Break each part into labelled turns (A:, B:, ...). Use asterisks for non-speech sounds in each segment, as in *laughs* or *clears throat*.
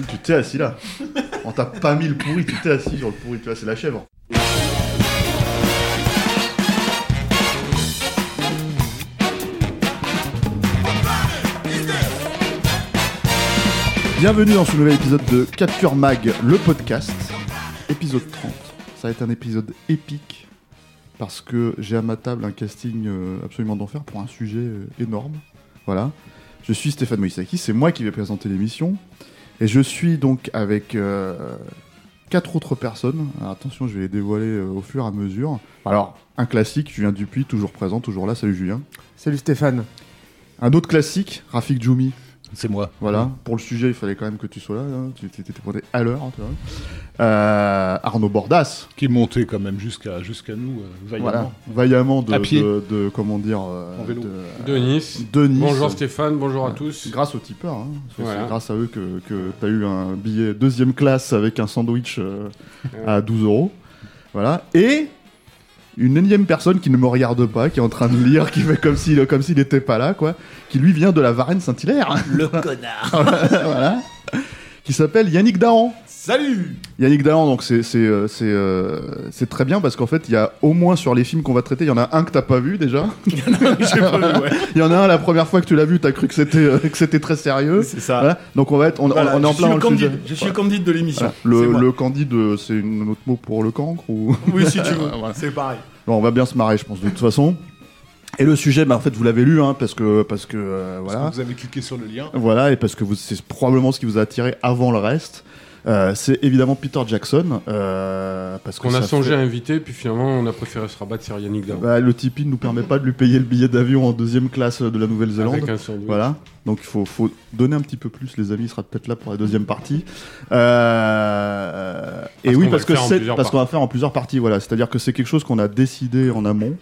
A: Tu t'es assis là. On t'a pas mis le pourri, tu t'es assis sur le pourri, tu vois, c'est la chèvre. Bienvenue dans ce nouvel épisode de Capture Mag, le podcast, épisode 30. Ça va être un épisode épique parce que j'ai à ma table un casting euh, absolument d'enfer pour un sujet euh, énorme. Voilà. Je suis Stéphane Moïsaki, c'est moi qui vais présenter l'émission. Et je suis donc avec euh, quatre autres personnes. Alors, attention, je vais les dévoiler euh, au fur et à mesure. Alors, un classique, Julien Dupuis, toujours présent, toujours là. Salut Julien.
B: Salut Stéphane.
A: Un autre classique, Rafik Djoumi.
C: C'est moi.
A: Voilà. Pour le sujet, il fallait quand même que tu sois là. hein. Tu étais pointé à l'heure. hein. Euh, Arnaud Bordas.
C: Qui est monté quand même jusqu'à jusqu'à nous, euh, vaillamment.
A: Voilà. Vaillamment de,
C: À pied.
A: de, de- comment dire, euh,
C: En vélo.
A: de,
B: De Nice.
A: de Nice.
B: Bonjour Stéphane, bonjour à tous.
A: Grâce aux tipeurs. hein. C'est
B: Voilà.
A: c'est grâce à eux que, que tu as eu un billet deuxième classe avec un sandwich euh, à 12 euros. Voilà. Et une énième personne qui ne me regarde pas, qui est en train de lire, qui fait comme s'il comme s'il n'était pas là, quoi. Qui lui vient de la Varenne Saint-Hilaire.
D: Le *laughs* connard.
A: voilà. Qui s'appelle Yannick Dahan.
D: Salut
A: Yannick Dahan, donc c'est c'est euh, euh, c'est très bien parce qu'en fait il y a au moins sur les films qu'on va traiter, il y en a un que t'as pas vu déjà. *laughs*
D: J'ai pas vu, ouais. *laughs*
A: Il y en a un la première fois que tu l'as vu, t'as cru que c'était euh, que c'était très sérieux.
D: C'est ça.
A: Voilà. Donc on va être on, on-
D: Voilà,
A: on est en plein
D: le
A: sujet.
D: Je suis le candide de l'émission.
A: Le, le candide, c'est un autre mot pour le cancre ou
D: Oui, si *laughs* tu veux. C'est pareil.
A: Bon, on va bien se marrer, je pense de toute façon. Et le sujet, bah, en fait, vous l'avez lu, hein, parce que parce que euh,
C: Parce
A: voilà,
C: que Vous avez cliqué sur le lien.
A: voilà, et parce que vous- c'est probablement ce qui vous a attiré avant le reste. Euh, c'est évidemment Peter Jackson, euh, parce que
B: Qu'on a songé
A: fait-
B: à inviter, puis finalement on a préféré se rabattre sur Yannick.
A: Bah, le Tipeee ne nous permet pas de lui payer le billet d'avion en deuxième classe de la Nouvelle-Zélande.
B: avec un sandwich.
A: Voilà, donc il faut, faut donner un petit peu plus, les amis, il sera peut-être là pour la deuxième partie. Euh, et oui, parce que c'est parce qu'on va faire en plusieurs parties, voilà. C'est-à-dire que c'est quelque chose qu'on a décidé en amont.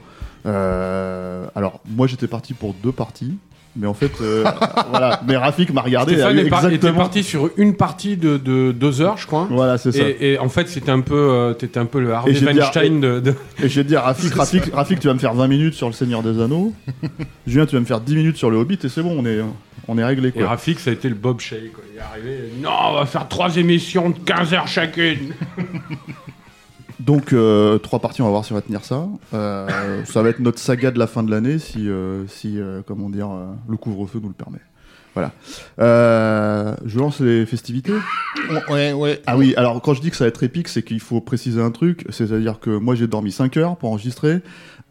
A: Euh, alors moi j'étais parti pour deux parties, mais en fait euh, *laughs* voilà. Mais Rafik m'a regardé.
B: Stéphane
A: et
B: est par- était parti sur une partie de, de deux heures, je crois.
A: Voilà, c'est ça.
B: Et, et en fait, c'était un peu, euh, t'étais un peu le Harvey
A: j'ai dit-
B: Weinstein de, de-
A: Et je vais te dire, Rafik, *laughs* Rafik, Rafik, tu vas me faire 20 minutes sur le Seigneur des Anneaux. *laughs* Julien, tu vas me faire 10 minutes sur le Hobbit et c'est bon, on est, on est réglé
B: Et
A: quoi.
B: Rafik, ça a été le Bob Shea. Quoi. Il est arrivé. Non, on va faire trois émissions de 15 heures chacune.
A: Donc, euh, trois parties, on va voir si on va tenir ça. Euh, ça va être notre saga de la fin de l'année si, euh, si euh, comment dire, euh, le couvre-feu nous le permet. Voilà. Euh, je lance les festivités.
C: Ouais, ouais.
A: Ah oui, alors quand je dis que ça va être épique, c'est qu'il faut préciser un truc, c'est-à-dire que moi j'ai dormi 5 heures pour enregistrer.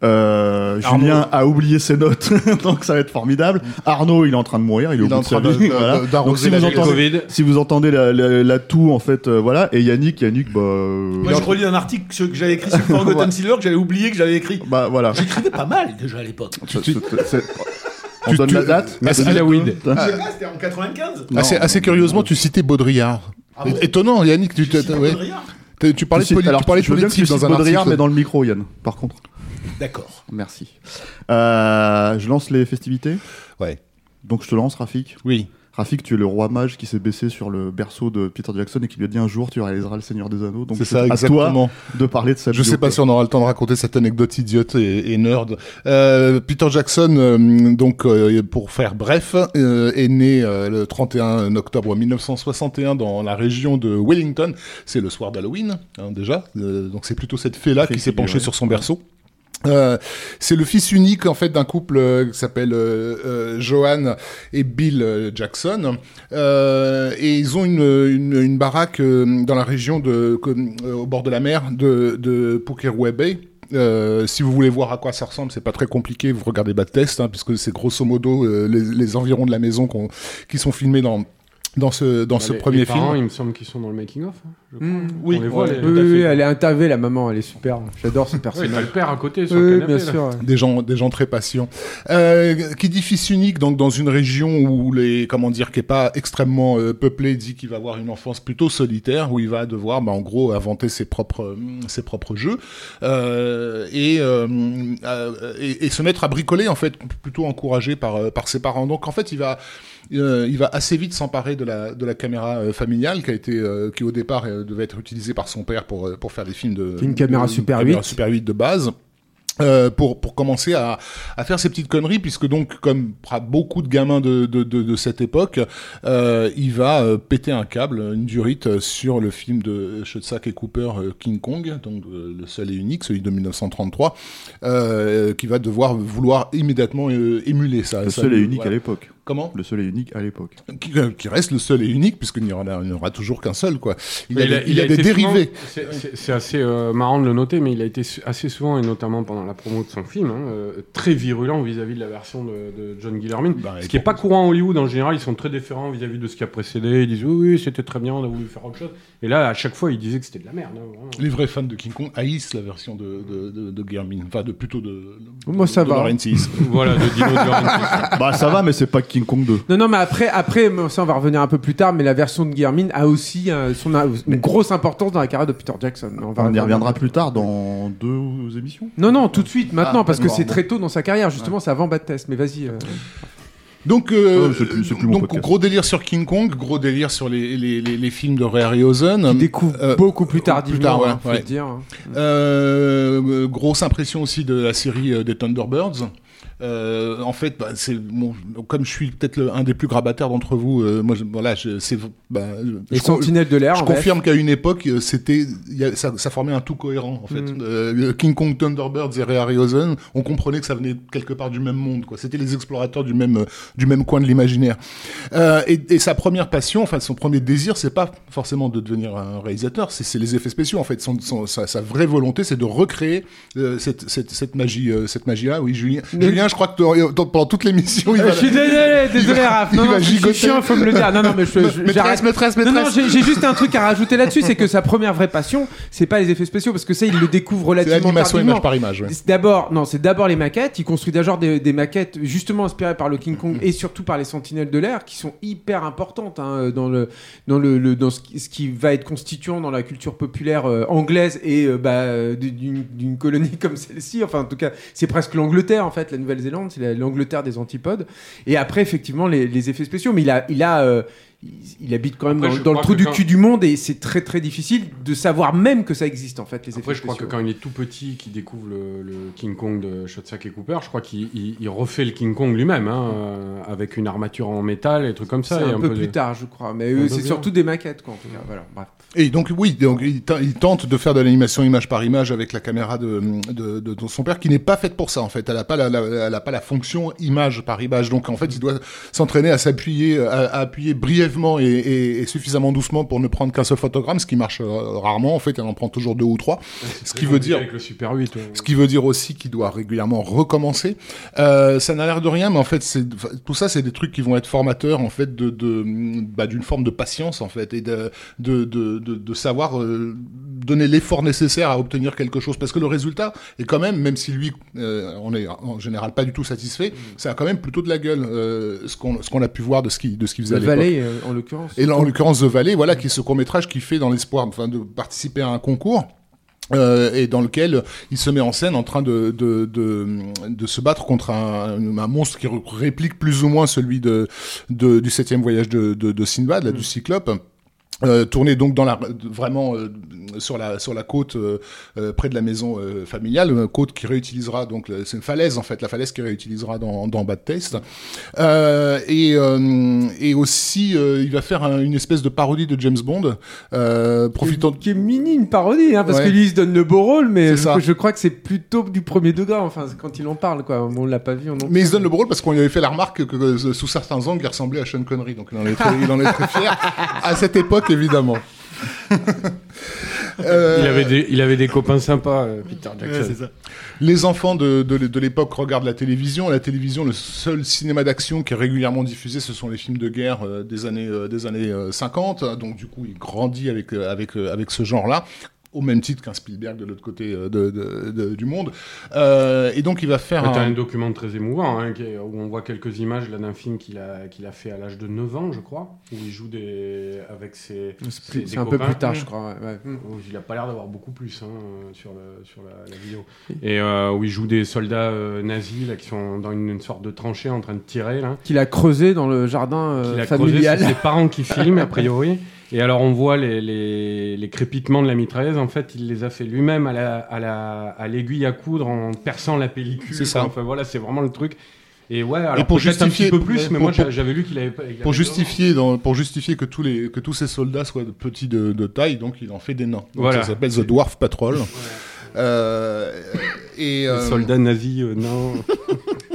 A: Euh. Julien a oublié ses notes, *laughs* donc ça va être formidable. Arnaud, il est en train de mourir, il est
C: Il est
A: au
C: en
A: bout de sa
C: train de-
A: vie. *laughs*
C: de-
A: voilà. Donc si
C: la
A: vous, entendez,
B: Covid.
A: si vous entendez la, la, la toux, en fait, euh, voilà. Et Yannick, Yannick, bah, euh,
D: Moi, je relis un article que que j'avais écrit sur *laughs* Forgotten Silver que j'avais oublié que j'avais écrit.
A: bah voilà.
D: J'écrivais pas mal déjà à l'époque.
A: On
C: Tu-
A: donne
C: tu-
A: la date
C: Ah.
D: Je sais pas, c'était en 95.
A: Non.
C: assez, assez curieusement, tu citais Baudrillard.
D: Ah bon
C: Étonnant, Yannick, tu. Tu- parlais de, politique dans un
A: Baudrillard,
C: article.
A: mais dans le micro, Yann, par contre.
D: D'accord.
A: Merci. Euh, je lance les festivités.
C: Ouais.
A: Donc je te lance, Rafik.
C: Oui.
A: Rafik, tu es le roi mage qui s'est baissé sur le berceau de Peter Jackson et qui lui a dit un jour tu réaliseras le Seigneur des Anneaux. Donc
C: C'est ça,
A: à toi
C: exactement.
A: de parler de cette
C: Je sais pas si on aura le temps de raconter cette anecdote idiote et, et nerd. Euh, Peter Jackson, euh, donc euh, pour faire bref, est né le 31 octobre 1961 dans la région de Wellington. C'est le soir d'Halloween hein, déjà, donc c'est plutôt cette fée-là qui s'est penchée
A: ouais.
C: sur son berceau. Euh, c'est le fils unique en fait d'un couple euh, qui s'appelle euh, euh, et Bill Jackson et ils ont une, baraque dans la région de au bord de la mer de, de Bay. Si vous voulez voir à quoi ça ressemble, c'est pas très compliqué. Vous regardez Bad Test, hein, puisque c'est grosso modo les, environs de la maison qui sont filmés dans dans ce dans
B: Bah,
C: ce
B: les-
C: premier
B: les
C: film.
B: parents, il me semble qu'ils sont dans le making of. hein, je crois.
E: Mm.
C: Oui,
B: on les voit.
C: ouais.
B: les-
E: Oui,
B: tout à
E: oui,
B: fait.
E: oui, elle est interviewée, la maman, elle est super. J'adore ce personnage.
B: le père à côté sur
E: Oui,
B: le
E: oui,
B: canapé.
E: bien
B: là.
E: sûr. ouais.
C: des gens des gens très patients euh, qui dit fils unique donc dans une région où les comment dire qui est pas extrêmement euh, peuplée dit qu'il va avoir une enfance plutôt solitaire où il va devoir bah, en gros inventer ses propres euh, ses propres jeux euh, et, euh, et et se mettre à bricoler en fait plutôt encouragé par par ses parents donc en fait il va euh, il va assez vite s'emparer de la de la caméra euh, familiale qui a été euh, qui au départ euh, devait être utilisée par son père pour pour faire des films de
E: Une caméra
C: de-
E: Super
C: caméra
E: 8.
C: Super 8 de base euh, pour pour commencer à, à faire ces petites conneries puisque donc comme beaucoup de gamins de de, de, de cette époque euh, il va euh, péter un câble une durite sur le film de Schoedsack et Cooper euh, King Kong donc euh, le seul et unique celui de 1933 euh, qui va devoir vouloir immédiatement euh, émuler ça
A: Le
C: ça
A: seul et unique à l'époque.
C: Comment
A: Le seul et unique à l'époque.
C: qui, euh, qui reste le seul et unique puisqu'il n'y aura toujours qu'un seul quoi il, a, il a des dérivés
B: c'est- assez euh, marrant de le noter, mais il a été assez souvent, et notamment pendant la promo de son film, hein, euh, très virulent vis-à-vis de la version de, de John Guillermin.
C: Bah,
B: ce qui n'est pas courant à Hollywood en général, ils sont très différents vis-à-vis de ce qui a précédé. Ils disent oui, oui, c'était très bien, on a voulu faire autre chose. Et là, à chaque fois, ils disaient que c'était de la merde. hein.
C: Les vrais fans de King Kong haïssent la version de, de, de, de Guillermin. Enfin, de, plutôt de.
E: Moi, ça
C: de
E: va.
C: Laurentiis. *laughs*
B: voilà, de Dino De Laurentiis.
A: bah ça va, mais c'est pas King Kong 2.
E: Non, non, mais après, après, ça, on va revenir un peu plus tard, mais la version de Guillermin a aussi euh, son, une grosse importance dans la carrière de Peter Jackson. On, va
A: On y reviendra plus tard dans deux émissions.
E: Non, non, tout de suite, maintenant,
A: Ah,
E: parce que c'est très tôt dans sa carrière. Justement, c'est avant Bad Test. Mais vas-y. euh.
C: Donc, euh,
A: Oh, c'est plus- c'est plus mon
C: donc gros délire sur King Kong, gros délire sur les, les, les, les films de Ray Harryhausen.
E: Il découvre
C: Euh,
E: beaucoup plus tardivement,
C: plus tard, ouais,
E: hein,
C: ouais.
E: le dire. hein.
C: Euh, grosse impression aussi de la série euh, des Thunderbirds. Euh, en fait, bah, c'est bon, comme je suis peut-être un des plus grabataires d'entre vous, euh, moi, je, voilà, je, c'est, bah,
E: Les
C: je, con-
E: Sentinelles de l'air.
C: je
E: en bref.
C: confirme qu'à une époque, euh, c'était, ça, ça formait un tout cohérent en fait.
E: Mm.
C: Euh, le King Kong, Thunderbirds et Ray Harryhausen, on comprenait que ça venait quelque part du même monde, quoi. C'était les explorateurs du même, du même coin de l'imaginaire. Et, et sa première passion, enfin son premier désir, c'est pas forcément de devenir un réalisateur, c'est les effets spéciaux en fait. Son, son- sa, sa vraie volonté, c'est de recréer cette, cette, cette magie, cette magie-là. Oui, Julien.
E: Mais-
C: Julien, je crois que pendant toute l'émission, il
E: Euh,
C: va.
E: je suis désolé, désolé Raph. Non, non, je suis chiant, faut me le dire. Non, non, mais je,
C: Maîtresse,
E: j'arrête.
C: maîtresse,
E: Non, non,
C: maîtresse.
E: j'ai juste un truc à rajouter là-dessus, c'est que sa première vraie passion, c'est pas les effets spéciaux, parce que ça, il le découvre
C: C'est
E: relativement tardivement.
C: image par image.
E: D'abord, non, c'est d'abord les maquettes. Il construit d'abord des, maquettes justement inspirées par le King Kong et surtout par les Sentinelles de l'air, qui sont hyper importantes hein, dans le dans le, le- dans ce qui, va être constituant dans la culture populaire euh, anglaise et euh, bah, d'une colonie *laughs* comme celle-ci. Enfin, en tout cas, c'est presque l'Angleterre en fait, la Nouvelle-Zélande, c'est la- l'Angleterre des antipodes. Et après, effectivement, les, les effets spéciaux. Mais il a, il a. euh, il, il habite quand même
B: Après,
E: dans, le trou du
B: quand-
E: cul du monde et c'est très très difficile de savoir même que ça existe en fait les
B: Après,
E: effets
B: je crois que quand il est tout petit, qu'il découvre le, le King Kong de Shotsack et Cooper, je crois qu'il il- il refait le King Kong lui-même, hein, euh, avec une armature en métal et trucs comme ça.
E: C'est
B: et
E: un, peu,
B: de-
E: plus tard, je crois. Mais euh, c'est surtout des maquettes, quoi, en tout cas. Voilà, bref.
C: Et donc oui, donc il, te- il tente de faire de l'animation image par image avec la caméra de, de, de, de son père, qui n'est pas faite pour ça en fait. Elle a pas la, la- elle a pas la fonction image par image. Donc en fait, il doit s'entraîner à s'appuyer, à, à appuyer brièvement et, et- et suffisamment doucement pour ne prendre qu'un seul photogramme, ce qui marche euh, rarement. En fait, elle en prend toujours deux ou trois. Ce qui veut dire
B: Avec le Super 8. ouais.
C: ce qui veut dire aussi qu'il doit régulièrement recommencer. Euh, ça n'a l'air de rien, mais en fait, c'est tout ça, c'est des trucs qui vont être formateurs en fait de de bah, d'une forme de patience en fait et de de de savoir euh, donner l'effort nécessaire à obtenir quelque chose parce que le résultat est quand même, même si lui, euh, on est en général pas du tout satisfait, ça a quand même plutôt de la gueule euh, ce qu'on a pu voir de ce qui de ce qu'il faisait
E: The
C: à.
E: Valley, euh, en l'occurrence.
C: Et là, en l'occurrence, The Valley, voilà, qui est ce court-métrage qu'il fait dans l'espoir enfin, de participer à un concours. euh, et dans lequel il se met en scène en train de, de, de, de se battre contre un, un monstre qui réplique plus ou moins celui de, de, du septième voyage de, de, de Sinbad, là, du Cyclope. Euh, tourné donc dans la vraiment euh, sur la sur la côte euh, euh, près de la maison euh, familiale une côte qui réutilisera donc c'est une falaise en fait la falaise qui réutilisera dans dans Bad Taste euh, et euh, et aussi euh, il va faire un- une espèce de parodie de James Bond euh, profitant
E: Qui est mini une parodie, hein, parce
C: Ouais.
E: que lui il se donne le beau rôle, mais je,
C: ça.
E: je crois que c'est plutôt du premier degré, enfin, quand il en parle, quoi. On l'a pas vu, on en
C: mais il se donne le rôle parce qu'on lui avait fait la remarque que, que sous certains angles il ressemblait à Sean Connery donc il en est très, il en est très fier *laughs* à cette époque *laughs* évidemment *laughs* Euh,
B: Il avait des, il avait des copains sympas, euh, Peter Jackson.
C: Les enfants de, de, de l'époque regardent la télévision. La télévision, le seul cinéma d'action qui est régulièrement diffusé, ce sont les films de guerre euh, des années, euh, des années euh, 50. Donc, du coup, il grandit avec, avec, avec ce genre-là. Au même titre qu'un Spielberg de l'autre côté euh, de, de- de- du monde. Euh, et donc, il va faire
B: Ouais,
C: un...
B: un document très émouvant hein, où on voit quelques images d'un film qu'il a, qu'il a fait à l'âge de 9 ans, je crois, où il joue des, avec ses.
E: C'est un peu plus tard, je crois. ouais.
B: Oh, Il a pas l'air d'avoir beaucoup plus hein, sur, le, sur la, la vidéo. Et euh, où il joue des soldats euh, nazis là, qui sont dans une, une sorte de tranchée en train de tirer.
E: Qu'il a creusé dans le jardin
B: creusé,
E: familial.
B: ses parents qui filment, a priori. *laughs* Et alors, on voit les, les, les crépitements de la mitrailleuse. En fait, il les a fait lui-même à la- à la- à l'aiguille à, coudre en perçant la pellicule.
C: C'est ça.
B: Enfin, voilà, c'est vraiment le truc. Et ouais, alors
C: pour
B: peut-être un
C: justifier-
B: petit peu plus,
C: ouais,
B: mais
C: pour-
B: moi,
C: pour-
B: j'a- j'avais lu qu'il avait il
C: Pour
B: avait
C: justifier, dans, pour justifier que tous, les, que tous ces soldats soient de petits de, de taille, donc il en fait des nains. Donc
B: Voilà.
C: Ça s'appelle The Dwarf Patrol. Euh, et
B: Les
C: euh,
B: soldats nazis, euh, non. *laughs*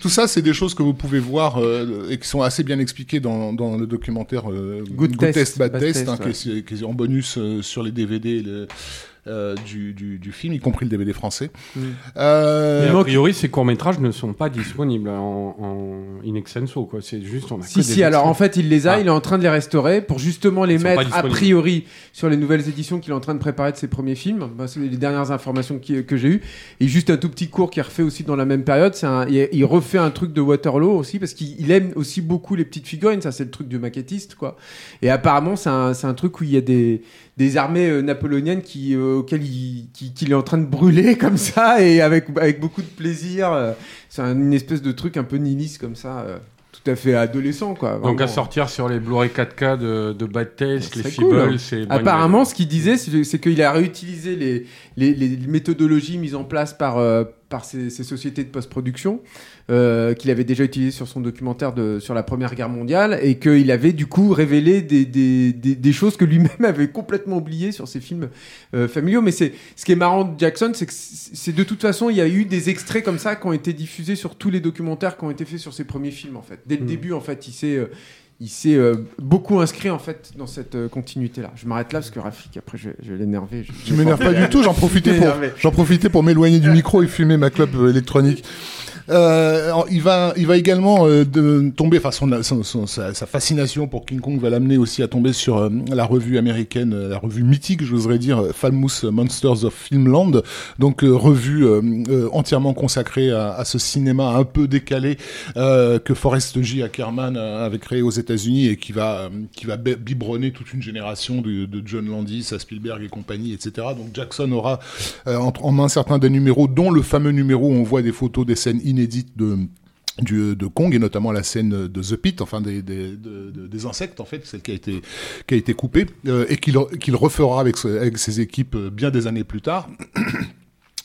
C: tout ça, c'est des choses que vous pouvez voir euh, et qui sont assez bien expliquées dans, dans le documentaire euh,
E: Good Test,
C: Bad
E: Bad
C: Test,
E: Test,
C: hein,
E: ouais.
C: qui, est, qui est en bonus euh, sur les DVD le- euh, du, du, du film, y compris le DVD français.
E: Mm.
C: Euh,
B: a priori, ces courts-métrages ne sont pas disponibles en, en in extenso, quoi. C'est juste, on a que
E: Si,
B: des
E: si, alors en fait, il les a,
B: Ah.
E: il est en train de les restaurer pour justement les
B: Ils
E: mettre a priori sur les nouvelles éditions qu'il est en train de préparer de ses premiers films. Bah, c'est les dernières informations qui- que j'ai eues. Et juste un tout petit cours qui est refait aussi dans la même période. C'est un, il, il refait un truc de Waterloo aussi parce qu'il il aime aussi beaucoup les petites figurines. Ça, c'est le truc du maquettiste, quoi. Et apparemment, c'est un, c'est un truc où il y a des, des armées euh, napoléoniennes qui, euh, auxquelles il, qui- qu'il est en train de brûler comme ça et avec, avec beaucoup de plaisir. C'est un- une espèce de truc un peu nihiliste comme ça. euh, tout à fait adolescent, quoi.
B: Donc à sortir sur les Blu-ray 4K de, de Bad Taste, les
E: serait cool,
B: Feebles,
E: hein. Apparemment, ce qu'il disait, c'est c'est qu'il a réutilisé les, les, les méthodologies mises en place par, euh, par ces, ces sociétés de post-production, euh, qu'il avait déjà utilisées sur son documentaire de, sur la Première Guerre mondiale, et qu'il avait du coup révélé des, des, des, des choses que lui-même *laughs* avait complètement oubliées sur ses films euh, familiaux. Mais c'est ce qui est marrant de Jackson, c'est que c'est de toute façon, il y a eu des extraits comme ça qui ont été diffusés sur tous les documentaires qui ont été faits sur ses premiers films, en fait. Dès le
B: Mm.
E: début, en fait, il s'est... il s'est euh, beaucoup inscrit en fait dans cette euh, continuité-là. Je m'arrête là parce que Rafik, après, je, vais- je vais l'énerver. Je,
C: Je m'énerve pas du tout, j'en profitais pour, j'en profitais pour m'éloigner du micro et fumer ma clope euh, électronique. Euh, il va, il va également euh, tomber, enfin sa, fascination pour King Kong va l'amener aussi à tomber sur euh, la revue américaine, la revue mythique, j'oserais dire, Famous Monsters of Filmland, donc revue entièrement consacrée à, ce cinéma un peu décalé que Forrest J. Ackerman avait créé aux États-Unis et qui va, qui va bi- biberonner toute une génération de, de John Landis, à Spielberg et compagnie, etc. Donc Jackson aura euh, en, en main certains des numéros, dont le fameux numéro où on voit des photos des scènes inédites de du, de Kong et notamment la scène de The Pit, enfin des, des, de- de- des insectes en fait, celle qui a été coupée euh, et qu'il qu'il refera avec ses équipes euh, bien des années plus tard.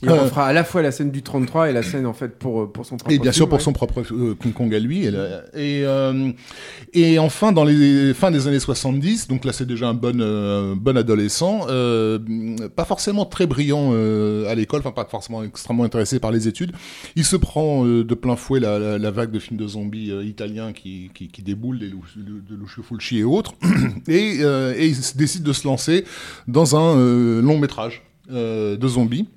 E: Il
C: Euh,
E: refera à la fois la scène du 33 et la scène en fait pour, euh, pour son propre
C: Et bien sûr pour
E: ouais.
C: son propre euh, King Kong à lui. Et, la- et, euh, et enfin, dans les fins des années 70, donc là c'est déjà un bon, euh, bon adolescent, euh, pas forcément très brillant euh, à l'école, enfin pas forcément extrêmement intéressé par les études, il se prend euh, de plein fouet la, la, la vague de films de zombies euh, italiens qui, qui, qui déboulent, des de Lucio Fulci et autres, *clears throat* et, euh, et il décide de se lancer dans un euh, long métrage euh, de zombies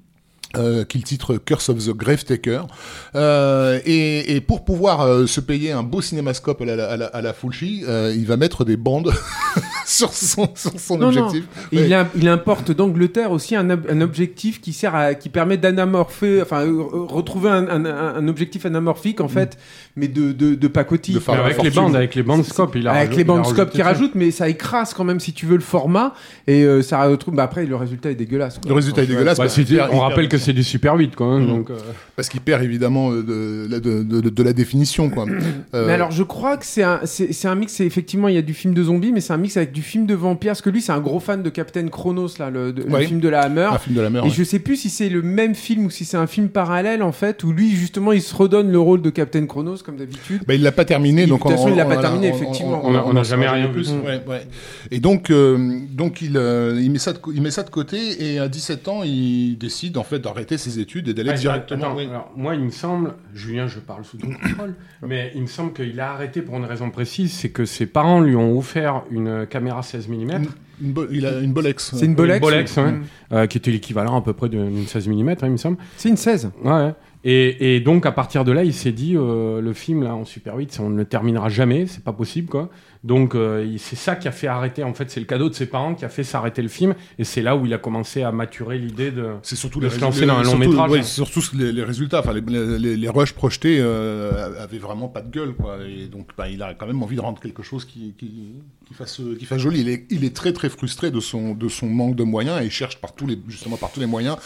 C: euh, qu'il titre Curse of the Gravetaker. Euh, et, et pour pouvoir euh, se payer un beau cinémascope à la, à la, à la Fulci, euh, il va mettre des bandes *laughs* sur son, sur son
E: Non, non.
C: objectif. Ouais.
E: il, im- il importe d'Angleterre aussi un, ob- un objectif qui sert à, qui permet d'anamorpher, enfin euh, retrouver un, un- un- un objectif anamorphique en fait, mais de, de, de pacotille.
C: De faire-
B: Mais avec les bandes, avec les bandes scope, il a
E: avec les bandes scope qui
B: ça.
E: rajoutent, mais ça écrase quand même si tu veux le format et euh, ça retrouve. Bah après le résultat est dégueulasse. quoi.
C: Le résultat est dégueulasse
B: Bah, on rappelle que c'est du Super 8, quoi. hein,
C: Mm.
B: donc, euh,
C: parce qu'il perd évidemment de, la- de, de, de la définition. Quoi. *coughs* Euh,
E: Mais alors, je crois que c'est un, c'est, c'est un mix. C'est effectivement, il y a du film de zombies, mais c'est un mix avec du film de vampire. Parce que lui, c'est un gros fan de Captain Chronos, là, le, de- le
C: Oui.
E: film de la Hammer.
C: un film de la mer.
E: Et
C: ouais.
E: je sais plus si c'est le même film ou si c'est un film parallèle, en fait, où lui, justement, il se redonne le rôle de Captain Chronos, comme d'habitude.
C: Bah, il l'a pas terminé,
E: Il-
C: donc
E: de toute façon,
C: on-
E: il l'a pas
C: on-
E: terminé,
C: on-
E: effectivement.
B: On a- on a
C: en
B: jamais rien
C: plus. Ouais, ouais. Et donc, euh, donc il, euh, il met ça, de, il met ça de côté et à 17 ans, il décide en fait, arrêter ses études et d'aller
B: Ah,
C: directement.
B: attends,
C: oui.
B: alors, moi, il me semble, Julien, je parle sous ton *coughs* contrôle, mais il me semble qu'il a arrêté pour une raison précise, c'est que ses parents lui ont offert une caméra 16 mm,
C: Une- une bo- il a une Bolex.
E: C'est une Bolex.
B: Bolex, ouais.
E: Mm.
B: euh, qui était l'équivalent à peu près d'une 16 mm, il me semble.
E: C'est une 16.
B: Ouais, ouais. Et, et donc, à partir de là, il s'est dit, euh, le film, là, en Super 8, on ne le terminera jamais, c'est pas possible, quoi. Donc, euh, c'est ça qui a fait arrêter, en fait, c'est le cadeau de ses parents qui a fait s'arrêter le film, et c'est là où il a commencé à maturer l'idée de...
C: C'est surtout
B: de
C: les
B: se
C: résultats-
B: lancer dans un long
C: surtout-
B: métrage.
C: ouais, surtout les, les résultats. Enfin, les, les, les rushs projetés euh, avaient vraiment pas de gueule, quoi. Et donc, bah, il a quand même envie de rendre quelque chose qui, qui, qui fasse, qui fasse joli. Il est, il est très très frustré de son, de son manque de moyens et il cherche par tous les, justement par tous les moyens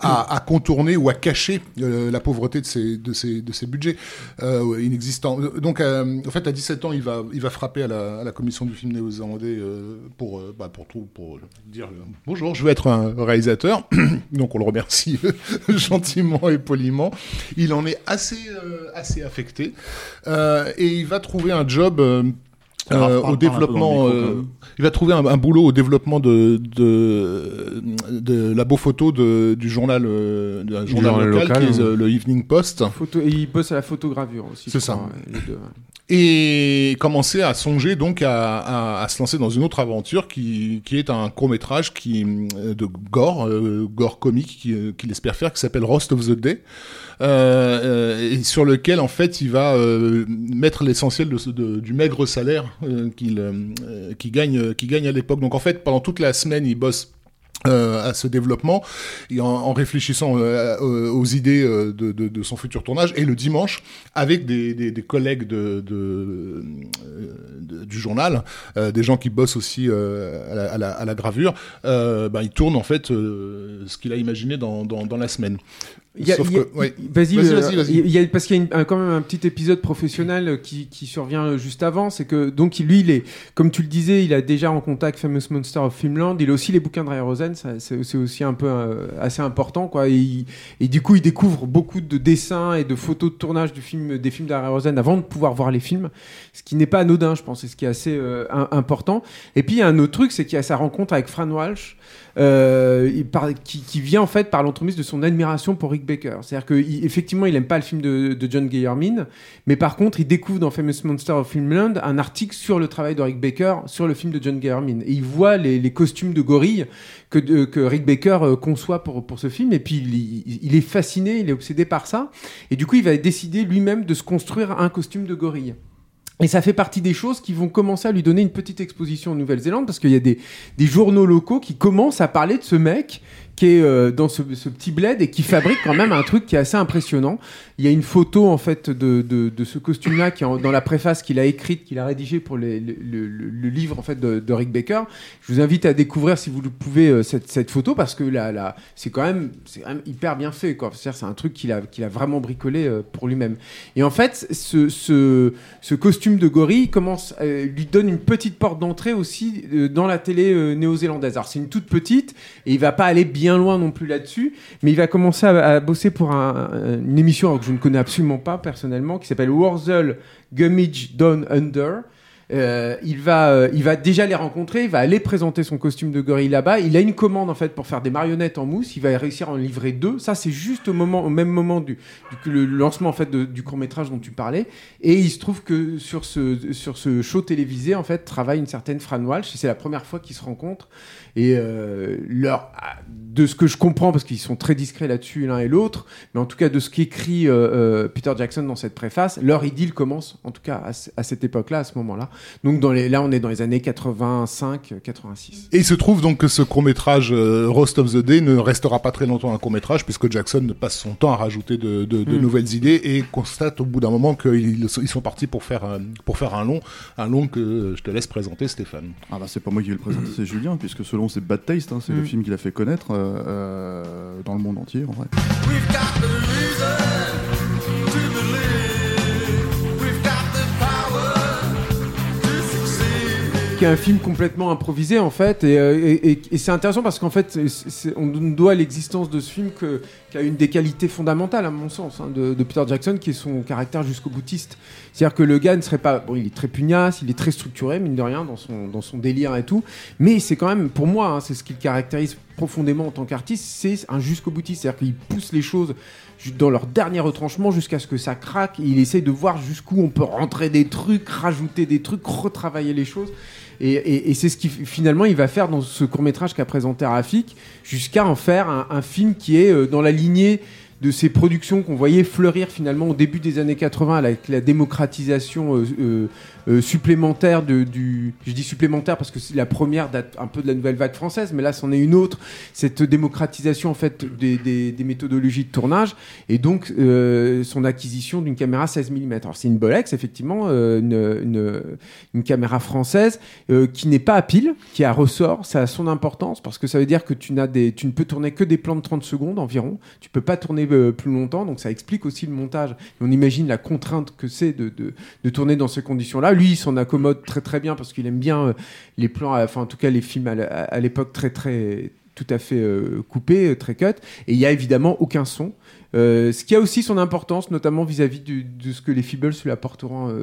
C: à, contourner ou à cacher euh, la pauvreté de ses, de ses, de ses budgets euh, inexistants. Donc, euh, en fait, à 17 ans, il va, il va frapper à la, à la commission du film néo-zélandais euh, pour, euh, bah, pour, pour dire euh, bonjour, je veux être un réalisateur. *coughs* Donc, on le remercie *laughs* gentiment et poliment. Il en est assez, euh, assez affecté Euh, et il va trouver un job. Euh, au développement, euh, il va trouver un, un boulot au développement de de, de labo photo de, du journal, euh, d'un journal,
B: journal
C: local,
B: local,
C: qui est euh, le Evening Post,
E: Photo... Et il bosse à la photogravure aussi.
C: C'est ça.
E: crois,
C: et commencer à songer donc à, se lancer dans une autre aventure qui, qui est un court métrage qui euh, de gore, euh, gore comique qui- qu'il espère faire, qui s'appelle Roast of the Day. Euh, euh, et sur lequel en fait il va euh, mettre l'essentiel de, du maigre salaire euh, qu'il euh, euh, qu'il gagne qu'il gagne à l'époque. Donc en fait pendant toute la semaine il bosse euh, à ce développement. Et en, en réfléchissant euh, euh, aux idées euh, de, de, de son futur tournage. Et le dimanche avec des, des, des collègues de, de, euh, du journal des gens qui bossent aussi à, la, à la- à la gravure ben, il tourne en fait ce qu'il a imaginé dans, dans, dans la semaine
E: Il y a-. Vas-y,
C: Vas-y, vas-y, vas-y.
E: il y a- parce qu'il y a une- un- quand même un petit épisode professionnel euh, qui, qui survient euh, juste avant. C'est que, donc, lui, il est, comme tu le disais, il a déjà en contact Famous Monster of Filmland. Il a aussi les bouquins de Ray Rosen. ça, C'est c'est aussi un peu euh, assez important, quoi. Et, il- et du coup, il découvre beaucoup de dessins et de photos de tournage du film, des films d'Ray Rosen avant de pouvoir voir les films. Ce qui n'est pas anodin, je pense, et ce qui est assez euh, important. Et puis, il y a un autre truc, c'est qu'il y a sa rencontre avec Fran Walsh. Euh, qui, vient en fait par l'entremise de son admiration pour Rick Baker. C'est-à-dire qu'effectivement, il aime pas le film de, John Guillermin, mais par contre, il découvre dans Famous Monster of Filmland un article sur le travail de Rick Baker sur le film de John Guillermin. Et il voit les, costumes de gorille que, Rick Baker euh, conçoit pour, pour ce film, et puis il- il est fasciné, il est obsédé par ça, et du coup, il va décider lui-même de se construire un costume de gorille. Et ça fait partie des choses qui vont commencer à lui donner une petite exposition en Nouvelle-Zélande parce qu'il y a des, journaux locaux qui commencent à parler de ce mec qui est euh, dans ce, petit bled et qui fabrique quand même un truc qui est assez impressionnant. Il y a une photo en fait de, ce costume-là qui est dans la préface qu'il a écrite, qu'il a rédigée pour le, livre en fait de, Rick Baker. Je vous invite à découvrir si vous le pouvez euh, cette, photo parce que c'est quand même hyper bien fait C'est un truc qu'il a vraiment bricolé euh, pour lui-même. Et en fait, ce, costume de gorille commence, lui donne une petite porte d'entrée aussi dans la télé néo-zélandaise. Alors c'est une toute petite et il va pas aller bien loin non plus là-dessus, mais il va commencer à, bosser pour un- un- une émission que je ne connais absolument pas personnellement qui s'appelle Wurzel Gummidge Down Under. Euh, il, va, euh, il va déjà les rencontrer, il va aller présenter son costume de gorille là-bas. Il a une commande en fait pour faire des marionnettes en mousse. Il va réussir à en livrer deux. Ça, c'est juste au, moment, au même moment du, le lancement en fait du court métrage dont tu parlais. Et il se trouve que sur ce, sur ce show télévisé, en fait, travaille une certaine Fran Walsh. C'est la première fois qu'ils se rencontrent. Et euh, leur, ah, de ce que je comprends, parce qu'ils sont très discrets là-dessus l'un et l'autre, mais en tout cas de ce qu'écrit euh, euh, Peter Jackson dans cette préface, leur idylle commence, en tout cas à, ce- à cette époque-là, à ce moment-là. Donc dans les, là, on est dans les années 85-86.
C: Et il se trouve donc que ce court-métrage euh, Roast of the Day ne restera pas très longtemps un court-métrage puisque Jackson passe son temps à rajouter de, de- de
E: Mm.
C: nouvelles idées et constate au bout d'un moment qu'ils ils sont partis pour faire, un- pour faire un long, un long que je te laisse présenter Stéphane.
A: Ah bah c'est pas moi qui vais le présenter, c'est Julien, puisque selon ses Bad Taste, hein, c'est le
E: Mm.
A: film qu'il a fait connaître euh, euh, dans le monde entier en vrai.
F: We've got the reason to believe. We've got the power to succeed.
E: qui est un film complètement improvisé en fait et, euh, et- et- et c'est intéressant parce qu'en fait c'est- c'est- on ne doit l'existence de ce film que- qu'à une des qualités fondamentales à mon sens hein, de, Peter Jackson qui est son caractère jusqu'au boutiste c'est-à-dire que le gars ne serait pas bon il est très pugnace il est très structuré mine de rien dans son, dans son délire et tout mais c'est quand même pour moi hein, c'est ce qui le caractérise profondément en tant qu'artiste, c'est un jusqu'au boutiste. C'est-à-dire qu'il pousse les choses dans leur dernier retranchement jusqu'à ce que ça craque. Et il essaye de voir jusqu'où on peut rentrer des trucs, rajouter des trucs, retravailler les choses. Et, c'est ce qu'il finalement il va faire dans ce court métrage qu'a présenté Rafik, jusqu'à en faire un, un film qui est euh, dans la lignée de ces productions qu'on voyait fleurir finalement au début des années 80 avec la démocratisation euh, euh, euh, supplémentaire de, du je dis supplémentaire parce que c'est la première date un peu de la nouvelle vague française mais là c'en est une autre. Cette démocratisation en fait des, méthodologies de tournage et donc son acquisition d'une caméra 16 mm alors c'est une Bolex effectivement une, une, une caméra française qui n'est pas à pile qui a ressort ça a son importance parce que ça veut dire que tu n'as des tu ne peux tourner que des plans de 30 secondes environ. Tu peux pas tourner euh, plus longtemps donc ça explique aussi le montage. Et on imagine la contrainte que c'est de, de, tourner dans ces conditions là lui il s'en accommode très très bien parce qu'il aime bien euh, les plans euh, enfin en tout cas les films à, l'époque très très tout à fait coupés très cut. Et il y a évidemment aucun son. Ce qui a aussi son importance, notamment vis-à-vis de ce que les Feebles lui apporteront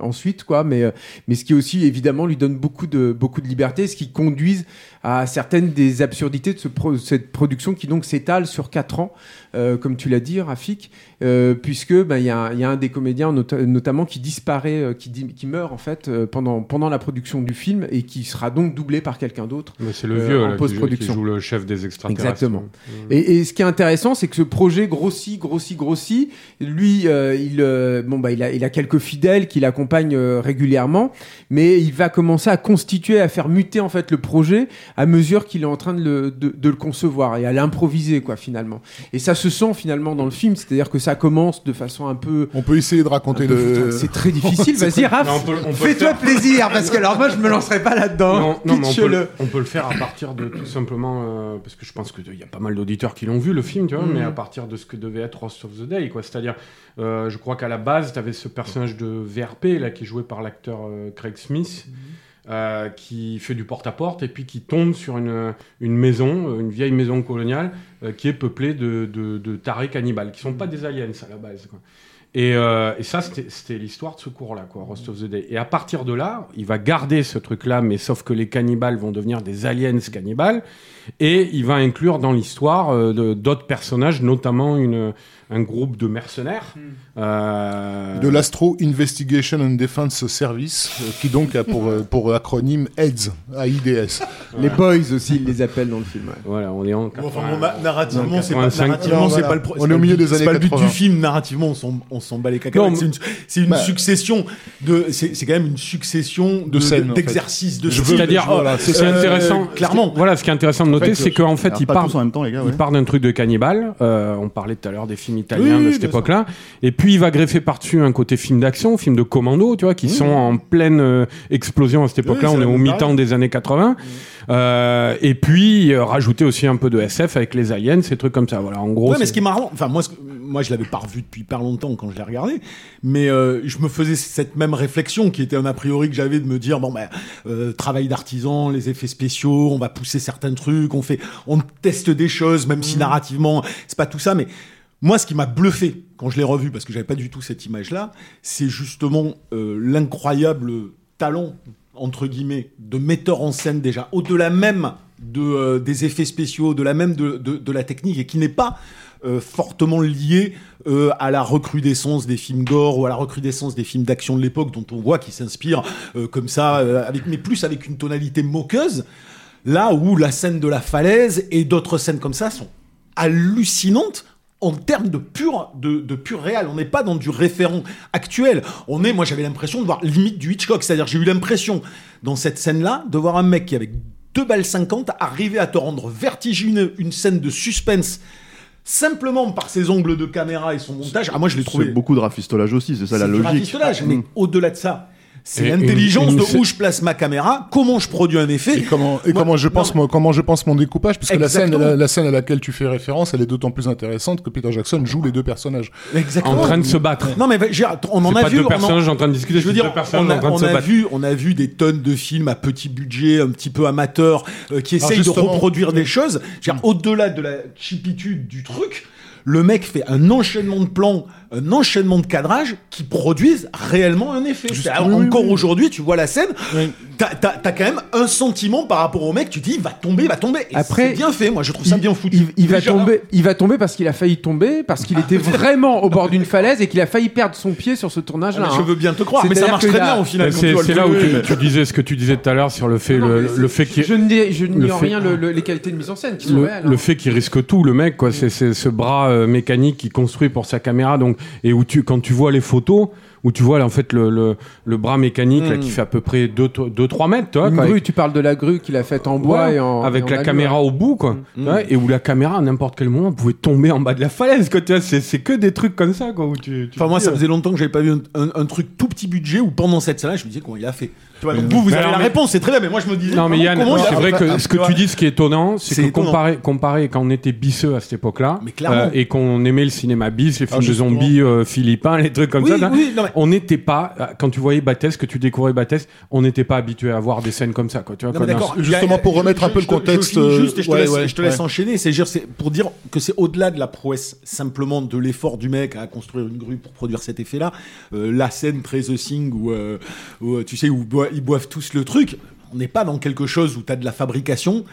E: ensuite, quoi. Mais, mais ce qui aussi, évidemment, lui donne beaucoup de, beaucoup de liberté, ce qui conduise à certaines des absurdités de ce pro- cette production qui donc s'étale sur quatre ans, euh, comme tu l'as dit, Rafik, euh, puisque ben, il y, a un- il y a un des comédiens nota- notamment qui disparaît, euh, qui, di- qui meurt en fait euh, pendant, pendant la production du film et qui sera donc doublé par quelqu'un d'autre.
B: Mais c'est le vieux
E: en post-production.
B: qui joue le chef des extraterrestres.
E: Exactement.
B: Mm.
E: Et, et ce qui est intéressant, c'est que ce projet grossit, grossit, grossit. Lui, il, bon, bah, il, a, il a quelques fidèles qui l'accompagnent régulièrement, mais il va commencer à constituer, à faire muter en fait le projet à mesure qu'il est en train de le, de, de le concevoir et à l'improviser, quoi, finalement. Et ça se sent finalement dans le film, c'est-à-dire que ça commence de façon un peu.
C: On peut essayer de raconter le.
E: C'est très difficile. *laughs* Vas-y, Raph, fais-toi
B: faire.
E: plaisir, parce que alors moi, je me lancerai pas là-dedans.
B: Non, non, mais on peut, le- on peut le faire à partir de tout simplement euh, parce que je pense qu'il y a pas mal d'auditeurs qui l'ont vu le film, tu vois,
E: Mhm.
B: mais à partir de ce que devait être Roast of the Day, quoi. C'est-à-dire, euh, je crois qu'à la base, tu avais ce personnage de VRP là qui est joué par l'acteur euh, Craig Smith. Euh, qui fait du porte-à-porte et puis qui tombe sur une, une maison, euh, une vieille maison coloniale euh, qui est peuplée de, de, de tarés cannibales, qui sont pas des aliens à la base. Quoi. Et, euh, et ça, c'était l'histoire de ce cours-là, quoi, Roast of the Day. Et à partir de là, il va garder ce truc-là, mais sauf que les cannibales vont devenir des aliens cannibales. Et il va inclure dans l'histoire euh, de- d'autres personnages, notamment une, un groupe de mercenaires. euh,
C: de l'Astro Investigation and Defense Service, euh, qui donc a pour, pour acronyme AIDS, AIDS.
E: Les boys aussi, ils les appellent dans le film. ouais.
B: Voilà, on est en
D: Bon, enfin,
B: 80.
D: bon, na- narrativement, c'est pas,
B: 85.
D: narrativement,
C: Alors,
D: c'est
C: voilà.
D: pas le pro-
C: On est
D: pas
C: au milieu
D: but-
C: des
D: c'est
C: années
D: pas le but
C: 80.
D: du film. Narrativement, on s'en, on s'en bat les cacahuètes.
B: Non,
D: C'est une, c'est une
C: Bah.
D: succession de, c'est, c'est quand même une succession de,
C: scènes, en fait.
D: d'exercices, de
C: Je veux-
D: Oh,
C: voilà,
B: c'est
D: euh,
B: intéressant.
D: clairement.
B: Voilà, ce qui est intéressant de noter, c'est qu'en fait,
A: Alors,
B: il part,
A: en même temps, les gars.
B: il part d'un truc de cannibale. euh, on parlait tout à l'heure des films italiens
D: Oui,
B: de cette époque-là. Et puis, il va greffer par-dessus un côté film d'action, film de commando, tu vois, qui sont en pleine euh, explosion à cette époque-là. on est au mi-temps des années 80. Euh, et puis, rajouter aussi un peu de SF avec les aliens, ces trucs comme ça. Voilà, en gros.
D: Ouais, mais ce qui est marrant, enfin moi, ce moi je l'avais pas revu depuis pas longtemps quand je l'ai regardé, mais euh, je me faisais cette même réflexion qui était un a priori que j'avais de me dire bon ben euh, travail d'artisan, les effets spéciaux, on va pousser certains trucs, on fait, on teste des choses, même si narrativement c'est pas tout ça, mais moi ce qui m'a bluffé quand je l'ai revu parce que j'avais pas du tout cette image-là, c'est justement euh, l'incroyable talent entre guillemets de metteur en scène déjà au-delà même de euh, des effets spéciaux, au-delà même de, de, de la technique et qui n'est pas euh, fortement lié euh, à la recrudescence des films gore ou à la recrudescence des films d'action de l'époque dont on voit qu'ils s'inspirent euh, comme ça mais plus avec une tonalité moqueuse là où la scène de la falaise et d'autres scènes comme ça sont hallucinantes en termes de pur, de, de pur réel. On n'est pas dans du référent actuel. On est, moi j'avais l'impression de voir limite du Hitchcock. C'est-à-dire j'ai eu l'impression dans cette scène-là de voir un mec qui avec 2 balles 50 arriver à te rendre vertigineux une scène de suspense simplement par ses angles de caméra et son montage. Ah moi je l'ai trouvé.
A: C'est beaucoup de rafistolage aussi, c'est ça la logique.
D: rafistolage, mais
A: Mm.
D: au-delà de ça, c'est l'intelligence de où je place ma caméra, comment je produis un effet.
C: Et comment, et
D: Moi-
C: comment je pense,
D: non,
C: moi, comment je pense mon découpage, parce que la scène,
D: Exactement.
C: la, la scène à laquelle tu fais référence, elle est d'autant plus intéressante que Peter Jackson joue les deux personnages.
B: en train de se battre.
D: Non mais on en a
B: pas
D: vu.
B: deux
D: en-
B: personnages en train de discuter,
D: Je veux dire, on a, on vu, on a vu des tonnes de films à petit budget, un petit peu amateurs, euh, qui essayent de reproduire des choses. Au-delà de la chipitude du truc, le mec fait un enchaînement de plans un enchaînement de cadrages qui produisent réellement un effet.
C: Juste- oui,
D: encore
C: oui.
D: aujourd'hui, tu vois la scène,
C: Oui.
D: t'as as, quand même un sentiment par rapport au mec, tu dis, il va tomber, il va tomber. Et
E: Après,
D: c'est bien fait, moi je trouve ça
E: il,
D: bien foutu.
E: il- il va tomber, il va tomber parce qu'il a failli tomber, parce qu'il était *laughs* vraiment au bord d'une falaise et qu'il a failli perdre son pied sur ce
D: ah,
E: tournage-là.
D: mais je
E: hein.
D: veux bien te croire, mais ça marche très
E: là-
D: bien au final.
B: C'est là où tu, tu disais ce que tu disais tout à l'heure sur le fait,
E: Non,
B: le, le fait qu'il
E: je
B: fait-
E: rien le- le- les qualités de mise en scène qui sont
B: le,
E: réelles.
B: le
E: hein.
B: fait qu'il risque tout, le mec, quoi, c'est c'est ce bras euh, mécanique qu'il construit pour sa caméra, donc et où tu, quand tu vois les photos, où tu vois là, en fait le, le, le bras mécanique là, qui fait à peu près 2-3 mètres, tu vois,
E: Une grue,
B: avec-
E: tu parles de la grue qu'il a faite en bois
B: Ouais,
E: et en
B: avec
E: et en
B: la caméra au bout, quoi, Ouais, et où la caméra à n'importe quel moment pouvait tomber en bas de la falaise, quoi, tu vois, c'est que des trucs comme ça, quoi, où tu, tu
D: Enfin, moi, ça faisait longtemps que j'avais pas vu un, un- un truc tout petit budget où pendant cette scène-là, je me disais comment il a fait. Tu vois, donc vous, vous avez la
B: mais-
D: réponse, c'est très bien, mais moi je me disais.
B: Non mais Yann, c'est vrai que ce que tu dis, ce qui est étonnant, c'est
D: C'est
B: que
D: étonnant.
B: comparé, comparé quand on était bisseux à cette époque-là,
D: Mais clairement.
B: et qu'on aimait le cinéma bis, les films de
C: justement.
B: zombies euh, philippins, les trucs comme
D: Oui,
B: ça, là,
D: oui, non, mais-
B: on n'était pas, euh, quand tu voyais Battès, que tu découvrais Battès, on n'était pas habitué à voir des scènes comme ça, quoi. Tu vois,
D: d'accord.
C: Justement, pour remettre un peu le contexte,
D: Je, juste te
C: euh,
D: laisse, enchaîner. C'est pour dire que c'est au-delà de la prouesse simplement de l'effort du mec à construire une grue pour produire cet effet-là. Euh, la scène très The Thing où, euh, euh, tu sais, où ils boivent tous le truc. On n'est pas dans quelque chose où tu as de la fabrication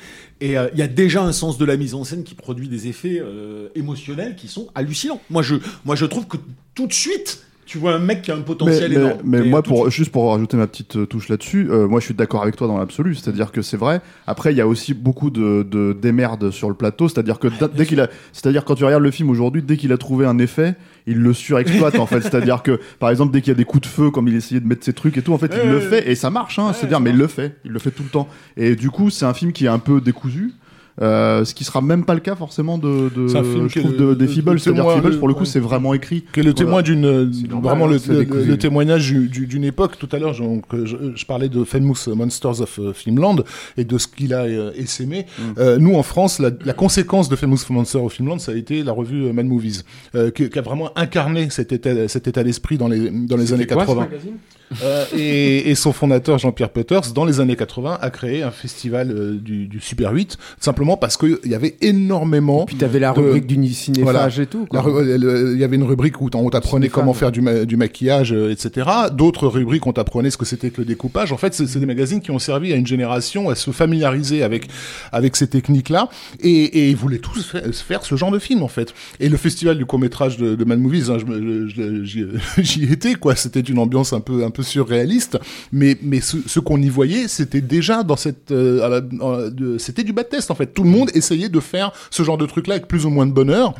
D: et euh, il y a déjà un sens de la mise en scène qui produit des effets euh, émotionnels qui sont hallucinants. Moi je, moi, je trouve que tout de suite, tu vois un mec qui a un
A: Mais,
D: potentiel
A: mais-
D: énorme.
A: mais
D: Et,
A: moi, pour,
D: suite-
A: juste pour rajouter ma petite euh, touche là-dessus, euh, moi je suis d'accord avec toi dans l'absolu. C'est-à-dire que c'est vrai. Après, il y a aussi beaucoup de, de démerdes sur le plateau. C'est-à-dire que dès qu'il a, c'est-à-dire quand tu regardes le film aujourd'hui, dès qu'il a trouvé un effet, il le surexploite en fait. C'est-à-dire que par exemple, dès qu'il y a des coups de feu, comme il essayait de mettre ses trucs et tout, en fait, il
D: Ouais,
A: le
D: ouais,
A: fait et ça marche. Hein, C'est-à-dire, mais il le fait, il le fait tout le temps. Et du coup, c'est un film qui est un peu décousu. Euh, ce qui sera même pas le cas forcément de, de je trouve de, des
C: le-
A: Feebles.
C: le
A: C'est-à-dire Feebles, pour le coup,
C: ouais.
A: c'est vraiment écrit.
C: le témoin
A: Voilà.
C: d'une vraiment
E: hein,
C: le, témoignage du- du- d'une époque tout à l'heure je, je parlais de Famous Monsters of euh, Filmland et de ce qu'il a euh, essaimé
A: Mm.
C: Euh, nous en France la, la conséquence de Famous Monsters of Filmland ça a été la revue Mad Movies euh, qui, qui a vraiment incarné cet état cet état d'esprit dans les dans les années
B: C'était quoi, ce
C: 80
B: magazine?
C: Euh, et, et son fondateur Jean-Pierre Peters dans les années 80 a créé un festival euh, du, du Super 8 simplement parce qu'il y avait énormément
E: Puis t'avais la
C: de-
E: rubrique du cinéphage et tout.
C: Il y avait une rubrique où on t'apprenait comment faire du, ma- du maquillage, euh, etc. D'autres rubriques on t'apprenait ce que c'était que le découpage. En fait, c'est des magazines qui ont servi à une génération à se familiariser avec avec ces techniques-là et, et ils voulaient tous fa- faire ce genre de film en fait. Et le festival du court métrage de, de Mad Movies, hein, j'y étais quoi. C'était une ambiance un peu un peu surréaliste, mais mais ce, ce qu'on y voyait, c'était déjà dans cette euh, c'était du bad test en fait. Tout le monde essayait de faire ce genre de truc-là avec plus ou moins de bonheur.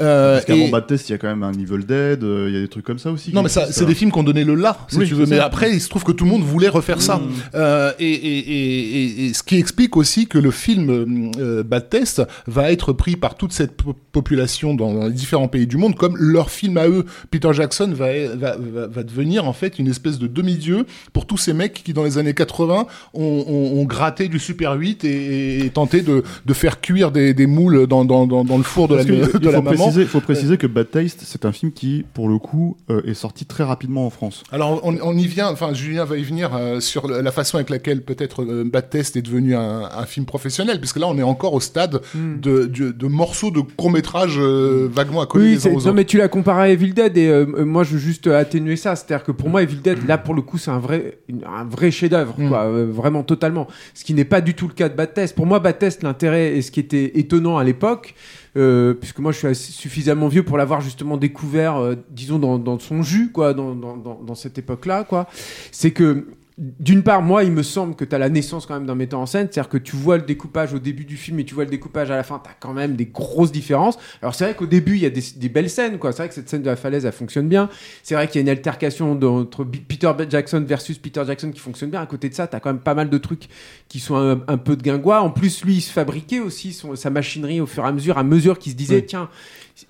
C: Euh,
A: Parce qu'avant
C: et-
A: Bad Test, il y a quand même un Evil Dead, euh, il y a des trucs comme ça aussi.
C: non, mais ça, c'est des films qu'on donnait le là, si
A: Oui,
C: tu veux. Mais après, il se trouve que tout le monde voulait refaire ça. Euh, et, et, et, ce qui explique aussi que le film Bad Test va être pris par toute cette po- population dans, dans les différents pays du monde comme leur film à eux. Peter Jackson va, va, va, va devenir en fait une espèce de demi-dieu pour tous ces mecs qui, dans les années 80, ont, ont, ont gratté du Super 8 et, et tenté de, de faire cuire des, des moules dans, dans, dans, dans le four de la,
A: Parce
C: de
A: il
C: la
A: faut
C: maman.
A: préciser, faut préciser que Bad Taste, c'est un film qui, pour le coup, euh, est sorti très rapidement en France.
C: Alors on, on y vient, enfin Julien va y venir euh, sur la façon avec laquelle peut-être euh, Bad Test est devenu un, un film professionnel, puisque là on est encore au stade de, de, de morceaux de courts métrages vaguement
E: Oui,
C: les uns aux
E: non
C: autres.
E: mais tu l'as comparé à Evil Dead et euh, euh, moi je veux juste atténuer ça, c'est-à-dire que pour moi Evil Dead là pour le coup c'est un vrai un vrai chef-d'œuvre
C: Mm.
E: quoi, euh, vraiment totalement. Ce qui n'est pas du tout le cas de Bad Test. Pour moi Bad Test l'intérêt et ce qui était étonnant à l'époque euh, puisque moi je suis assez- suffisamment vieux pour l'avoir justement découvert euh, disons dans, dans son jus quoi dans, dans cette époque-là quoi, c'est que d'une part, moi, il me semble que tu as la naissance quand même d'un metteur en scène, c'est-à-dire que tu vois le découpage au début du film et tu vois le découpage à la fin, tu as quand même des grosses différences. Alors c'est vrai qu'au début, il y a des, des belles scènes, quoi. C'est vrai que cette scène de la falaise, elle fonctionne bien. C'est vrai qu'il y a une altercation entre Peter Jackson versus Peter Jackson qui fonctionne bien. À côté de ça, tu as quand même pas mal de trucs qui sont un, un peu de guingois. En plus, lui, il se fabriquait aussi son- sa machinerie au fur et à mesure, à mesure qu'il se disait,
C: Oui.
E: tiens,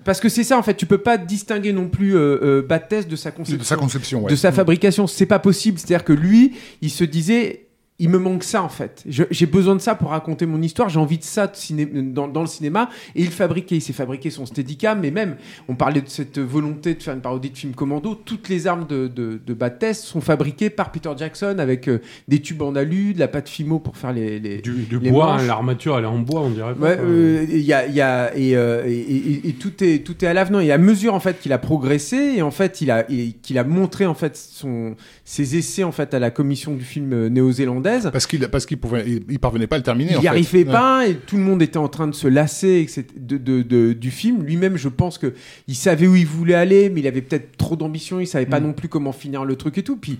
E: parce que c'est ça en fait, tu peux pas distinguer non plus euh, euh, Bad Test de sa conception
C: de sa conception, ouais.
E: de sa fabrication. C'est pas possible. C'est-à-dire que lui, il se disait. Il me manque ça en fait. J'ai besoin de ça pour raconter mon histoire. J'ai envie de ça de ciné- dans, dans le cinéma. Et il fabriquait, il s'est fabriqué son Steadicam. Mais même, on parlait de cette volonté de faire une parodie de film commando. Toutes les armes de, de, test sont fabriquées par Peter Jackson avec euh, des tubes en alu, de la pâte Fimo pour faire les, les,
B: Du, du
E: les
B: bois, hein, l'armature elle est en bois, on dirait. pas,
E: Ouais,
B: quoi.
E: euh, y a, y a et, euh, et, et- et tout est tout est à l'avenant. Et à mesure en fait qu'il a progressé et en fait il a qu'il a montré en fait son ses essais en fait à la commission du film euh,
C: Parce qu'il parce qu'il pouvait, il, il parvenait pas à le terminer.
E: Il n'y arrivait
C: Ouais.
E: pas et tout le monde était en train de se lasser de, de- de- du film. Lui-même, je pense que il savait où il voulait aller, mais il avait peut-être trop d'ambition. Il savait pas
C: Mm.
E: non plus comment finir le truc et tout. Puis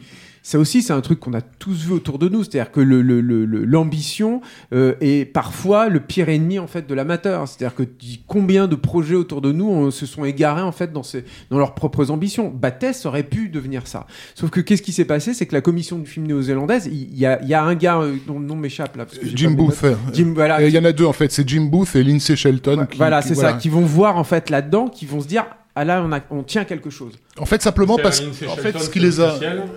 E: ça aussi, c'est un truc qu'on a tous vu autour de nous. C'est-à-dire que le- le- le- le- l'ambition euh, est parfois le pire ennemi en fait de l'amateur. C'est-à-dire que combien de projets autour de nous on- se sont égarés en fait dans, ces, dans leurs propres ambitions. Battès aurait pu devenir ça. Sauf que qu'est-ce qui s'est passé? C'est que la commission du film néo-zélandaise, il y, a, il y a un gars euh, dont le nom m'échappe là. parce que j'ai
C: Jim Booth.
E: Jim, voilà,
C: Il y en a deux en fait, c'est Jim Booth et Lindsay Shelton.
E: Ouais,
C: qui-
E: voilà, c'est ça, qui vont voir en fait là-dedans, qui vont se dire ah là on, a, on tient quelque chose.
C: En fait, simplement parce
B: Lindsay
C: en fait, ce qui les a.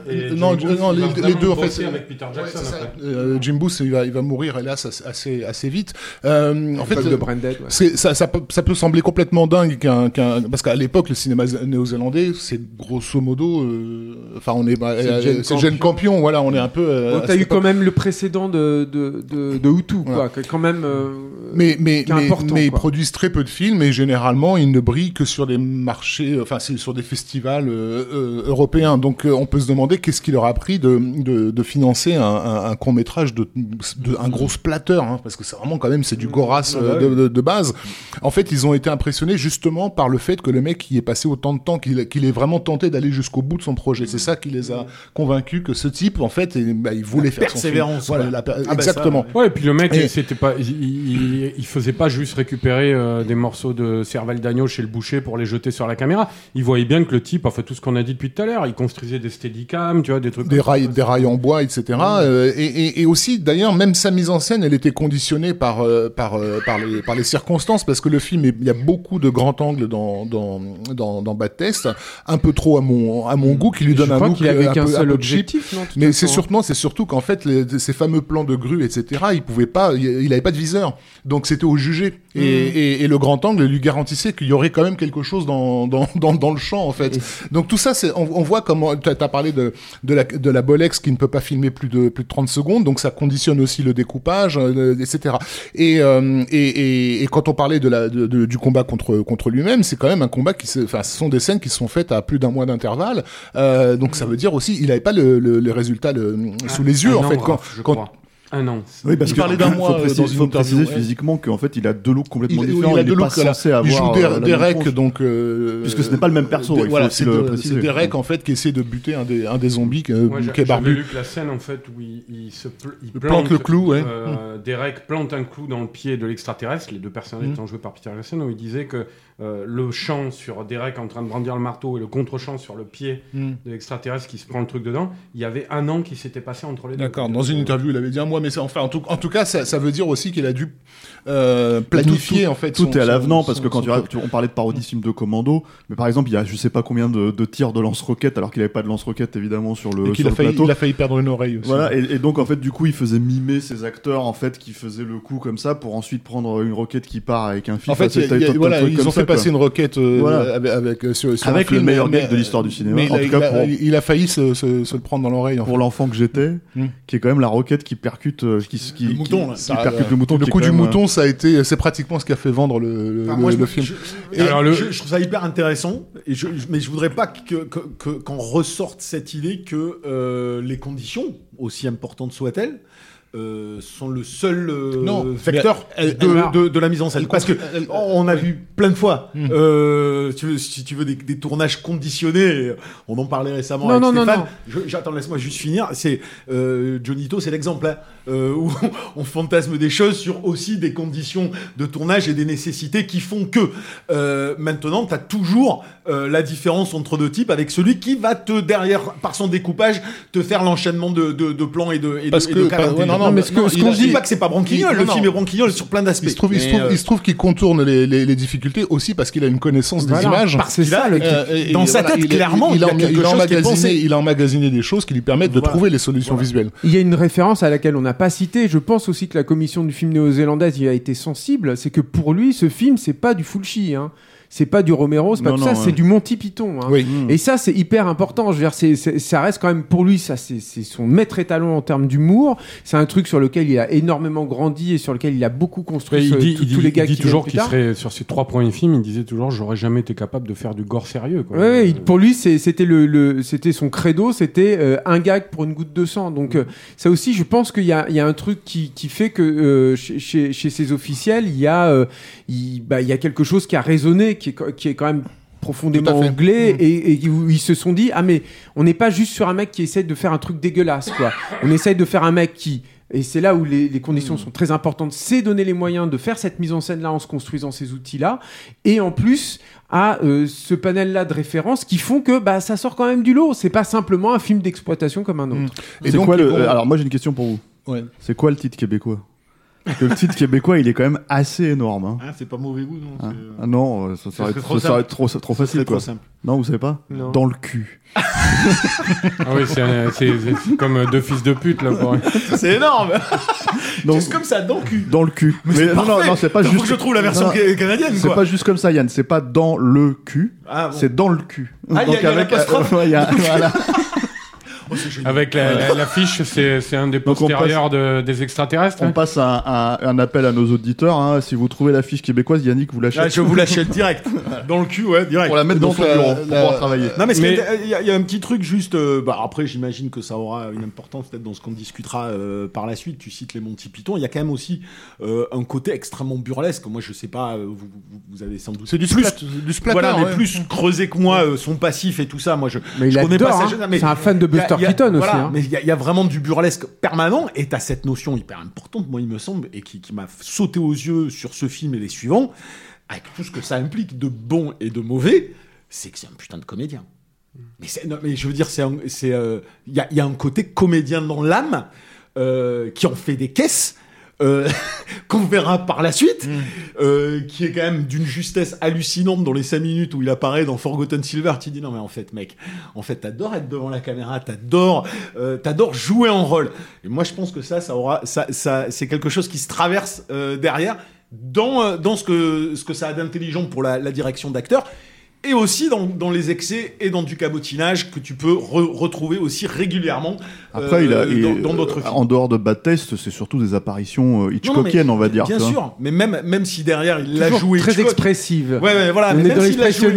B: et
C: Non,
B: Jim
C: les, deux en fait.
B: avec Peter Jackson,
C: Ouais, c'est ça.
B: après.
C: Euh, Jim Booth, il va, il va mourir hélas assez- assez vite. Euh, en fait,
E: Fuck
C: euh,
E: de Branded, ouais.
C: ça, ça, peut, ça peut sembler complètement dingue qu'un, qu'un- parce qu'à l'époque le cinéma zé- néo-zélandais c'est grosso modo, euh, enfin on est, bah,
E: C'est
C: euh,
E: Jane
C: Campion, voilà, on est un peu. euh,
E: Donc t'as eu quand même le précédent de de de, de Hutu
C: Voilà.
E: quoi, que quand même. euh,
C: Mais, mais, mais, mais ils produisent très peu de films et généralement ils ne brillent que sur des marchés, euh, enfin c'est sur des festivals euh, euh, européens. Donc euh, on peut se demander qu'est-ce qui leur a pris de, de, de financer un, un, court métrage de, de un gros splatter, hein, parce que c'est vraiment quand même c'est du Goras euh, de, de, de base. En fait ils ont été impressionnés justement par le fait que le mec y ait passé autant de temps, qu'il qu'il ait vraiment tenté d'aller jusqu'au bout de son projet. C'est ça qui les a convaincus que ce type en fait, et, bah, il voulait faire son film.
D: persévérance,
C: Voilà, la
D: Ah bah ça,
C: exactement.
D: ouais.
B: Ouais, et puis le mec,
C: Et-
B: c'était pas, il, il, il faisait pas juste récupérer euh, des morceaux de cervelle d'agneau chez le boucher pour les jeter sur la caméra. Il voyait bien que le type, enfin tout ce qu'on a dit depuis tout à l'heure, il construisait des steadicam, tu vois, des trucs.
C: des rails, des rails en bois, etc. Euh, et, et, et aussi, d'ailleurs, même sa mise en scène, elle était conditionnée par euh, par euh, par les par les circonstances, parce que le film, il y a beaucoup de grands angles dans dans dans, dans Bad Test, un peu trop à mon à mon goût, qui lui
E: je
C: donne un look
E: avait
C: un un
E: seul
C: peu
E: objectif, non
C: Mais c'est surtout, c'est surtout qu'en fait, les- ces fameux plans de grue, etc., il pouvait pas, il, avait pas de viseur, donc c'était au jugé. Et, et, et le grand angle lui garantissait qu'il y aurait quand même quelque chose dans dans dans, dans le champ, en fait. Donc tout ça, c'est, on, on voit comment, tu as parlé de de la de la Bolex qui ne peut pas filmer plus de plus de 30 secondes, donc ça conditionne aussi le découpage, euh, etc. Et, euh, et, et et quand on parlait de la de- de- du combat contre contre lui-même, c'est quand même un combat qui, se- enfin, ce sont des scènes qui sont faites à plus d'un mois d'intervalle. Euh, donc ça veut dire aussi, il avait pas le, le, le résultat le, sous les yeux
B: Un
C: en fait quand,
B: je
C: quand
B: crois. Un an.
A: Oui, parce
C: Il
A: que
C: parlait d'un mois,
A: faut
C: euh,
A: préciser,
C: dans une
A: faut préciser
C: ouais.
A: physiquement qu'en fait il a deux looks complètement
C: il,
A: différents.
C: il a deux
A: pas
C: looks, là.
A: censé
C: il joue
A: euh,
C: Derek,
A: tronche.
C: donc euh,
A: Puisque ce n'est pas le même perso, il faut
C: voilà, c'est de-
A: préciser.
C: Derek en fait qui essaie de buter un des un des zombies euh,
B: Ouais,
C: qui est barbu.
B: lu que la scène en fait où il, il se pl- il
C: Il plante le clou, ouais.
B: euh, Derek plante un clou dans le pied de l'extraterrestre, les deux personnages
C: Mm.
B: étant joués par Peter Jackson, où il disait que euh, le champ sur Derek en train de brandir le marteau et le contre-champ sur le pied
C: Mm.
B: de l'extraterrestre qui se prend le truc dedans, il y avait un an qui s'était passé entre les deux.
C: D'accord. Dans une interview, il avait dit un mois, mais enfin en tout, en tout cas, ça, ça veut dire aussi qu'il a dû euh, planifier
A: tout,
C: en fait.
A: Tout
C: son-
A: est à l'avenant parce que quand
C: son
A: tu, tu- on parlait de parodie de film de commando, mais par exemple il y a je sais pas combien de, de tirs de lance-roquettes alors qu'il avait pas de lance-roquettes évidemment sur le, sur
C: a
A: le
C: failli,
A: plateau.
C: il a failli perdre une oreille aussi.
A: Voilà, et, et donc en fait, du coup, il faisait mimer ces acteurs en fait qui faisaient le coup comme ça pour ensuite prendre une roquette qui part avec un fil.
C: En fait, y a- y a- voilà, ils
A: comme
C: ont
A: ça,
C: fait passer
A: quoi.
C: une requête euh,
A: Voilà.
C: avec, avec, euh, sur, sur un
A: Avec le
C: film,
A: meilleur gag de l'histoire du cinéma. En
C: il,
A: tout
C: a,
A: cas,
C: il failli se, le prendre dans l'oreille.
A: pour l'enfant que j'étais,
C: Hmm.
A: qui est quand même la roquette qui percute, euh, qui, percute le mouton.
C: Le coup du mouton, ça a été, c'est pratiquement ce qui a fait vendre le, le,
D: Enfin, moi,
C: le
D: je,
C: film.
D: je-
B: Et alors, le-
D: je- je trouve ça hyper intéressant, et je, je- mais je voudrais pas que- qu'on ressorte cette idée que euh, les conditions, aussi importantes soient-elles, euh, sont le seul euh,
C: Non,
D: vecteur
C: mais elle-
D: de,
C: elle-
D: de- de la mise en scène.
C: elle-
D: Parce que on a vu plein de fois,
C: Mm.
D: euh, tu veux- si tu veux, des, des tournages conditionnés. On en parlait récemment
E: Non,
D: avec
E: non, non,
D: Stéphane. J'attends, laisse-moi juste finir. C'est euh, Jonito, c'est l'exemple hein, *laughs* où on fantasme des choses sur aussi des conditions de tournage et des nécessités qui font que maintenant, tu as toujours la différence entre deux types avec celui qui va te derrière par son découpage te faire l'enchaînement de, plans et de et
C: Parce que,
D: de
C: pa-
D: cadres
C: ouais, non, non,
E: mais ce que- ce
C: il
E: qu'on
D: dis
C: il-
D: pas que c'est pas branquignol,
C: il-
D: le
C: non,
D: film
C: non.
D: est branquignol sur plein d'aspects.
C: Il se trouve, il se
D: Mais,
C: trouve,
D: euh,
C: il se trouve qu'il contourne les, les, les difficultés aussi parce qu'il a une connaissance des
E: Voilà,
C: images.
E: parce que c'est ça le.
C: Euh,
D: Dans sa tête,
C: il-
D: clairement,
C: il,
D: a
C: emmagasiné, il a emmagasiné des choses qui lui permettent de
D: Voilà.
C: trouver les solutions visuelles.
E: Il y a une référence à laquelle on n'a pas cité. Je pense aussi que la commission du film néo-zélandaise y a été sensible. C'est que pour lui, ce film, c'est pas du Fulci. Hein. C'est pas du Romero, c'est pas
A: Non,
E: tout
A: non,
E: ça,
A: ouais.
E: c'est du Monty Python. hein.
C: Oui.
E: Et ça, c'est hyper important. Je veux dire, c'est, c'est- ça reste quand même pour lui, ça, c'est, son maître étalon en termes d'humour. C'est un truc sur lequel il a énormément grandi et sur lequel il a beaucoup construit
B: il
E: ce-
B: dit,
E: tous-
B: il dit-
E: tous les gars
B: il dit
E: qui
B: toujours qu'il serait sur ses trois premiers films, il disait toujours j'aurais jamais été capable de faire du gore sérieux. Quoi.
E: Ouais,
B: Euh,
E: pour lui, c'était le, le- c'était son credo, c'était euh, un gag pour une goutte de sang. Donc euh, ça aussi, je pense qu'il y y a un truc qui, qui fait que euh, chez, chez, ces officiels, il y a, euh, il, bah, il y a quelque chose qui a résonné, qui est, co- qui est quand même profondément anglais et, et où ils se sont dit ah mais on n'est pas juste sur un mec qui essaie de faire un truc dégueulasse quoi. On essaye de faire un mec qui et c'est là où les, les conditions sont très importantes c'est donner les moyens de faire cette mise en scène là en se construisant ces outils là et en plus à euh, ce panel là de références qui font que bah ça sort quand même du lot. C'est pas simplement un film d'exploitation comme un autre.
C: Et
A: C'est
C: donc,
A: quoi le. euh, Alors moi j'ai une question pour vous.
C: Ouais.
A: C'est quoi le titre québécois? Que le titre québécois il est quand même assez énorme. hein.
D: Ah, c'est pas mauvais goût, non
A: Ah,
D: c'est-
A: ah non, euh, ça, ça,
D: serait
A: va être,
D: trop
A: ça trop, facile quoi.
D: simple.
A: Non, vous savez pas?
E: Non.
A: Dans le cul. *laughs*
B: Ah oui, c'est comme euh, deux fils de pute là. Pour... *laughs*
D: C'est énorme *laughs*
A: Donc,
D: C'est comme ça, dans le cul
A: dans le cul.
D: Mais c'est
A: non, non, c'est pas
D: Faut
A: juste.
D: que je trouve la version canadienne,
A: C'est pas juste comme ça, Yann. C'est pas dans le cul.
D: Ah, bon.
A: C'est dans le cul.
D: Ah, il y a- il y a l'apostrophe.
A: euh, ouais, il y a- voilà.
D: Oh.
B: Avec la, la- l'affiche, c'est c'est un des postérieurs de- des extraterrestres.
A: On
B: hein.
A: passe à, à un appel à nos auditeurs. hein. Si vous trouvez la fiche québécoise, Yannick, vous l'achetez.
D: Ah, je vous l'achète direct. *laughs* Dans le cul, ouais, direct.
A: Pour la mettre dans son
C: la-
A: bureau, pour
C: la-
A: pouvoir travailler.
D: Non mais, ce
B: Mais-
D: y il y, a- il y a un petit truc juste. euh, bah, après, j'imagine que ça aura une importance peut-être dans ce qu'on discutera euh, par la suite. Tu cites les Monty Python. Il y a quand même aussi euh, un côté extrêmement burlesque. Moi, je sais pas. euh, Vous, vous, vous avez sans doute
C: C'est du,
D: plus.
C: splat- du splatter.
D: voilà, mais
C: ouais.
D: plus creusé que moi, euh, son passif et tout ça. Moi, je.
E: mais il
D: je connais
E: adore
D: pas
E: hein. c'est un fan de
D: il a-
E: Buster
D: il y a-
E: Keaton
D: voilà,
E: aussi hein.
D: Mais il y, a- il y a vraiment du burlesque permanent et t'as cette notion hyper importante, moi, il me semble, et qui, qui m'a sauté aux yeux sur ce film et les suivants, avec tout ce que ça implique de bon et de mauvais, c'est que c'est un putain de comédien. Mais, non, mais je veux dire, euh, il y, a, il y a un côté comédien dans l'âme euh, qui en fait des caisses. Euh, *laughs* qu'on verra par la suite, euh, qui est quand même d'une justesse hallucinante dans les 5 minutes où il apparaît dans Forgotten Silver. Tu dis non mais en fait mec, en fait t'adores être devant la caméra, t'adores, euh, t'adores jouer en rôle. Et moi je pense que ça, ça aura, ça, ça, c'est quelque chose qui se traverse euh, derrière dans euh, dans ce que ce que ça a d'intelligent pour la, la direction d'acteur. Et aussi dans, dans les excès et dans du cabotinage que tu peux re- retrouver aussi régulièrement
A: Après,
D: euh,
A: il a, il-
D: dans, d'autres
A: euh,
D: films.
A: En dehors de Bad Taste, c'est surtout des apparitions euh,
D: Non, non, mais
A: Hitchcockiennes, on va dire.
D: Bien sûr, mais même, même si derrière il l'a joué
E: très
D: Hitchcock,
E: expressive
D: Ouais, ouais, voilà. Mais même s'il l'a joué-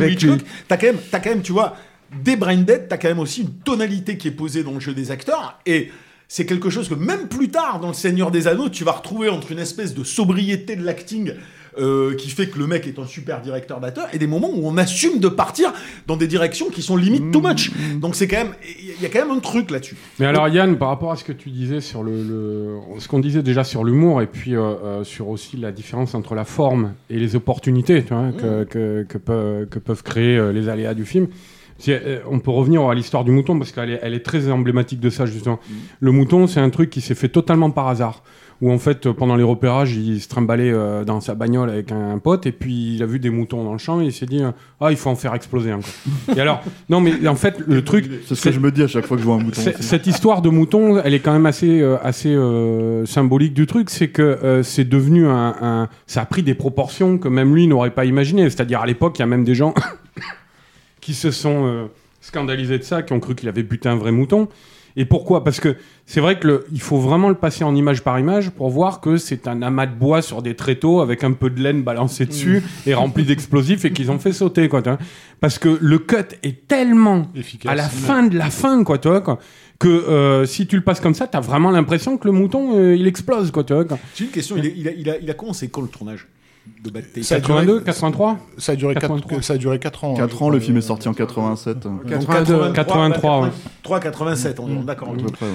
D: Même Hitchcock, t'as quand même, t'as quand même, tu vois, des Brain Dead, t'as quand même aussi une tonalité qui est posée dans le jeu des acteurs et c'est quelque chose que même plus tard dans le Seigneur des Anneaux, tu vas retrouver entre une espèce de sobriété de l'acting. Euh, qui fait que le mec est un super directeur d'acteur et des moments où on assume de partir dans des directions qui sont limite too much. Donc c'est quand même, il y a quand même un truc là-dessus.
B: Mais alors Yann, par rapport à ce que tu disais sur le, le- ce qu'on disait déjà sur l'humour et puis euh, euh, sur aussi la différence entre la forme et les opportunités tu vois, que, que, que, peut- que peuvent créer les aléas du film. On peut revenir à l'histoire du mouton parce qu'elle est, elle est très emblématique de ça justement. Le mouton, c'est un truc qui s'est fait totalement par hasard. Où en fait, pendant les repérages, il se trimballait euh, dans sa bagnole avec un, un pote et puis il a vu des moutons dans le champ et il s'est dit euh, ah il faut en faire exploser un. quoi. *laughs* et alors non mais en fait le truc
A: C'est ce que je me dis à chaque fois que je vois un mouton.
B: Cette histoire de mouton, elle est quand même assez, euh, assez euh, symbolique du truc. C'est que euh, c'est devenu un, un- Ça a pris des proportions que même lui n'aurait pas imaginées. C'est-à-dire, à l'époque, il y a même des gens *coughs* qui se sont euh, scandalisés de ça, qui ont cru qu'il avait buté un vrai mouton. Et pourquoi? Parce que c'est vrai que le- il faut vraiment le passer en image par image pour voir que c'est un amas de bois sur des tréteaux avec un peu de laine balancée dessus et rempli d'explosifs et qu'ils ont fait sauter quoi. Parce que le cut est tellement
C: Efficace.
B: à la fin de la fin quoi, tu quoi, que euh, si tu le passes comme ça, t'as vraiment l'impression que le mouton euh, il explose quoi, tu vois. quoi.
D: J'ai une question, il, est- il a, il, a, il a commencé quand le tournage? De Bad Taste
C: Ça a duré-
B: 82, 83.
C: Ça a duré 4,
B: 83.
C: ça a duré 4 ans.
A: 4
C: hein,
A: ans, le film est sorti en 87.
D: Donc
E: 82.
B: 83, ouais.
D: 83-87, on est d'accord.
A: Près, ouais.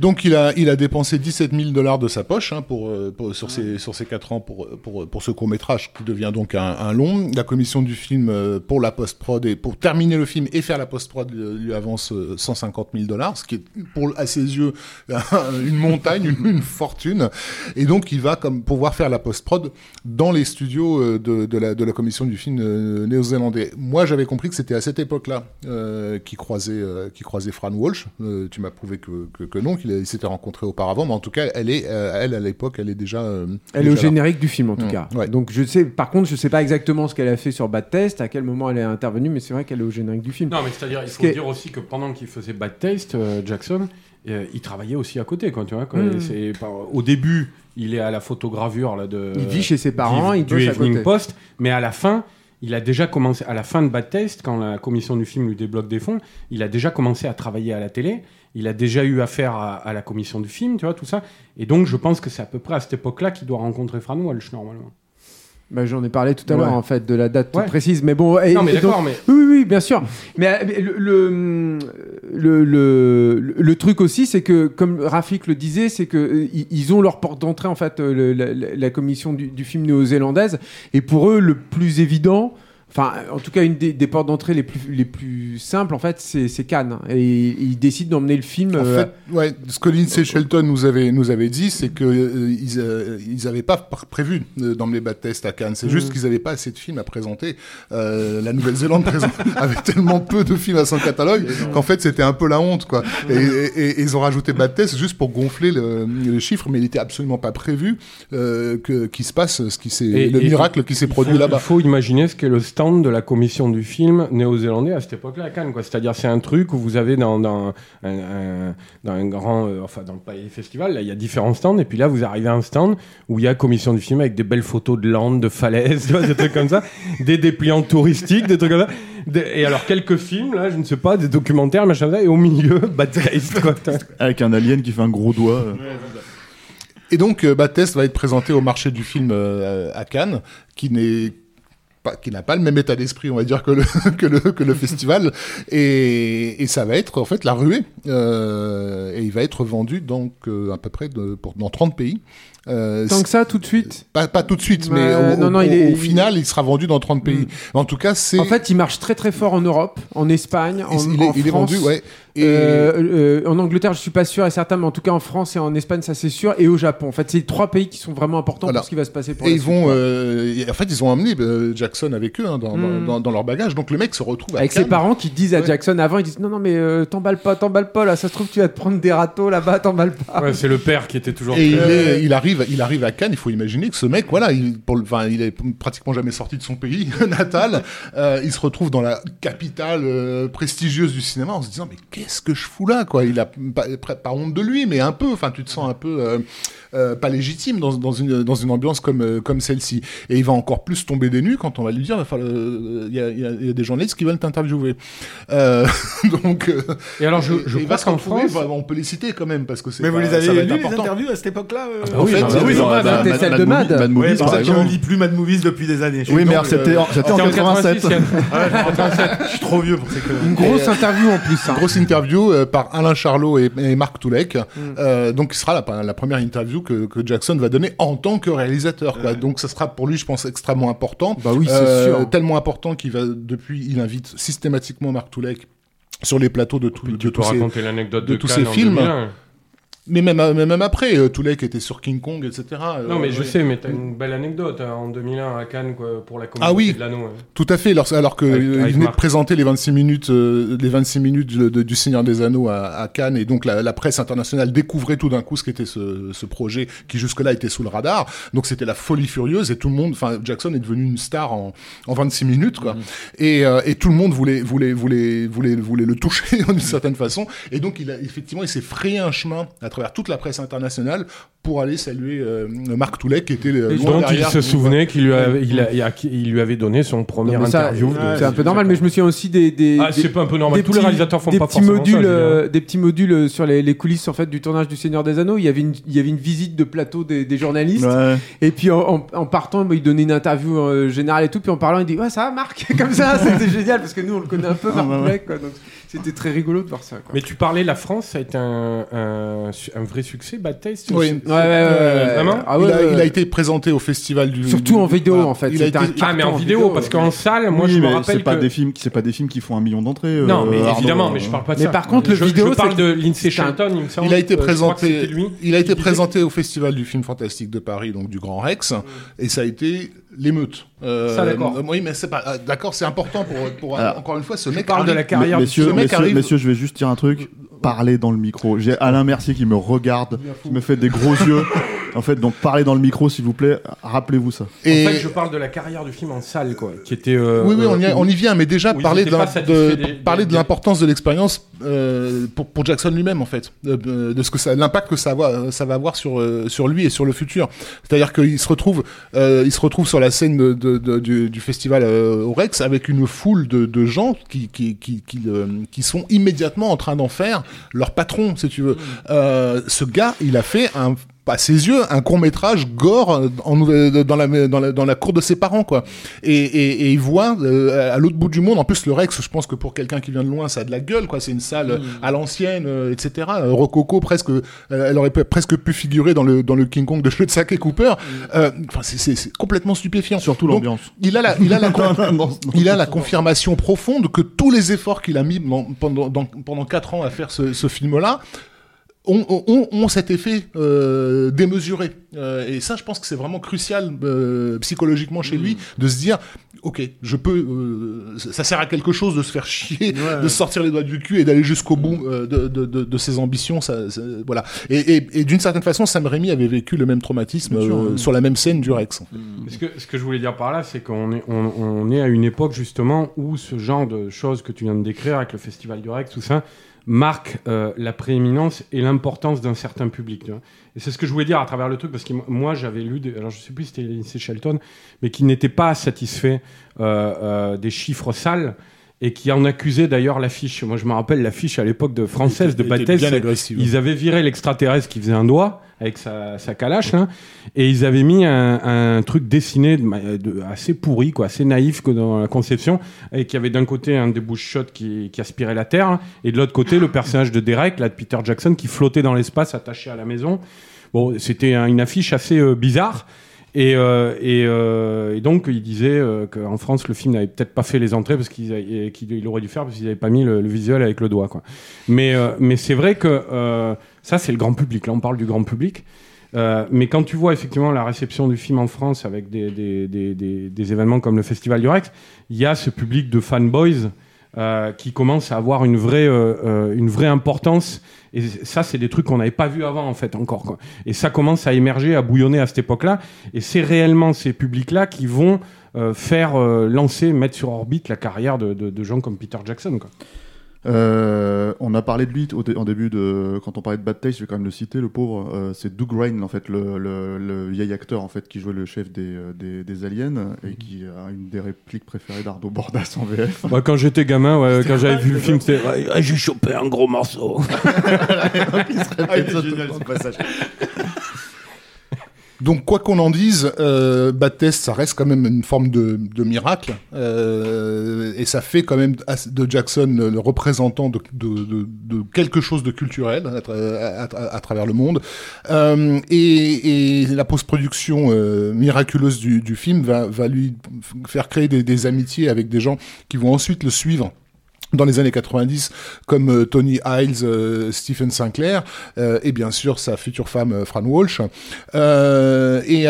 C: Donc il a, il a dépensé 17 000 dollars de sa poche hein, pour, euh, pour- sur, ces, sur ces 4 ans pour, pour, pour ce court métrage qui devient donc un, un long. La commission du film euh, pour la post-prod et pour terminer le film et faire la post-prod euh, lui avance euh, 150 000 dollars, ce qui est pour, à ses yeux *laughs* une montagne, une, une fortune. Et donc il va comme pouvoir faire la post-prod dans les studios euh, de, de, la, de la commission du film euh, néo-zélandais. Moi j'avais compris que c'était à cette époque-là euh, qu'il croisait, euh, qu'il croisait Fran Walsh. Euh, tu m'as prouvé que, que, que non, qu'il a- il s'était rencontré auparavant, mais en tout cas elle est, euh, elle à l'époque, elle est déjà. euh,
E: Elle est au
C: là.
E: générique du film en tout
C: Mm,
E: cas.
C: ouais.
E: Donc je sais, par contre, je sais pas exactement ce qu'elle a fait sur Bad Test, à quel moment elle est intervenue, mais c'est vrai qu'elle est au générique du film.
B: Non, mais c'est-à-dire, il faut
E: qui
B: dire aussi que pendant qu'il faisait Bad Taste, euh, Jackson, euh, il travaillait aussi à côté, quoi, tu vois. quoi.
E: Mm.
B: Et pas- Au début, il est à la photogravure là, de.
E: Il vit chez ses parents,
B: du,
E: il
B: du
E: bosse à côté.
B: Post, mais à la fin. Il a déjà commencé, à la fin de Bad Taste, quand la commission du film lui débloque des fonds, il a déjà commencé à travailler à la télé, il a déjà eu affaire à, à la commission du film, tu vois, tout ça. Et donc, je pense que c'est à peu près à cette époque-là qu'il doit rencontrer Fran Walsh, normalement.
E: Bah, J'en ai parlé tout à l'heure en fait de la date
B: Ouais.
E: précise, mais bon. et-
B: non, mais
E: et donc-
B: d'accord, mais.
E: Oui, oui, oui, bien sûr. Mais euh, mais le, le, le, le, truc aussi, c'est que, comme Rafik le disait, c'est que euh, ils- ont leur porte d'entrée, en fait, euh, la, la- la commission du, du film néo-zélandaise. Et pour eux, le plus évident, enfin, en tout cas, une des, des portes d'entrée les plus, les plus simples, en fait, c'est c'est Cannes. Et ils décident d'emmener le film.
C: En
E: euh,
C: fait, ouais, ce que Lindsay Shelton nous avait, nous avait dit, c'est que euh, ils, euh, ils avaient pas pr- prévu euh, d'emmener Bad Test à Cannes. C'est juste qu'ils n'avaient pas assez de films à présenter. Euh, la Nouvelle-Zélande *laughs* avait tellement peu de films à son catalogue qu'en fait c'était un peu la honte, quoi. Et, et- et ils ont rajouté Bad Test juste pour gonfler le, le chiffre, mais il était absolument pas prévu euh, que qu'il se passe ce qui le
B: et-
C: miracle qui s'est produit là-bas.
B: Il faut imaginer ce qu'est le stand de la commission du film néo-zélandais à cette époque-là à Cannes. quoi. C'est-à-dire, c'est un truc où vous avez dans, dans, un, un- dans un grand, euh, enfin dans le Palais Festival, là, il y a différents stands, et puis là, vous arrivez à un stand où il y a commission du film avec des belles photos de landes, de falaises, *laughs* tu vois, des trucs comme ça, des dépliants touristiques, des trucs comme ça. Des- et alors quelques films, là, je ne sais pas, des documentaires, machin, ça, et au milieu, *laughs* Bad Taste, quoi. *laughs*
A: Avec un alien qui fait un gros doigt. euh.
C: Et donc, euh, Bad va être présenté au marché du film euh, à Cannes, qui n'est qui n'a pas le même état d'esprit, on va dire, que le, *laughs* que le, que le festival. Et, et ça va être, en fait, la ruée. Euh, et il va être vendu, donc, euh, à peu près dans 30 pays. Euh,
E: Tant que ça, tout de suite.
C: pas, pas tout de suite,
E: Ouais,
C: mais au,
E: non, non,
C: au-
E: il est-
C: au
E: il-
C: final, il sera vendu dans 30 pays.
E: Mm.
C: En tout cas, c'est...
E: En fait, il marche très très fort en Europe, en Espagne, en,
C: il, est,
E: en
C: il est
E: France.
C: vendu, ouais. Et
E: Euh, euh, en Angleterre, je suis pas sûr et certain, mais en tout cas en France et en Espagne, ça c'est sûr, et au Japon. En fait, c'est les trois pays qui sont vraiment importants
C: Voilà.
E: pour ce qui va se passer pour
C: Et
E: la
C: ils
E: suite,
C: vont, euh, en fait, ils ont emmené euh, Jackson avec eux hein, dans, dans- dans, dans leur bagage. Donc le mec se retrouve à
E: Avec ses parents qui disent à
C: Ouais.
E: Jackson avant, ils disent non non mais euh, t'emballes pas, t'emballes pas là, ça se trouve tu vas te prendre des râteaux là-bas, t'emballes pas.
B: Ouais, c'est le père qui était toujours.
C: Et est- il arrive, il arrive à Cannes. Il faut imaginer que ce mec, voilà, il, pour le, enfin, il est pratiquement jamais sorti de son pays *laughs* natal. Euh, il se retrouve dans la capitale euh, prestigieuse du cinéma en se disant mais qu'est-ce que je fous là quoi? Il a pas, honte de lui, mais un peu. Enfin, tu te sens un peu euh, euh, pas légitime dans, dans une dans une ambiance comme euh, comme celle-ci. Et il va encore plus tomber des nues quand on va lui dire enfin, euh, il y, a, y y des journalistes qui veulent t'interviewer. Euh, *laughs* donc euh,
B: Et alors, je, je crois qu'en France.
C: bah, on peut les citer quand même parce que c'est
D: Mais vous
C: pas-
D: les
C: ça
D: avez
C: être
D: les interviews à cette époque-là euh
B: bah oui,
C: fait,
B: bah
C: c'est-
B: oui,
A: dans-
E: bah,
A: Mad-
E: c'était
A: Mad-
E: celle de
A: Movies-
E: Mad.
A: Mad Movies, par
D: que je
A: exemple.
D: lis plus Mad Movies depuis des années.
A: Oui, mais c'était
D: euh,
A: en- c'était en
B: C'était en
A: 87.
B: 86, Yann.
D: Je suis trop vieux pour ces conneries.
E: Une grosse interview en plus. hein.
C: Grosse interview euh, par Alain Charlot et, Marc Toulek.
E: Mm.
C: Euh, donc, ce sera la, première interview que, Jackson va donner en tant que réalisateur. Donc, ça sera pour lui, je pense, extrêmement important.
E: Bah oui, c'est
C: Euh,
E: sûr.
C: Tellement important qu'il va, depuis, il invite systématiquement Marc Toulek sur les plateaux de, tout, tous ces...
B: raconter l'anecdote
C: de
B: de,
C: tous ces films.
B: 2001.
C: Mais même, euh, même après, euh, Toulek était sur King Kong, etc. Euh,
B: Non, mais je
C: ouais.
B: sais, mais t'as une belle anecdote hein, en 2001 à Cannes quoi, pour la communauté
C: Ah oui.
B: de l'anneau. hein.
C: Tout à fait. Alors, alors que
B: Avec-
C: euh,
B: avec
C: il venait
B: Marc.
C: de présenter les 26 minutes, euh, les 26 minutes de- de- du Seigneur des Anneaux à, à Cannes, et donc la, la presse internationale découvrait tout d'un coup ce qu'était ce, ce projet qui jusque-là était sous le radar. Donc c'était la folie furieuse et tout le monde, enfin Jackson est devenu une star en, en 26 minutes, quoi. Et, euh, et tout le monde voulait voulait voulait voulait voulait le toucher *laughs* d'une certaine façon. Et donc il a effectivement il s'est frayé un chemin à travers toute la presse internationale pour aller saluer euh, Marc Toulet qui était euh, loin
B: dont il se souvenait qu'il lui, avait- il a- il a- il lui avait donné son premier
E: Non, mais ça,
B: interview.
E: C'est un peu normal, mais je me souviens aussi des. des
B: Ah, c'est pas un peu normal. Tous les
E: petits-
B: réalisateurs font
E: des
B: pas
E: petits
B: forcément
E: modules,
B: ça. dire.
E: euh, des petits modules euh, sur les, les coulisses en fait du tournage du Seigneur des Anneaux. Il y avait une, il y avait une visite de plateau des, des journalistes.
A: Ouais.
E: Et puis en, en- en partant, bah, il donnait une interview euh, générale et tout. Puis en parlant, il dit ouais ça va Marc? *laughs* Comme ça. C'était génial parce que nous on le connaît un peu
A: Ah,
E: Marc Poulet, quoi. Donc c'était très rigolo de voir ça. Quoi.
B: Mais tu parlais, la France, ça a été un, un, un vrai succès, Bad Taste
C: Oui.
E: Ouais, ouais, ouais,
B: Euh, vraiment
E: Ah
C: il, a,
E: ouais.
C: il a été présenté au festival du.
E: Surtout en vidéo,
C: voilà.
E: en fait.
C: Il a été-
E: un
B: Ah, mais en vidéo, parce qu'en salle, moi,
A: Oui,
B: je me
A: mais
B: rappelle
A: c'est pas
B: que...
A: des films, qui- c'est pas des films qui font un million d'entrées.
B: Non,
A: euh,
B: mais
A: Arnaud,
B: évidemment,
A: euh,
B: mais je parle pas de
E: Mais
B: ça.
E: par contre, le
B: je,
E: vidéo,
B: je parle de Lindsay Shelton, il me semble.
C: Il a été
B: euh,
C: présenté. Il a été présenté au festival du film fantastique de Paris, donc du Grand Rex, et ça a été l'émeute. Euh,
B: Ça, d'accord.
C: euh, Oui, mais c'est pas ah, d'accord. C'est important pour, pour
A: Alors,
C: encore une fois ce mec.
B: parle de
C: arrive-
B: la carrière
A: messieurs,
C: ce mec
A: messieurs,
C: arrive-
A: messieurs, je vais juste dire un truc. Parlez dans le micro. J'ai Alain Mercier qui me regarde, qui me fait des gros yeux. *laughs* En fait, donc parlez dans le micro, s'il vous plaît. Rappelez-vous ça.
C: Et
B: En fait, je parle de la carrière du film en salle, quoi, qui était. euh,
C: oui, oui, on y,
B: euh,
C: on y vient, mais déjà parler de,
B: pas
C: l'im-
B: satisfaits
C: de-
B: des-
C: parler
B: des-
C: de l'importance de l'expérience euh, pour, pour Jackson lui-même en fait, de, de- ce que ça, l'impact que ça va, ça va avoir sur euh, sur lui et sur le futur. C'est-à-dire qu'il se retrouve, euh, il se retrouve sur la scène de, de- de- du, du festival euh, au Rex avec une foule de, de gens qui qui qui qui, euh, qui sont immédiatement en train d'en faire leur patron, si tu veux. Euh, ce gars, il a fait un à ses yeux, un court métrage gore euh, en, nouvelle- dans, la, dans, la, dans la cour de ses parents, quoi. Et, et, et il voit euh, à l'autre bout du monde, en plus le Rex, je pense que pour quelqu'un qui vient de loin, ça a de la gueule, quoi. C'est une salle euh, à l'ancienne, euh, etc. Euh, Rococo, presque, euh, elle aurait pu- presque pu figurer dans le, dans le King Kong de Schutzack et Cooper. Euh, Enfin, c'est- complètement stupéfiant.
A: Surtout l'ambiance.
C: Il a la, il a la, *laughs* con-
A: Non, non, non.
C: il a la confirmation profonde que tous les efforts qu'il a mis dans- pendant, dans- pendant 4 ans à faire ce, ce film-là ont, ont, ont cet effet euh, démesuré. Euh, et ça, je pense que c'est vraiment crucial euh, psychologiquement chez lui de se dire, ok, je peux, euh, ça sert à quelque chose de se faire chier, de sortir les doigts du cul et d'aller jusqu'au bout euh, de, de, de, de ses ambitions. Ça, ça- voilà. Et, et, et d'une certaine façon, Sam Raimi avait vécu le même traumatisme
A: sûr,
C: euh,
A: oui.
C: sur la même scène du Rex. en fait.
B: Ce que, ce que je voulais dire par là, c'est qu'on est, on, on est à une époque justement où ce genre de choses que tu viens de décrire avec le Festival du Rex, tout ça, marque euh, la prééminence et l'importance d'un certain public. tu vois. Et c'est ce que je voulais dire à travers le truc, parce que moi j'avais lu, alors je sais plus si c'était Lindsay Shelton, mais qui n'était pas satisfait euh, euh, des chiffres sales et qui en accusait d'ailleurs l'affiche. Moi je me rappelle l'affiche à l'époque de française de
C: agressif.
B: Ils avaient viré l'extraterrestre qui faisait un doigt avec sa, sa calache là, et ils avaient mis un, un truc dessiné de, ma- de- assez pourri, quoi, assez naïf que dans la conception, et qui avait d'un côté un des bush-shots qui, qui aspirait la terre, et de l'autre côté le personnage de Derek, là, de Peter Jackson, qui flottait dans l'espace attaché à la maison. Bon, c'était un- une affiche assez euh, bizarre. Et, euh, et, euh, et donc, il disait euh, qu'en France, le film n'avait peut-être pas fait les entrées parce qu'il aurait dû faire parce qu'ils n'avaient pas mis le, visuel avec le doigt. Quoi. Mais, euh, mais c'est vrai que euh, ça, c'est le grand public. Là, on parle du grand public. Mais quand tu vois effectivement la réception du film en France avec des, des, des, des, événements comme le Festival du Rex, il y a ce public de fanboys qui commence à avoir une vraie, une vraie importance. Et ça, c'est des trucs qu'on n'avait pas vu avant, en fait, encore. Quoi. Et ça commence à émerger, à bouillonner à cette époque-là. Et c'est réellement ces publics-là qui vont euh, faire euh, lancer, mettre sur orbite la carrière de, de, de gens comme Peter Jackson. Quoi.
A: Euh, on a parlé de lui au dé- en début de quand on parlait de Bad Taste, je vais quand même le citer, le pauvre. euh, c'est Doug Ryan en fait, le, le, le vieil acteur en fait qui jouait le chef des, euh, des, des aliens et qui a une des répliques préférées d'Ardo Bordas en VF.
B: Moi, quand j'étais gamin, ouais, quand j'avais vu le film, c'était j'ai chopé un gros morceau. *laughs*
A: Ah, il est génial ce passage.
C: Donc, quoi qu'on en dise, euh, Bad Test, ça reste quand même une forme de, de miracle. Euh, et ça fait quand même de Jackson le représentant de, de, de, quelque chose de culturel à, tra- à- à- à travers le monde. Euh, et, et la post-production euh, miraculeuse du, du film va, va lui faire créer des, des amitiés avec des gens qui vont ensuite le suivre dans les années 90, comme euh, Tony Hiles, euh, Stephen Sinclair, euh, et bien sûr sa future femme Fran Walsh. Et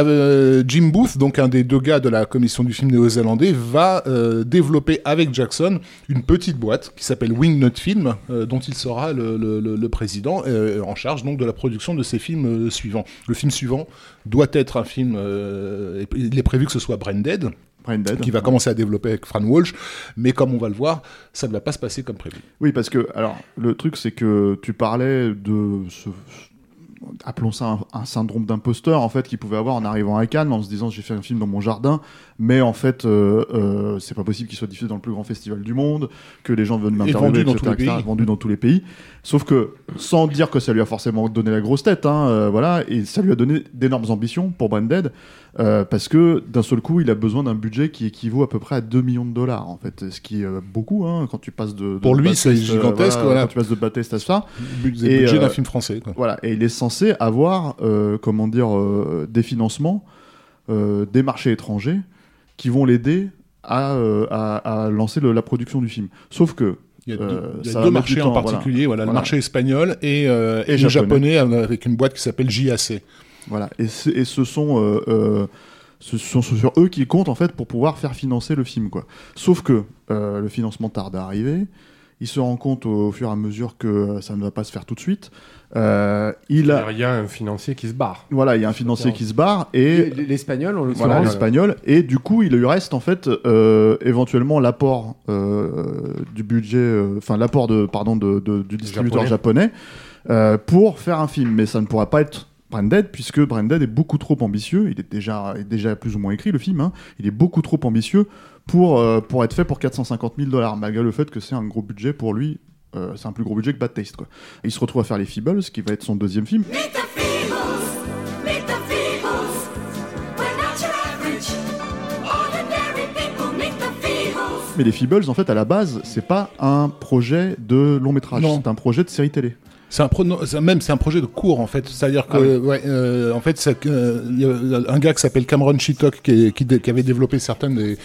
C: Jim Booth, donc un des deux gars de la commission du film néo-zélandais, va développer avec Jackson une petite boîte qui s'appelle Wingnut Film, dont il sera le, président, en charge donc de la production de ses films suivants. Le film suivant doit être un film, il est prévu que ce soit Branded, Qui va commencer à développer avec Fran Walsh, mais comme on va le voir, ça ne va pas se passer comme prévu.
A: Oui, parce que alors le truc c'est que tu parlais de ce appelons ça un, un syndrome d'imposteur en fait qu'il pouvait avoir en arrivant à Cannes en se disant j'ai fait un film dans mon jardin mais en fait euh, euh, c'est pas possible qu'il soit diffusé dans le plus grand festival du monde que les gens veulent m'interviewer
C: vendu dans
A: etc.,
C: tous les
A: etc.,
C: pays.
A: vendu dans tous les pays sauf que sans dire que ça lui a forcément donné la grosse tête hein, euh, voilà et ça lui a donné d'énormes ambitions pour Branded euh, parce que d'un seul coup il a besoin d'un budget qui équivaut à peu près à 2 millions de dollars en fait ce qui est euh, beaucoup hein, quand tu passes de, de
C: Pour lui, c'est gigantesque, voilà.
A: quand tu passes de bad taste à ça
C: budget
A: Et,
C: budget d'un film français. Quoi.
A: voilà, et il est censé avoir, comment dire, des financements euh, des marchés étrangers qui vont l'aider à, euh, à, à lancer le- la production du film. Sauf que
C: Il y a
A: euh,
C: deux, y a marchés en particulier, voilà, le
A: Voilà.
C: marché espagnol et, euh,
A: Et
C: et le
A: japonais.
C: avec une boîte qui s'appelle JAC.
A: voilà, et, ce- et ce sont ce sont sur eux qui comptent en fait pour pouvoir faire financer le film, quoi. Sauf que le financement tarde à arriver. Il se rend compte au, au fur et à mesure que ça ne va pas se faire tout de suite. Euh, il a,
B: Il y a un financier qui se barre.
A: voilà, il y a un financier qui se barre et
E: L'espagnol, on le
A: voilà, l'espagnol. Et du coup, il lui reste en fait euh, éventuellement l'apport euh, du budget, euh, enfin l'apport de pardon de, de- du distributeur japonais, euh, pour faire un film. Mais ça ne pourra pas être Branded puisque Branded est beaucoup trop ambitieux. Il est déjà est déjà plus ou moins écrit le film. hein. Il est beaucoup trop ambitieux pour euh, pour être fait pour 450 000 dollars, malgré le fait que c'est un gros budget pour lui. Euh, c'est un plus gros budget que Bad Taste quoi. Et il se retrouve à faire les Feebles, qui va être son deuxième film. Mais les Feebles, en fait, à la base, c'est pas un projet de long métrage,
C: Non.
A: c'est un projet de série télé.
C: C'est un pro- même c'est un projet de cours en fait, c'est-à-dire que
A: Ah oui.
C: ouais, euh, en fait euh, il y a un gars qui s'appelle Cameron Chittock qui, avait développé certains des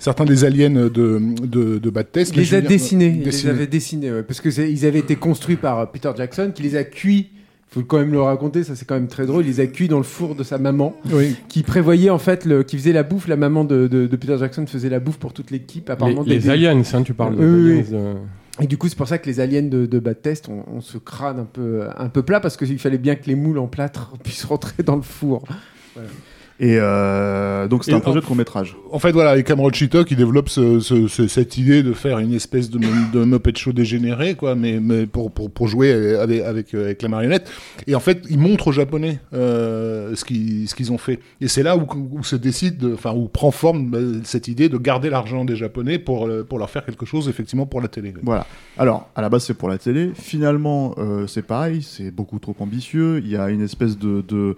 C: certains des aliens de de, de Bad Test.
E: Il les a dessinés, il les avait dessinés, ouais, parce que ils avaient été construits par euh, Peter Jackson, qui les a cuits. Faut quand même le raconter, ça c'est quand même très drôle. Il les a cuits dans le four de sa maman,
C: Oui.
E: qui prévoyait en fait, le, qui faisait la bouffe. La maman de, de- de Peter Jackson faisait la bouffe pour toute l'équipe.
B: Les,
E: Apparemment,
B: les
E: des-
B: aliens, hein, tu parles
E: oui,
B: euh,
E: Et du coup, c'est pour ça que les aliens de, de Test, on, on se crâne un peu, un peu plat parce qu'il fallait bien que les moules en plâtre *laughs* puissent rentrer dans le four.
A: Et euh, donc c'est un projet de court métrage.
C: En fait, voilà, et Cameron Chittock, il développe ce- ce- ce- cette idée de faire une espèce de, de Muppet Show dégénéré, quoi, mais, mais pour, pour, pour jouer avec, avec, euh, avec la marionnette. Et en fait, il montre aux Japonais euh, ce qu'ils ont fait. Et c'est là où, où se décide, de- enfin, où prend forme euh, cette idée de garder l'argent des Japonais pour, euh, pour leur faire quelque chose, effectivement, pour la télé.
A: Voilà. Alors, à la base, c'est pour la télé. Finalement, euh, c'est pareil, c'est beaucoup trop ambitieux. Il y a une espèce de-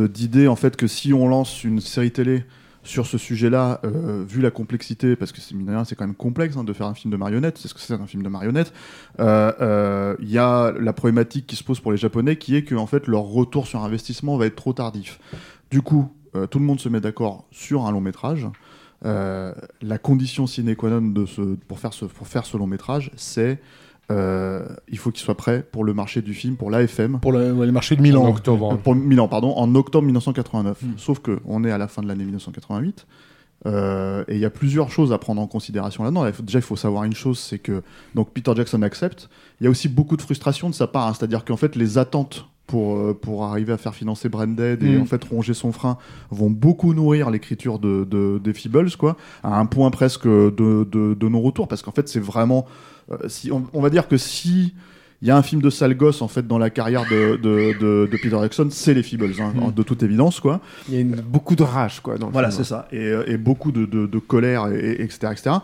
A: d'idée, en fait, que si on lance une série télé sur ce sujet-là, euh, vu la complexité, parce que c'est c'est quand même complexe hein, de faire un film de marionnette, c'est ce que c'est un film de marionnette, euh, euh, il y a la problématique qui se pose pour les Japonais, qui est que en fait, leur retour sur investissement va être trop tardif. Du coup, euh, tout le monde se met d'accord sur un long métrage. Euh, la condition sine qua non de ce, pour, faire ce, pour faire ce long métrage, c'est euh, il faut qu'il soit prêt pour le marché du film, pour l'AFM,
C: Pour le, ouais, le marché de
B: en
C: Milan.
B: octobre.
A: euh, pour Milan, pardon, en octobre 1989. Sauf que on est à la fin de l'année 1988. euh, et il y a plusieurs choses à prendre en considération là-dedans. Déjà, il faut savoir une chose, c'est que donc Peter Jackson accepte. Il y a aussi beaucoup de frustration de sa part, hein. c'est-à-dire qu'en fait les attentes pour euh, pour arriver à faire financer Branded et
C: Mm.
A: en fait ronger son frein vont beaucoup nourrir l'écriture de, de des Feebles, quoi, à un point presque de de, de non retour, parce qu'en fait c'est vraiment si on, on va dire que si il y a un film de sale gosse en fait dans la carrière de, de, de, de Peter Jackson, c'est les Feebles, hein,
C: Mm.
A: de toute évidence quoi.
E: Il y a une- beaucoup de rage, quoi. Dans le
A: Voilà, c'est ça, et, euh, et beaucoup de, colère, et, et- etc., etc.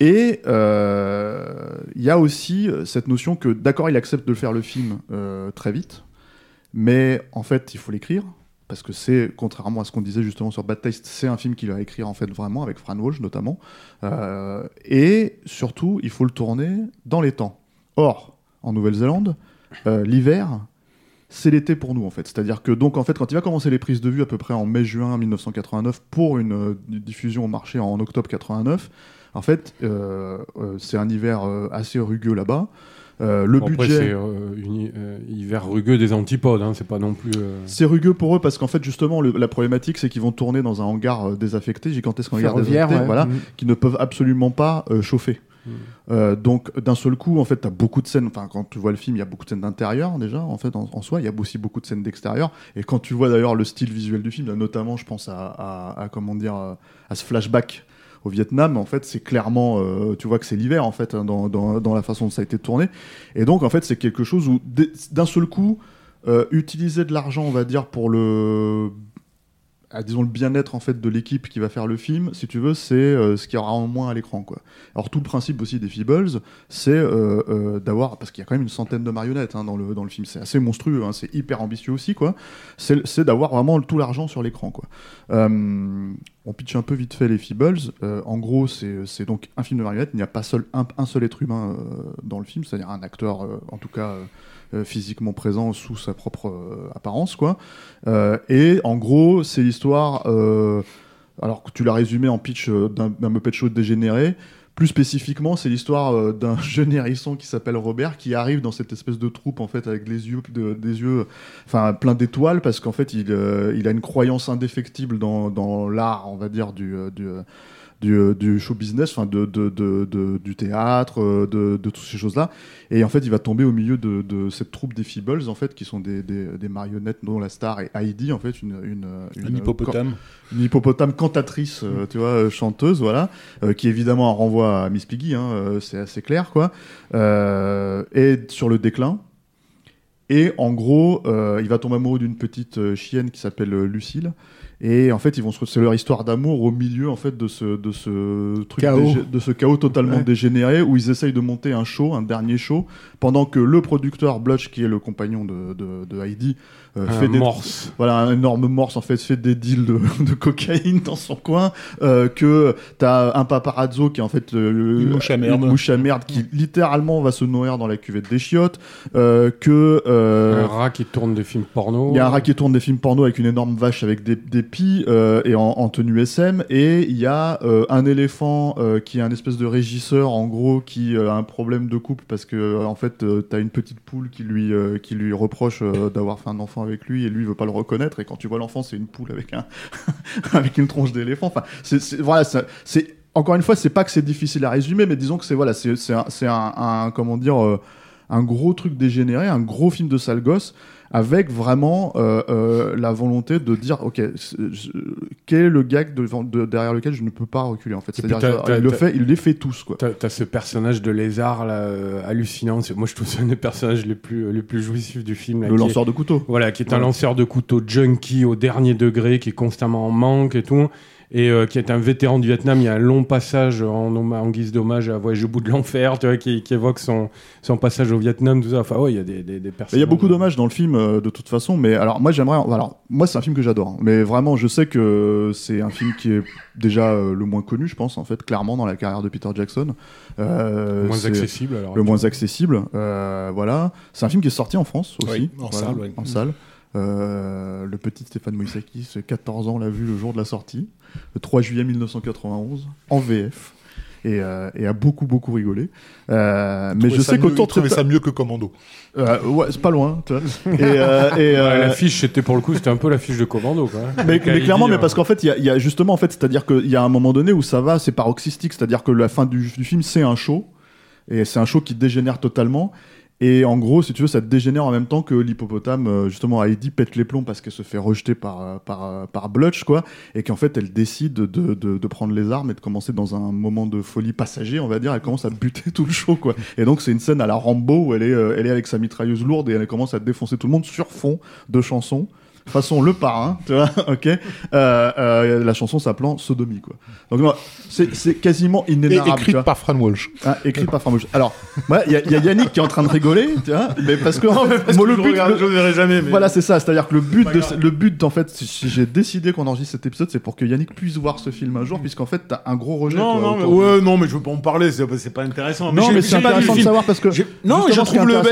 A: Et euh, il y a aussi euh, cette notion que, d'accord, il accepte de faire le film euh, très vite, mais en fait, il faut l'écrire. Parce que c'est, contrairement à ce qu'on disait justement sur Bad Taste, c'est un film qu'il va écrire en fait vraiment, avec Fran Walsh notamment. Euh, et surtout, il faut le tourner dans les temps. Or, en Nouvelle-Zélande, euh, l'hiver, c'est l'été pour nous en fait. C'est-à-dire que donc en fait quand il va commencer les prises de vue à peu près en mai-juin 1989 pour une, euh, diffusion au marché en octobre 89, en fait c'est un hiver assez rugueux là-bas. Euh, le
B: Bon, Après,
A: budget
B: c'est euh, une- euh, hiver rugueux des antipodes, hein, c'est pas non plus. euh,
A: c'est rugueux pour eux parce qu'en fait justement le- la problématique c'est qu'ils vont tourner dans un hangar euh, désaffecté, gigantesque hangar désaffecté,
E: ouais.
A: voilà,
E: Mm.
A: qui ne peuvent absolument pas euh, chauffer.
B: Mm.
A: Euh, donc d'un seul coup, en fait, t'as beaucoup de scènes. Enfin, quand tu vois le film, il y a beaucoup de scènes d'intérieur déjà. En fait, en, en soi, il y a aussi beaucoup de scènes d'extérieur. Et quand tu vois d'ailleurs le style visuel du film, là, notamment, je pense à, à- à, comment dire, à ce flashback Vietnam. En fait, c'est clairement, euh, tu vois que c'est l'hiver en fait hein, dans, dans, la façon dont ça a été tourné. Et donc, en fait, c'est quelque chose où d'un seul coup. euh, utiliser de l'argent, on va dire, pour le disons le bien-être en fait de l'équipe qui va faire le film, si tu veux, c'est euh, ce qu'il y aura en moins à l'écran. Alors tout le principe aussi des Feebles, c'est euh, euh, d'avoir parce qu'il y a quand même une centaine de marionnettes hein, dans le dans le film, c'est assez monstrueux, hein, c'est hyper ambitieux aussi quoi. C'est d'avoir vraiment tout l'argent sur l'écran quoi. On pitch un peu vite fait les Feebles. En gros, c'est donc un film de marionnettes. Il n'y a pas seul un, un seul être humain dans le film, c'est-à-dire un acteur en tout cas. Euh, physiquement présent sous sa propre euh, apparence quoi. Euh, et en gros c'est l'histoire alors que tu l'as résumé en pitch d'un Muppet Show dégénéré. Plus spécifiquement, c'est l'histoire d'un *laughs* jeune hérisson qui s'appelle Robert qui arrive dans cette espèce de troupe en fait avec les yeux, de- des yeux, enfin plein d'étoiles parce qu'en fait il, il a une croyance indéfectible dans, dans l'art, on va dire du, du, euh, du show business, enfin de, de, de, de- du théâtre, euh, de, toutes ces choses-là. Et en fait, il va tomber au milieu de, cette troupe des Feebles, en fait, qui sont des, des, des marionnettes dont la star est Heidi, en fait, une, une, une,
G: Un hippopotame.
A: une hippopotame cantatrice, euh, tu vois, euh, chanteuse, voilà, euh, qui évidemment renvoie à Miss Piggy, hein, euh, c'est assez clair, quoi, euh, est sur le déclin. Et en gros, euh, il va tomber amoureux d'une petite euh, chienne qui s'appelle euh, Lucille. Et en fait, ils vont se... c'est leur histoire d'amour au milieu en fait de ce de ce truc de ce chaos totalement
G: Ouais.
A: dégénéré où ils essayent de monter un show, un dernier show, pendant que le producteur Blutch, qui est le compagnon de de, de Heidi, euh,
B: Un
A: fait des
B: morse.
A: voilà un énorme morse en fait fait des deals de, *laughs* de cocaïne dans son coin euh, que t'as un paparazzo qui est en fait le,
G: Une mouche à merde.
A: une mouche à merde qui littéralement va se nourrir dans la cuvette des chiottes euh, que euh,
B: Un rat qui tourne des films porno.
A: il y a un rat qui tourne des films porno avec une énorme vache avec des, des pies euh, et en, en tenue SM. Et il y a euh, un éléphant qui est un espèce de régisseur, en gros, qui a un problème de couple parce que, en fait, t'as une petite poule qui lui, qui lui reproche d'avoir fait un enfant avec lui et lui, veut pas le reconnaître. Et quand tu vois l'enfant, c'est une poule avec, un *laughs* avec une tronche d'éléphant. Enfin, c'est, voilà, c'est. Encore une fois, c'est pas que c'est difficile à résumer, mais disons que c'est voilà, c'est un, un- comment dire euh, un gros truc dégénéré, un gros film de sale gosse, avec vraiment euh, euh, la volonté de dire, ok, quel est le gag de- derrière lequel je ne peux pas reculer en fait. C'est-à-dire, il le fait, il les fait tous quoi.
B: T'as ce personnage de lézard là, euh, hallucinant. Moi, je trouve c'est un des personnages les plus, les plus jouissifs du film. là,
A: Le
B: est-
A: lanceur de couteau.
B: Voilà, qui est un lanceur de couteau junkie au dernier degré, qui est constamment en manque et tout, et euh, qui est un vétéran du Vietnam. Il y a un long passage en, guise d'hommage à Voyage au bout de l'enfer, tu vois, qui, qui évoque son, son passage au Vietnam, tout ça. Enfin, ouais, il y a des, des, personnages.
A: Il y a beaucoup d'hommages dans le film euh, de toute façon, mais alors moi j'aimerais, alors moi c'est un film que j'adore, hein. mais vraiment je sais que c'est un film qui est déjà euh, le moins connu, je pense en fait, clairement dans la carrière de Peter Jackson. Euh,
B: moins accessible. Alors,
A: le moins accessible. euh, voilà. C'est un film qui est sorti en France aussi.
G: Oui, en
A: Voilà,
G: salle, ouais.
A: En salle. Euh, le petit Stéphane Moïsakis, 14 ans, l'a vu le jour de la sortie, le 3 juillet 1991, en VF. Et, euh, et a beaucoup beaucoup rigolé. Euh, mais je sais qu'autant cette-
G: ça mieux que Commando.
A: Euh, ouais, c'est pas loin. Tu vois. *laughs* Et, et,
B: Ouais, l'affiche, c'était pour le coup, c'était un peu l'affiche de Commando, quoi.
A: mais, clairement, mais parce qu'en fait, il y a, il y a justement, en fait, c'est-à-dire qu'il y a un moment donné où ça va, c'est paroxystique, c'est-à-dire que la fin du, du film, c'est un show, et c'est un show qui dégénère totalement. Et en gros, si tu veux, ça dégénère en même temps que l'hippopotame, euh, justement, Heidi pète les plombs parce qu'elle se fait rejeter par, euh, par, euh, par Blutch, quoi, et qu'en fait, elle décide de, de, de prendre les armes et de commencer dans un moment de folie passager, on va dire, elle commence à buter tout le show, quoi. Et donc, c'est une scène à la Rambo où elle est, elle est avec sa mitrailleuse lourde et elle commence à défoncer tout le monde sur fond de chansons façon le parrain, tu vois, *laughs* ok. Euh, euh, la chanson s'appelant Sodomie, quoi. Donc non, c'est c'est quasiment
G: Et
A: inénarrable. tu
G: écrite
A: vois.
G: par Fran Walsh.
A: Ah, écrite par Framouche. Alors, ouais, il y, a- il y a Yannick qui est en train de rigoler, tu vois, mais parce que, en fait, moi, le but, le-
D: je verrai jamais. Mais...
A: voilà, c'est ça. C'est-à-dire que le but, de, le but, en fait, si- j'ai décidé qu'on enregistre cet épisode, c'est pour que Yannick puisse voir ce film un jour, puisqu'en fait, t'as un gros rejet.
D: Non,
A: toi,
D: non, mais ouais, non, mais je veux pas en parler, c'est pas intéressant.
A: Non,
D: j'ai-
A: mais c'est
D: j'ai
A: intéressant
D: le
A: de savoir parce que.
D: J'ai- Non, je trouve le
A: que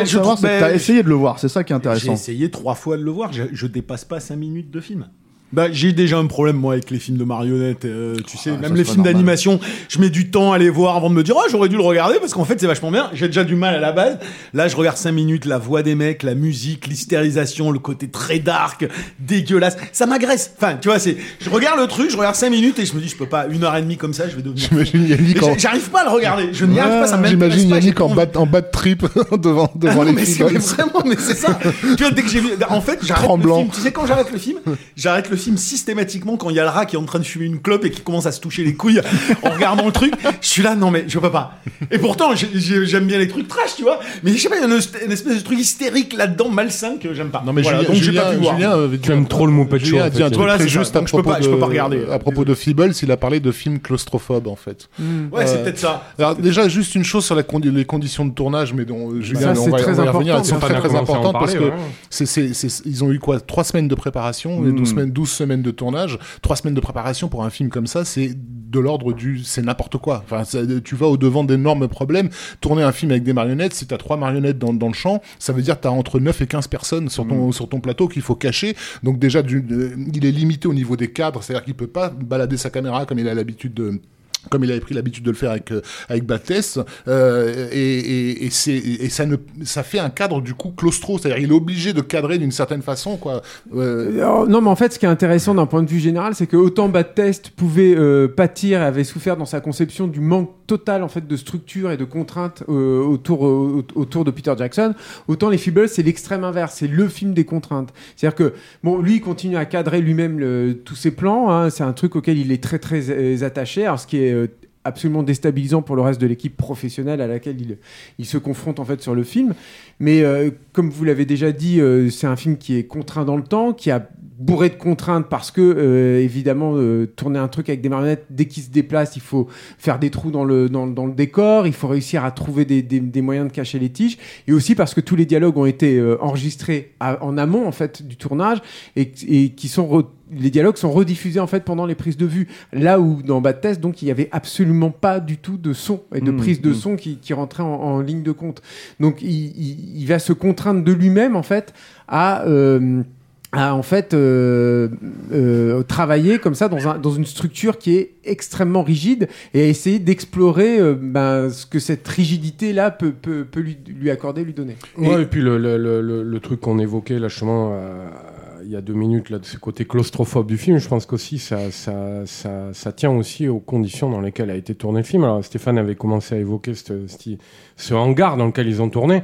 A: t'as
D: bel-
A: essayé de le voir. C'est ça qui est
D: J'ai
A: intéressant.
D: essayé trois fois de le voir, je, je dépasse pas 5 minutes de film. Bah, j'ai déjà un problème moi avec les films de marionnettes, euh, tu sais,
A: Ah, ça,
D: même
A: c'est
D: les
A: pas
D: films
A: normal.
D: d'animation, je mets du temps à les voir avant de me dire oh j'aurais dû le regarder parce qu'en fait c'est vachement bien. J'ai déjà du mal à la base. Là je regarde 5 minutes, la voix des mecs, la musique, l'hystérisation, le côté très dark, dégueulasse, ça m'agresse. Enfin tu vois c'est, je regarde le truc, je regarde 5 minutes et je me dis je peux pas une heure et demie comme ça, je vais devenir.
C: J'imagine Yannick
D: Mais
C: en,
D: j'ai- J'arrive pas à le regarder, je n'y arrive pas, ça m'intéresse
C: j'imagine
D: pas, j'ai
C: Yannick en bad, en bad trip *laughs* devant,
D: ah
C: devant
D: non,
C: les
D: mais c'est mais vraiment, mais c'est ça. tu vois, dès que j'ai vu, en fait, j'arrête le film. Tu sais, quand j'arrête le film, j'arrête le film film systématiquement quand il y a le rat qui est en train de fumer une clope et qui commence à se toucher les couilles en regardant le truc. Je suis là, non mais je peux pas. Et pourtant, j'ai- j'ai- j'aime bien les trucs trash, tu vois. Mais je sais pas, il y a une, une espèce de truc hystérique là-dedans, malsain que j'aime pas.
C: Non mais
D: Voilà,
C: Julien,
D: donc j'ai
C: Julien,
D: pas pu voir.
C: Julien avait
B: Tu aimes trop le Show,
C: Julien
B: en fait.
C: un truc
D: Voilà, c'est
C: juste
D: Donc je peux
C: propos
D: pas- je peux pas regarder.
C: à propos de Feebles, il a parlé de films claustrophobes en fait.
D: Ouais, c'est
C: Euh,
D: peut-être ça.
C: Alors déjà juste une chose sur la condi- les conditions de tournage, mais dont euh, Julien,
E: ça,
C: on
E: c'est
C: va,
E: très
C: on va y
E: important,
C: revenir, elles sont
E: ça.
C: très importantes parce que c'est, ils ont eu quoi? Trois semaines de préparation, et 12 semaines, 12 semaines de tournage. Trois semaines de préparation pour un film comme ça, c'est de l'ordre du, c'est n'importe quoi. Enfin, ça- tu vas au devant d'énormes problèmes. Tourner un film avec des marionnettes, si t'as trois marionnettes dans, dans le champ, ça veut dire que t'as entre 9 et 15 personnes sur ton, sur ton plateau qu'il faut cacher. Donc déjà, du, euh, il est limité au niveau des cadres, c'est-à-dire qu'il peut pas balader sa caméra comme il a l'habitude de comme il avait pris l'habitude de le faire avec euh, avec euh, et, et, ça ne ça fait un cadre du coup claustro. C'est-à-dire il est obligé de cadrer d'une certaine façon quoi. Euh,
E: non, mais en fait, ce qui est intéressant d'un point de vue général, c'est que autant Test pouvait pâtir et avait souffert dans sa conception du manque total en fait de structure et de contraintes euh, autour euh, autour de Peter Jackson, autant les Feebles c'est l'extrême inverse, c'est le film des contraintes. C'est-à-dire que bon, lui il continue à cadrer lui-même tous ses plans, hein, c'est un truc auquel il est très très euh, attaché. Alors ce qui est absolument déstabilisant pour le reste de l'équipe professionnelle à laquelle il, il se confronte en fait sur le film. Mais comme vous l'avez déjà dit, c'est un film qui est contraint dans le temps, qui a bourré de contraintes parce que euh, évidemment euh, tourner un truc avec des marionnettes dès qu'ils se déplacent il faut faire des trous dans le dans, dans le décor il faut réussir à trouver des, des, des moyens de cacher les tiges. Et aussi parce que tous les dialogues ont été euh, enregistrés à- en amont en fait du tournage et, et qui sont re- les dialogues sont rediffusés en fait pendant les prises de vue. Là où dans Bad Test donc il y avait absolument pas du tout de son et de
A: Mmh,
E: prise de
A: mmh.
E: son qui, qui rentrait en, en ligne de compte. Donc il, il- il va se contraindre de lui-même en fait à euh, à en fait euh, euh, travailler comme ça dans, un, dans une structure qui est extrêmement rigide et à essayer d'explorer euh, ben, ce que cette rigidité là peut, peut, peut lui, lui accorder, lui donner.
B: Ouais, et, puis le, le, le, le- le truc qu'on évoquait là justement il y a deux minutes là de ce côté claustrophobe du film, je pense qu'aussi ça, ça, ça, ça tient aussi aux conditions dans lesquelles a été tourné le film. Alors Stéphane avait commencé à évoquer ce, ce, ce hangar dans lequel ils ont tourné,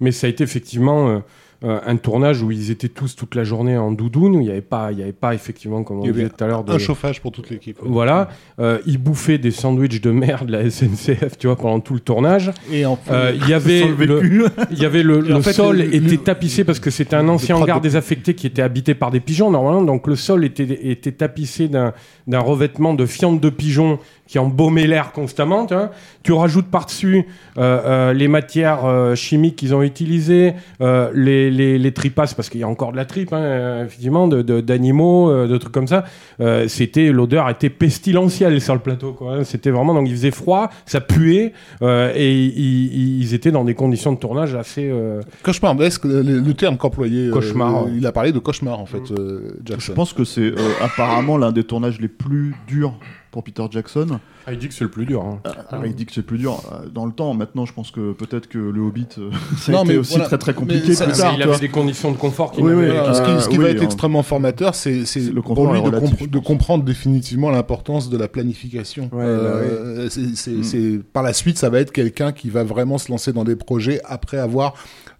B: mais ça a été effectivement euh, un tournage où ils étaient tous toute la journée en doudoune, où il n'y avait pas, il y avait pas effectivement comme on disait tout à l'heure de
C: un chauffage pour toute l'équipe
B: voilà, euh, ils bouffaient des sandwichs de merde la *laughs* SNCF, tu vois, pendant tout le tournage.
C: et en
B: Euh, *laughs* *laughs* Il y avait
A: le
B: il y avait le, le
C: fait,
B: sol
C: le-
B: était
C: le-
B: tapissé parce que c'était un ancien hangar
C: de-
B: désaffecté qui était habité par des pigeons normalement. Donc le sol était, était tapissé d'un d'un revêtement de fientes de pigeons qui embaumait l'air constamment. Tu, vois. tu rajoutes par-dessus euh, euh, les matières euh, chimiques qu'ils ont utilisées, euh, les, les, les tripasses, parce qu'il y a encore de la tripe, hein, euh, effectivement, d'animaux, de, d'animaux, euh, de trucs comme ça. Euh, c'était L'odeur était pestilentielle sur le plateau. quoi, hein. C'était vraiment... Donc il faisait froid, ça puait, euh, et ils, ils étaient dans des conditions de tournage assez... euh,
C: cauchemardesque le, le terme qu'employait
B: Cauchemar,
C: il a parlé de cauchemar en fait euh, Jackson
A: Je pense que c'est euh, apparemment l'un des tournages les plus durs pour Peter Jackson.
B: Ah, il dit que c'est le plus dur. hein.
A: Il dit que c'est plus dur euh, dans le temps. Maintenant, je pense que peut-être que le Hobbit, euh, *laughs* ça a
C: Non,
A: été
C: mais
A: aussi
C: voilà.
A: très très
C: Mais
A: compliqué
C: ça-
A: plus
B: Mais
A: tard.
B: il avait des conditions de confort qui
A: Oui, oui,
C: Voilà, ce qui, ce qui
A: Euh,
C: va être
A: hein.
C: extrêmement formateur, c'est c'est
A: Le
C: pour lui de,
A: relatif,
C: comprendre définitivement l'importance de la planification.
E: Ouais,
C: Euh, c'est- c'est-
A: Mm.
C: c'est- par la suite, ça va être quelqu'un qui va vraiment se lancer dans des projets après avoir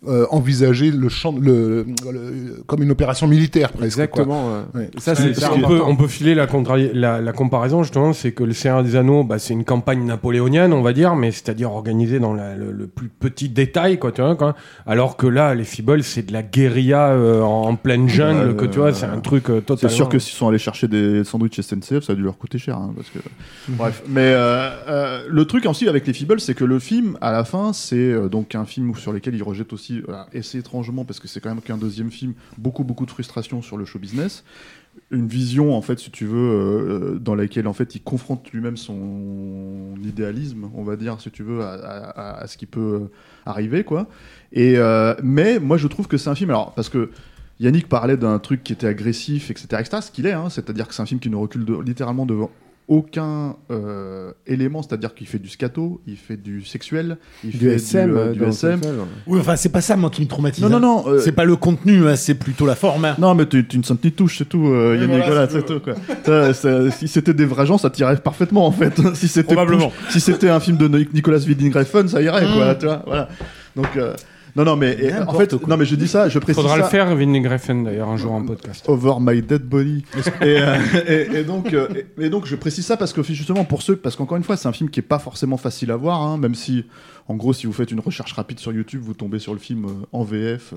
C: euh, envisagé le champ, le, le- comme une opération militaire presque.
E: Exactement. Ouais. Ça,
B: C'est- peut, on peut filer la, contra- la, la comparaison justement, c'est que le Seigneur des Anneaux, bah, c'est une campagne napoléonienne, on va dire, mais c'est-à-dire organisée dans la- le, le plus petit détail, quoi, tu vois, quoi. Alors que là, les Feebles, c'est de la guérilla euh, en, en pleine jungle,
A: Ouais,
B: que tu vois, c'est un truc euh,
A: C'est
B: totalement.
A: sûr que s'ils sont allés chercher des sandwichs SNCF, ça a dû leur coûter cher. hein, parce que... Bref. Mais euh, le truc aussi avec les Feebles, c'est que le film, à la fin, c'est donc un film sur lequel il rejette aussi, voilà, et c'est étrangement, parce que c'est quand même qu'un deuxième film, beaucoup, beaucoup de frustration sur le show business. Une vision, en fait, si tu veux, euh, dans laquelle, en fait, il confronte lui-même son idéalisme, on va dire, si tu veux, à, ce qui peut euh, arriver, quoi. Et, euh, mais moi, je trouve que c'est un film, alors, parce que Yannick parlait d'un truc qui était agressif, etc., etc., ce qu'il est, hein, c'est-à-dire que c'est un film qui ne recule littéralement devant aucun euh, élément, c'est-à-dire qu'il fait du scato, il fait du sexuel, il
E: du
A: fait
E: SM.
A: du, euh,
E: euh,
A: du SM.
D: Oui, enfin, c'est pas ça, moi, qui me traumatise.
A: Non, non,
D: hein.
A: non. euh,
D: C'est pas le contenu, hein, c'est plutôt la forme. hein.
A: non, mais tu, tu ne sens ni touche, c'est tout, euh, Yannick,
D: voilà,
A: voilà,
D: c'est
A: tout, quoi. Ça, ça, si c'était des vrais gens, ça tirait parfaitement, en fait. si c'était
D: Probablement.
A: Push- si c'était un film de Ni- Nicolas Winding Refn, ça irait, quoi, tu vois, voilà. Donc, euh, non, Non, mais et, en fait,
D: quoi.
A: non, mais je dis ça, je précise
B: Faudra
A: ça.
B: le faire, Vinny Griffin, d'ailleurs, un jour en podcast.
A: Over my dead body. *laughs* et, euh, et- et donc, euh, et, et donc, je précise ça parce que justement pour ceux, parce qu'encore une fois, c'est un film qui est pas forcément facile à voir, hein, même si, en gros, si vous faites une recherche rapide sur YouTube, vous tombez sur le film euh, en VF. euh,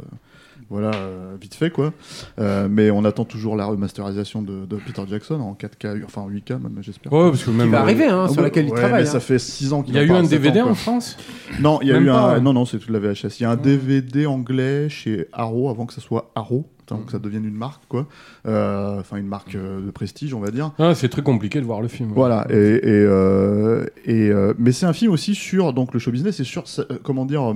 A: voilà, euh, vite fait quoi. Euh, mais on attend toujours la remasterisation de, de Peter Jackson en 4K, enfin en 8K même, j'espère.
B: Ouais, parce que même.
E: Qui va
B: euh,
E: arriver, hein,
A: Ah
E: sur
A: ouais,
E: laquelle il
A: ouais,
E: travaille.
A: Mais ça
E: hein.
A: fait 6 ans qu'il
B: Il y a eu un DVD
A: ans,
B: en. France?
A: Non, il y a
B: Même
A: eu
B: pas,
A: un.
B: ouais.
A: Non, non, c'est toute la VHS. Il y a un DVD anglais chez Arrow avant que ça soit Arrow, avant que ça devienne une marque, quoi. Euh, Enfin, une marque euh, de prestige, on va dire.
B: Ah, C'est très compliqué de voir le film.
A: Voilà. Et, et, euh, et, euh, mais c'est un film aussi sur donc le show business et sur comment dire.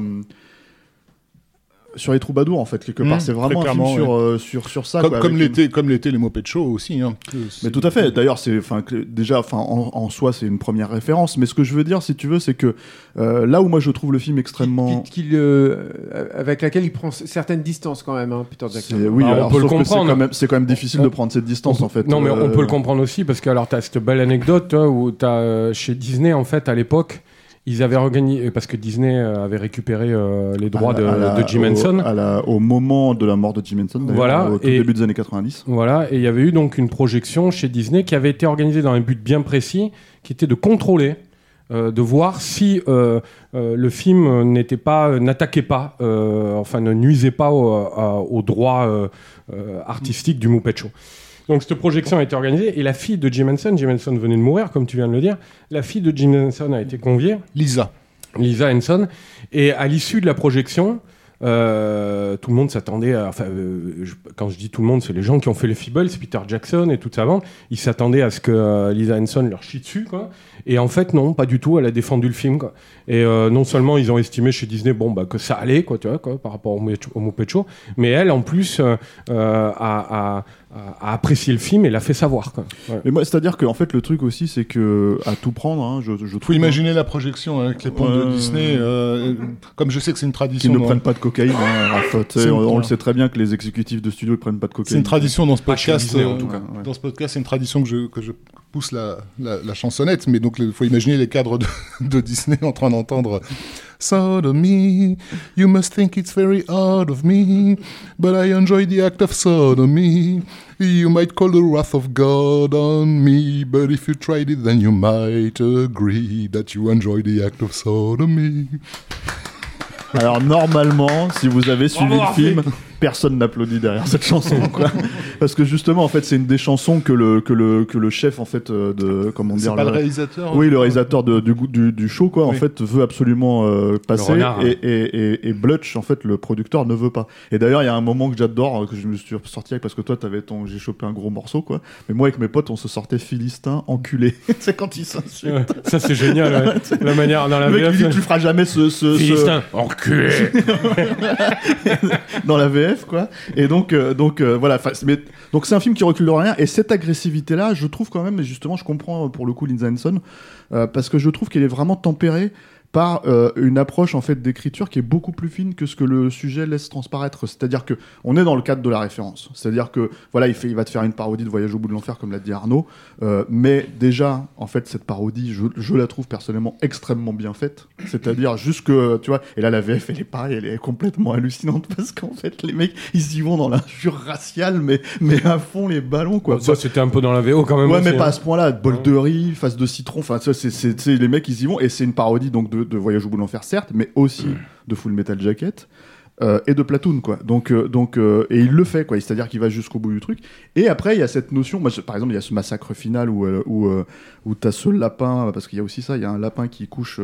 A: Sur les troubadours en fait quelque part
C: Mmh,
A: c'est vraiment un film sur, euh, sur sur ça
C: Comme,
A: quoi,
C: comme
A: une-
C: l'était les Muppet Show aussi. Hein.
A: mais tout à fait. D'ailleurs, c'est, enfin, déjà, enfin, en, en soi, c'est une première référence. Mais ce que je veux dire, si tu veux, c'est que euh, là où moi je trouve le film extrêmement,
E: le- avec laquelle il prend certaines distances quand même, hein, Peter Jackson.
A: oui,
B: Bah, on peut le
A: que c'est
B: comprendre.
A: quand même, c'est quand même difficile
B: On-
A: de prendre cette distance en fait.
B: Non, mais on
A: Euh,
B: peut le comprendre aussi parce que alors t'as cette belle anecdote toi, où t'as euh, chez Disney en fait à l'époque ils avaient organisé parce que Disney euh, avait récupéré euh, les droits de,
A: la-
B: de Jim
A: au-
B: Henson.
A: au moment de la mort de Jim Henson,
B: Voilà,
A: au tout
B: et-
A: début des années 90.
B: Voilà, et il y avait eu donc une projection chez Disney qui avait été organisée dans un but bien précis, qui était de contrôler, euh, de voir si euh, euh, le film n'était pas, euh, n'attaquait pas, euh, enfin ne nuisait pas au- à- aux droits euh, euh, artistiques du Muppet Show. Donc cette projection a été organisée et la fille de Jim Henson, Jim Henson venait de mourir comme tu viens de le dire, la fille de Jim Henson a été conviée.
C: Lisa.
B: Lisa Henson. Et à l'issue de la projection, euh, tout le monde s'attendait à. Enfin, euh, je- quand je dis tout le monde, c'est les gens qui ont fait les Feebles, Peter Jackson et tout ça avant. Ils s'attendaient à ce que euh, Lisa Henson leur chie dessus, quoi. Et en fait, non, pas du tout. Elle a défendu le film, quoi. Et non seulement ils ont estimé chez Disney, bon, bah, que ça allait, quoi, tu vois, quoi, par rapport au, au Muppet Show, mais elle, en plus, a, a- a- a apprécié le film et l'a fait savoir, quoi. Ouais.
A: Mais moi, c'est-à-dire qu'en fait, le truc aussi, c'est que à tout prendre, hein, je, je
C: Faut
A: trouve
C: imaginer la projection avec les ponts de. Disney. euh, comme je sais que c'est une tradition.
A: qu'ils ne
C: dans-
A: prennent pas de cocaïne. Hein,
C: une-
A: on, on le sait très bien que les exécutifs de studio ne prennent pas de cocaïne.
C: C'est une tradition dans ce podcast.
B: Disney, en
C: euh,
B: tout cas.
A: Ouais.
C: Dans ce podcast, c'est une tradition que je, que je pousse la, la, la chansonnette, mais donc il faut imaginer les cadres de, *laughs* de Disney en train d'entendre Sodomy, you must think it's very hard of me, but I enjoy the act of sodomy. You might call the wrath of God on me, but if you tried it, then you might agree that you enjoy the act of sodomy.
A: Alors normalement, si vous avez suivi
B: Bravo,
A: le film, personne n'applaudit derrière cette chanson, quoi. *laughs* Parce que justement, en fait, c'est une des chansons que le que le que le chef, en fait, euh, de comment
C: C'est
A: dire,
C: pas le réalisateur
A: oui, le réalisateur de- du, du, du show, quoi, en fait, veut absolument euh, passer
B: renard,
A: et,
B: hein.
A: et, et, et Blutch, en fait, le producteur, ne veut pas. Et d'ailleurs, il y a un moment que j'adore, euh, que je me suis sorti avec, parce que toi, t'avais ton, j'ai chopé un gros morceau, quoi. Mais moi, avec mes potes, on se sortait Philistin, enculé. *laughs* c'est quand ils s'insultent.
B: Ouais, ça c'est génial, ouais. *laughs* la manière dans la
A: Le mec lui dit,
B: VF.
A: tu feras jamais ce, ce, ce-
B: Philistin, enculé.
A: dans la VF et donc euh, euh, voilà donc c'est un film qui recule de rien. Et cette agressivité là je trouve quand même mais justement je comprends euh, pour le coup Lindsay Hanson parce que je trouve qu'elle est vraiment tempérée par euh, une approche en fait d'écriture qui est beaucoup plus fine que ce que le sujet laisse transparaître. C'est-à-dire que on est dans le cadre de la référence. C'est-à-dire que voilà, il fait, il va te faire une parodie de Voyage au bout de l'enfer comme l'a dit Arnaud. Euh, mais déjà, en fait, cette parodie, je, je la trouve personnellement extrêmement bien faite. C'est-à-dire juste que tu vois, et là la VF elle est pareille, elle est complètement hallucinante *laughs* parce qu'en fait les mecs ils y vont dans l'injure raciale, mais mais à fond les ballons quoi.
B: Ça c'était un peu dans la VO quand même.
A: Ouais,
B: aussi,
A: mais pas
B: hein.
A: à ce point-là. Bol de riz, face de citron. Enfin, ça, c'est- les mecs, ils y vont. Et c'est une parodie donc de, de Voyage au bout de l'enfer, certes, mais aussi de Full Metal Jacket. euh, et de Platoon quoi donc euh, donc euh, et il le fait quoi c'est-à-dire qu'il va jusqu'au bout du truc et après il y a cette notion moi, je- par exemple il y a ce massacre final où où où t'as ce lapin parce qu'il y a aussi ça il y a un lapin qui couche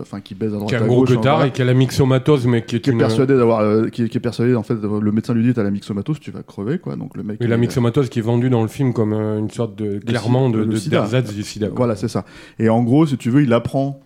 A: enfin qui baise à droite
B: Qui a
A: à
B: un gros
A: gauche, voilà
B: et qui a la myxomatose, mais qui est
A: qui est
B: une.
A: persuadé d'avoir qui, est, qui est persuadé en fait le médecin lui dit t'as la myxomatose tu vas crever quoi donc le mec
B: Et la myxomatose qui est vendue dans le film comme une sorte de clairement de, de
A: sida.
B: d'ersatz du sida. quoi.
A: Voilà, c'est ça. Et en gros, si tu veux, il apprend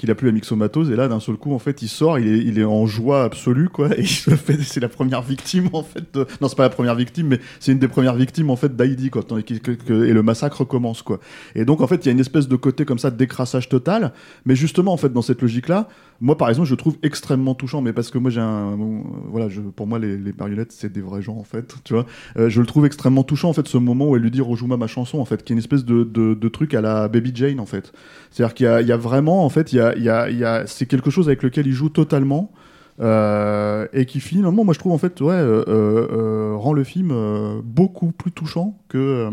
A: qu'il a plus la myxomatose et là d'un seul coup en fait il sort il est, il est en joie absolue quoi *laughs* et il se fait c'est la première victime en fait de... non c'est pas la première victime mais c'est une des premières victimes en fait que- que- et le massacre commence quoi. Et donc en fait il y a une espèce de côté comme ça de décrassage total mais justement en fait dans cette logique là moi par exemple je trouve extrêmement touchant mais parce que moi j'ai un euh, voilà je, pour moi les, les marionnettes c'est des vrais gens en fait *laughs* tu vois. Euh, je le trouve extrêmement touchant en fait ce moment où elle lui dit rejoue-moi ma chanson en fait qui est une espèce de, de, de truc à la Baby Jane en fait. C'est-à-dire qu'il y y a vraiment en fait il y a, il y a, il y a c'est quelque chose avec lequel il joue totalement Euh, et qui finalement, moi je trouve en fait, ouais, euh, euh, rend le film beaucoup plus touchant que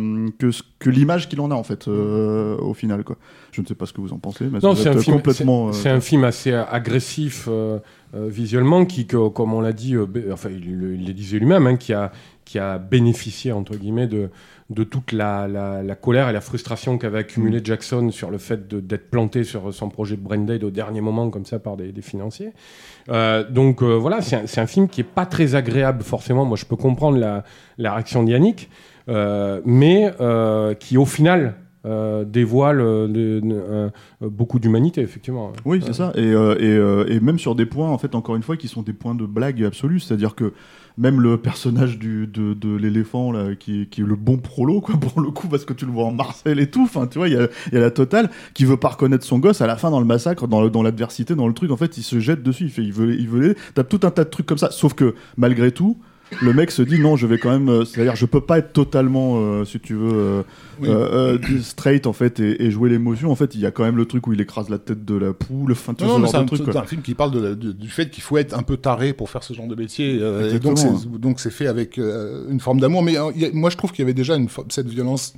A: que, l'image qu'il en a en fait au final quoi. Je ne sais pas ce que vous en pensez, mais
B: Non, c'est un film.
A: complètement.
B: c'est- un film assez agressif visuellement, qui, que, comme on l'a dit, enfin, il, le- il le disait lui-même, hein, qui a qui a bénéficié entre guillemets de de toute la, la, la colère et la frustration qu'avait accumulé Jackson sur le fait de- d'être planté sur son projet Braindead au dernier moment comme ça par des, des financiers. Euh, donc euh, voilà, c'est un, c'est un film qui est pas très agréable forcément. Moi, je peux comprendre la, la réaction d'Yannick, euh, mais euh, qui au final euh, dévoile euh, euh, beaucoup d'humanité effectivement.
A: Oui, c'est ça. Et, euh, et, et même sur des points, en fait, encore une fois, qui sont des points de blague absolue. C'est-à-dire que même le personnage du, de, de l'éléphant, là, qui, est- qui est le bon prolo, quoi, *laughs* pour le coup, parce que tu le vois en Marcel et tout. Enfin, tu vois, il y a, y a la totale qui veut pas reconnaître son gosse à la fin dans le massacre, dans, le- dans l'adversité, dans le truc. En fait, il se jette dessus. Il fait, il veut, il veut l'aider. T'as tout un tas de trucs comme ça. Sauf que, malgré tout, le mec se dit non, je vais quand même. euh, C'est-à-dire, je peux pas être totalement, euh, si tu veux, euh,
C: Oui.
A: straight en fait et, et jouer l'émotion. En fait, il y a quand même le truc où il écrase la tête de la poule. Enfin, tu
C: Non, non, c'est un,
A: de truc.
C: c'est
A: quoi.
C: un film qui parle de la- de- du fait qu'il faut être un peu taré pour faire ce genre de métier. et donc, c'est, fait avec une forme d'amour. Mais a- moi, je trouve qu'il y avait déjà une, cette violence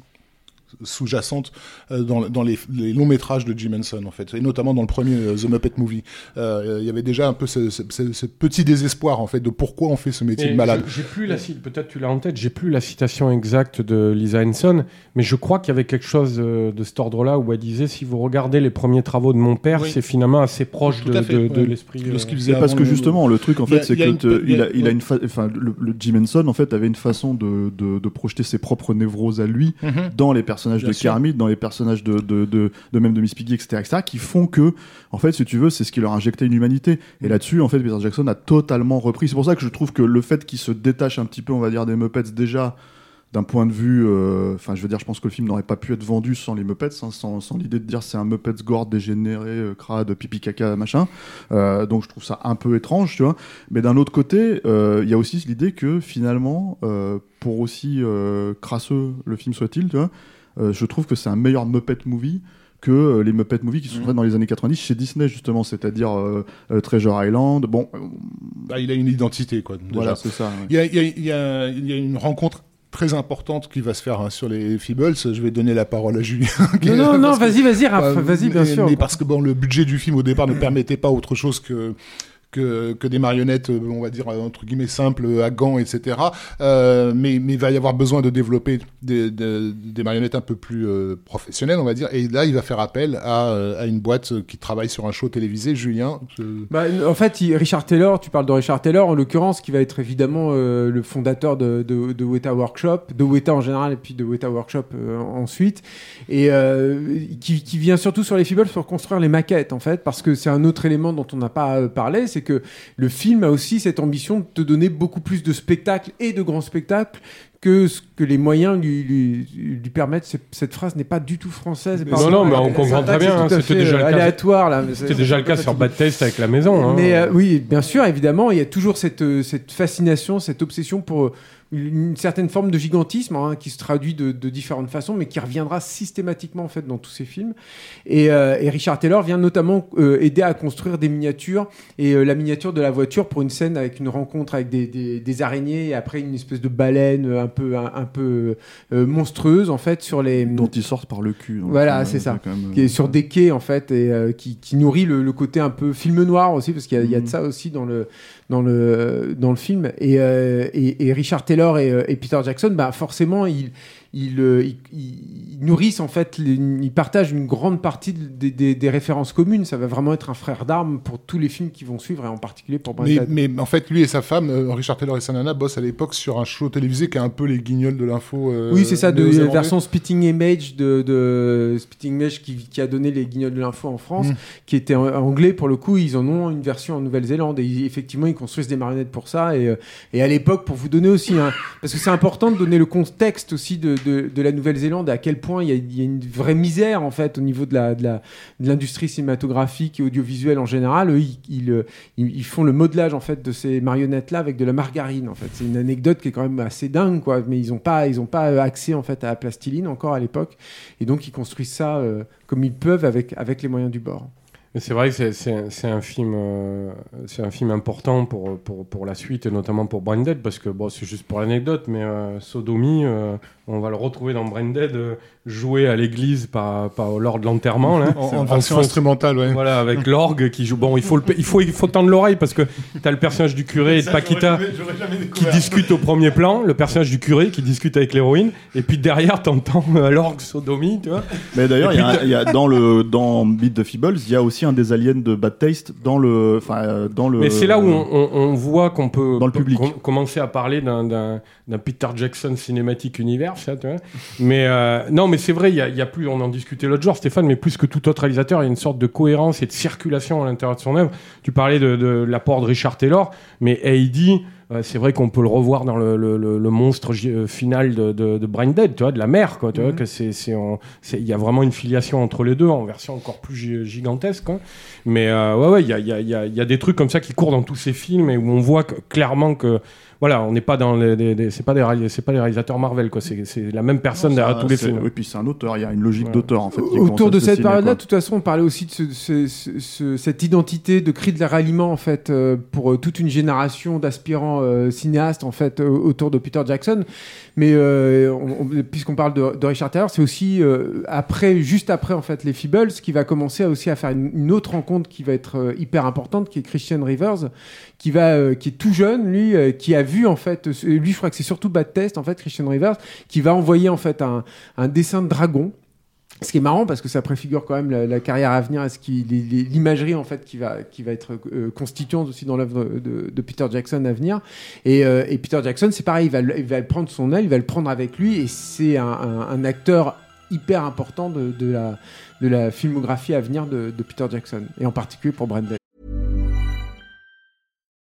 C: sous-jacente euh, dans, dans les, les longs métrages de Jim Henson en fait et notamment dans le premier euh, The Muppet Movie Euh, il y avait déjà un peu ce, ce- ce- ce petit désespoir en fait de pourquoi on fait ce métier
B: Et
C: de malade
B: J'ai plus la peut-être tu l'as en tête, j'ai plus la citation exacte de Lisa Henson, mais je crois qu'il y avait quelque chose de cet ordre-là où elle disait si vous regardez les premiers travaux de mon père,
C: Oui.
B: c'est finalement assez proche
C: Tout
B: de, de- de
C: ouais.
B: l'esprit.
C: de ce qu'il
B: euh,
C: faisait
A: C'est parce que justement, le truc en fait, c'est que
C: une-
A: te-
C: il y
A: il
C: a-
A: une enfin, le, le Jim Henson en fait avait une façon de, de, de projeter ses propres névroses à lui
C: Mhm.
A: dans les personnages
C: Bien
A: de
C: sûr.
A: Kermit, dans les personnages de, de, de, de même de Miss Piggy, etc., etc., qui font que, en fait, si tu veux, c'est ce qui leur injectait une humanité. Et
C: Mm.
A: là-dessus, en fait, Peter Jackson a totalement repris. C'est pour ça que je trouve que le fait qu'il se détache un petit peu, on va dire, des Muppets déjà d'un point de vue, euh, enfin, je veux dire, je pense que le film n'aurait pas pu être vendu sans les Muppets, hein, sans, sans l'idée de dire c'est un Muppets gore dégénéré, euh, crade, pipi caca, machin. Euh, donc je trouve ça un peu étrange, tu vois. Mais d'un autre côté, euh, il y a aussi l'idée que finalement, pour aussi crasseux le film soit-il, tu vois, je trouve que c'est un meilleur Muppet movie que euh, les Muppet Movies qui sont
C: Mhm.
A: faits dans les années 90 chez Disney justement, c'est-à-dire euh, euh, Treasure Island. Bon, euh,
C: Bah, il a une identité quoi déjà.
A: voilà, c'est ça. ouais.
C: Il y a, il y a- il y a- il y a une rencontre très importante qui va se faire hein, sur les Feebles. Je vais donner la parole à Julien.
E: Non, non, non, vas-y, vas-y, Raph,
C: Euh,
E: vas-y, bien
C: mais-
E: sûr.
C: Mais parce que bon, le budget du film au départ ne permettait pas autre chose que que, des marionnettes, euh, on va dire euh, entre guillemets simples, euh, à gants, etc. Mais il va y avoir besoin de développer des, marionnettes un peu plus professionnelles, on va dire. Et là, il va faire appel à, une boîte qui travaille sur un show télévisé. Julien,
E: Bah, en fait, Richard Taylor, tu parles de Richard Taylor, en l'occurrence, qui va être évidemment le fondateur de, Weta Workshop, de Weta en général, et puis de Weta Workshop ensuite, et qui, vient surtout sur les Feebles pour construire les maquettes, en fait, parce que c'est un autre élément dont on n'a pas parlé, c'est que le film a aussi cette ambition de te donner beaucoup plus de spectacles et de grands spectacles que ce que les moyens lui, lui, lui permettent. C'est- Cette phrase n'est pas du tout française.
B: Non, non, mais on comprend très bien,
E: c'est
B: hein, c'était déjà le
E: euh,
B: cas.
E: aléatoire là. c'est-
B: C'était déjà le cas sur Bad Taste avec la maison. hein.
E: mais euh, oui, bien sûr, évidemment, il y a toujours cette, euh, cette fascination, cette obsession pour une certaine forme de gigantisme hein, qui se traduit de, de différentes façons, mais qui reviendra systématiquement en fait dans tous ces films. Et, euh, et Richard Taylor vient notamment euh, aider à construire des miniatures et euh, la miniature de la voiture pour une scène avec une rencontre avec des, des, des araignées et après une espèce de baleine euh, un peu un, un peu euh, monstrueuse en fait sur les
A: Dont ils sortent par le cul.
E: Voilà,
A: euh,
E: c'est ça.
A: quand même,
E: qui
A: euh,
E: est sur des quais en fait et euh, qui, qui nourrit le, le côté un peu film noir aussi parce qu'il y, y a de
A: Mhm.
E: ça aussi dans le dans le dans le film. Et, euh, et, et Richard Taylor et, euh, et Peter Jackson bah forcément ils ils, euh, ils- nourrissent en fait les- ils partagent une grande partie des, des- des références communes ça va vraiment être un frère d'armes pour tous les films qui vont suivre et en particulier pour
C: Mais,
E: Brandon
C: mais en fait, lui et sa femme, euh, Richard Taylor et sa nana, bossent à l'époque sur un show télévisé qui a un peu les guignols de l'info. euh,
E: oui, c'est ça, de
C: néo-zélandais.
E: version Spitting Image de, de Spitting Image qui, qui a donné les guignols de l'info en France,
C: Mm.
E: qui était en- anglais pour le coup. Ils en ont une version en Nouvelle-Zélande et ils- effectivement ils construisent des marionnettes pour ça. Et, et à l'époque, pour vous donner aussi, un- parce que c'est important de donner le contexte aussi de, de, la Nouvelle-Zélande, à quel point il y, a, une vraie misère en fait au niveau de la de l'industrie cinématographique et audiovisuelle en général. Eux, ils, ils, euh, font le modelage en fait de ces marionnettes là avec de la margarine. En fait, c'est une anecdote qui est quand même assez dingue, quoi. Mais ils n'ont pas ils ont pas euh, accès en fait à la plastiline encore à l'époque, et donc ils construisent ça euh, comme ils peuvent avec avec les moyens du bord.
B: C'est vrai que c'est- un film, euh, c'est un film important pour, pour, pour la suite et notamment pour Branded parce que bon, c'est juste pour l'anecdote, mais euh, Sodomy, euh, on va le retrouver dans Branded euh, joué à l'église par, par lors de l'enterrement là.
C: En, en version
B: fond.
C: instrumentale, ouais.
B: Voilà, avec l'orgue qui joue. Bon, il faut, le, il faut, il faut tendre l'oreille parce que t'as le personnage du curé et de Paquita qui discute au premier plan, le personnage du curé qui discute avec l'héroïne, et puis derrière t'entends euh, l'orgue sodomie, tu vois.
G: Mais d'ailleurs, il y a, y dans le dans Beat the Feebles, il y a aussi un des aliens de Bad Taste dans le, enfin euh, dans le.
B: Mais c'est là où on, on- on voit qu'on peut
G: Dans le public.
B: com- commencer à parler d'un- d'un d'un Peter Jackson cinématique univers, ça, tu vois. Mais euh, non, mais c'est vrai, il y a, il y a plus, on en discutait l'autre jour, Stéphane, mais plus que tout autre réalisateur, il y a une sorte de cohérence et de circulation à l'intérieur de son œuvre. Tu parlais de, de l'apport de Richard Taylor, mais Heidi, euh, c'est vrai qu'on peut le revoir dans le, le- le- le monstre euh, final de, de, de Brain Dead, tu vois, de la mer, quoi. Tu vois, que c'est, c'est, il y a vraiment une filiation entre les deux en version encore plus gi- gigantesque, quoi. Mais euh, ouais, ouais, il y a, y, y des trucs comme ça qui courent dans tous ces films et où on voit que, clairement que voilà, on n'est pas dans les, c'est pas des c'est pas des réalisateurs Marvel quoi, c'est, la même personne derrière
G: Ça,
B: tous les films.
G: Oui, puis c'est un auteur. Il y a une logique
B: Ouais.
G: d'auteur en fait.
E: Autour de cette période-là, de toute façon, on parlait aussi de ce- ce- ce- ce- cette identité de cri de ralliement en fait euh, pour euh, toute une génération d'aspirants euh, cinéastes en fait euh, autour de Peter Jackson. Mais euh, on- on- puisqu'on parle de, de Richard Taylor, c'est aussi euh, après, juste après en fait les Feebles, qui va commencer à aussi à faire une, une autre rencontre qui va être euh, hyper importante, qui est Christian Rivers, qui va, euh, qui est tout jeune, lui, euh, qui a vu en fait, lui, je crois que c'est surtout Bad Test en fait, Christian Rivers, qui va envoyer en fait un, dessin de dragon. Ce qui est marrant parce que ça préfigure quand même la, carrière à venir, ce qui- l'imagerie en fait qui va, qui va être euh, constituante aussi dans l'œuvre de, Peter Jackson à venir. Et, euh, et Peter Jackson, c'est pareil, il va, il va prendre son aile, il va le prendre avec lui, et c'est un, acteur hyper important de, la, de la filmographie à venir de, Peter Jackson, et en particulier pour Brandon.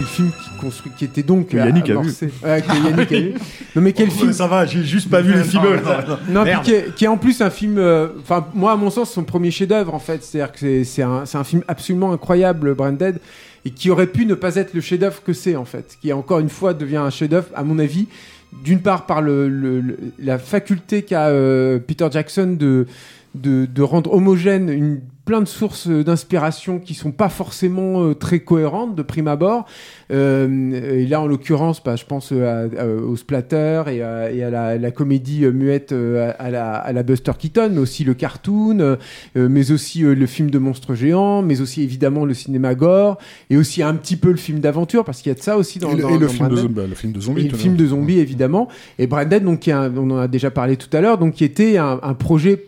E: Le film qui, construit, qui était donc
G: Que Yannick a vu.
E: amorcé- Ouais, que Yannick a vu. *laughs* Non mais quel film
D: Ça va, j'ai juste pas vu les Feebles.
E: Non, puis qui est, qui est en plus un film. euh, Enfin, moi, à mon sens, son premier chef-d'œuvre, en fait. C'est-à-dire que c'est- c'est un, c'est un film absolument incroyable, Branded, et qui aurait pu ne pas être le chef-d'œuvre que c'est, en fait. Qui, encore une fois, devient un chef-d'œuvre, à mon avis, d'une part par le, le- la faculté qu'a euh, Peter Jackson de, de, de rendre homogène une, plein de sources d'inspiration qui sont pas forcément euh, très cohérentes de prime abord. Euh, et là, en l'occurrence, bah, je pense euh, à- à- au splatter et à, et à la, la comédie euh, muette euh, à, la, à la Buster Keaton, mais aussi le cartoon, euh, euh, mais aussi euh, le film de monstres géants, mais aussi évidemment le cinéma gore, et aussi un petit peu le film d'aventure, parce qu'il y a de ça aussi dans,
C: et le,
E: dans-
C: et le
E: dans
C: film de bah, le film de zombie.
E: Et le film de zombies, évidemment. Et Branded, donc, qui est un- on en a déjà parlé tout à l'heure, donc qui était un, un projet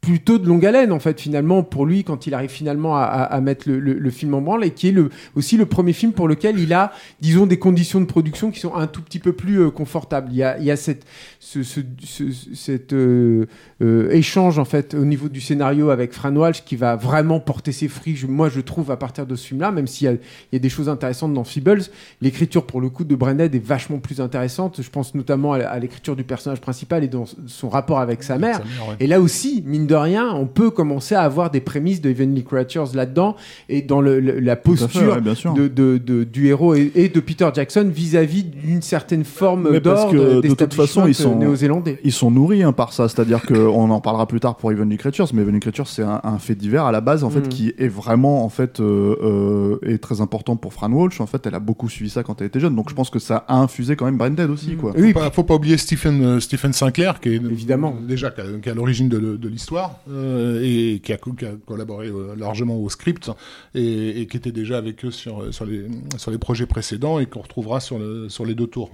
E: plutôt de longue haleine en fait finalement pour lui quand il arrive finalement à, à- à mettre le, le- le film en branle et qui est le, aussi le premier film pour lequel il a disons des conditions de production qui sont un tout petit peu plus euh, confortables. Il y a, il y a cette ce, ce- ce- cet euh, euh, échange en fait au niveau du scénario avec Fran Walsh qui va vraiment porter ses fruits je- moi je trouve à partir de ce film là même s'il y a, il y a des choses intéressantes dans Feebles. L'écriture pour le coup de Branded est vachement plus intéressante. Je pense notamment à, à l'écriture du personnage principal et dans son rapport avec sa mère.
C: Sa mère, ouais.
E: et là aussi, mine de rien, on peut commencer à avoir des prémices de Heavenly Creatures là-dedans et dans le- le- la
G: fait,
E: posture
G: ouais, bien sûr.
E: de, de- de- du héros et, et de Peter Jackson vis-à-vis d'une certaine forme d'ordre
G: que, de toute façon, ils sont-
E: néo-zélandais.
G: Ils sont nourris hein, par ça, c'est-à-dire qu'on *laughs* en parlera plus tard pour Heavenly Creatures, mais Heavenly Creatures c'est un, un fait divers à la base en fait
E: Mhm.
G: qui est vraiment en fait euh, euh, est très important pour Fran Walsh. En fait, elle a beaucoup suivi ça quand elle était jeune, donc je pense que ça a infusé quand même Branded aussi quoi.
E: Oui,
C: Faut pas, faut pas oublier Stephen, euh, Stephen Sinclair, qui est
E: Évidemment.
C: déjà qui a- qui est à l'origine de, de l'histoire euh, et qui a, collaboré euh, largement au script et, qui était déjà avec eux sur, euh, sur, les, sur les projets précédents et qu'on retrouvera sur, sur les deux tours.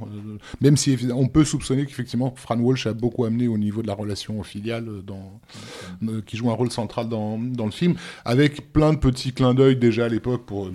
C: Même si on peut soupçonner qu'effectivement Fran Walsh a beaucoup amené au niveau de la relation filiale dans, qui joue un rôle central dans, dans le film, avec plein de petits clins d'œil déjà à l'époque pour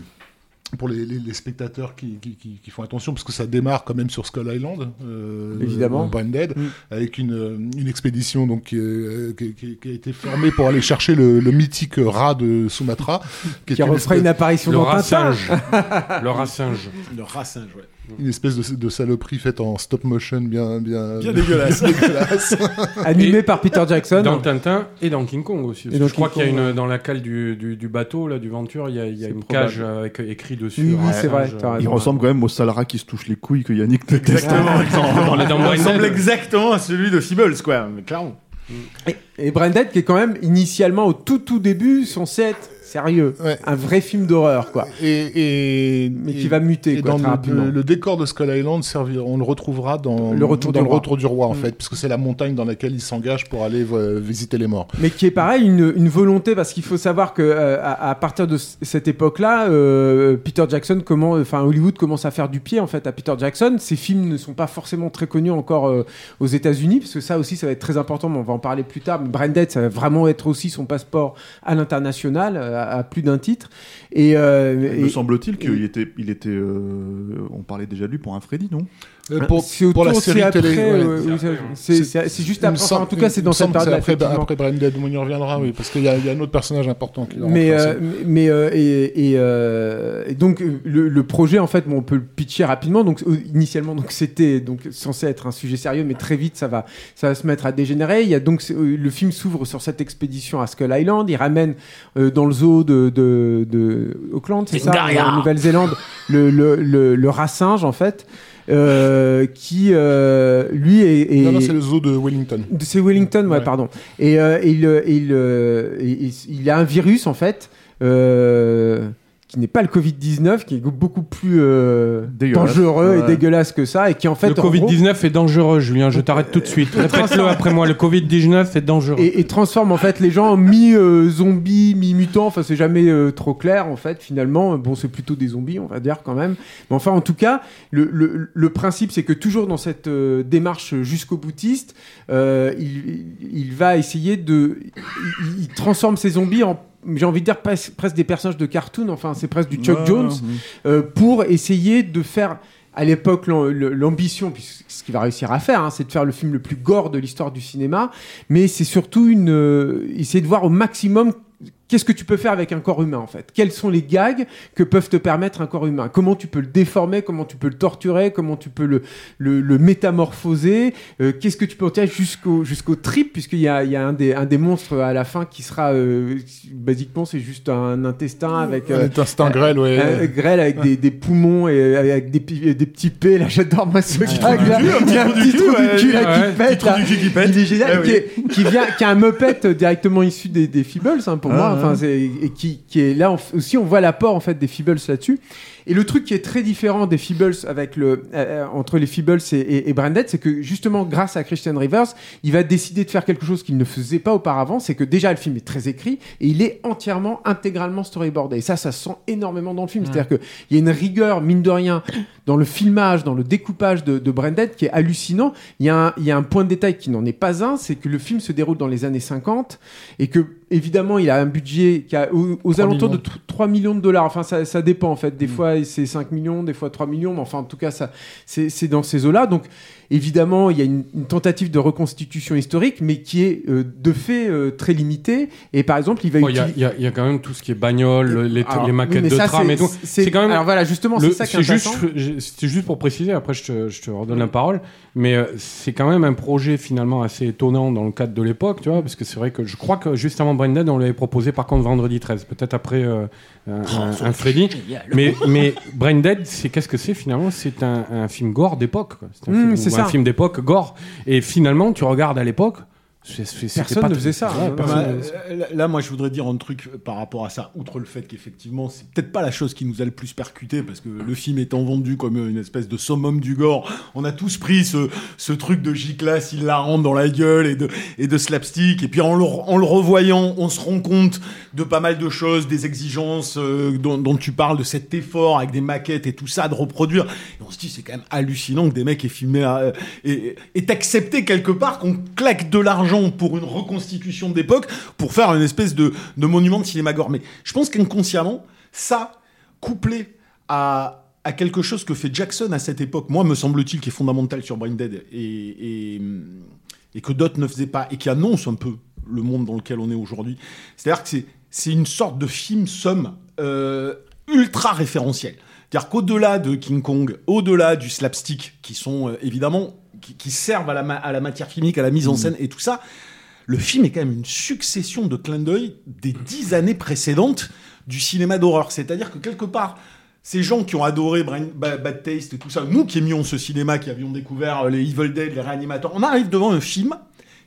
C: pour les, les- les spectateurs qui, qui, qui- qui font attention, parce que ça démarre quand même sur Skull Island, euh,
E: Évidemment.
C: Branded,
E: Mm.
C: avec une, euh, une expédition donc, qui, euh, qui- qui- qui a été formée pour aller chercher le, le mythique rat de Sumatra, qui, est
E: Qui
C: une
E: refera
C: espèce-
E: une apparition
B: Le
E: dans
B: rat singe. *laughs* le rat singe.
D: Le rat singe, ouais.
C: Une espèce de, de saloperie faite en stop motion bien, bien,
D: Bien dégueulasse. *laughs*
C: dégueulasse. *laughs*
E: Animé
B: Et-
E: par Peter Jackson.
B: Dans Tintin et dans King Kong aussi. Parce
E: Et
B: que
E: dans
B: je crois qu'il y a une dans la cale du, du, du bateau là du Venture, il y a, il y a
E: C'est
B: une
E: probable.
B: cage euh, avec écrit dessus.
E: Oui, c'est vrai.
G: Il ressemble quand même au sale rat qui se touche les couilles que Yannick déteste.
D: Exactement. *laughs* Il ressemble exactement à celui de Feebles, quoi. Mais clairement.
E: Et, et Branded qui est quand même initialement au tout tout début censé être sérieux,
C: Ouais.
E: un vrai film d'horreur quoi,
C: Et, et,
E: mais
C: et-
E: qui va muter
C: Et
E: quoi,
C: dans
E: très
C: le, décor de Skull Island, on le retrouvera dans
E: Le Retour
C: dans
E: du
C: le
E: Roi.
C: retour du roi, en
E: Mm.
C: fait, puisque c'est la montagne dans laquelle il s'engage pour aller euh, visiter les morts.
E: Mais qui est pareil, une, une volonté, parce qu'il faut savoir que euh, à, à partir de cette époque-là, euh, Peter Jackson, comment, enfin Hollywood commence à faire du pied en fait à Peter Jackson. Ses films ne sont pas forcément très connus encore aux États-Unis, parce que ça aussi, ça va être très important. Mais on va en parler plus tard. Mais Branded, ça va vraiment être aussi son passeport à l'international, à, à plus d'un titre. Et, euh,
G: Il me
E: et-
G: semble-t-il qu'il était, il était, euh, on parlait déjà de lui pour un Freddy, non?
C: Pour,
E: c'est
C: pour la
E: c'est
C: série
E: après,
C: télé, ouais.
E: euh, ça- c'est c'est- c'est juste après. enfin, en tout cas, c'est dans cette période-là.
C: après, après Branded, on y reviendra, oui, parce qu'il y, a- il y a un autre personnage important qui
E: mais euh, mais euh, et, et, euh, et donc euh, le, le projet en fait bon, on peut le pitcher rapidement donc euh, initialement donc c'était donc censé être un sujet sérieux mais très vite ça va ça va se mettre à dégénérer il y a donc euh, le film s'ouvre sur cette expédition à Skull Island il ramène euh, dans le zoo de, de, de Auckland c'est ça en Nouvelle-Zélande le, le, le, le rat singe en fait euh, qui euh, lui est, est-
C: Non, non, c'est le zoo de Wellington.
E: c'est Wellington, ouais,
C: Ouais.
E: pardon. Et, euh, il, il, il a un virus, en fait, euh, qui n'est pas le Covid-19, qui est beaucoup plus euh, dangereux et dégueulasse que ça, et qui en fait...
B: Le
E: en gros,
B: Covid-19 est dangereux, Julien, je t'arrête tout de suite. Répète-le après moi, le Covid-19 est dangereux.
E: et, et transforme en fait les gens en mi-zombies, mi-mutants. Enfin, c'est jamais euh, trop clair en fait. Finalement, bon, c'est plutôt des zombies, on va dire quand même. Mais enfin, en tout cas, le, le, le principe, c'est que toujours dans cette euh, démarche jusqu'au boutiste, euh, il, il va essayer de, il, il transforme ces zombies en j'ai envie de dire presque, presque des personnages de cartoon, enfin c'est presque du Chuck
G: Ouais,
E: Jones,
G: ouais.
E: euh, pour essayer de faire à l'époque l'ambition, ce qu'il va réussir à faire, hein, c'est de faire le film le plus gore de l'histoire du cinéma, mais c'est surtout une euh, essayer de voir au maximum qu'est-ce que tu peux faire avec un corps humain en fait? Quels sont les gags que peuvent te permettre un corps humain? Comment tu peux le déformer? Comment tu peux le torturer? Comment tu peux le, le, le métamorphoser? Euh, Qu'est-ce que tu peux en tirer jusqu'au jusqu'au trip? Puisqu'il y a, il y a un, des, un des monstres à la fin qui sera euh, basiquement c'est juste un intestin avec euh,
C: un instinct grêle, ouais.
E: grêle avec des, des poumons et avec des, des petits P. Là, j'adore moi ce gag là. Il y a un petit trou du cul là qui pète. là. Il est génial.
D: Eh
E: qui, est- qui vient, qui a un euh, directement issu des, des Feebles hein, pour
G: Ah,
E: moi. Enfin, c'est et qui, qui est là aussi. On voit l'apport en fait des Feebles là-dessus. Et le truc qui est très différent des Feebles avec le euh, entre les Feebles et, et, et Branded, c'est que justement grâce à Christian Rivers, il va décider de faire quelque chose qu'il ne faisait pas auparavant. C'est que déjà le film est très écrit et il est entièrement intégralement storyboardé. Et ça, ça se sent énormément dans le film. C'est-à-dire qu'il y a une rigueur mine de rien dans le filmage, dans le découpage de, de Branded qui est hallucinant. Il y, a un, il y a un point de détail qui n'en est pas un, c'est que le film se déroule dans les années 50 et que évidemment il a un budget qui a aux, aux
C: 3
E: alentours de
C: millions.
E: t- 3 millions de dollars. Enfin ça, ça dépend en fait. Des
C: Mm.
E: fois c'est 5 millions, des fois 3 millions, mais enfin en tout cas ça c'est dans ces eaux-là. Donc évidemment il y a une, une tentative de reconstitution historique, mais qui est euh, de fait euh, très limitée. Et par exemple il va
B: y, a-
E: utiliser
B: il y a- il y a quand même tout ce qui est bagnole, les,
E: Alors,
B: les
E: oui,
B: maquettes
E: mais
B: de
E: ça,
B: tram
E: c'est-
B: et tout.
E: c'est-
B: quand même.
E: Alors voilà, justement, c'est ça qui est
B: c'est juste, C'était juste pour préciser, après je te, je te redonne la parole, mais euh, c'est quand même un projet finalement assez étonnant dans le cadre de l'époque, tu vois, parce que c'est vrai que je crois que juste avant Branded, on l'avait proposé par contre vendredi 13, peut-être après euh, un, un- un Freddy. Mais, mais Branded, c'est qu'est-ce que c'est finalement? C'est un, un film gore d'époque. quoi. C'est un,
E: Mmh, ça.
B: Un film d'époque gore. Et finalement, tu regardes à l'époque,
E: Personne ne faisait ça, hein,
D: Bah,
B: ne faisait ça.
D: euh, là, moi, je voudrais dire un truc par rapport à ça. Outre le fait qu'effectivement, c'est peut-être pas la chose qui nous a le plus percuté, parce que le film étant vendu comme une espèce de summum du gore, on a tous pris ce, ce truc de J-Class, il la rentre dans la gueule et de, et de slapstick. Et puis en le, en le revoyant, on se rend compte de pas mal de choses, des exigences euh, dont, dont tu parles, de cet effort avec des maquettes et tout ça, de reproduire. Et on se dit, c'est quand même hallucinant que des mecs aient filmé euh, et, et accepté quelque part qu'on claque de l'argent pour une reconstitution d'époque pour faire une espèce de, monument de cinéma gore. Mais je pense qu'inconsciemment, ça, couplé à, à quelque chose que fait Jackson à cette époque, moi, me semble-t-il, qui est fondamental sur Brain Dead et, et, que d'autres ne faisaient pas, et qui annonce un peu le monde dans lequel on est aujourd'hui. C'est-à-dire que c'est, c'est une sorte de film somme euh, ultra référentiel. C'est-à-dire qu'au-delà de King Kong, au-delà du slapstick, qui sont euh, évidemment, qui, qui servent à la, ma- à la matière filmique, à la mise en scène et tout ça, le film est quand même une succession de clins d'œil des dix années précédentes du cinéma d'horreur. C'est-à-dire que quelque part, ces gens qui ont adoré Bad Taste et tout ça, nous qui aimions ce cinéma, qui avions découvert euh, les Evil Dead, les réanimateurs, on arrive devant un film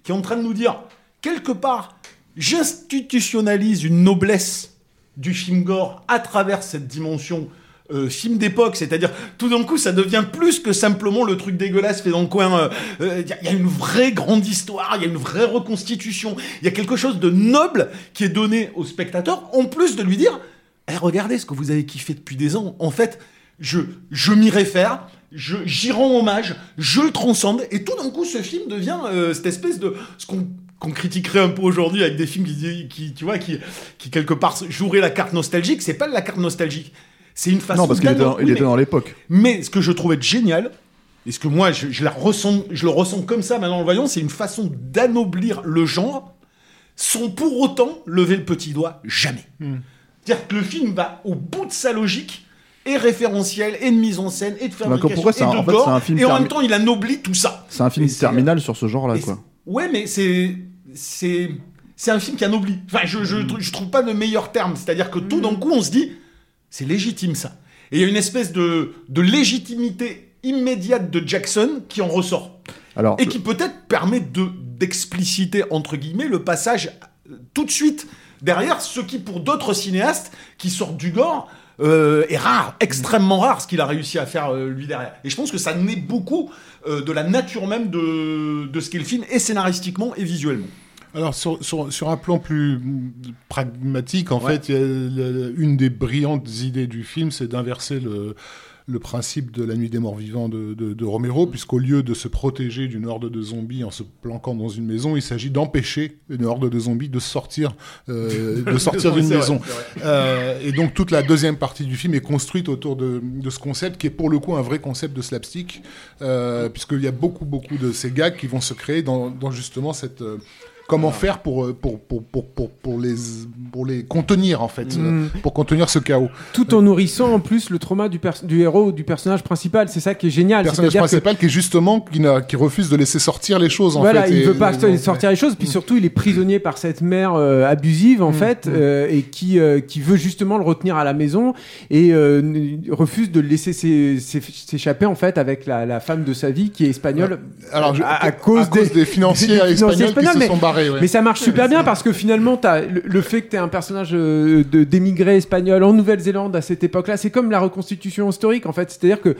D: qui est en train de nous dire, quelque part, j'institutionnalise une noblesse du film gore à travers cette dimension euh, film d'époque, c'est-à-dire tout d'un coup ça devient plus que simplement le truc dégueulasse fait dans le coin. Il euh, y, a- y a une vraie grande histoire, il y a une vraie reconstitution, il y a quelque chose de noble qui est donné au spectateur, en plus de lui dire, Eh, regardez ce que vous avez kiffé depuis des ans. En fait, je, je m'y réfère, j'y rends hommage, je le transcende, et tout d'un coup ce film devient euh, cette espèce de ce qu'on qu'on critiquerait un peu aujourd'hui avec des films qui, qui tu vois, qui, qui quelque part joueraient la carte nostalgique, c'est pas la carte nostalgique. C'est une façon
A: Non, parce qu'il était, dans- il était l'époque.
D: mais ce que je trouvais génial, et ce que moi je, je la ressens, je le ressens comme ça maintenant en le voyant, c'est une façon d'anoblir le genre sans pour autant lever le petit doigt, jamais. C'est-à-dire que le film va au bout de sa logique, et référentiel, et de mise en scène, et de fabrication,
A: pourquoi c'est
D: et
A: un-
D: de
A: en fait, un film
D: et en même temps il anoblit tout ça.
A: C'est un film terminal sur ce genre-là, quoi.
D: Ouais, mais c'est c'est c'est un film qui anoblit. Enfin, je, je, je trouve pas de meilleur terme. C'est-à-dire que tout d'un coup, on se dit, c'est légitime ça. Et il y a une espèce de, de légitimité immédiate de Jackson qui en ressort.
A: Alors,
D: Et qui peut-être permet de d'expliciter, entre guillemets, le passage euh, tout de suite derrière ce qui, pour d'autres cinéastes qui sortent du gore, euh, est rare, extrêmement rare ce qu'il a réussi à faire euh, lui derrière. Et je pense que ça naît beaucoup euh, de la nature même de, de ce qu'est le film, et scénaristiquement et visuellement.
C: Alors sur, sur, sur un plan plus pragmatique, en fait, une des brillantes idées du film, c'est d'inverser le, le principe de la nuit des morts vivants de, de, de Romero, puisqu'au lieu de se protéger d'une horde de zombies en se planquant dans une maison, il s'agit d'empêcher une horde de zombies de sortir, euh, de *laughs* sortir d'une maison. Euh, et donc toute la deuxième partie du film est construite autour de, de ce concept qui est pour le coup un vrai concept de slapstick, euh, puisqu'il y a beaucoup beaucoup de ces gags qui vont se créer dans, dans justement cette comment faire pour, euh, pour, pour, pour, pour, pour les, pour les contenir en fait,
E: Mm.
C: euh, pour contenir ce chaos.
E: Tout en nourrissant en plus le trauma du, du héros, du personnage principal. C'est ça qui est génial.
C: Le personnage
E: que-
C: principal qui est justement qui, qui refuse de laisser sortir les choses en
E: voilà,
C: fait.
E: il
C: et-
E: veut pas
C: et-
E: sortir les choses, puis surtout il est prisonnier par cette mère euh, abusive en fait, euh, et qui euh, qui veut justement le retenir à la maison et euh, refuse de le laisser s'é- s'é- s'échapper en fait avec la, la femme de sa vie qui est espagnole.
C: Alors, je-
E: à, à cause,
C: des, *laughs* financiers
E: des financiers
C: espagnols qui se
E: mais-
C: sont barrés.
E: Mais ça marche super bien parce que finalement, le, fait que tu un personnage euh, d'émigré espagnol en Nouvelle-Zélande à cette époque-là, c'est comme la reconstitution historique en fait. C'est-à-dire que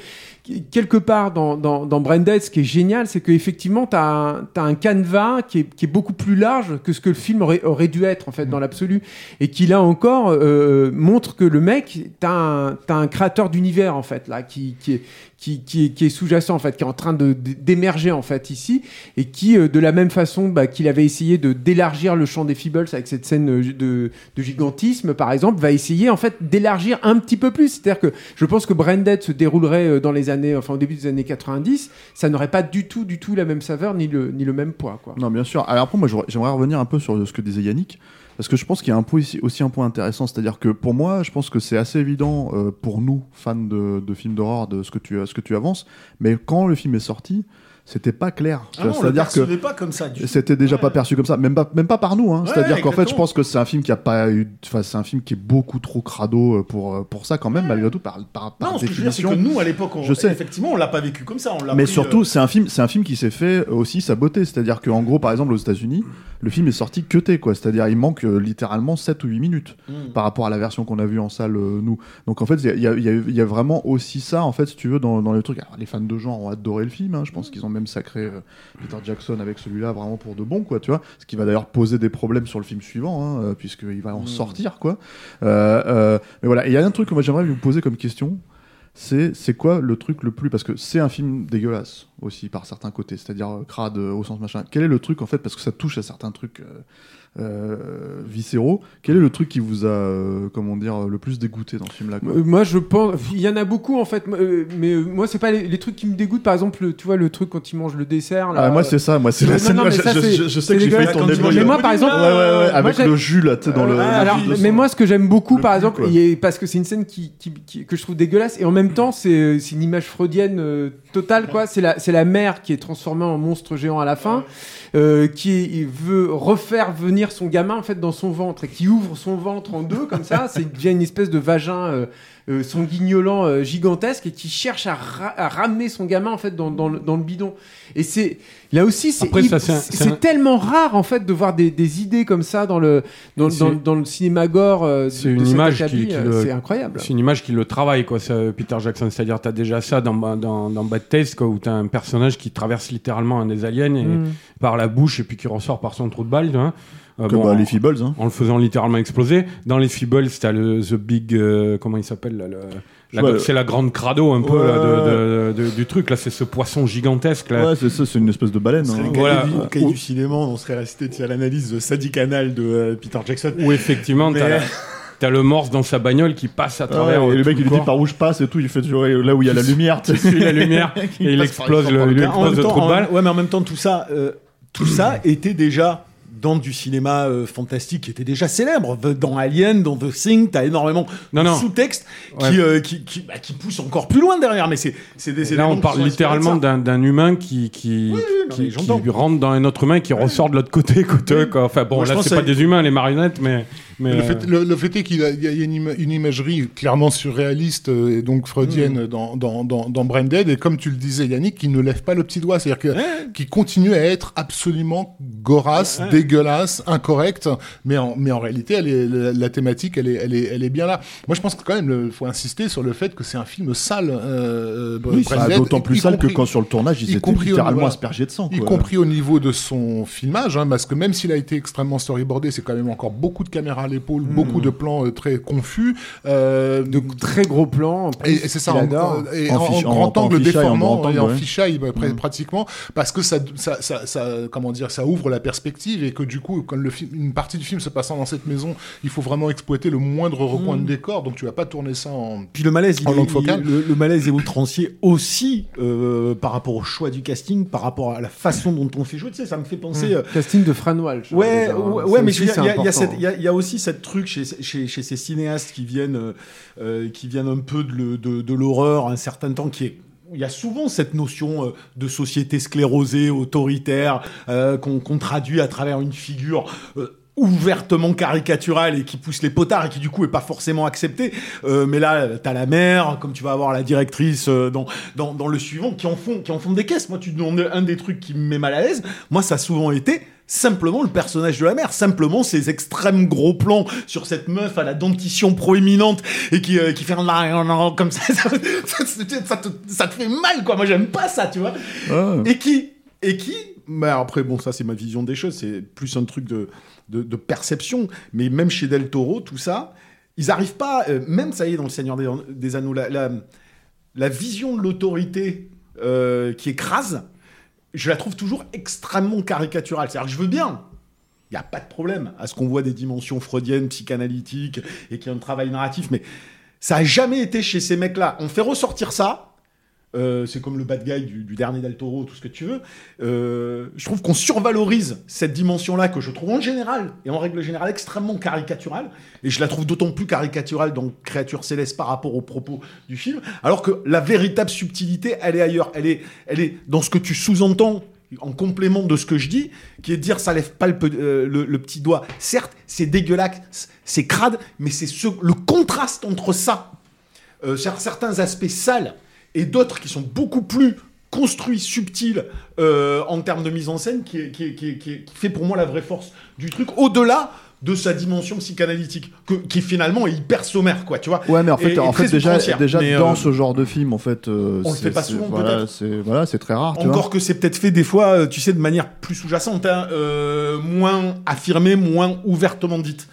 E: quelque part dans, dans, Branded, ce qui est génial, c'est qu'effectivement, tu as, un- canevas qui est, beaucoup plus large que ce que le film aurait, dû être en fait dans l'absolu. Et qui là encore euh, montre que le mec, tu as, un créateur d'univers en fait là qui, qui est qui, est, qui est sous-jacent en fait, qui est en train d'émerger en fait ici, et qui euh, de la même façon bah, qu'il avait essayé de d'élargir le champ des Feebles avec cette scène euh, de, de gigantisme par exemple, va essayer en fait d'élargir un petit peu plus. C'est-à-dire que je pense que Branded se déroulerait euh, dans les années, enfin au début des années 90, ça n'aurait pas du tout, du tout la même saveur ni le ni le même poids quoi.
A: Non, bien sûr. Alors après, moi, j'aimerais revenir un peu sur ce que disait Yannick, parce que je pense qu'il y a aussi un point intéressant, c'est-à-dire que pour moi, je pense que c'est assez évident euh, pour nous, fans de, films d'horreur, de ce que tu avances, mais quand le film est sorti, c'était pas clair.
D: Ah
A: c'est-à-dire que
D: pas comme ça.
A: c'était déjà pas perçu comme ça, même pas, même pas par nous. Hein.
D: Ouais,
A: C'est-à-dire qu'en fait, je pense que c'est un film qui a pas eu, enfin, c'est un film qui est beaucoup trop crado euh, pour euh, pour ça quand même, malgré tout, par par, par
D: Non, ce que je veux dire, que nous, à l'époque, on-
A: Je sais.
D: effectivement, on l'a pas vécu comme ça. On
A: Mais
D: pris,
A: surtout,
D: euh,
A: c'est un film, c'est un film qui s'est fait aussi sa beauté. C'est-à-dire qu'en gros, par exemple, aux États-Unis, le film est sorti cuté, quoi. C'est-à-dire, il manque euh, littéralement 7 ou 8 minutes
D: Mm.
A: par rapport à la version qu'on a vue en salle, euh, nous. Donc, en fait, il y y y y a vraiment aussi ça, en fait, si tu veux, dans, dans le truc. Alors, les fans de genre ont adoré le film. hein. Je pense qu'ils ont même sacré euh, Peter Jackson avec celui-là vraiment pour de bon, quoi, tu vois. Ce qui va d'ailleurs poser des problèmes sur le film suivant, hein, euh, puisqu'il va en sortir, quoi. Euh, mais voilà. Il y a un truc que moi j'aimerais vous poser comme question c'est c'est quoi le truc le plus parce que c'est un film dégueulasse aussi par certains côtés c'est-à-dire crade au sens machin quel est le truc en fait parce que ça touche à certains trucs euh,
G: viscéraux. Quel est le truc qui vous a, euh, comment dire, le plus dégoûté dans ce film-là
E: Euh, Moi, je pense. Il y en a beaucoup, en fait. euh, Mais euh, moi, c'est pas les, les trucs qui me dégoûtent. Par exemple, le- tu vois, le truc quand ils mangent le dessert. Là,
G: Ah, moi, c'est ça. Moi, c'est la scène.
E: non, ça,
G: je- sais que j'ai failli tourner le
E: Mais moi, par exemple.
G: Ouais, ouais, ouais, avec le jus là, tu sais, dans le.
E: Euh, alors, mais moi, ce que j'aime beaucoup, par exemple, parce que c'est une scène qui, qui- qui- que je trouve dégueulasse et en même temps, c'est une image freudienne euh, totale, quoi. C'est la, c'est la mère qui est transformée en monstre géant à la fin, euh, qui veut refaire venir son gamin en fait dans son ventre et qui ouvre son ventre en deux comme ça. *laughs* C'est devient une espèce de vagin. euh, euh, son guignolant euh, gigantesque et qui cherche à, ra- à ramener son gamin en fait dans, dans le, dans le bidon et c'est là aussi c'est
B: un-
E: tellement rare en fait de voir des, des idées comme ça dans le dans,
B: C'est-
E: dans, dans le cinéma gore euh,
B: c'est une image qui-
E: euh,
B: le-
E: c'est incroyable
B: C'est une image qui le travaille, quoi, ça, Peter Jackson. C'est-à-dire, tu as déjà ça dans, dans, dans Bad Taste, quoi, où tu as un personnage qui traverse littéralement un des aliens et,
E: Mm.
B: par la bouche et puis qui ressort par son trou de balle. tu vois. Euh,
G: Comme
B: bon,
G: bah,
B: en-
G: les Feebles, hein.
B: en le faisant littéralement exploser. Dans les Feebles, t'as le The Big, euh, comment il s'appelle là, le- C'est la grande crado un peu
G: Ouais,
B: là, de,
G: ouais,
B: de- de- du truc. Là, c'est ce poisson gigantesque. Là.
G: Ouais, c'est ça, c'est une espèce de baleine. Hein.
D: le
B: Voilà.
D: du- cahier du cinéma, on serait resté à l'analyse de Sadi Canal de euh, Peter Jackson.
B: Où effectivement,
D: Mais-
B: t'as la- t'as le morse dans sa bagnole qui passe à
G: Ah
B: travers.
G: ouais, et
B: euh,
G: le mec il lui dit par où je passe et tout, il fait toujours là où il y a la lumière. *laughs* tu
B: suit la lumière *laughs* et il explose le,
G: le
B: le trou de balle.
D: ouais, mais en même temps, tout ça, euh, tout ça était déjà dans du cinéma euh, fantastique, qui était déjà célèbre. Dans Alien, dans The Thing, t'as énormément
B: Non,
D: de sous-textes
B: Ouais.
D: qui, euh, qui, qui, bah, qui poussent encore plus loin derrière. Mais c'est c'est des
B: Là, on parle littéralement d'un d'un humain qui, qui,
D: non,
B: qui,
D: mais j'entends.
B: qui rentre dans un autre humain qui ressort de l'autre côté. côté quoi. Enfin, bon,
D: Moi,
B: là, c'est pas des humains, les marionnettes, mais. mais
C: Le
B: euh,
C: fait, le, le fait est qu'il y a, il y a une, une imagerie clairement surréaliste euh, et donc freudienne dans, dans, dans, dans Branded et comme tu le disais Yannick, qui ne lève pas le petit doigt, c'est-à-dire que
D: Ouais.
C: qui continue à être absolument gorasse,
D: Ouais.
C: Dégueulasse, incorrecte, mais en, mais en réalité, elle est, la, la thématique, elle est, elle, est, elle est bien là. Moi, je pense que quand même, il faut insister sur le fait que c'est un film sale. Euh,
G: Oui,
C: Branded,
G: D'autant
C: y-
G: plus
C: y
G: sale que quand sur le tournage ils
C: y
G: étaient
C: compris au
G: littéralement
C: niveau-
G: aspergés de sang.
C: y
G: quoi.
C: compris au niveau de son filmage, hein, parce que même s'il a été extrêmement storyboardé, c'est quand même encore beaucoup de caméras à l'épaule, beaucoup de plans euh, très confus. euh,
E: de très gros plans
C: et, et c'est ça, en,
E: adore.
C: et
G: En
C: en, grand
G: en
C: angle déformant et en
G: ouais.
C: fisheye bah, pr-
G: Mm.
C: pratiquement, parce que ça, ça, ça, ça- comment dire, ça ouvre la perspective et que du coup, quand le film, une partie du film se passant dans cette maison, il faut vraiment exploiter le moindre recoin de décor, donc tu vas pas tourner ça en
D: Puis le malaise, il
C: En
D: est-
C: langue
D: il-
C: focale.
D: le, le malaise est outrancier aussi euh, par rapport au choix du casting, par rapport à la façon dont on fait jouer. Tu sais, ça me fait penser. euh,
E: casting de Fran Walsh hein,
D: Ouais,
E: hein.
D: ouais, mais il y, a- y y y aussi cette truc chez, chez, chez ces cinéastes qui viennent, euh, qui viennent un peu de, de, de l'horreur un certain temps, qui est il y a souvent cette notion euh, de société sclérosée, autoritaire, euh, qu'on traduit à travers une figure euh, ouvertement caricaturale et qui pousse les potards et qui du coup est pas forcément acceptée. Euh, mais là, t'as la mère, comme tu vas avoir la directrice euh, dans, dans, dans le suivant, qui en font, qui en font des caisses. Moi, tu demandes un des trucs qui me met mal à l'aise. Moi, ça a souvent été simplement le personnage de la mère, simplement ces extrêmes gros plans sur cette meuf à la dentition proéminente et qui, euh, qui fait comme ça, *laughs* ça, ça, ça te, ça te fait mal quoi. Moi j'aime pas ça, tu vois.
G: Ah.
D: Et qui, et qui, bah après bon ça c'est ma vision des choses, c'est plus un truc de, de, de perception, mais même chez Del Toro tout ça, ils arrivent pas, euh, même ça y est dans le Seigneur des, Anneaux, la, la, la vision de l'autorité euh, qui écrase, je la trouve toujours extrêmement caricaturale. C'est-à-dire que je veux bien, il n'y a pas de problème à ce qu'on voit des dimensions freudiennes, psychanalytiques, et qu'il y a un travail narratif, mais ça a jamais été chez ces mecs-là. On fait ressortir ça. Euh, c'est comme le bad guy du, dernier Del Toro, tout ce que tu veux. Euh, je trouve qu'on survalorise cette dimension-là que je trouve en général et en règle générale extrêmement caricaturale. Et je la trouve d'autant plus caricaturale dans Créature céleste par rapport aux propos du film. Alors que la véritable subtilité, elle est ailleurs. Elle est, elle est dans ce que tu sous-entends en complément de ce que je dis, qui est de dire ça lève pas le, euh, petit doigt. Certes, c'est dégueulasse, c'est crade, mais c'est ce, le contraste entre ça, cer- certains aspects sales et d'autres qui sont beaucoup plus construits, subtils euh, en termes de mise en scène, qui, est- qui, est- qui est- qui est- qui fait pour moi la vraie force du truc, au-delà de sa dimension psychanalytique, que- qui finalement est hyper sommaire, quoi, tu vois.
G: Ouais, mais en fait,
D: et
G: en fait déjà, déjà
D: Mais,
G: dans
D: euh,
G: ce genre de film, en fait, euh,
D: on le
G: c'est-
D: fait pas souvent,
G: voilà,
D: peut-être.
G: c'est voilà, c'est très rare. tu vois.
D: Encore que c'est peut-être fait des fois, euh, tu sais, de manière plus sous-jacente, hein, euh, moins affirmée, moins ouvertement dite.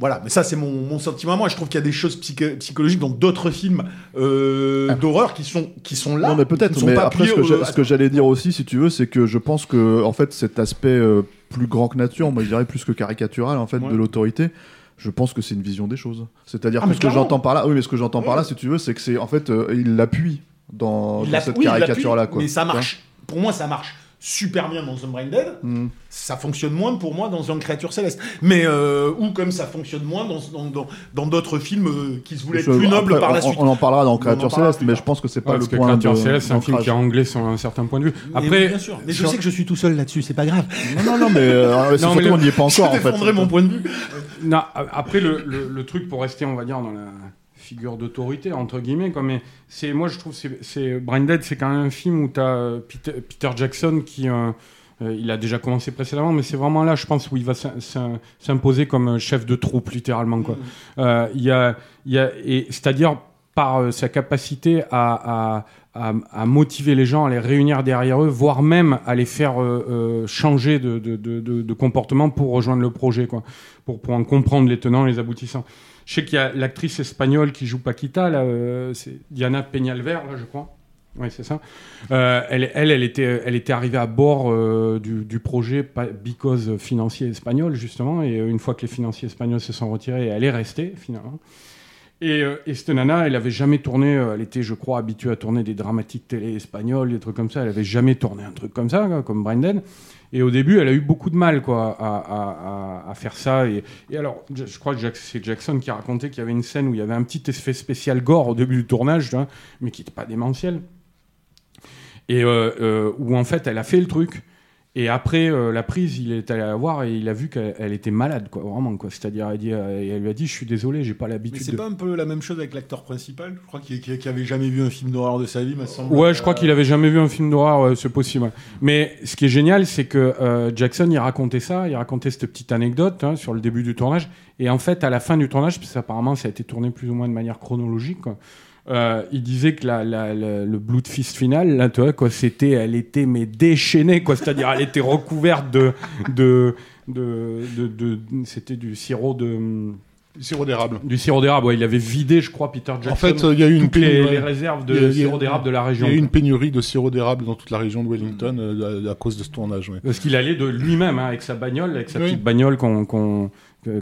D: Voilà, mais ça c'est mon, mon sentiment moi. Je trouve qu'il y a des choses psychologiques dans d'autres films euh, d'horreur qui sont, qui sont là.
G: non, mais peut-être. Mais après, ce que j'allais dire aussi, si tu veux, c'est que je pense que, en fait, cet aspect euh, plus grand que nature, moi je dirais plus que caricatural en fait
D: Ouais.
G: de l'autorité. Je pense que c'est une vision des choses. C'est-à-dire
D: Ah,
G: que ce que j'entends par là, oui, mais ce que j'entends par là, si tu veux, c'est que c'est en fait euh, il l'appuie dans, cette
D: oui,
G: caricature-là, quoi.
D: Mais ça marche. Pour moi, ça marche super bien dans un Brain Dead.
G: Mm.
D: Ça fonctionne moins pour moi dans un Créature Céleste. Mais euh, ou comme ça fonctionne moins dans dans dans- dans d'autres films euh, qui se voulaient être
G: Je-
D: plus nobles par la
G: on-
D: suite.
G: On, en parlera dans
D: en
G: Créature Céleste, mais je pense que c'est
B: Ouais,
G: pas
B: parce
G: le
B: que
G: point
B: Créature
G: de-
B: Céleste, c'est un film qui est anglais sur un certain point de vue.
D: Mais
B: Après,
D: bien sûr. Mais je
B: sur-
D: sais que je suis tout seul là-dessus. C'est pas grave.
G: Non, non, non, mais, euh, *laughs*
B: Non, mais
G: surtout
B: le-
G: on n'y est pas encore en
D: je
G: fait.
D: défendrai mon point de vue.
B: Non, après le, le, le truc pour rester, on va dire, dans la figure d'autorité entre guillemets, quoi, mais c'est moi je trouve c'est c'est Brain Dead, c'est quand même un film où tu as Peter, Peter Jackson qui euh, euh, il a déjà commencé précédemment, mais c'est vraiment là, je pense, où il va s'im- s'im- s'imposer comme euh, chef de troupe, littéralement. Quoi. Euh, il y a, il y a, et c'est-à-dire par euh, sa capacité à, à, à, à motiver les gens, à les réunir derrière eux, voire même à les faire euh, euh, changer de, de, de comportement pour rejoindre le projet, quoi, pour, pour en comprendre les tenants et les aboutissants. Je sais qu'il y a l'actrice espagnole qui joue Paquita, euh, Diana Peñalver, là, je crois. Oui, c'est ça. Euh, elle, elle, était, arrivée à bord euh, du, projet Because financier espagnol, justement, et une fois que les financiers espagnols se sont retirés, elle est restée, finalement. Et, et cette nana, elle avait jamais tourné, elle était, je crois, habituée à tourner des dramatiques télé espagnols, des trucs comme ça, elle avait jamais tourné un truc comme ça, comme Brendan. Et au début, elle a eu beaucoup de mal, quoi, à, à- faire ça. Et, alors, je, crois que c'est Jackson qui a raconté qu'il y avait une scène où il y avait un petit effet spécial gore au début du tournage, vois, mais qui n'était pas démentiel. Et euh, euh, où en fait, elle a fait le truc. Et après euh, la prise, il est allé la voir et il a vu qu'elle elle était malade, quoi, vraiment, quoi. C'est-à-dire, elle, dit, euh, elle lui a dit, je suis désolé, j'ai pas
D: Mais
B: l'habitude.
D: c'est
B: de...
D: pas un peu la même chose avec l'acteur principal? Je crois qu'il avait jamais vu un film d'horreur de sa vie, me semble.
B: Ouais, je crois qu'il avait jamais vu un film d'horreur, ouais, c'est possible. Mais ce qui est génial, c'est que euh, Jackson, il racontait ça, il racontait cette petite anecdote hein, sur le début du tournage. Et en fait, à la fin du tournage, parce qu'apparemment, ça a été tourné plus ou moins de manière chronologique, quoi, euh, il disait que la, la- la- le Blood Fist final, là, tu vois, quoi, c'était, elle était mais déchaînée, quoi. C'est-à-dire, elle était recouverte de, de, de, de, de- c'était du sirop de,
C: Sirop d'érable.
B: du sirop d'érable. Ouais, il avait vidé, je crois, Peter Jackson.
C: En fait, il y a eu une
B: les,
C: pénurie-
B: les réserves de
C: Il y a- il y a-
B: sirop d'érable de la
C: Il
B: région.
C: y a eu une pénurie de sirop d'érable dans toute la région de Wellington euh, à, à cause de ce tournage. ouais.
B: Parce qu'il allait de lui-même, hein, avec sa bagnole, avec sa
C: Oui.
B: petite bagnole qu'on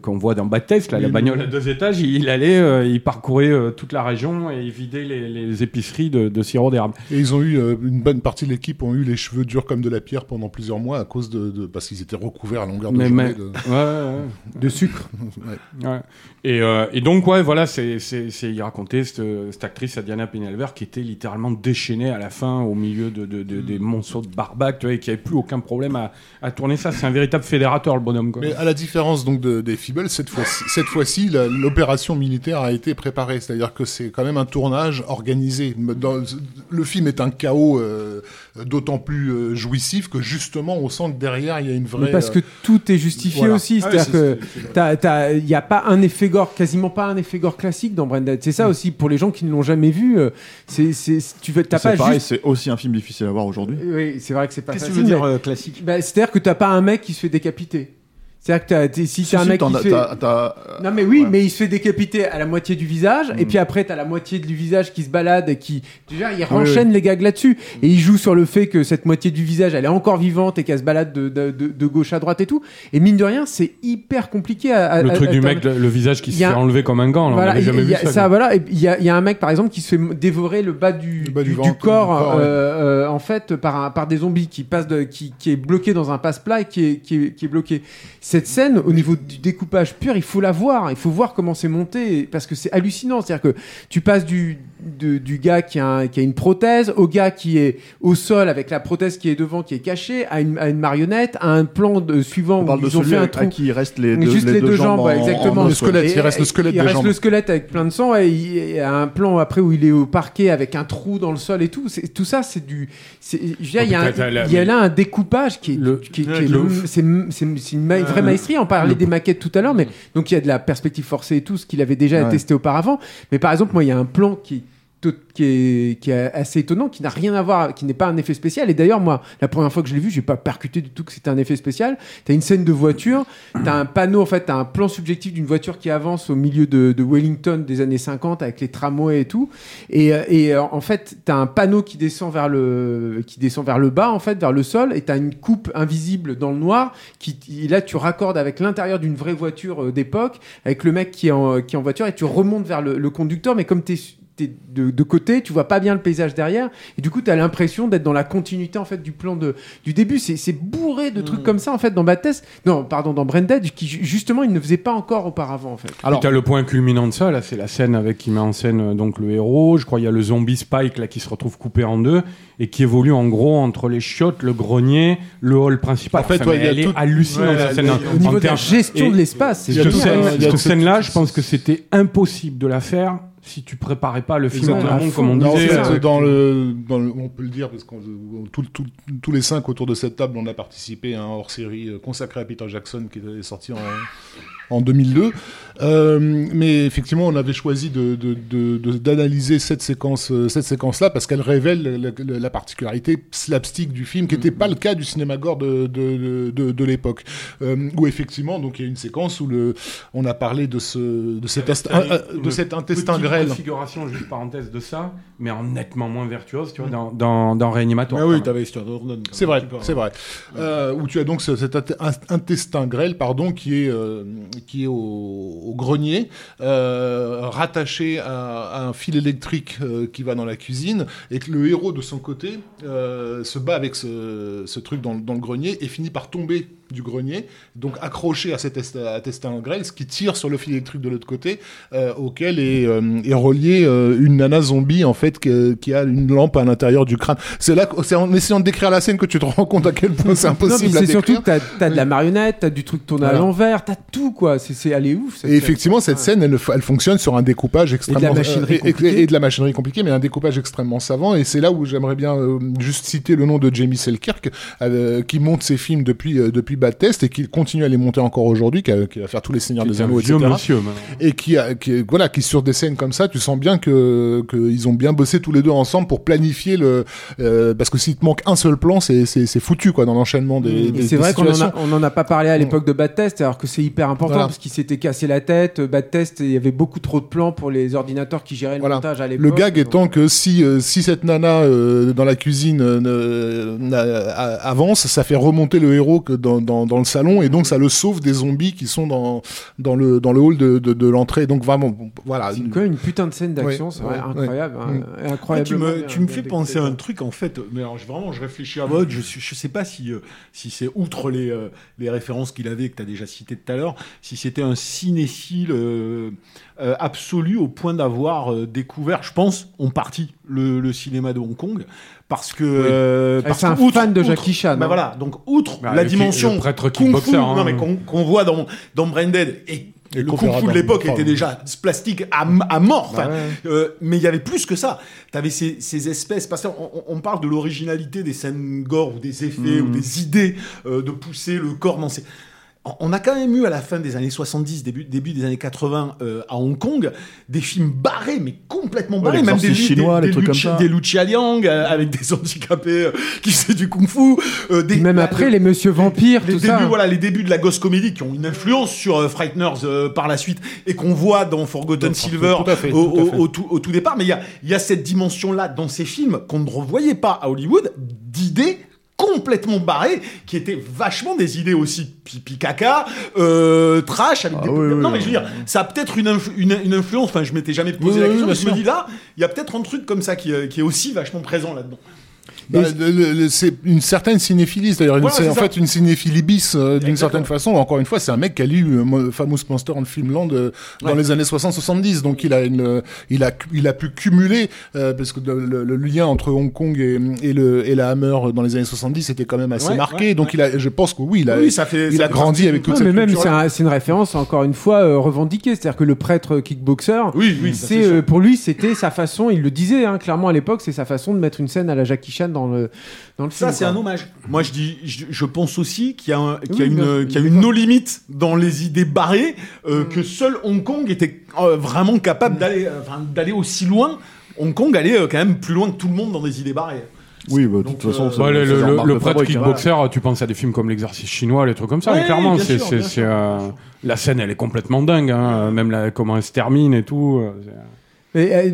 B: qu'on voit dans Bad Taste, là, la bagnole à deux étages, il allait, euh, il parcourait euh, toute la région et il vidait les, les épiceries de, de sirop d'érable.
C: Et ils ont eu euh, une bonne partie de l'équipe ont eu les cheveux durs comme de la pierre pendant plusieurs mois à cause de, de- parce qu'ils étaient recouverts à longueur de
B: Mais-
C: journée.
B: mais-
C: de-
B: Ouais, ouais,
E: De sucre. *laughs*
B: ouais. Ouais. Et, euh, et donc, ouais, voilà, c'est, il racontait cette, cette actrice, Diana Penelver, qui était littéralement déchaînée à la fin au milieu de, de- de- des monceaux de barbac, tu vois, et qui avait plus aucun problème à, à tourner ça. C'est un véritable fédérateur, le bonhomme, quoi.
C: Mais à la différence donc de, des Feebles, cette fois-ci, cette fois-ci, la- l'opération militaire a été préparée. C'est-à-dire que c'est quand même un tournage organisé. Dans- le film est un chaos euh, d'autant plus euh, jouissif que justement, on sent que derrière, il y a une vraie.
E: Mais parce que
C: euh,
E: tout est justifié
C: voilà.
E: aussi.
D: Ah ouais,
E: C'est-à-dire que
D: c'est- c'est-
E: t'as- t'as- il n'y a pas un effet gore, quasiment pas un effet gore classique dans Branded. C'est ça aussi, pour les gens qui ne l'ont jamais vu, c'est, c'est, tu veux- t'as
G: C'est
E: pas
G: pareil,
E: juste...
G: c'est aussi un film difficile à voir aujourd'hui.
E: Oui, c'est vrai que c'est pas
D: Qu'est-ce que tu veux dire
E: mais-
D: euh, classique?
E: Bah, c'est-à-dire que t'as pas un mec qui se fait décapiter. C'est-à-dire que t'as- t'es- si
G: Si,
E: t'as un
G: si,
E: mec qui fait...
G: t'as- t'as-
E: Non mais oui,
G: ouais.
E: mais il se fait décapiter à la moitié du visage, et
G: Mm.
E: puis après t'as la moitié du visage qui se balade et qui... Déjà, il
G: oui.
E: renchaîne les gags là-dessus, et il joue sur le fait que cette moitié du visage, elle est encore vivante et qu'elle se balade de, de, de- de gauche à droite et tout. Et mine de rien, c'est hyper compliqué à... à-
B: le truc
E: à-
B: du mec, le, le visage qui se fait
E: un-
B: enlever comme un gant, là, on avait jamais
E: y
B: vu
E: a-
B: ça.
E: voilà. Il y a, il y a un mec par exemple qui se fait dévorer le bas du,
C: Le bas du
E: du,
C: ventre,
E: du corps,
C: ouais.
E: euh, euh, en fait par, un- par des zombies qui passe qui, qui est bloqué dans un passe-plat et qui est, qui, est, qui est bloqué. Cette scène, au niveau du découpage pur, il faut la voir. Il faut voir comment c'est monté parce que c'est hallucinant. C'est-à-dire que tu passes du de- du gars qui a, un- qui a une prothèse au gars qui est au sol avec la prothèse qui est devant qui est cachée à une, à une marionnette à un plan de, suivant
G: On
E: où ils ont fait un
G: à
E: trou
G: qui il reste les deux,
E: juste les, deux jambes,
G: en-
E: exactement.
G: en
C: Le squelette, il reste le squelette
E: il reste
C: jambes.
E: le squelette avec plein de sang et il il y a un plan après où il est au parquet avec un trou dans le sol et tout. C'est- Tout ça, c'est du. Il y, a
B: Oh,
E: là un découpage qui est.
B: Le-
E: qui qui c'est c'est- c'est une ma- vraie maestrie. On parlait des maquettes tout à l'heure, mais donc il y a de la perspective forcée et tout, ce qu'il avait déjà testé auparavant. Mais par exemple, moi, il y a un plan qui est to- qui est, qui est assez étonnant, qui n'a rien à voir, qui n'est pas un effet spécial. Et d'ailleurs, moi, la première fois que je l'ai vu, j'ai pas percuté du tout que c'était un effet spécial. T'as une scène de voiture, t'as un panneau, en fait, t'as un plan subjectif d'une voiture qui avance au milieu de, Wellington des années 50 avec les tramways et tout. Et, euh, euh, en fait, t'as un panneau qui descend vers le, qui descend vers le bas, en fait, vers le sol, et t'as une coupe invisible dans le noir qui, là, tu raccordes avec l'intérieur d'une vraie voiture euh, d'époque, avec le mec qui est en, qui est en voiture, et tu remontes vers le, le conducteur, mais comme t'es t'es de, de côté, tu vois pas bien le paysage derrière, et du coup, tu as l'impression d'être dans la continuité en fait du plan de, du début. C'est bourré de trucs comme ça en fait dans Bad Test, non, pardon, dans Branded, qui ju- justement il ne faisait pas encore auparavant en fait.
B: Alors, t'as le point culminant de ça, là, c'est la scène avec qui met en scène euh, donc le héros. Je crois il y a le zombie Spike là qui se retrouve coupé en deux et qui évolue en gros entre les chiottes, le grenier, le hall principal.
C: En fait,
B: Enfin,
C: ouais,
B: mais
C: il y a
B: elle
C: tout-
B: est hallucinante
C: Ouais,
B: cette scène.
E: Au niveau de la gestion
B: et
E: de l'espace,
B: Cette scène-là, je pense que c'était impossible de la faire si tu préparais pas le film en
C: Exactement.
B: amont, comme on
C: Non, en
B: disait.
C: fait,
B: avec-
C: dans le, dans le- on peut le dire parce tout- tous les cinq autour de cette table, on a participé à un hors-série euh, consacré à Peter Jackson qui est sorti en, en 2002. Euh, mais effectivement, on avait choisi de- de- de- de- d'analyser cette séquence, euh, cette séquence-là parce qu'elle révèle la, la- la particularité slapstick du film, qui n'était pas le cas du cinéma gore de, de, de, de l'époque, euh, où effectivement, donc il y a une séquence où le, on a parlé de ce, de cet, ast- un- un- de
B: Une
C: cet intestin grêle.
B: configuration, juste parenthèse de ça, mais en nettement moins virtuose, tu vois, dans, dans, dans Réanimator.
D: Ah oui,
B: même.
D: t'avais Gordon. quand
C: C'est vrai, c'est vrai. Euh, où tu as donc ce- cet int- in- intestin grêle, pardon, qui est euh, qui est au, grenier, euh, rattaché à, un fil électrique euh, qui va dans la cuisine, et que le héros de son côté euh, se bat avec ce, truc dans le grenier et finit par tomber du grenier, donc accroché à cet est- intestin grêle, ce qui tire sur le fil électrique de l'autre côté, euh, auquel est, euh, est relié euh, une nana zombie en fait que- qui a une lampe à l'intérieur du crâne. C'est là, c'est en essayant de décrire la scène que tu te rends compte à quel point c'est
E: Non, mais
C: impossible à
E: c'est surtout t'as as de la marionnette, t'as du truc tourné à l'envers, t'as tout quoi. C'est c'est allé ouf. cette
C: Et
E: scène.
C: effectivement, cette scène, elle, elle fonctionne sur un découpage extrêmement
E: machinerie
C: euh, et- et,
E: compliquée.
C: et de la machinerie compliquée, mais un découpage extrêmement savant. Et c'est là où j'aimerais bien euh, juste citer le nom de Jamie Selkirk, euh, qui monte ses films depuis euh, depuis Bad Test et qui continue à les monter encore aujourd'hui, qui, va faire tous les Seigneurs des Anneaux, etc.
B: monsieur.
C: Et qui, a, qui voilà, qui sur des scènes comme ça, tu sens bien que qu'ils ont bien bossé tous les deux ensemble pour planifier le, euh, parce que s'il te manque un seul plan, c'est foutu quoi dans l'enchaînement des. Des-
E: c'est vrai qu'on en, a-
C: situations.
E: on en a pas parlé à l'époque de Bad Test, alors que c'est hyper important
C: Voilà.
E: parce qu'il s'était cassé la tête. Bad Test, il y avait beaucoup trop de plans pour les ordinateurs qui géraient le
C: Voilà.
E: montage à l'époque.
C: Le gag
E: Donc,
C: étant que si, euh, si cette nana euh, dans la cuisine euh, avance, ça fait remonter le héros que dans, dans, dans le salon et donc ça le sauve des zombies qui sont dans, dans, le, dans le hall de, de, de l'entrée. Donc vraiment, voilà.
E: C'est quand même une putain de scène d'action,
C: Ouais,
E: c'est vrai,
C: ouais,
E: incroyable.
C: ouais.
E: hein,
C: Mm.
D: Après,
E: incroyable.
D: tu me, tu me fais penser à un truc en fait, mais alors je- vraiment je réfléchis à mode, je, je sais pas si, euh, si c'est outre les, euh, les références qu'il avait que tu as déjà citées tout à l'heure, si c'était un cinéphile euh, euh, absolu au point d'avoir euh, découvert, je pense, en partie le, le cinéma de Hong Kong, parce que... euh,
E: Ah,
D: parce
E: c'est un
D: outre-
E: fan de Jackie Chan,
D: bah
E: hein.
D: voilà, donc outre
B: Bah,
D: la
B: le
D: dimension
B: le prêtre
D: kung fu,
B: hein.
D: non, mais qu'on qu'on voit dans, dans Branded et
C: Et
D: le kung fu de l'époque était déjà plastique à, à mort.
E: Bah ouais.
D: euh, mais il y avait plus que ça. Tu avais ces, ces espèces. Parce qu'on on- parle de l'originalité des scènes gore ou des effets ou des idées euh, de pousser le corps dans ces. On- a quand même eu à la fin des années 70, début, début des années 80 euh, à Hong Kong, des films barrés, mais complètement barrés, même des,
G: chinois,
D: des,
G: les trucs comme ça.
D: des Lucia Liang euh, avec des *laughs* handicapés euh, qui faisaient du kung-fu. euh, des,
E: Même après,
D: le-
E: les Monsieur Vampires,
D: les
E: tout
D: débuts,
E: ça.
D: voilà, les débuts de la ghost comédie qui ont une influence sur Frighteners par la suite et qu'on voit dans Forgotten Silver
C: tout à fait,
D: au,
C: tout à
D: au-
C: fait.
D: au tout, au tout départ. Mais il y a, il y a cette dimension-là dans ces films qu'on ne revoyait pas à Hollywood d'idées complètement barrées qui étaient vachement des idées aussi pipi caca euh, trash avec
G: Ah
D: des
G: oui, oui,
D: non mais
G: oui.
D: je veux dire ça a peut-être une, influ- une, une influence enfin je m'étais jamais posé la question mais je me dis là il y a peut-être un truc comme ça qui, euh, qui est aussi vachement présent là-dedans
C: Bah, c'est une certaine cinéphilie, c'est-à-dire une-
D: Voilà,
C: c'est
D: c'est
C: en
D: ça.
C: fait une cinéphilie bis euh, d'une certaine façon. Encore une fois, c'est un mec qui a lu euh, Mo- Famous Monster on Filmland euh, dans
D: Ouais.
C: les années 60-70, donc il a une, euh, il a, il a pu cumuler euh, parce que le, le- le lien entre Hong Kong et, et le et la Hammer dans les années 70 était quand même assez
D: Ouais,
C: marqué.
D: ouais,
C: donc il a, je pense que oui, il a,
D: Oui, ça fait-
C: il
D: ça
C: a grandi avec toute cette
E: mais même, c'est un- une référence, encore une fois, euh, revendiquée. C'est-à-dire que le prêtre kickboxer,
D: oui oui
E: c'est euh, pour lui, c'était sa façon, il le disait hein, clairement à l'époque, c'est sa façon de mettre une scène à la Jackie Chan dans le, dans le film.
D: Ça, c'est un hommage. Moi, je dis, je, je pense aussi qu'il y a, un- qu'il y a
E: Oui, bien
D: une,
E: sûr,
D: qu'il y a
E: bien
D: une
E: sûr.
D: no limite dans les idées barrées, euh,
E: Mm.
D: que seul Hong Kong était euh, vraiment capable d'aller, euh, enfin, d'aller aussi loin. Hong Kong allait euh, quand même plus loin que tout le monde dans des idées barrées.
G: Oui, bah, de toute façon,
D: euh,
G: ça-
B: Bah, le,
G: c'est
B: le- prêtre
G: hein.
B: kickboxer, tu penses à des films comme l'exercice chinois, les trucs comme ça,
D: Ouais,
B: clairement, c'est,
D: sûr,
B: euh, la scène, elle est complètement dingue, hein, même la, comment elle se termine et tout. euh, c'est-
E: Et,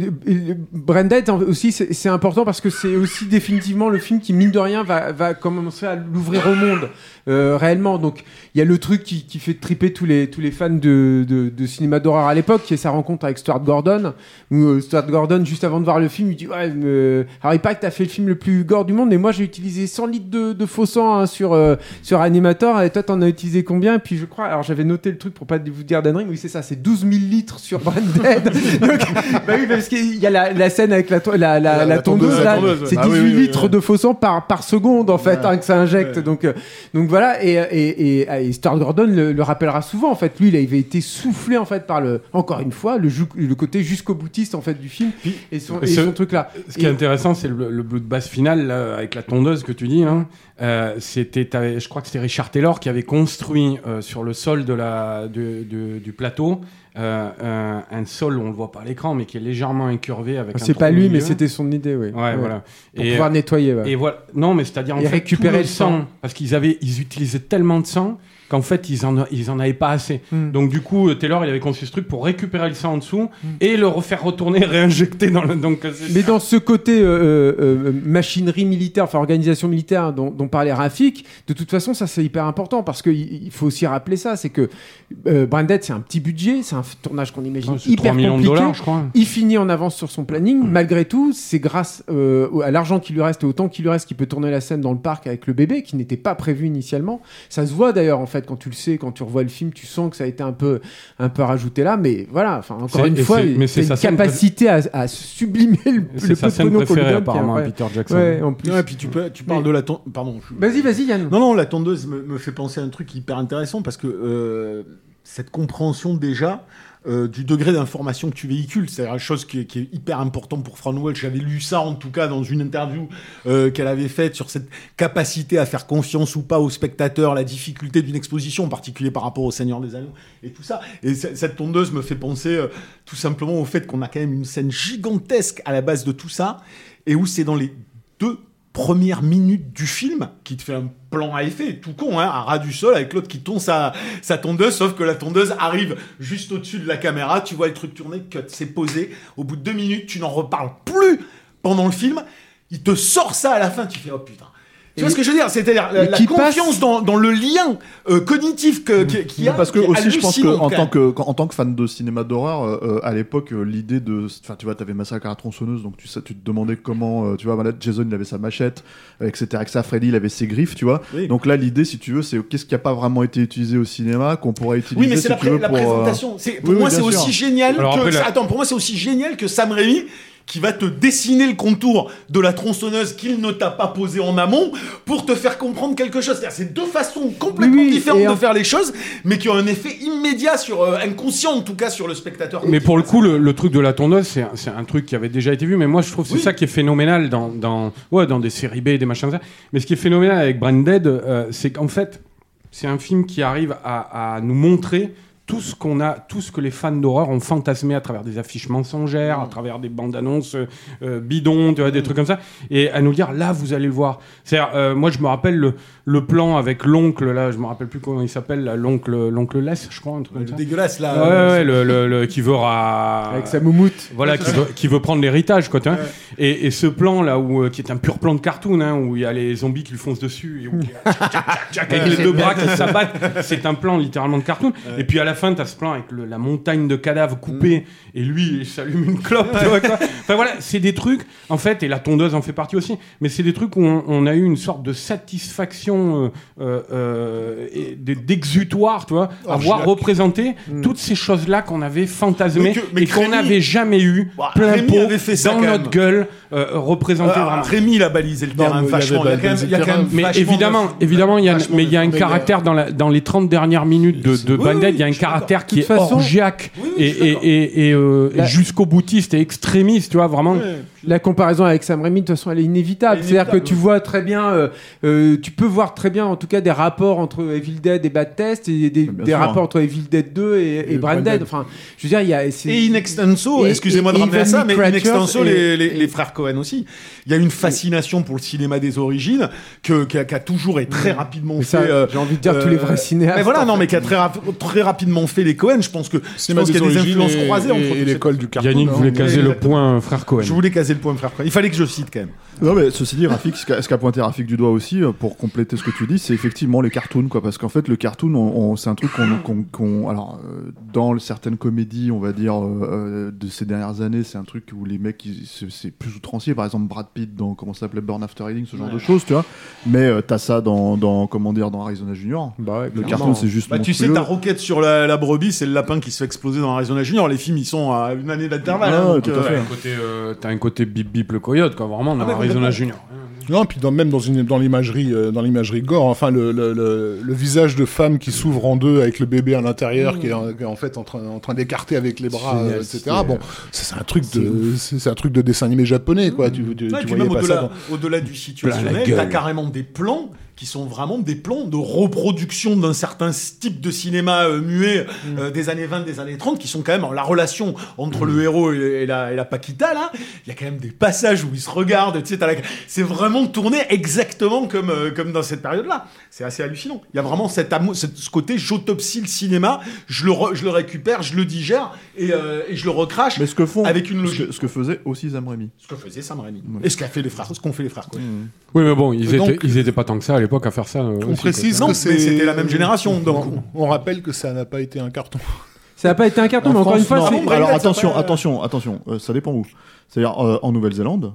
E: Branded en- aussi, c'est important parce que c'est aussi définitivement le film qui, mine de rien, va, va commencer à l'ouvrir au monde euh, réellement. Donc, il y a le truc qui, fait triper tous les, tous les fans de, de, cinéma d'horreur à l'époque, qui est sa rencontre avec Stuart Gordon. Où euh, Stuart Gordon, juste avant de voir le film, il dit Ouais, euh, paraît que t'as fait le film le plus gore du monde, mais moi j'ai utilisé 100 litres de, de faux sang hein, sur, euh, sur Animator, et toi t'en as utilisé combien? Et puis je crois, alors j'avais noté le truc pour pas vous dire d'annerie, oui, c'est ça, c'est 12 000 litres sur Branded. *laughs* Donc, bah oui, parce qu'il y a la, la scène avec la, to- la, la,
D: La-
E: la
D: la
E: tondeuse, là, c'est
D: Ah
E: 18
D: oui, oui, oui,
E: litres
D: ouais.
E: de faux sang par, par seconde en fait
D: Ouais.
E: hein, que ça injecte.
D: Ouais.
E: Donc, euh, donc voilà, et, et, et, et Stuart Gordon le, le rappellera souvent en fait. Lui, il avait été soufflé en fait par le, encore une fois, le, côté jusqu'au boutiste en fait du film
B: Puis-
E: et son,
B: ce-
E: son truc là.
B: Ce qui est intéressant, c'est le, le bloodbath final là, avec la tondeuse que tu dis. Hein. Euh, c'était, je crois que c'était Richard Taylor qui avait construit euh, sur le sol de la, du, du- du plateau un, un sol, on le voit pas à l'écran, mais qui est légèrement incurvé avec. un
E: C'est pas lui, mais c'était son idée, oui.
B: Ouais, voilà.
E: Pour
B: Et,
E: pouvoir nettoyer. ouais.
B: et voilà. Non, mais c'est-à-dire en
E: Et
B: fait,
E: récupérer
B: tout
E: le sang.
B: parce qu'ils avaient, ils utilisaient tellement de sang qu'en fait ils en, ils en avaient pas assez.
E: Hmm.
B: Donc du coup, euh, Taylor, il avait conçu ce truc pour récupérer le sang en dessous et le refaire retourner, *laughs* réinjecter dans le. Donc
E: Mais dans ce côté euh, euh, machinerie militaire, enfin organisation militaire dont, dont parlait Rafik, de toute façon, ça c'est hyper important parce qu'il il faut aussi rappeler ça, c'est que euh, Branded c'est un petit budget, c'est un tournage qu'on imagine
B: c'est
E: hyper
B: 3 millions de
E: compliqué.
B: dollars, je crois.
E: Il finit en avance sur son planning. Malgré tout, c'est grâce à l'argent qui lui reste et au temps qui lui reste qu'il peut tourner la scène dans le parc avec le bébé, qui n'était pas prévu initialement. Ça se voit d'ailleurs en fait quand tu le sais, quand tu revois le film, tu sens que ça a été un peu, un peu rajouté là. Mais voilà, enfin encore une fois,
B: c'est- mais
E: c'est
B: c'est
E: une capacité à, à sublimer le, le peu de qu'on lui
B: apparemment,
E: après-
B: Peter Jackson.
E: Ouais, en plus.
D: Ouais, puis tu, peux, tu parles
E: Mais-
D: de la tondeuse. Pardon. je-
E: Vas-y, vas-y, Yann.
D: Non, non, la tondeuse me, me fait penser à un truc hyper intéressant parce que euh, cette compréhension déjà euh, du degré d'information que tu véhicules, c'est une chose qui est, hyper important pour Fran Welch. J'avais lu ça en tout cas dans une interview euh, qu'elle avait faite sur cette capacité à faire confiance ou pas au spectateur, la difficulté d'une exposition, en particulier par rapport au Seigneur des Anneaux et tout ça. Et cette tondeuse me fait penser euh, tout simplement au fait qu'on a quand même une scène gigantesque à la base de tout ça et où c'est dans les deux premières minutes du film qui te fait un plan à effet, tout con, hein, à ras du sol, avec l'autre qui tombe sa, sa tondeuse, sauf que la tondeuse arrive juste au-dessus de la caméra, tu vois le truc tourner, cut, c'est posé, au bout de deux minutes, tu n'en reparles plus pendant le film, il te sort ça à la fin, tu fais, oh putain. Tu vois ce que je veux dire? C'est-à-dire la, la
E: qui
D: confiance
E: passe-
D: dans, dans le lien euh, cognitif que- qu'il y a.
G: parce que
D: qui
G: aussi je pense que
D: hallucinant,
G: en
D: quand
G: tant que en tant que fan de cinéma d'horreur euh, euh, à l'époque euh, l'idée de enfin tu vois t'avais Massacre à la tronçonneuse donc tu sais tu te demandais comment euh, tu vois voilà, Jason il avait sa machette etc etc Freddy il avait ses griffes tu vois
D: Oui.
G: donc là l'idée si tu veux c'est qu'est-ce qui a pas vraiment été utilisé au cinéma qu'on pourrait utiliser
D: Oui, mais c'est
G: si
D: la,
G: tu veux
D: pré- la
G: pour,
D: présentation. Pour
G: oui,
D: moi,
G: oui,
D: c'est aussi génial
B: Alors
D: que.
B: après, la-
D: Attends, pour moi, c'est aussi génial que Sam Raimi qui va te dessiner le contour de la tronçonneuse qu'il ne t'a pas posé en amont pour te faire comprendre quelque chose. C'est-à-dire, c'est deux façons complètement
E: Oui, oui,
D: différentes de
E: en-
D: faire les choses, mais qui ont un effet immédiat sur euh, inconscient en tout cas sur le spectateur.
B: Mais pour le coup, le, le truc de la tondeuse, c'est un, truc qui avait déjà été vu. Mais moi, je trouve que c'est
D: Oui.
B: ça qui est phénoménal dans, dans, ouais, dans des séries B, des machins comme ça. Mais ce qui est phénoménal avec Branded, euh, c'est qu'en fait, c'est un film qui arrive à, à nous montrer tout ce qu'on a, tout ce que les fans d'horreur ont fantasmé à travers des affiches mensongères, à travers des bandes annonces euh, euh, bidons, tu vois, des trucs comme ça, et à nous dire là, vous allez le voir. C'est-à-dire, euh, moi, je me rappelle le, le plan avec l'oncle là, je me rappelle plus comment il s'appelle, l'oncle, l'oncle Les, je crois, un truc comme
D: Le
B: ça.
D: dégueulasse là.
B: Ouais,
D: euh,
B: ouais, le, le, le- qui veut ra-
E: Avec sa moumoute.
B: voilà, qui veut, qui veut prendre l'héritage, quoi, tu vois. Et, et ce plan là, où, euh, qui est un pur plan de cartoon, hein, où il y a les zombies qui lui foncent dessus, et où il y a tchac, tchac, tchac, avec les deux bras qui *laughs* s'abattent, c'est un plan littéralement de cartoon. Et puis à la fin, t'as ce plan avec le- la montagne de cadavres coupés, et lui, il s'allume une clope, tu vois, quoi. Enfin voilà, c'est des trucs, en fait, et la tondeuse en fait partie aussi, mais c'est des trucs où on, on a eu une sorte de satisfaction, euh, euh, euh, de- d'exutoire, tu vois, à voir
D: Orgiaque.
B: représenter toutes ces choses-là qu'on avait fantasmées
D: Mais que- mais
B: et qu'on n'avait jamais eu
D: Bah,
B: plein
D: Rémi
B: pot
D: avait fait ça,
B: dans notre
D: même.
B: gueule euh, représentées
D: Ah. Rémi, il a balisé le terrain vachement.
B: Mais évidemment,
D: de-
B: évidemment, il y a, mais il y a un caractère dans, la, dans les 30 dernières minutes de, de
D: Oui,
B: il y a un caractère qui est orgiaque et,
D: suis d'accord.
B: et, et, et, euh,
E: La-
B: jusqu'au boutiste et extrémiste, tu vois, vraiment.
E: La comparaison avec Sam Raimi, de toute façon, elle est inévitable. C'est-à-dire que tu vois très bien, euh, euh, tu peux voir très bien, en tout cas, des rapports entre Evil Dead et Bad Test, et des,
A: sûr.
E: rapports entre Evil Dead 2 et, et. Branded. Enfin, je veux dire, il y a. c'est-
D: Et in extenso, excusez-moi de ramener à ça, mais in extenso,
E: et-
D: les, les,
E: et-
D: les frères Cohen aussi. Il y a une fascination pour le cinéma des origines que, qui, a, qui a toujours et très rapidement fait. euh,
E: j'ai envie de dire tous les vrais cinéastes.
D: Mais voilà, non, mais qui a très, rap- très rapidement fait les Cohen. Je pense que, je pense qu'il y a des influences croisées entre
C: et l'école du cartoon.
B: Yannick
C: hein.
B: voulait caser le point frère Cohen.
D: Je voulais caser Il fallait que je cite quand même.
A: Non, mais ceci dit, Rafik, ce qu'a ce qu'a pointé Rafik du doigt aussi, euh, pour compléter ce que tu dis, c'est effectivement les cartoons, quoi. Parce qu'en fait, le cartoon, on- on- c'est un truc qu'on. alors, euh, dans certaines comédies, on va dire, euh, de ces dernières années, c'est un truc où les mecs, c'est plus outrancier. Par exemple, Brad Pitt dans, comment ça s'appelait, Burn After Reading, ce genre de choses, tu vois. Mais euh, t'as ça dans, dans, comment dire, dans Arizona Junior.
E: Bah ouais,
A: Le cartoon, c'est juste.
D: Bah, tu sais, ta roquette sur la, la brebis, c'est le lapin qui se fait exploser dans Arizona Junior. Les films, ils sont à une année d'intervalle.
A: Ah,
D: hein, donc,
A: tout à
D: euh,
A: fait.
B: T'as un côté, euh, t'as un côté bip bip le coyote, quoi, vraiment,
D: Ah,
B: Arizona. Junior.
C: Non, puis dans, même dans une dans l'imagerie euh, dans l'imagerie gore, enfin le, le, le, le visage de femme qui s'ouvre en deux avec le bébé à l'intérieur qui, est en, qui est en fait en train en train d'écarter avec les bras,
E: Génial,
C: euh, etc.
E: c'est-
C: Bon, c'est un truc de c'est un truc de dessin animé japonais quoi. Tu, tu,
D: Ouais,
C: tu
D: puis
C: voyais
D: même
C: pas ça
D: au-delà,
C: dans...
D: au-delà du situationnel, t'as carrément des plans qui sont vraiment des plans de reproduction d'un certain type de cinéma euh, muet
C: Mm.
D: euh, des années 20, des années 30, qui sont quand même la relation entre le héros et, et la, et la Paquita, là. Il y a quand même des passages où ils se regardent, tu sais, la- c'est vraiment tourné exactement comme, euh, comme dans cette période-là. C'est assez hallucinant. Il y a vraiment cet amour, ce côté j'autopsie le cinéma, je le, re- je le récupère, je le digère et, euh, et je le recrache
A: Mais ce que font.
D: avec une
A: ce
D: logique.
A: que, ce que faisait aussi Sam Raimi.
D: Ce que faisait Sam Raimi. Et ce qu'a fait les frères, ce qu'ont fait les frères Coen.
B: Oui, mais bon, ils,
C: Et donc-
B: étaient, ils étaient pas tant que ça l'époque à faire ça. euh,
C: On
B: aussi,
C: précise
D: Non,
C: que
D: c'était la même génération, donc.
C: On, on rappelle que ça n'a pas été un carton. *laughs*
E: Ça n'a pas été un carton, mais
A: En
E: encore une fois, c'est.
A: Alors
D: ça
A: attention,
D: pas-
A: attention, attention, euh, ça dépend où. C'est-à-dire euh, en Nouvelle-Zélande.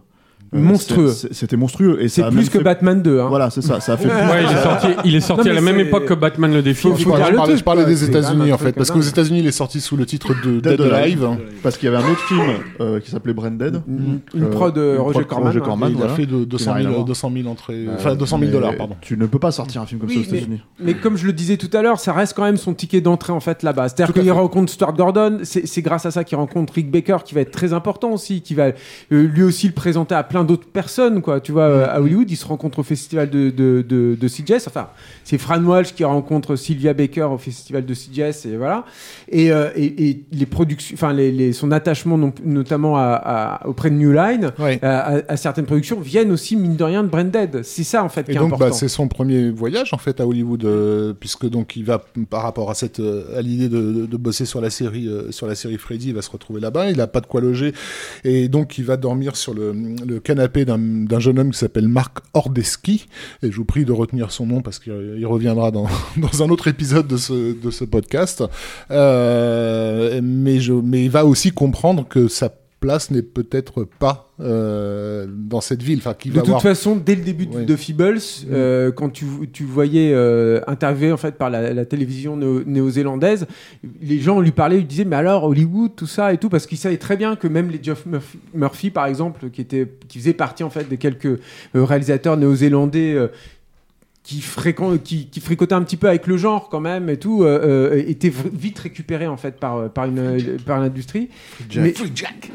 A: Euh,
E: Monstrueux.
A: C'était monstrueux. Et
E: C'est plus que
A: fait-
E: Batman 2. Hein.
A: Voilà, c'est ça. Ça a fait.
B: Ouais, il est sorti, il est sorti
E: Non,
B: à la même époque que Batman le défi.
C: Je parlais, je des États-Unis
E: un
C: en fait, parce qu'aux États-Unis il est sorti sous le titre de Dead, Alive.
A: Parce qu'il y avait un autre film euh, qui s'appelait Branded.
E: Une, une
A: Euh,
E: prod de
A: une
E: Roger
A: prod
E: Corman.
A: Roger
E: hein.
A: Corman.
C: il
A: voilà.
C: a fait de 200
A: rien à
C: 000,
A: voir.
C: 200 000 entrées, enfin 200 000
A: mais
C: dollars pardon.
A: Tu ne peux pas sortir un film comme ça aux États-Unis.
E: Mais comme je le disais tout à l'heure, ça reste quand même son ticket d'entrée en fait là-bas. C'est-à-dire qu'il rencontre Stuart Gordon, c'est grâce à ça qu'il rencontre Rick Baker qui va être très important aussi, qui va lui aussi le présenter à plein d'autres personnes quoi. Tu vois, euh, à Hollywood, il se rencontre au festival de de de, de CGS. Enfin, c'est Fran Walsh qui rencontre Sylvia Baker au festival de CGS et voilà. Et euh, et, et les productions, enfin les, les- son attachement non- notamment à, à- auprès de New Line.
C: Ouais.
E: À, certaines productions viennent aussi mine de rien de Branded. C'est ça en fait qui
C: Et
E: est
C: donc,
E: important.
C: bah, c'est son premier voyage en fait à Hollywood, euh, puisque donc il va par rapport à cette euh, à l'idée de, bosser sur la série euh, sur la série Freddy, il va se retrouver là-bas. Il a pas de quoi loger et donc il va dormir sur le, le canapé d'un jeune homme qui s'appelle Marc Ordeski. Et je vous prie de retenir son nom parce qu'il il reviendra dans *laughs* dans un autre épisode de ce de ce podcast. Euh, mais je mais il va aussi comprendre que sa place n'est peut-être pas euh, dans cette ville. Enfin,
E: De
C: va
E: toute
C: avoir
E: façon, dès le début de- Feebles, euh, quand tu, tu voyais euh, interviewé en fait par la, la télévision néo- néo-zélandaise, les gens lui parlaient, lui disaient mais alors Hollywood, tout ça et tout, parce qu'ils savaient très bien que même les Geoff Murphy, Murphy, par exemple, qui était, qui faisait partie en fait des quelques euh, réalisateurs néo-zélandais. Euh, qui, fréquent, qui, qui fricotait un petit peu avec le genre quand même et tout, euh, euh, était vite récupéré en fait par, par, une, par l'industrie. Mais,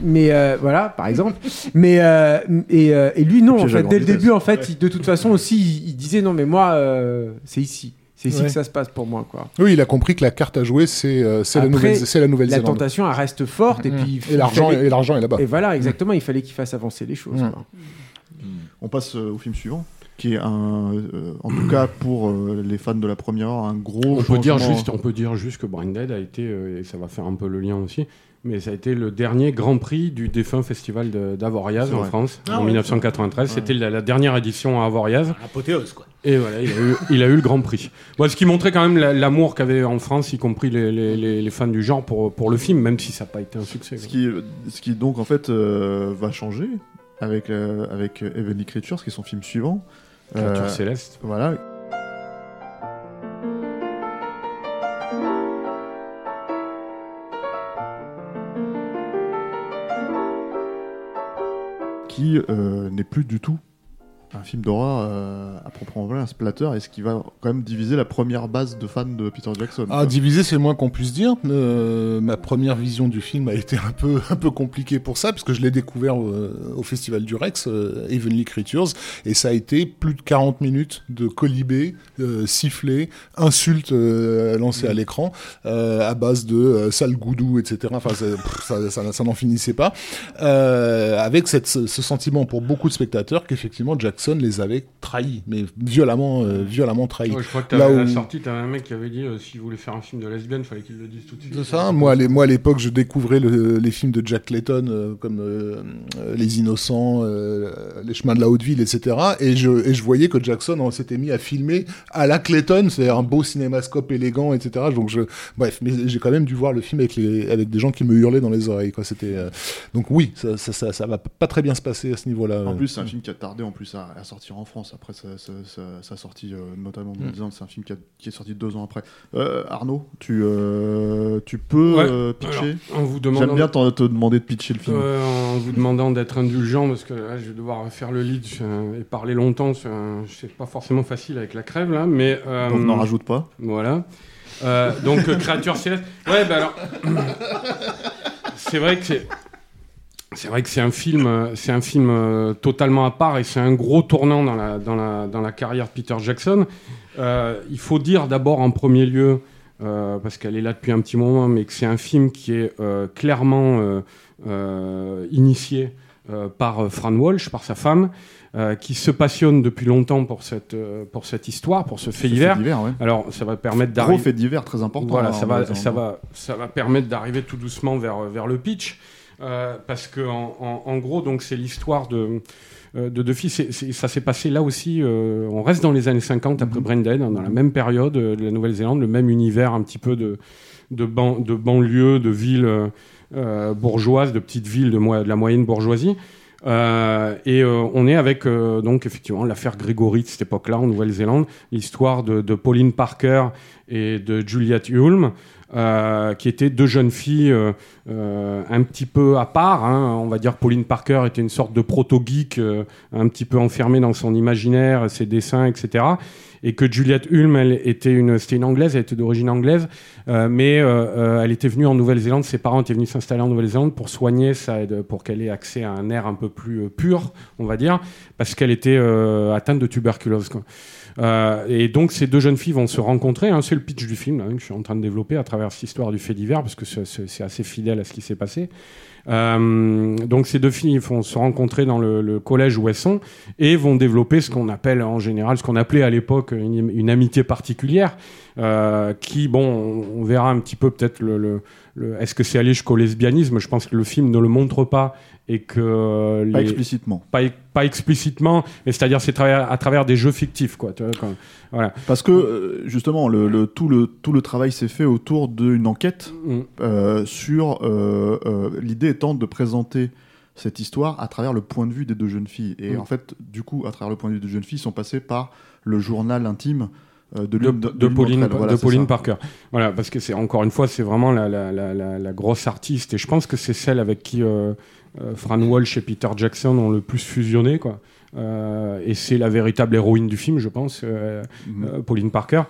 E: mais euh, voilà, par exemple. *laughs* mais euh, et, euh, et lui non, en fait, dès le
A: vitesse.
E: début, en fait, il- de toute façon aussi, il, il disait non mais moi, euh, c'est ici, c'est ici
C: Ouais.
E: que ça se passe pour moi quoi.
C: Oui, il a compris que la carte à jouer, c'est euh, c'est la nouvelle, c'est la
E: La
C: Nouvelle-Zélande.
E: tentation, elle reste forte et
C: Mm.
E: puis
C: Et l'argent,
E: il fallait-
C: et l'argent est là-bas.
E: et voilà, exactement, il fallait qu'il fasse avancer les choses.
C: Mm.
E: quoi.
A: On passe euh, au film suivant, qui est un, euh, en tout cas pour euh, les fans de la première heure, un gros.
B: On peut, dire
A: changement.
B: juste, on peut dire juste que Branded a été, euh, et ça va faire un peu le lien aussi, mais ça a été le dernier Grand Prix du défunt festival d'Avoriaz en
A: vrai.
B: France
D: Ah
B: en
D: ouais.
B: 1993. C'était la, la dernière édition à Avoriaz.
D: Apothéose, quoi.
B: Et voilà, il a eu, il a eu le Grand Prix. Bon, ce qui montrait quand même la- l'amour qu'avait en France, y compris les, les- les- les fans du genre, pour, pour le film, même si ça n'a pas été un succès.
A: Ce qui, ce qui donc en fait euh, va changer avec, euh, avec Heavenly Creatures, qui est son film suivant.
B: Créature
A: Euh,
B: céleste.
A: Voilà. Qui euh, n'est plus du tout
G: un film d'horreur euh, à proprement parler, un splatter, et ce qui va quand même diviser la première base de fans de Peter Jackson.
C: Ah, divisé, c'est le moins qu'on puisse dire. Euh, ma première vision du film a été un peu, *laughs* un peu compliquée pour ça, parce que je l'ai découvert euh, au Festival du Rex, Heavenly Creatures, et ça a été plus de 40 minutes de colibés, sifflets, insultes lancées à l'écran, euh, à base de sale goudou, etc. Enfin, ça, pff, ça, ça- ça n'en finissait pas. Avec cette, ce sentiment pour beaucoup de spectateurs qu'effectivement Jackson les avait trahis, mais violemment, euh, violemment trahis.
B: Ouais, je crois que
C: Là où-
B: la sortie, t'avais un mec qui avait dit euh, s'il voulait faire un film de lesbienne, fallait qu'il le dise tout de suite.
C: C'est ça. Moi, à l'é- moi, à l'époque, je découvrais le- les films de Jack Clayton euh, comme euh, Les Innocents, euh, Les Chemins de la Haute Ville, etc. Et je, et je voyais que Jackson on s'était mis à filmer à la Clayton, c'est-à-dire un beau cinémascope élégant, etc. Donc, je, bref, mais j'ai quand même dû voir le film avec, les, avec des gens qui me hurlaient dans les oreilles. Quoi. C'était, euh, donc oui, ça, ça, ça, ça va pas très bien se passer à ce niveau-là.
G: En plus, c'est un film qui a tardé en plus à, à sortir en France. Après sa, sa- sa- sa sortie, euh, notamment en
C: Mm.
G: Nouvelle-Zélande, c'est un film qui, a- qui est sorti deux ans après. Euh, Arnaud, tu, euh, tu peux
B: Ouais.
G: pitcher J'aime bien te demander de pitcher le film.
B: En vous demandant d'être indulgent parce que là, je vais devoir faire le lead et parler longtemps. C'est pas forcément facile avec la crève là, mais
G: Donc n'en rajoute pas.
B: Voilà. Donc créature céleste. Ouais, bah alors. *clears throat* c'est vrai que c'est. C'est vrai que c'est un film, euh, c'est un film euh, totalement à part et c'est un gros tournant dans la, dans la, dans la carrière de Peter Jackson. Euh, il faut dire d'abord en premier lieu, euh, parce qu'elle est là depuis un petit moment, mais que c'est un film qui est euh, clairement initié par Fran Walsh, par sa femme, euh, qui se passionne depuis longtemps pour cette, euh, pour cette histoire, pour ce fait divers.
G: fait divers, ouais.
B: Alors, ça va permettre
G: Gros
B: d'arriver.
G: fait divers très important.
B: Voilà,
G: hein,
B: ça va, ça va, ça va permettre d'arriver tout doucement vers, vers le pitch, euh, parce que en, en- en gros, donc c'est l'histoire de euh, de deux filles. Ça s'est passé là aussi. euh, on reste dans les années 50 après
G: Mhm.
B: Braindead, hein, dans la même période euh, de la Nouvelle-Zélande, le même univers un petit peu de de, ban, de banlieue, de villes bourgeoises, de petites villes de, la moyenne bourgeoisie. Euh, et euh, on est avec euh, donc effectivement l'affaire Grégory de cette époque-là en Nouvelle-Zélande, l'histoire de, de Pauline Parker et de Juliette Hulme, euh, qui étaient deux jeunes filles euh, euh, un petit peu à part. hein. On va dire Pauline Parker était une sorte de proto-geek, euh, un petit peu enfermée dans son imaginaire, ses dessins, etc. Et que Juliette Hulme, elle était une, c'était une anglaise, elle était d'origine anglaise, euh, mais euh, elle était venue en Nouvelle-Zélande. Ses parents étaient venus s'installer en Nouvelle-Zélande pour soigner ça, pour qu'elle ait accès à un air un peu plus pur, on va dire, parce qu'elle était atteinte de tuberculose. Quoi. Euh, et donc ces deux jeunes filles vont se rencontrer. hein, c'est le pitch du film là, que je suis en train de développer à travers cette histoire du fait divers, parce que c'est- assez fidèle à ce qui s'est passé. Euh, donc ces deux filles vont se rencontrer dans le, collège où elles sont et vont développer ce qu'on appelle en général, ce qu'on appelait à l'époque une, amitié particulière, euh, qui, bon, on, verra un petit peu peut-être est-ce que c'est allé jusqu'au lesbianisme? Je pense que le film ne le montre pas et que euh,
G: Pas explicitement.
B: pas, pas explicitement, mais c'est-à-dire c'est à travers des jeux fictifs, quoi. Tu vois, quand- voilà.
G: Parce que euh, justement, le, le- tout, le, tout le travail s'est fait autour d'une enquête
B: Mm.
G: euh, sur euh, euh, l'idée étant de présenter cette histoire à travers le point de vue des deux jeunes filles. Et
B: Mm.
G: en fait, du coup, à travers le point de vue des jeunes filles, ils sont passés par le journal intime de,
B: de, de,
G: de
B: Pauline.
G: Voilà,
B: Pauline. Parker. Voilà, parce que c'est encore une fois, c'est vraiment la, la, la, grosse artiste, et je pense que c'est celle avec qui euh, Fran Walsh et Peter Jackson ont le plus fusionné, quoi. Euh, et c'est la véritable héroïne du film, je pense, euh,
G: Mhm.
B: euh, Pauline Parker.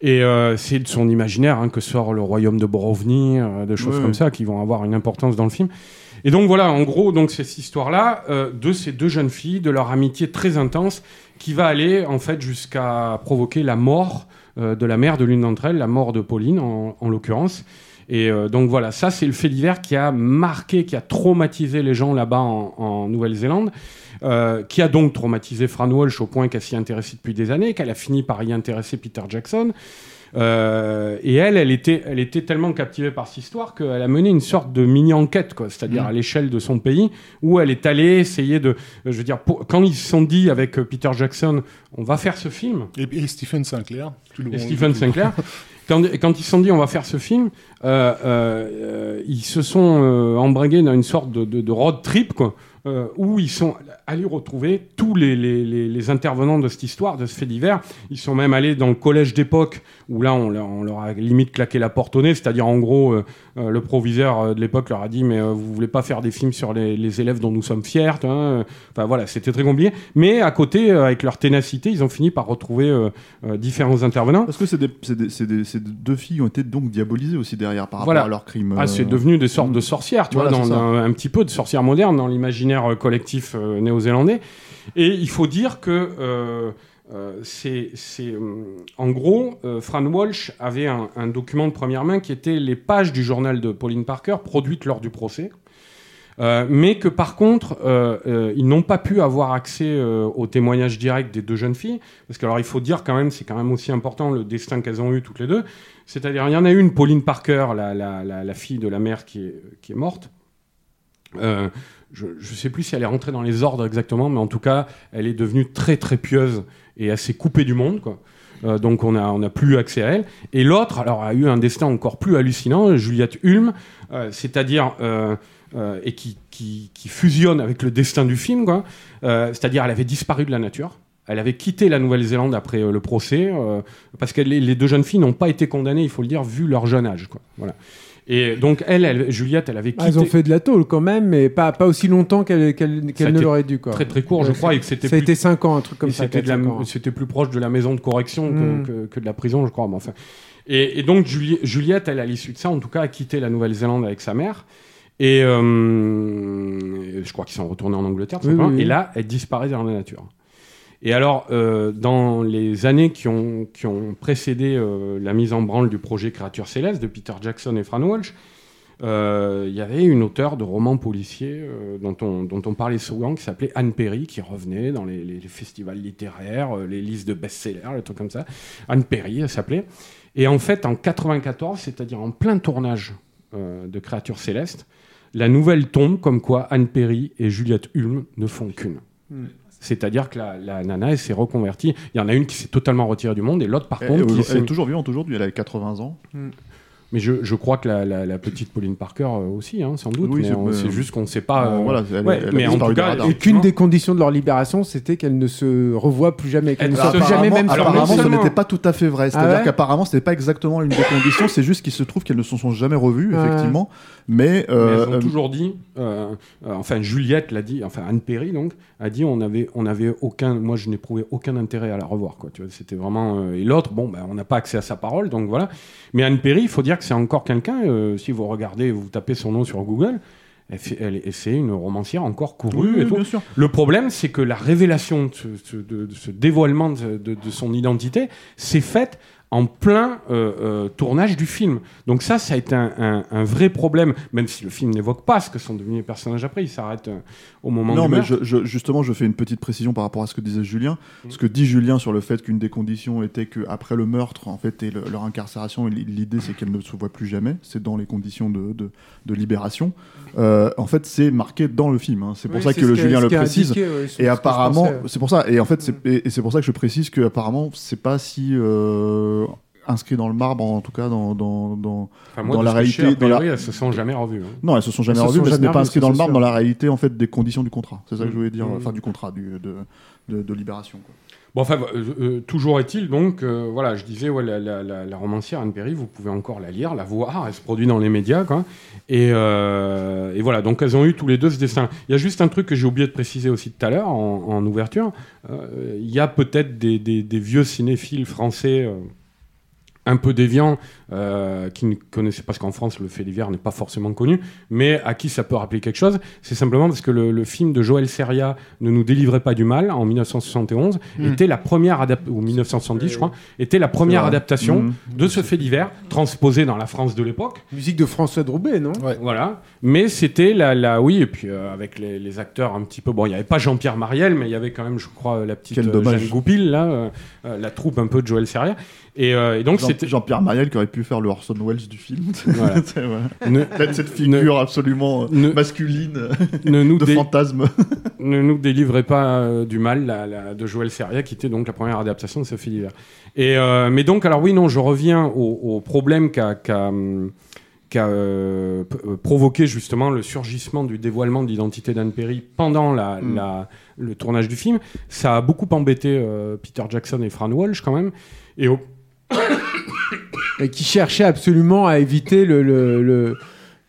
B: Et euh, c'est de son imaginaire hein, que sort le royaume de Borovni, euh, des choses comme ça qui vont avoir une importance dans le film. Et donc voilà, en gros, donc c'est cette histoire-là euh, de ces deux jeunes filles, de leur amitié très intense, qui va aller en fait jusqu'à provoquer la mort euh, de la mère de l'une d'entre elles, la mort de Pauline en, en l'occurrence. Et euh, donc voilà, ça c'est le fait divers qui a marqué, qui a traumatisé les gens là-bas en, en Nouvelle-Zélande, euh, qui a donc traumatisé Fran Walsh au point qu'elle s'y intéressait depuis des années, qu'elle a fini par y intéresser Peter Jackson. Euh, et elle, elle était, elle était tellement captivée par cette histoire qu'elle a mené une sorte de mini-enquête, quoi, c'est-à-dire à l'échelle de son pays, où elle est allée essayer de, je veux dire, pour- quand ils se sont dit avec Peter Jackson, on va faire ce film,
C: Et, et Stephen Sinclair.
B: et Stephen Sinclair. *laughs* Quand, quand ils se sont dit on va faire ce film, euh, euh, euh, ils se sont embringués dans une sorte de, de- road trip quoi, où ils sont allés retrouver tous les, les, les, les intervenants de cette histoire, de ce fait divers. Ils sont même allés dans le collège d'époque, où là, on, leur- on leur a limite claqué la porte au nez, c'est-à-dire en gros, euh, euh, le proviseur euh, de l'époque leur a dit, mais euh, vous voulez pas faire des films sur les, élèves dont nous sommes fiers hein, Enfin voilà, c'était très compliqué. Mais à côté, avec leur ténacité, ils ont fini par retrouver différents intervenants.
A: Parce que c'est des, c'est des- c'est des- c'est deux filles qui ont été donc diabolisées aussi derrière par rapport
B: Voilà.
A: à leur crime.
B: Ah, c'est devenu des sortes de sorcières, tu
A: Voilà,
B: vois, dans, dans- un petit peu de sorcières modernes dans l'imaginaire collectif euh, néo-zélandais. Et il faut dire que euh, euh, c'est, hum, en gros, euh, Fran Walsh avait un, document de première main qui était les pages du journal de Pauline Parker produites lors du procès. Euh, mais que par contre, euh, euh, ils n'ont pas pu avoir accès euh, aux témoignages directs des deux jeunes filles, parce que alors il faut dire quand même, c'est quand même aussi important le destin qu'elles ont eu toutes les deux. C'est-à-dire, il y en a une, Pauline Parker, la, fille de la mère qui est morte. Je ne sais plus si elle est rentrée dans les ordres exactement, mais en tout cas, elle est devenue très très pieuse et assez coupée du monde, quoi. Euh, donc on n'a on a plus accès à elle. Et l'autre, alors, a eu un destin encore plus hallucinant, Juliette Hulme, euh, c'est-à-dire euh, et qui, fusionne avec le destin du film, quoi. C'est-à-dire elle avait disparu de la nature. Elle avait quitté la Nouvelle-Zélande après le procès, parce que les, les deux jeunes filles n'ont pas été condamnées, il faut le dire, vu leur jeune âge. Quoi. Voilà. Et donc elle, elle, Juliette, elle avait
E: Ah,
B: quitté
E: Ils ont fait de la tôle quand même, mais pas, pas aussi longtemps qu'elle
B: a
E: qu'elle ne l'aurait dû. Quoi.
B: très très court, je crois, et que c'était
E: Ça a été 5 ans, un truc comme
B: et
E: ça.
B: c'était, de la-
E: 4-5 ans.
B: c'était plus proche de la maison de correction que,
E: Mm.
B: que- que de la prison, je crois. Mais enfin. et, et donc Juli- Juliette, elle, à l'issue de ça, en tout cas, a quitté la Nouvelle-Zélande avec sa mère. Et euh, je crois qu'ils sont retournés en Angleterre.
E: Oui, oui, oui.
B: Et là, elle disparaît dans la nature. Et alors, euh, dans les années qui ont, précédé euh, la mise en branle du projet Créature Céleste de Peter Jackson et Fran Walsh, euh, il y avait une auteure de romans policiers dont, on, parlait souvent, qui s'appelait Anne Perry, qui revenait dans les, festivals littéraires, les listes de best-sellers, les trucs comme ça. Anne Perry, elle s'appelait. Et en fait, en 94, c'est-à-dire en plein tournage de Créature Céleste, la nouvelle tombe comme quoi Anne Perry et Juliette Hulme ne font qu'une.
E: Hmm.
B: C'est-à-dire que la, la nana, elle s'est reconvertie. Il y en a une qui s'est totalement retirée du monde et l'autre, par
A: Elle,
B: contre, qui
A: elle est toujours vivante aujourd'hui, elle a 80 ans.
B: Mais je, je crois que la, la- la petite Pauline Parker euh, aussi, hein, sans doute.
A: Oui,
B: mais
A: c'est- euh,
B: juste qu'on ne sait pas.
A: euh,
B: euh,
A: voilà, elle-
B: ouais,
A: elle a
B: mais en tout cas.
E: Et qu'une des conditions de leur libération, c'était qu'elles ne se revoient plus jamais, qu'elles ne jamais même
B: alors,
A: apparemment, ça n'était pas tout à fait vrai. C'est-à-dire
E: Ah ouais
A: qu'apparemment, c'était pas exactement l'une des conditions. C'est juste qu'il se trouve qu'elles ne se sont jamais revues,
E: Ouais.
A: effectivement. Mais,
B: Mais
A: euh,
B: elles ont toujours dit, euh, euh, enfin Juliette l'a dit, enfin Anne Perry donc a dit on avait on avait aucun, moi je n'éprouvais aucun intérêt à la revoir quoi. Tu vois, c'était vraiment euh, et l'autre bon ben on n'a pas accès à sa parole donc voilà. Mais Anne Perry, il faut dire c'est encore quelqu'un. euh, si vous regardez, vous tapez son nom sur Google. C'est une romancière encore courue
A: oui,
B: et tout.
A: bien sûr.
B: Le problème, c'est que la révélation de de- de ce dévoilement de son identité s'est faite en plein euh, euh, tournage du film. Donc ça, ça a été un, un- un vrai problème, même si le film n'évoque pas ce que sont devenus les personnages après, il s'arrête euh, au moment
A: Non,
B: du
A: mais
B: meurtre.
A: je, je- justement, je fais une petite précision par rapport à ce que disait Julien.
B: Mm.
A: Ce que dit Julien sur le fait qu'une des conditions était qu'après le meurtre, en fait, et le- leur incarcération, l'idée c'est qu'elles ne se voient plus jamais. C'est dans les conditions de, de- de libération. En fait, c'est marqué dans le film. hein. C'est pour
E: Oui,
A: ça que le Julien le précise.
E: indiqué, ouais,
A: Et apparemment, c'est pour ça. Et en fait, c'est et c'est pour ça que je précise que apparemment, c'est pas si inscrit dans le marbre, en tout cas dans dans, dans...
B: Enfin, moi,
A: dans
B: de
A: la réalité, dans la-
B: elles se sont jamais revues. hein.
A: non, elles se sont jamais
E: Elles
A: revues,
E: sont
A: mais ce n'est pas inscrit dans le marbre
E: sûr.
A: dans la réalité en fait des conditions du contrat. C'est ça que je voulais dire,
B: Mm.
A: enfin du contrat du, de, de, de libération. quoi.
B: Bon, enfin, euh, euh, toujours est-il donc, euh, voilà, je disais, ouais, la, la- la- la romancière Anne Perry, vous pouvez encore la lire, la voir, elle se produit dans les médias, quoi. Et, euh, et voilà, donc elles ont eu tous les deux ce destin. Il y a juste un truc que j'ai oublié de préciser aussi tout à l'heure en, en ouverture. Euh, Il y a peut-être des, des- des vieux cinéphiles français. Un peu déviants euh, qui ne connaissaient parce qu'en France le fait divers n'est pas forcément connu mais à qui ça peut rappeler quelque chose c'est simplement parce que le, le film de Joël Seria ne nous délivrait pas du mal en 1971 était la première adaptation ou 1970 je crois était la première adaptation
A: Mhm.
B: de ce fait divers transposé dans la France de l'époque
E: Musique de François Droubet, non?
B: Voilà. Mais c'était la, la, oui, et puis euh, avec les, les acteurs un petit peu. Bon, il n'y avait pas Jean-Pierre Mariel, mais il y avait quand même, je crois, la petite euh. Jeanne Goupil, là, euh, la troupe un peu de Joël Serria. Et, euh, et donc,
A: Jean-
B: c'était.
A: Jean-Pierre Mariel qui aurait pu faire le Orson Welles du film. *laughs*
B: Voilà. Ne,
A: cette figure absolument euh,
B: ne-
A: masculine
B: ne nous, *laughs*
A: de fantasme. *laughs*
B: ne nous délivrez pas euh, du mal la, la- de Joël Seria, qui était donc la première adaptation de ce fait divers. Et, euh, mais donc, alors oui, non, je reviens au, au problème qu'a hum, qui a euh, provoqué justement le surgissement du dévoilement de l'identité d'Anne Perry pendant la,
A: Mm.
B: la- le tournage du film. Ça a beaucoup embêté euh, Peter Jackson et Fran Walsh quand même. Et au,
E: Et qui cherchait absolument à éviter le, le, le,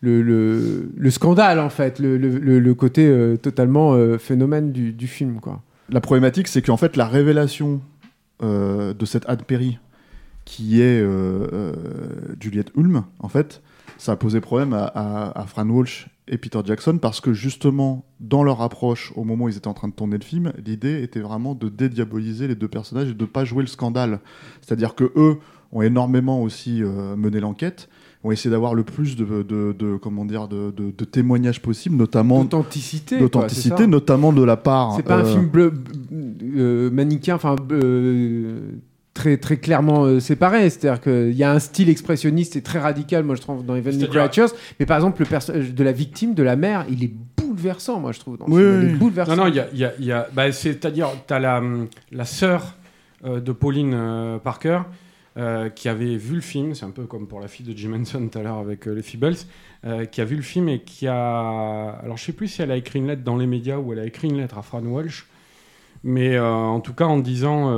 E: le, le- le scandale, en fait, le, le, côté euh, totalement euh, phénomène du, film, quoi.
A: La problématique, c'est qu'en fait, la révélation euh, de cette Anne Perry, qui est Juliette Hulme, en fait, ça a posé problème à, à- Fran Walsh et Peter Jackson parce que justement, dans leur approche, au moment où ils étaient en train de tourner le film, l'idée était vraiment de dédiaboliser les deux personnages et de pas jouer le scandale. C'est-à-dire que eux ont énormément aussi euh, mené l'enquête, ont essayé d'avoir le plus de, de- de- comment dire, de, de- de témoignages possibles, notamment
E: D'authenticité.
A: d'authenticité, notamment de la part.
E: C'est pas un
A: euh,
E: film bleu, euh, manichéen, enfin euh, très très clairement euh, séparé. C'est-à-dire qu'il y a un style expressionniste et très radical, moi je trouve, dans Even the Creatures. Mais par exemple, le personnage de la victime, de la mère, il est bouleversant, moi je trouve. Dans
A: Oui,
E: film. Il est bouleversant.
B: Non, non, il y a, il y a- il y a- bah, c'est-à-dire, tu as la, la sœur euh, de Pauline euh, Parker euh, qui avait vu le film, c'est un peu comme pour la fille de Jim Henson tout à l'heure avec euh, les Feebles, euh, qui a vu le film et qui a. Alors, je sais plus si elle a écrit une lettre dans les médias ou elle a écrit une lettre à Fran Walsh. Mais en tout cas, en disant,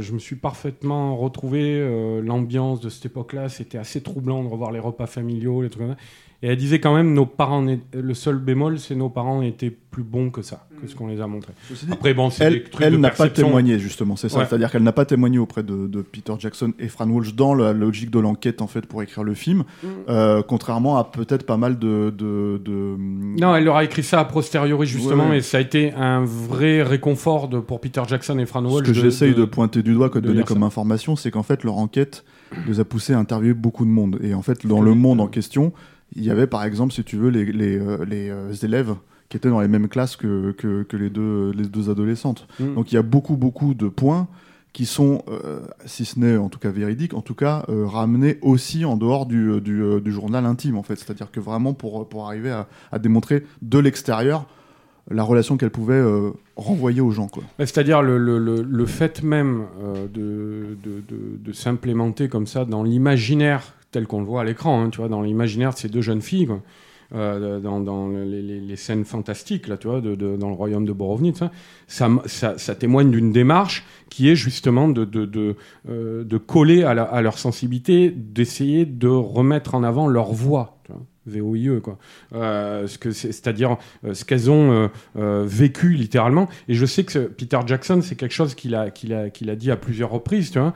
B: je me suis parfaitement retrouvé, l'ambiance de cette époque-là, c'était assez troublant de revoir les repas familiaux, les trucs comme ça. Et elle disait quand même, nos parents, le seul bémol, c'est nos parents étaient plus bons que ça, que ce qu'on les a montrés. Après, bon, c'est des
A: Elle,
B: trucs
A: elle
B: de
A: n'a pas témoigné justement, c'est ça.
B: Ouais.
A: C'est-à-dire qu'elle n'a pas témoigné auprès de, de Peter Jackson et Fran Walsh dans la logique de l'enquête en fait pour écrire le film,
B: Mm.
A: euh, contrairement à peut-être pas mal de. de, de-
B: Non, elle leur a écrit ça a posteriori, justement,
A: Ouais.
B: et ça a été un vrai réconfort de, pour Peter Jackson et Fran
A: Ce
B: Walsh.
A: que j'essaye de, pointer du doigt, que de
B: de
A: donner comme
B: ça.
A: information, c'est qu'en fait leur enquête les a poussés à interviewer beaucoup de monde. Et en fait, dans le monde en question, il y avait par exemple, si tu veux, les, les, euh, les, euh, élèves qui étaient dans les mêmes classes que, que, que les, deux, les deux adolescentes.
B: Mm.
A: Donc il y a beaucoup, beaucoup de points qui sont, euh, si ce n'est en tout cas véridiques, en tout cas euh, ramenés aussi en dehors du, du, du journal intime, en fait. C'est-à-dire que vraiment pour, pour arriver à, à démontrer de l'extérieur la relation qu'elle pouvait euh, renvoyer aux gens.
B: C'est-à-dire le, le, le, le fait même de, de, de, de s'implémenter comme ça dans l'imaginaire tel qu'on le voit à l'écran, hein, tu vois, dans l'imaginaire de ces deux jeunes filles, euh, dans, les, scènes fantastiques, là, tu vois, dans le royaume de Borovni, tout ça, témoigne d'une démarche qui est justement de, euh, coller à, leur sensibilité, d'essayer de remettre en avant leur voix. VOIE quoi. Euh, c'est-à-dire ce qu'elles ont vécu littéralement. Et je sais que Peter Jackson, c'est quelque chose qu'il a, dit à plusieurs reprises, tu vois,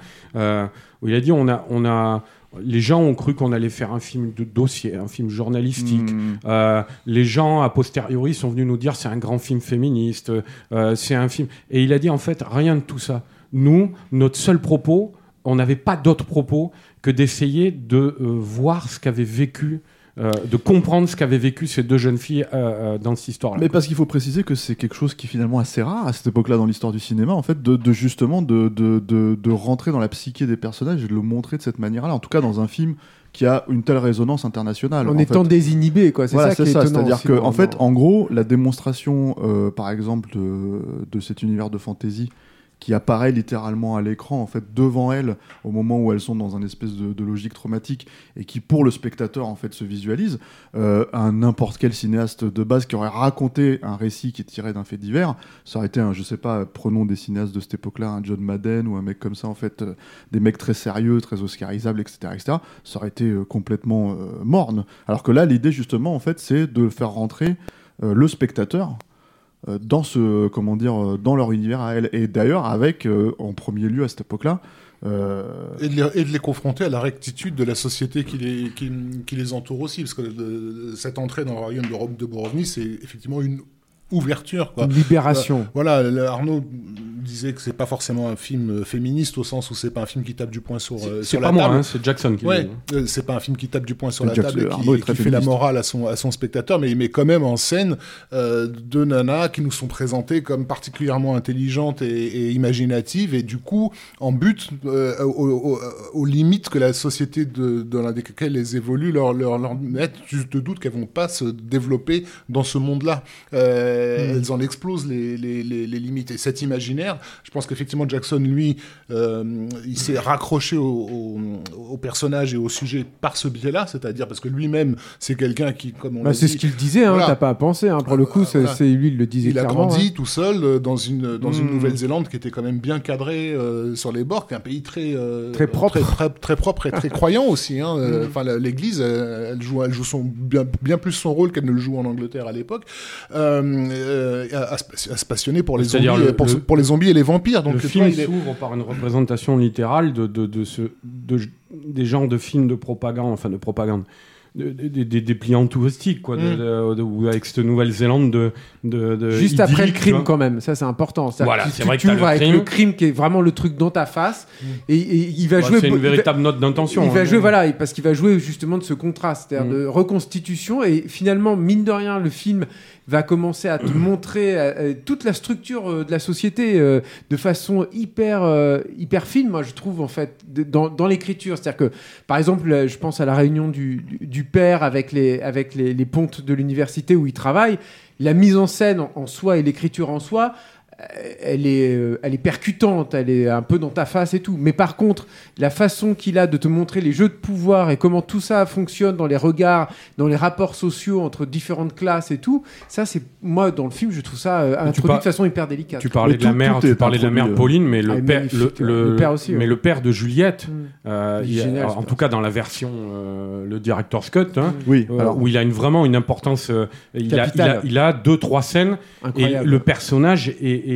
B: où il a dit on a, les gens ont cru qu'on allait faire un film de dossier, un film journalistique.
A: Mm.
B: Euh, les gens a posteriori sont venus nous dire c'est un grand film féministe, euh, c'est un film. Et il a dit en fait rien de tout ça. Nous, notre seul propos, on n'avait pas d'autre propos que d'essayer de euh, voir ce qu'avaient vécu, euh, de comprendre ce qu'avaient vécu ces deux jeunes filles euh, euh, dans cette histoire-là.
A: Mais parce qu'il faut préciser que c'est quelque chose qui est finalement assez rare à cette époque-là dans l'histoire du cinéma, en fait, de, de justement de, de, de, de rentrer dans la psyché des personnages et de le montrer de cette manière-là, en tout cas dans un film qui a une telle résonance internationale.
E: En
A: en
E: étant
A: fait.
E: désinhibé, quoi. C'est
A: Voilà,
E: ça qui
A: c'est
E: est
A: ça.
E: étonnant.
A: C'est-à-dire
E: aussi
A: que,
E: dans-
A: en fait, en gros, la démonstration, euh, par exemple, de, de cet univers de fantasy qui apparaît littéralement à l'écran, en fait, devant elles, au moment où elles sont dans un espèce de, logique traumatique, et qui, pour le spectateur, en fait, se visualise, euh, un n'importe quel cinéaste de base qui aurait raconté un récit qui est tiré d'un fait divers, ça aurait été un, je sais pas, prenons des cinéastes de cette époque-là, un John Madden ou un mec comme ça, en fait, euh, des mecs très sérieux, très oscarisables, etc., etc., ça aurait été euh, complètement morne. Alors que là, l'idée, justement, en fait, c'est de faire rentrer le spectateur dans ce comment dire euh, dans leur univers à elle et d'ailleurs avec euh, en premier lieu à cette époque-là euh,
C: Et de, les, confronter à la rectitude de la société qui les, qui, les entoure aussi. Parce que cette entrée dans le royaume de Rome de Borovni, c'est effectivement une ouverture. Quoi.
E: Une libération.
C: Voilà, le- Arnaud disait que c'est pas forcément un film euh, féministe au sens où c'est pas un film qui tape du poing sur, euh,
B: C'est
C: sur
B: pas
C: la
B: moi, hein, c'est Jackson qui
C: Ouais,
B: le dit.
C: euh, c'est pas un film qui tape du poing sur la
A: Jackson-
C: table et qui,
A: très
C: qui fait la morale à son, à son spectateur, mais il met quand même en scène euh, deux nanas qui nous sont présentées comme particulièrement intelligentes et, et imaginatives et du coup en but euh, aux, aux- aux limites que la société de, dans laquelle elles évoluent leur, leur, leur mettent. Tu te doutes qu'elles vont pas se développer dans ce monde-là. Euh, Elles en explosent les, les, les, les limites. Et cet imaginaire. Je pense qu'effectivement Jackson, lui, euh, il s'est raccroché au, au, au personnage et au sujet par ce biais-là, c'est-à-dire parce que lui-même, c'est quelqu'un qui, comme on
E: Bah, c'est ce qu'il disait, hein,
C: Voilà.
E: t'as pas à penser. Hein, pour le coup, c'est
C: Voilà.
E: lui, il le disait
C: il a grandi
E: hein.
C: tout seul euh, dans une dans une
E: Mm.
C: Nouvelle-Zélande qui était quand même bien cadrée euh, sur les bords, qui est un pays très euh,
E: Très propre.
C: très, très, très propre et très *laughs* croyant aussi. Hein.
E: Mm.
C: Enfin, l'Église, elle joue elle joue son bien bien plus son rôle qu'elle ne le joue en Angleterre à l'époque. Euh, euh, à, à se- passionner pour les zombies,
B: le-
C: pour,
B: le-
C: pour les zombies et les vampires. Donc
B: le film
C: est-
B: s'ouvre par une représentation littérale de, de, de ce, de, des genres de films de propagande, enfin de propagande, de- de- des- des dépliants touristiques, quoi, de,
C: Mm.
B: de- de- ou avec cette Nouvelle-Zélande de, de, de
E: Juste après le crime, quand même. Ça, c'est important. C'est-à-dire
B: Voilà, c'est
E: tu-
B: vrai que
E: tu ouvres
B: le
E: avec
B: crime.
E: le crime qui est vraiment le truc dans ta face. Et, et il va
B: Bah,
E: jouer.
B: c'est une véritable note d'intention.
E: Il va
B: hein.
E: jouer, voilà, parce qu'il va jouer justement de ce contraste, c'est-à-dire
B: Mm.
E: de reconstitution. Et finalement, mine de rien, le film va commencer à te *clears throat* montrer euh, euh, toute la structure euh, de la société euh, de façon hyper, hyper fine, moi je trouve, en fait, de- dans, dans l'écriture. C'est-à-dire que, par exemple, je pense à la réunion du, du, du père avec les, avec les, les pontes de l'université où il travaille. La mise en scène en, en soi et l'écriture en soi, elle est, euh, elle est percutante, elle est un peu dans ta face et tout. Mais par contre, la façon qu'il a de te montrer les jeux de pouvoir et comment tout ça fonctionne dans les regards, dans les rapports sociaux entre différentes classes et tout, ça c'est moi dans le film je trouve ça euh, introduit
B: par-
E: de façon hyper délicate.
B: Tu parlais de la mère, tu parlais de la mère
G: introduit,
B: Pauline, mais le
E: Ah,
B: père,
E: magnifique,
B: le,
E: père aussi,
B: mais
E: ouais.
B: le père de Juliette,
E: Mm.
B: euh,
E: Il génial,
B: en tout cas dans la version euh, le director's cut, hein,
G: Oui,
B: euh,
G: alors,
B: où il a une, vraiment une importance. euh, il, a, il,
E: Capitale.
B: a, il a deux trois scènes
E: Incroyable.
B: et le personnage est, est,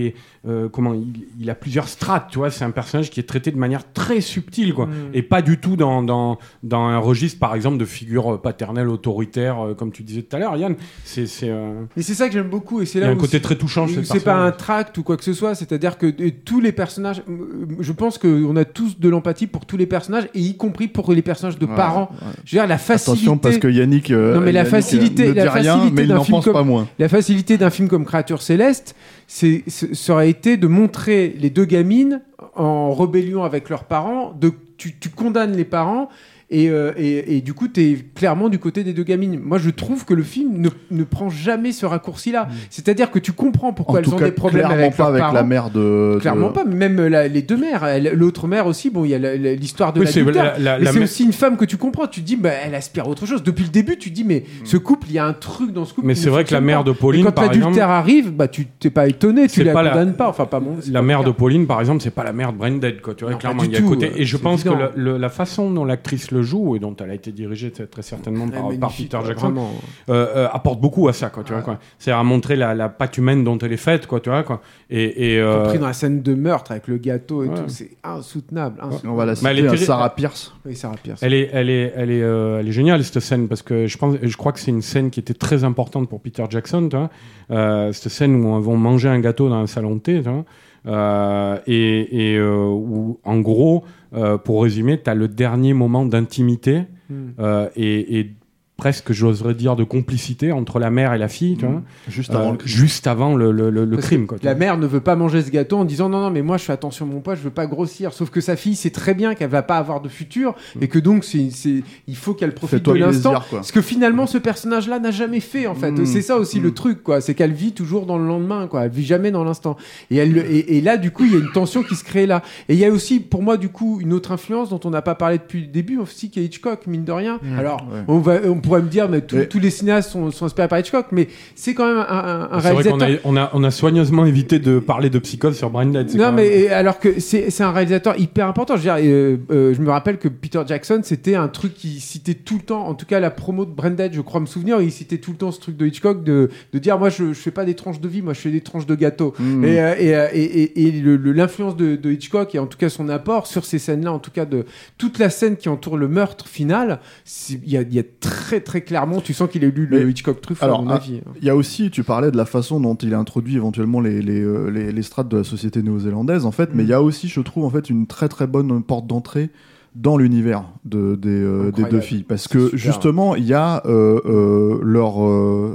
B: euh, comment il, il a plusieurs strates, tu vois. C'est un personnage qui est traité de manière très subtile, quoi,
E: Mm.
B: et pas du tout dans, dans dans un registre, par exemple, de figure paternelle autoritaire, euh, comme tu disais tout à l'heure, Yann. C'est c'est euh,
E: Et c'est ça que j'aime beaucoup et c'est
B: il y
E: là
B: a un côté très touchant.
E: C'est pas un tract ou quoi que ce soit, c'est-à-dire que euh, tous les personnages, euh, je pense qu'on a tous de l'empathie pour tous les personnages, et y compris pour les personnages de
G: ouais,
E: parents.
G: ouais.
E: Je veux dire, la facilité,
G: Attention parce que Yannick, euh,
E: Non, mais la
G: Yannick, euh,
E: facilité-
G: ne dit
E: la
G: rien, mais il n'en
E: film
G: pense
E: comme-
G: pas moins.
E: la facilité d'un film comme Créature Céleste, c'est, ce- ça aurait été de montrer les deux gamines en rébellion avec leurs parents, de, tu condamnes les parents. Et, euh, et, et du coup, tu es clairement du côté des deux gamines. Moi, je trouve que le film ne, ne prend jamais ce raccourci-là. C'est-à-dire que tu comprends pourquoi
G: En
E: elles ont
G: cas,
E: des problèmes
G: clairement
E: avec
G: pas
E: leurs
G: avec
E: parents.
G: la mère de.
E: Clairement
G: de-
E: pas, mais même la- les deux mères. L'autre mère aussi, bon, il y a l'histoire de
B: Oui, la- la-
E: Mais c'est aussi une femme que tu comprends. Tu te dis, bah, elle aspire à autre chose. Depuis le début, tu te dis, mais ce couple, il y a un truc dans ce couple.
B: Mais c'est vrai que la mère de Pauline,
E: Et quand l'adultère
B: exemple-
E: arrive, bah, tu t'es pas étonné, tu la condamnes pas. Enfin, pas bon.
B: La mère de. Pauline, par exemple, c'est pas la mère de Branded, quoi. Tu vois, clairement,
E: pas
B: il y a côté.
E: euh,
B: Et je pense que la façon dont l'actrice le joue et dont elle a été dirigée très, très certainement par, Peter Jackson euh, euh, apporte beaucoup à ça, quoi. Tu vois, quoi. C'est-à-dire à montrer la, la patte humaine dont elle est faite, quoi. Tu vois, quoi. Et, et euh,
E: Compris dans la scène de meurtre avec le gâteau et
B: Ouais.
E: tout, c'est insoutenable. insoutenable.
G: On va la
B: Mais elle
G: citer,
B: est
G: Sarah Pierce.
E: Oui, Sarah Pierce.
B: Elle est, elle est, elle est, euh, elle est géniale cette scène parce que je pense, je crois que c'est une scène qui était très importante pour Peter Jackson, tu vois. Euh, cette scène où on vont manger un gâteau dans un salon de thé, tu vois. Euh, et et euh, où, en gros, euh, pour résumer, tu as le dernier moment d'intimité
E: Hmm.
B: et, et presque, j'oserais dire, de complicité entre la mère et la fille, tu vois.
G: Juste
B: Euh,
G: avant le crime.
B: juste avant le, le, le- le crime, quoi.
E: La
B: vois.
E: mère ne veut pas manger ce gâteau en disant non, non, mais moi je fais attention à mon poids, je veux pas grossir. Sauf que sa fille sait très bien qu'elle va pas avoir de futur et que donc c'est, c'est, il faut qu'elle profite de l'instant. Ce que finalement ce personnage-là n'a jamais fait en fait.
G: Mm.
E: C'est ça aussi le truc, quoi. C'est qu'elle vit toujours dans le lendemain, quoi. Elle vit jamais dans l'instant. Et, elle, et, et là, du coup, il y a une tension qui se crée là. Et il y a aussi, pour moi, du coup, une autre influence dont on n'a pas parlé depuis le début aussi, qui est Hitchcock, mine de rien. Alors,
G: Ouais.
E: on, va, on pourrait me dire, mais tous-
G: Mais-
E: tous les cinéastes sont, sont inspirés par Hitchcock, mais c'est quand même un, un- un
B: C'est vrai qu'on
E: réalisateur.
B: a, on a, on a soigneusement évité de parler de psychose sur c'est
E: Non, mais
B: même-
E: alors que c'est c'est un réalisateur hyper important. Je, veux dire, euh, euh, je me rappelle que Peter Jackson, c'était un truc qu'il citait tout le temps. En tout cas, la promo de Branded, je crois me souvenir, il citait tout le temps ce truc de Hitchcock de, de dire Moi, je, je fais pas des tranches de vie, moi, je fais des tranches de gâteau.
G: Mm.
E: Et, euh, et, et, et- et le- le- l'influence de, de Hitchcock, et en tout cas son apport sur ces scènes-là, en tout cas de toute la scène qui entoure le meurtre final, c'est- il y a, il y a très très clairement, tu sens qu'il a lu le Hitchcock Truffaut,
G: alors,
E: à mon
G: ah,
E: avis.
G: Il y a aussi, tu parlais de la façon dont il a introduit éventuellement les, les, euh, les, les strates de la société néo-zélandaise, en fait, mais
E: Mm.
G: il y a aussi, je trouve, en fait, une très très bonne porte d'entrée dans l'univers de, des, euh, des deux filles. Parce que
E: super.
G: justement, il y a euh, euh, leur euh,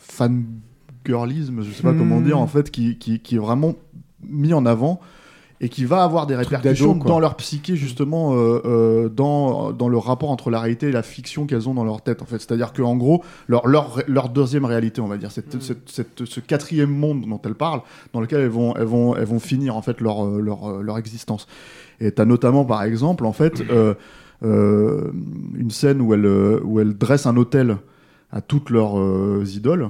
G: fangirlisme, je sais pas
E: Mm.
G: comment dire, en fait, qui, qui, qui est vraiment mis en avant.
A: Et qui va avoir des répercussions dans leur psyché justement euh, euh, dans dans le rapport entre la réalité et la fiction qu'elles ont dans leur tête en fait. C'est à dire que en gros leur leur leur deuxième réalité on va dire cette, cette- cette- ce quatrième monde dont elles parlent dans lequel elles vont elles vont elles vont finir en fait leur leur leur existence. Et t'as notamment par exemple en fait euh, euh, une scène où elle euh, où elle dresse un hôtel à toutes leurs euh, idoles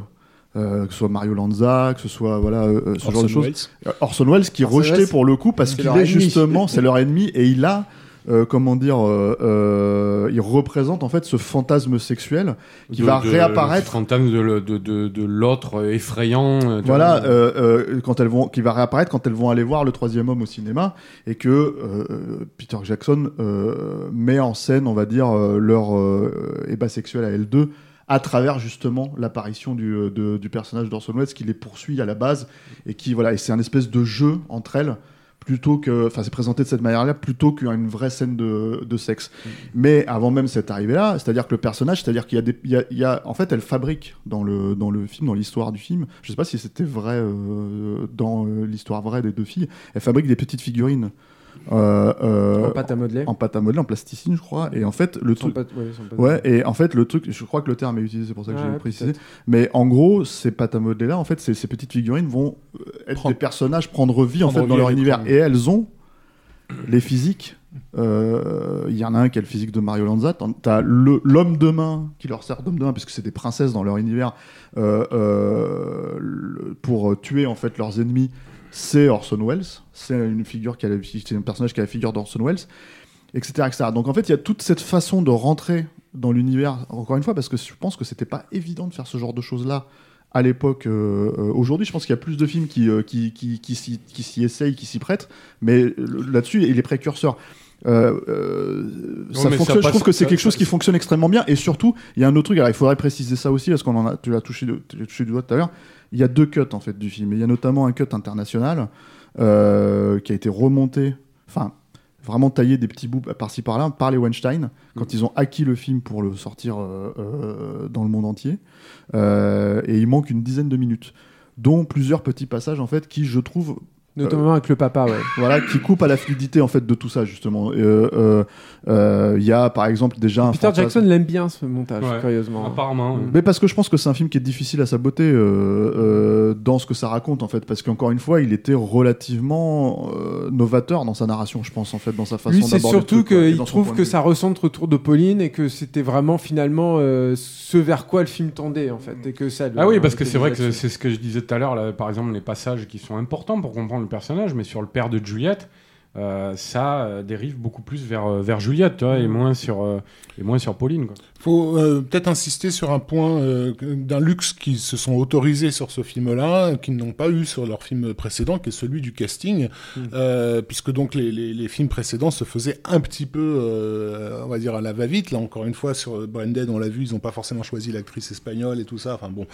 A: euh, que ce soit Mario Lanza, que ce soit voilà euh, euh, ce genre de
C: Orson
A: choses.
C: Welles.
A: Euh, Orson Welles qui est
E: Orson
A: rejeté
E: Welles,
A: pour le coup parce qu'il est
E: ennemi.
A: justement *laughs* c'est leur ennemi et il a euh, comment dire euh, euh, il représente en fait ce fantasme sexuel qui
B: De-
A: va
B: de-
A: réapparaître
B: Le fantasme de, de, de, de l'autre effrayant.
A: voilà, euh, euh, quand elles vont, qui va réapparaître quand elles vont aller voir le troisième homme au cinéma et que Peter Jackson euh, met en scène, on va dire, leur euh, ébat sexuel à L2 à travers justement l'apparition du, euh, de- du personnage d'Orson Welles qui les poursuit à la base et qui voilà, et c'est un espèce de jeu entre elles plutôt que, enfin c'est présenté de cette manière-là plutôt qu'une vraie scène de, de sexe. Mais avant même cette arrivée-là, c'est-à-dire que le personnage, c'est-à-dire qu'il y a des, il y a, il y a- en fait, elle fabrique dans le dans le film, dans l'histoire du film. Je sais pas si c'était vrai euh, dans euh, l'histoire vraie des deux filles. Elle fabrique des petites figurines. Euh, euh,
E: En pâte à modeler.
A: en pâte à modeler, en plasticine, je crois. Et en fait, le
E: Sans
A: truc,
E: pâte- ouais,
A: et en fait, le truc, je crois que le terme est utilisé, c'est pour ça que l'ai
E: ouais,
A: précisé. Mais en gros, ces pâtes à modeler là, en fait, ces, ces petites figurines vont euh, être
C: Prendre-
A: des personnages prendre vie en fait dans leur univers.
C: prendre-
A: Et elles ont les physiques. euh, Il y en a un qui a le physique de Mario Lanza. T'as l'homme de main qui leur sert d'homme de main, puisque c'est des princesses dans leur univers, euh, euh, le- pour tuer en fait leurs ennemis. C'est Orson Welles. C'est une figure qui a c'est un personnage qui a la figure d'Orson Welles etc., etc. Donc en fait, il y a toute cette façon de rentrer dans l'univers, encore une fois, parce que je pense que c'était pas évident de faire ce genre de choses-là à l'époque. euh, euh, Aujourd'hui, je pense qu'il y a plus de films qui, euh, qui, qui, qui s'y essayent, qui s'y prêtent, mais là-dessus, il est précurseur. Euh, euh, ça fonctionne, je trouve que c'est quelque chose qui fonctionne extrêmement bien et surtout il y a un autre truc alors il faudrait préciser ça aussi parce qu'on en a tu l'as touché, de- tu l'as touché du doigt tout à l'heure il y a deux cuts en fait du film. Il y a notamment un cut international euh, qui a été remonté enfin vraiment taillé des petits bouts par-ci par-là par les Weinstein quand ils ont acquis le film pour le sortir euh, euh, dans le monde entier. Et il manque une dizaine de minutes dont plusieurs petits passages en fait qui je trouve
E: Notamment avec le papa, ouais. *laughs*
A: voilà qui coupent à la fluidité en fait de tout ça justement Euh, euh, euh, il y a par exemple déjà un
E: Peter
A: fantasme-
E: Jackson l'aime bien ce montage,
B: Ouais.
E: curieusement.
B: Apparemment. ouais.
A: mais parce que je pense que c'est un film qui est difficile à saboter euh, euh, dans ce que ça raconte en fait parce qu'encore une fois il était relativement euh, novateur dans sa narration je pense en fait dans sa façon
E: Lui, c'est
A: d'aborder le
E: surtout qu'il trouve que ça recentre autour de Pauline et que c'était vraiment finalement euh, ce vers quoi le film tendait en fait. Et que ça, le-
B: Ah oui, parce que c'est vrai que c'est ce que je disais tout à l'heure, là, par exemple, les passages qui sont importants pour comprendre le personnage, mais sur le père de Juliette, euh, ça euh, dérive beaucoup plus vers, euh, vers Juliette, tu vois, et, moins sur, euh, et moins sur Pauline. Quoi.
C: Faut euh, peut-être insister sur un point euh, d'un luxe qui se sont autorisés sur ce film-là, qu'ils n'ont pas eu sur leur film précédent, qui est celui du casting, euh, puisque donc les, les, les films précédents se faisaient un petit peu, euh, on va dire, à la va-vite. Là, encore une fois, sur Branded, on l'a vu, ils n'ont pas forcément choisi l'actrice espagnole et tout ça. Enfin bon,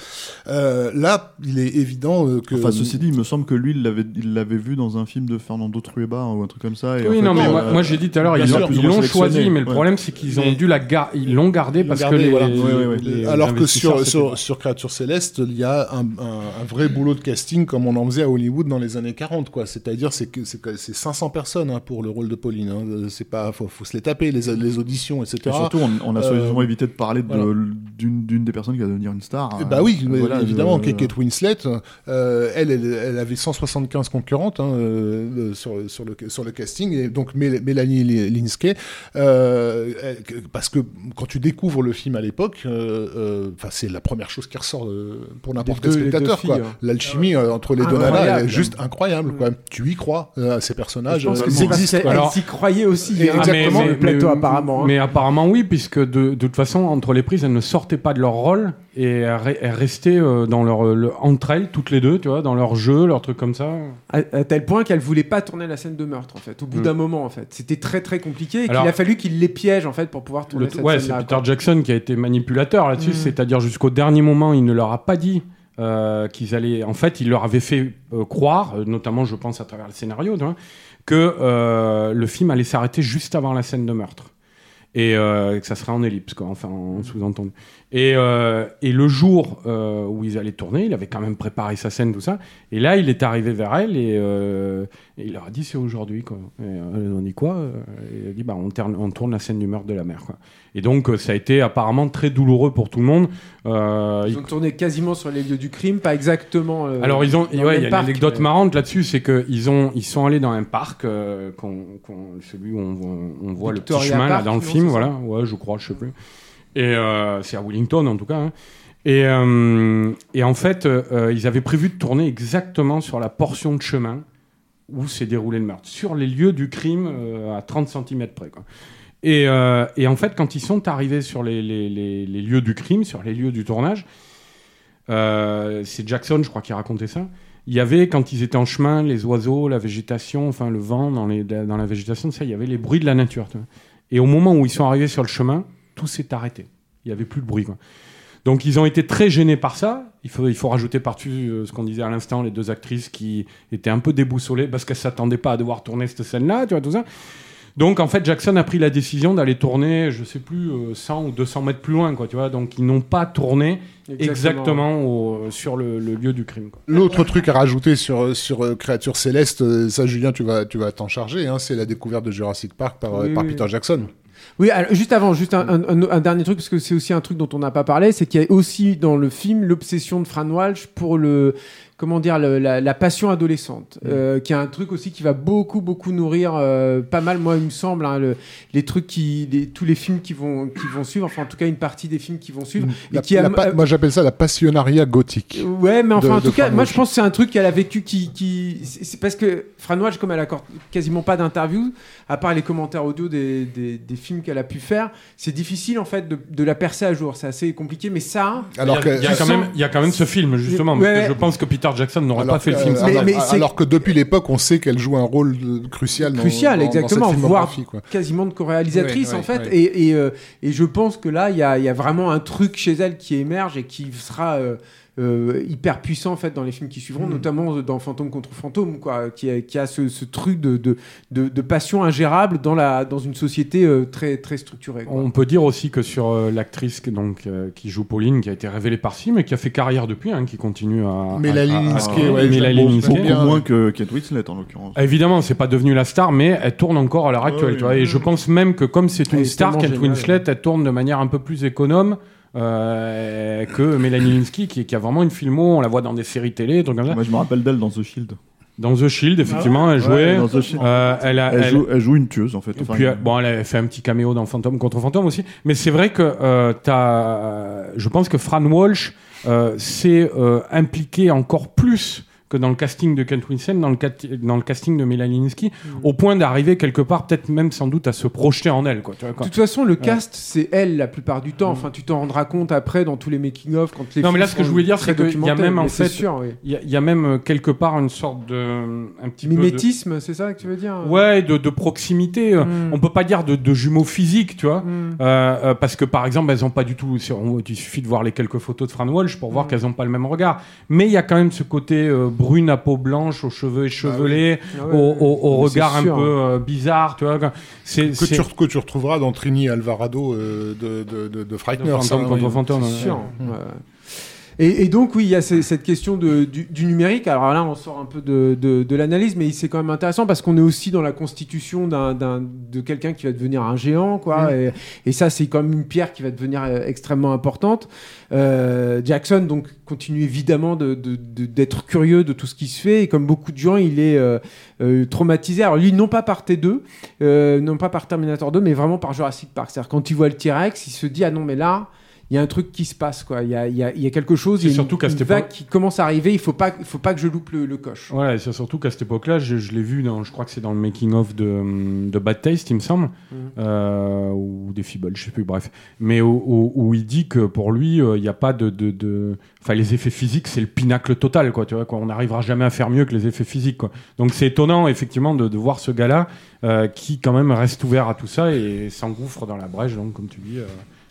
C: euh, là, il est évident euh, que...
A: Enfin, ceci dit, il me semble que lui, il l'avait, il l'avait vu dans un film de Fernando Trueba ou un truc comme ça. Et
B: Oui,
A: en
B: non,
A: fait,
B: mais
A: euh,
B: moi, moi, j'ai dit tout à l'heure, ils
C: sûr,
B: l'ont- choisi, mais le
A: Ouais.
B: problème, c'est qu'ils ont dû la gar- ils l'ont gardé Parce que les,
C: voilà.
B: les-
A: Oui, oui, oui.
B: les
C: Alors que sur, sur, Créature Céleste, il y a un, un, un vrai boulot de casting comme on en faisait à Hollywood dans les années 40, quoi. C'est-à-dire, c'est que c'est que c'est 500 personnes hein, pour le rôle de Pauline. Hein. Euh, C'est pas, faut, faut se les taper, les, les auditions, etc.
A: Et surtout, on, on a
C: Euh,
A: soigneusement évité de parler de-
C: voilà.
A: d'une, des personnes qui va devenir une star.
C: Eh
A: hein.
C: Bah oui,
A: Voilà,
C: évidemment,
A: je-
C: Kate Winslet, euh, elle, elle, elle avait 175 concurrentes hein, euh, sur, sur, le, sur le casting, et donc Mélanie Linsky, euh, parce que quand tu découvres le film à l'époque, euh, euh, enfin c'est la première chose qui ressort euh, pour n'importe quel
E: deux- deux
C: spectateur.
E: hein.
C: L'alchimie euh, entre les deux
E: Incroyable.
C: nanas est juste incroyable. Quoi. Tu y crois, euh, ces personnages,
E: Je pense
C: euh,
E: que
C: ils existent.
B: Alors-
E: s'y croyait aussi.
C: Et
E: hein,
C: exactement,
E: sur le plateau apparemment. hein.
B: Mais apparemment oui, puisque de, de toute façon, entre les prises, elles ne sortaient pas de leur rôle et elles, re- elles restaient euh, dans leur, le- entre elles, toutes les deux, tu vois, dans leur jeu, leur truc comme ça.
E: À, à tel point qu'elle voulait pas tourner la scène de meurtre en fait. Au bout
B: Mm.
E: d'un moment en fait, c'était très très compliqué et qu'il
B: Alors-
E: a fallu qu'il les piège en fait pour pouvoir tourner
B: Le-
E: cette
B: ouais, c'est
E: scène-là.
B: Peter
E: quoi.
B: Jackson qui a été manipulateur là-dessus,
E: Mm.
B: c'est-à-dire jusqu'au dernier moment, il ne leur a pas dit euh, qu'ils allaient. En fait, il leur avait fait euh, croire, euh, notamment, je pense à travers le scénario, que euh, le film allait s'arrêter juste avant la scène de meurtre. et euh, que ça serait en ellipse, quoi, enfin en sous-entendu. Et, euh, et le jour euh, où ils allaient tourner, il avait quand même préparé sa scène, tout ça. Et là, il est arrivé vers elle et, euh, et il leur a dit c'est aujourd'hui. Quoi. Et, euh, ont dit quoi Et Il a dit bah, on, terne- on tourne la scène du meurtre de la mère. Quoi. Et donc, euh, ça a été apparemment très douloureux pour tout le monde. Euh,
E: Ils
B: il-
E: ont tourné quasiment sur les lieux du crime, pas exactement. euh,
B: alors ils ont, ouais, il y a une
E: parc,
B: anecdote
E: mais-
B: marrante là-dessus, c'est que ils ont, ils sont allés dans un parc, euh, qu'on- qu'on- celui où on, voit- on le petit chemin là dans le film, voilà, ouais, je crois, je sais plus. Et euh, c'est à Wellington en tout cas. hein. Et, euh, et en fait, euh, ils avaient prévu de tourner exactement sur la portion de chemin où s'est déroulé le meurtre, sur les lieux du crime à 30 cm près. Et, et en fait, quand ils sont arrivés sur les, les- les- lieux du crime, sur les lieux du tournage, c'est Jackson, je crois, qui racontait ça. Il y avait, quand ils étaient en chemin, les oiseaux, la végétation, enfin le vent dans, dans la végétation, ça, il y avait les bruits de la nature. Et au moment où ils sont arrivés sur le chemin, tout s'est arrêté. Il n'y avait plus de bruit. quoi. Donc ils ont été très gênés par ça. Il faut, il faut rajouter par-dessus euh, ce qu'on disait à l'instant, les deux actrices qui étaient un peu déboussolées parce qu'elles s'attendaient pas à devoir tourner cette scène-là, tu vois, tout ça. Donc en fait, Jackson a pris la décision d'aller tourner, je sais plus, euh, 100 ou 200 mètres plus loin, quoi, tu vois. Donc ils n'ont pas tourné exactement, au- sur le, le lieu du crime.
C: L'autre truc à rajouter sur sur euh, Créature Céleste, euh, ça Julien, tu vas tu vas t'en charger, hein, c'est la découverte de Jurassic Park par, euh,
E: Oui,
C: par
E: oui.
C: Peter Jackson.
E: Oui, alors, juste avant, juste un, un- dernier truc, parce que c'est aussi un truc dont on n'a pas parlé, c'est qu'il y a aussi dans le film l'obsession de Fran Walsh pour le, comment dire, le- la, la passion adolescente, euh, qui est un truc aussi qui va beaucoup, beaucoup nourrir euh, pas mal, moi, il me semble, hein, le- les trucs qui, les- tous les films qui vont, qui vont suivre, enfin, en tout cas, une partie des films qui vont suivre, et
C: La-
E: qui
C: la
E: a-
C: pa- moi j'appelle ça la passionnaria gothique.
E: Ouais, mais enfin,
C: de-
E: en tout cas,
C: Fran
E: moi je pense que c'est un truc qu'elle a vécu qui. qui... C'est parce que Fran Walsh, comme elle accorde quasiment pas d'interview, à part les commentaires audio des, des, des films qu'elle a pu faire, c'est difficile en fait de, de la percer à jour. C'est assez compliqué, mais ça.
C: Alors
B: il, y a,
C: que-
B: il y a quand même, il y a quand même ce film, justement,
E: Ouais,
B: parce que je pense que Peter Jackson n'aurait pas fait
C: que-
B: le film.
C: euh,
E: Mais-
C: alors,
E: mais c'est-
C: alors que depuis l'époque, on sait qu'elle joue un rôle crucial dans,
E: Crucial,
C: dans-
E: exactement,
C: cette
E: voire
C: quoi.
E: quasiment de co-réalisatrice en fait. Et, et, euh, et je pense que là, il y a, il y a vraiment un truc chez elle qui émerge et qui sera. euh, euh, hyper puissant en fait dans les films qui
C: Mm.
E: suivront, notamment dans Fantôme contre Fantôme, quoi, qui a, qui a ce, ce truc de, de, de, de passion ingérable dans, la, dans une société euh, très, très structurée. quoi.
B: On peut dire aussi que sur euh, l'actrice donc euh, qui joue Pauline, qui a été révélée par ci, mais qui a fait carrière depuis, hein, qui continue à.
C: Ouais,
B: Mélanie
C: l'aime
B: Linsky.
C: beaucoup
G: moins que Kate Winslet en l'occurrence.
B: Évidemment, c'est pas devenu la star, mais elle tourne encore à l'heure actuelle.
G: oui,
B: tu vois, et je pense même que comme c'est une star, Kate. Winslet, elle tourne de manière un peu plus économe. Euh, que Mélanie Linsky qui, qui a vraiment une filmo, on la voit dans des séries télé, des trucs comme ça.
G: Moi je me rappelle d'elle dans The Shield.
B: Dans The Shield, effectivement, elle jouait.
G: Ouais, dans The Shield.
B: Euh, elle, a,
G: Elle,
B: elle-
G: joue, elle joue une tueuse en fait.
B: et
G: Enfin,
B: puis, bon, elle a fait un petit caméo dans Fantôme contre Fantôme aussi. Mais c'est vrai que euh, t'as, euh, je pense que Fran Walsh euh, s'est euh, impliqué encore plus que dans le casting de Kent Winslet, dans le, cat- dans le casting de Mélanie Linsky, au point d'arriver quelque part, peut-être même sans doute, à se projeter en elle. Quoi, tu vois,
E: De toute façon, le cast, c'est elle la plupart du temps. Enfin, tu t'en rendras compte après dans tous les making-of. Quand les
B: Non, mais là, ce que je voulais dire, c'est qu'il y a même, en fait,
E: oui.
B: Il y, a- il y a même euh, quelque part une sorte de. Un petit peu de-
E: Mimétisme, c'est ça que tu veux dire
B: Ouais, de, de proximité. euh,
E: Mm.
B: On peut pas dire de, de jumeaux physiques, tu vois.
E: Mm.
B: Euh, parce que par exemple, elles ont pas du tout. Il suffit de voir les quelques photos de Fran Walsh pour voir
E: Mm.
B: qu'elles ont pas le même regard. Mais il y a quand même ce côté euh, brune à peau blanche, aux cheveux échevelés,
E: Ah ouais,
B: au, au- regard un
E: sûr.
B: peu euh, bizarre, tu vois. C'est
C: Que tu, que tu retrouveras dans Trini Alvarado euh, de, de, de, de Frightener.
B: Fantôme
C: ça,
B: contre
C: oui.
B: fantôme.
E: C'est
B: ouais.
E: sûr. ouais. Et, et donc, oui, il y a ce- cette question de, du, du numérique. Alors là, on sort un peu de, de, de l'analyse, mais c'est quand même intéressant parce qu'on est aussi dans la constitution d'un- de quelqu'un qui va devenir un géant, quoi. Et, et ça, c'est quand même une pierre qui va devenir euh, extrêmement importante. Euh, Jackson, donc, continue évidemment de, de- de- d'être curieux de tout ce qui se fait. Et comme beaucoup de gens, il est euh, euh, traumatisé. Alors lui, non pas par T2, euh, non pas par Terminator 2, mais vraiment par Jurassic Park. C'est-à-dire quand il voit le T-Rex, il se dit ah non mais là. Il y a un truc qui se passe, quoi. Il y a, il y a- il y a quelque chose, il y a
B: surtout
E: une, une vague
B: époque-
E: qui commence à arriver. Il faut pas, faut pas que je loupe le, le coche.
B: Voilà, c'est surtout qu'à cette époque-là, je, je l'ai vu dans, je crois que c'est dans le making-of de, de Bad Taste, il me semble,
E: Mhm.
B: euh, ou des Feebles, je sais plus, bref. Mais où, où- où il dit que pour lui, euh, il n'y a pas de, de, de- Enfin, les effets physiques, c'est le pinacle total, quoi, tu vois, quoi. On n'arrivera jamais à faire mieux que les effets physiques, quoi. Donc c'est étonnant, effectivement, de, de voir ce gars-là, euh, qui quand même reste ouvert à tout ça et s'engouffre dans la brèche, donc, comme tu dis,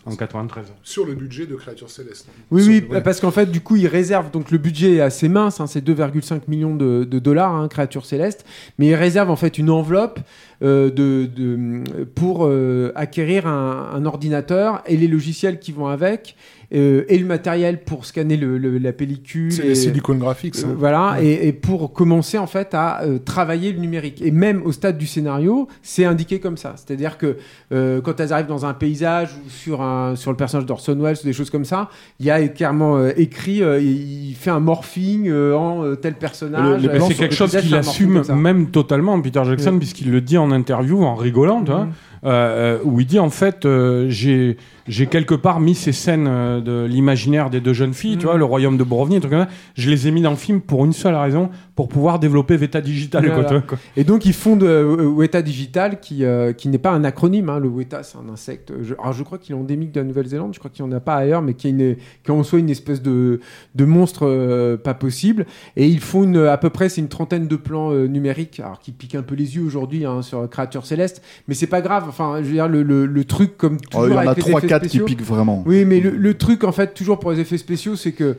B: en 93.
C: Sur le budget de Créature Céleste.
E: Oui,
C: Sur-
E: oui,
C: ouais.
E: parce qu'en fait, du coup, il réserve, donc le budget est assez mince, hein, c'est 2,5 millions de, de dollars, hein, Créature Céleste, mais il réserve en fait une enveloppe euh, de, de- pour euh, acquérir un, un ordinateur et les logiciels qui vont avec, euh, et le matériel pour scanner le- le- la pellicule.
C: C'est
E: et-
C: les Silicon Graphics.
E: euh, voilà, et, et pour commencer en fait à euh, travailler le numérique. Et même au stade du scénario, c'est indiqué comme ça. C'est-à-dire que euh, quand elles arrivent dans un paysage ou sur, un, sur le personnage d'Orson Welles ou des choses comme ça, il y a clairement euh, écrit, euh, il fait un morphing euh, en euh, tel personnage.
B: c'est quelque chose qu'il assume même totalement, Peter Jackson,
E: Ouais.
B: puisqu'il le dit en interview, en rigolant, tu vois,
E: Mhm.
B: Euh, euh, où il dit en fait, euh, j'ai j'ai quelque part mis ces scènes euh, de l'imaginaire des deux jeunes filles, tu
E: Mhm.
B: vois, le royaume de Borovni, et trucs comme ça, je les ai mis dans le film pour une seule raison, pour pouvoir développer Veta Digital, quoi,
E: Voilà. Et donc ils fondent euh, Weta Digital, qui, euh, qui n'est pas un acronyme. hein. Le Weta, c'est un insecte. Je, alors je crois qu'il est endémique de la Nouvelle-Zélande. Je crois qu'il n'y en a pas ailleurs, mais qui est, une, qui est en soi une espèce de, de monstre euh, pas possible. Et ils font une, à peu près, c'est une trentaine de plans euh, numériques, alors qui piquent un peu les yeux aujourd'hui hein, sur Créature Céleste. Mais c'est pas grave. Enfin, je veux dire, le, le, le truc comme
G: Oh,
E: toujours
G: Il y en a
E: avec les effets
G: 3-4 qui piquent vraiment.
E: oui, mais le, le truc, en fait, toujours pour les effets spéciaux, c'est que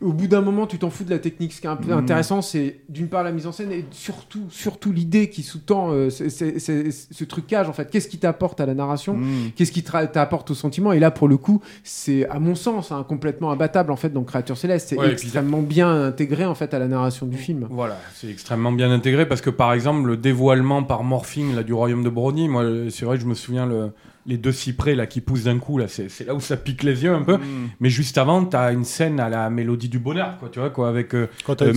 E: au bout d'un moment, tu t'en fous de la technique. Ce qui est un peu
G: Mhm.
E: intéressant, c'est d'une part la mise en scène et surtout, surtout l'idée qui sous-tend euh, ce trucage. En fait, qu'est-ce qui t'apporte à la narration
G: Mm.
E: Qu'est-ce qui t'apporte au sentiment Et là, pour le coup, c'est à mon sens hein, complètement abattable en fait dans Créature Céleste. C'est
B: Ouais, et puis
E: extrêmement bien intégré en fait à la narration du film.
B: Voilà, c'est extrêmement bien intégré parce que par exemple le dévoilement par morphing là, du royaume de Brony, moi c'est vrai que je me souviens le, les deux cyprès là qui poussent d'un coup là, c'est là où ça pique les yeux un peu. Mais juste avant, t'as une scène à la mélodie du bonheur, quoi, tu vois quoi, avec euh,
C: Quand
B: euh,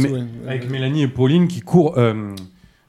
B: avec Mélanie et Pauline qui courent.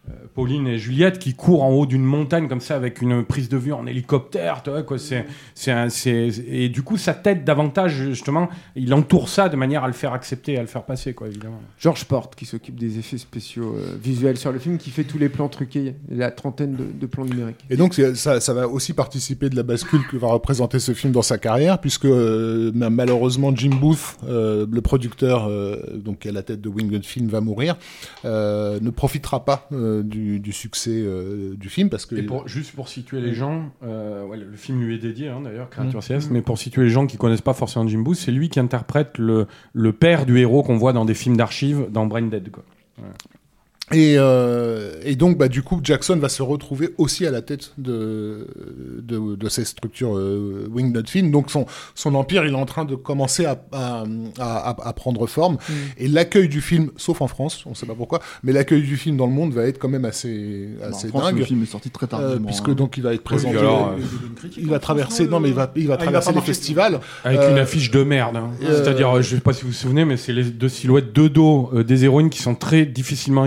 B: Euh, Pauline et Juliette qui courent en haut d'une montagne comme ça avec une prise de vue en hélicoptère, tu vois quoi. C'est, c'est, un- c'est, et du coup ça t'aide davantage justement. Il entoure ça de manière à le faire accepter, à le faire passer quoi évidemment.
E: Georges Porte qui s'occupe des effets spéciaux euh, visuels sur le film, qui fait tous les plans truqués, la trentaine de, de plans numériques.
C: Et donc ça, ça va aussi participer de la bascule que va représenter ce film dans sa carrière, puisque euh, ma- malheureusement Jim Booth, euh, le producteur euh, donc à la tête de Winged Film, va mourir, euh, ne profitera pas euh, du, du succès euh, du film parce que
B: Et pour, juste pour situer les gens, euh, ouais, le film lui est dédié hein, d'ailleurs, Créature Céleste, mais pour situer les gens qui connaissent pas forcément Jim Booth, c'est lui qui interprète le, le père du héros qu'on voit dans des films d'archives dans Brain Dead. Quoi.
C: Et, euh, et donc, bah, du coup, Jackson va se retrouver aussi à la tête de, de, de ces structures euh, Wingnut Film. Donc, son, son empire, il est en train de commencer à, à, à, à prendre forme. Et l'accueil du film, sauf en France, on sait pas pourquoi, mais l'accueil du film dans le monde va être quand même assez,
G: En
C: assez
G: France,
C: dingue.
G: le film est sorti très
C: Euh,
G: tardivement.
C: puisque
G: hein.
C: donc il va être présenté,
B: alors, euh,
C: il va traverser, non mais il va, il va
D: Ah, il va
C: traverser
D: pas
C: les festivals.
B: Avec
C: Euh,
B: une affiche de merde. hein.
C: euh,
B: C'est-à-dire, euh, je sais pas si vous vous souvenez, mais c'est les deux silhouettes de dos euh, des héroïnes qui sont très difficilement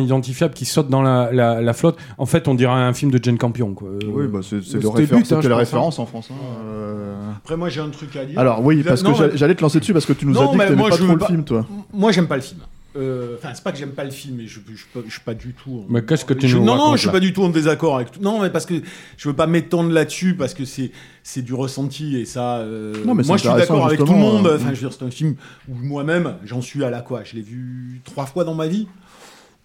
B: qui sautent dans la, la, la flotte. En fait, on dirait un film de Jane Campion. Quoi. Euh,
G: Oui, bah, c'est le
E: le
G: réfé-
E: but, hein,
G: la
E: pense,
G: référence en France. hein. Euh,
D: Après, moi, j'ai un truc à dire.
G: Alors oui, parce que
D: non,
G: j'allais-
D: mais-
G: j'allais te lancer dessus parce que tu nous
D: Non,
G: as dit que
D: mais
G: t'aimais
D: moi,
G: pas
D: je
G: trop
D: veux
G: le
D: pas-
G: film, toi.
D: Moi, j'aime pas le film. Euh, Enfin, c'est pas que j'aime pas le film, mais je, je, suis pas- je suis pas du tout. en-
B: Mais qu'est-ce que tu
D: je-
B: nous
D: Non, non, je suis pas du tout en désaccord avec tout. Non, mais parce que je veux pas m'étendre là-dessus parce que c'est c'est du ressenti et ça. euh,
G: Non, mais
D: moi, je suis d'accord avec tout le monde.
G: euh,
D: Enfin, je veux dire, c'est un film où moi-même, j'en suis à la quoi? Je l'ai vu trois fois dans ma vie.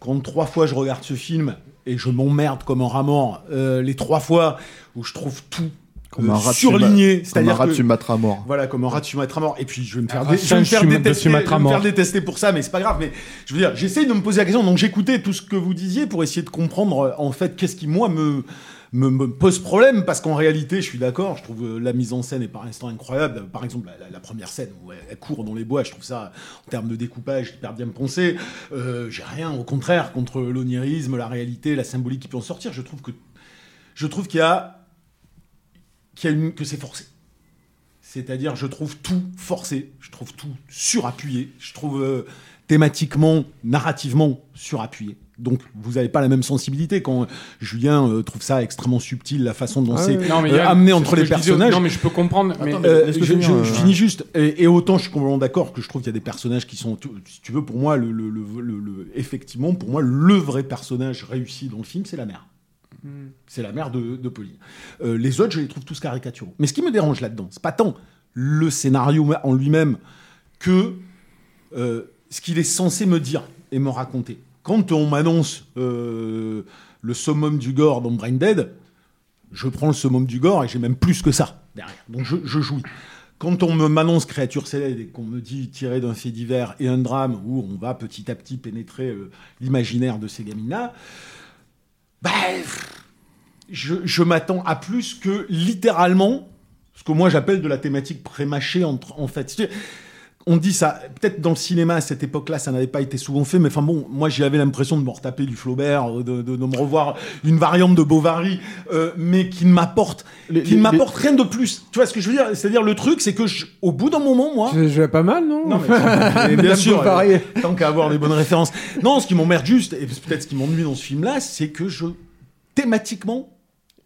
D: Quand trois fois je regarde ce film et je m'emmerde comme un rat mort, euh, les trois fois où je trouve tout
G: Comme
D: euh,
G: un rat
D: surligné,
G: Comme un
D: c'est-à-dire
G: rat de
D: que
G: Sumatra mort.
D: voilà, comme un rat de Sumatra mort. Et puis, je vais me faire, dé- je vais me faire détester, je vais me faire détester pour ça, mais c'est pas grave. Mais je veux dire, j'essaye de me poser la question. Donc, j'écoutais tout ce que vous disiez pour essayer de comprendre, euh, en fait, qu'est-ce qui, moi, me, me, pose problème. Parce qu'en réalité, je suis d'accord, je trouve euh, la mise en scène est par instant incroyable. Par exemple, la, première scène où elle, court dans les bois, je trouve ça, en termes de découpage, hyper bien pensé. Euh, J'ai rien, au contraire, contre l'onirisme, la réalité, la symbolique qui peut en sortir. Je trouve que, je trouve qu'il y a, que c'est forcé. C'est-à-dire, je trouve tout forcé, je trouve tout surappuyé, je trouve euh, thématiquement, narrativement surappuyé. Donc, vous n'avez pas la même sensibilité quand Julien euh, trouve ça extrêmement subtil, la façon dont
E: Ah
D: c'est euh, amené entre les personnages.
B: Non, mais je peux comprendre. mais-
G: Attends, mais-
D: Euh, je,
G: finir,
D: je- je finis juste. Et, et autant je suis complètement d'accord que je trouve qu'il y a des personnages qui sont, tu- si tu veux, pour moi, le, le- le- le- le- effectivement, pour moi, le vrai personnage réussi dans le film, c'est la mère. C'est la mère de, de Pauline. Euh, les autres, je les trouve tous caricaturaux. Mais ce qui me dérange là-dedans, c'est pas tant le scénario en lui-même que euh, ce qu'il est censé me dire et me raconter. Quand on m'annonce euh, le summum du gore dans Brain Dead, je prends le summum du gore et j'ai même plus que ça derrière. Donc je, jouis. Quand on m'annonce créature céleste et qu'on me dit tiré d'un fait divers et un drame où on va petit à petit pénétrer euh, l'imaginaire de ces gamines-là, bah, je, m'attends à plus que littéralement ce que moi j'appelle de la thématique prémâchée entre, en fait. On dit ça, peut-être dans le cinéma à cette époque-là, ça n'avait pas été souvent fait, mais enfin bon, moi j'avais l'impression de me retaper du Flaubert, de, de- de me revoir une variante de Bovary, euh, mais qui ne m'apporte, qui ne m'apporte rien de plus. Tu vois ce que je veux dire? C'est-à-dire le truc, c'est que je- au bout d'un moment, moi,
E: Je, je vais pas mal, non?
D: Non, mais, *laughs* mais bien sûr, euh, tant qu'à avoir des bonnes références. Non, ce qui m'emmerde juste, et peut-être ce qui m'ennuie dans ce film-là, c'est que je, thématiquement,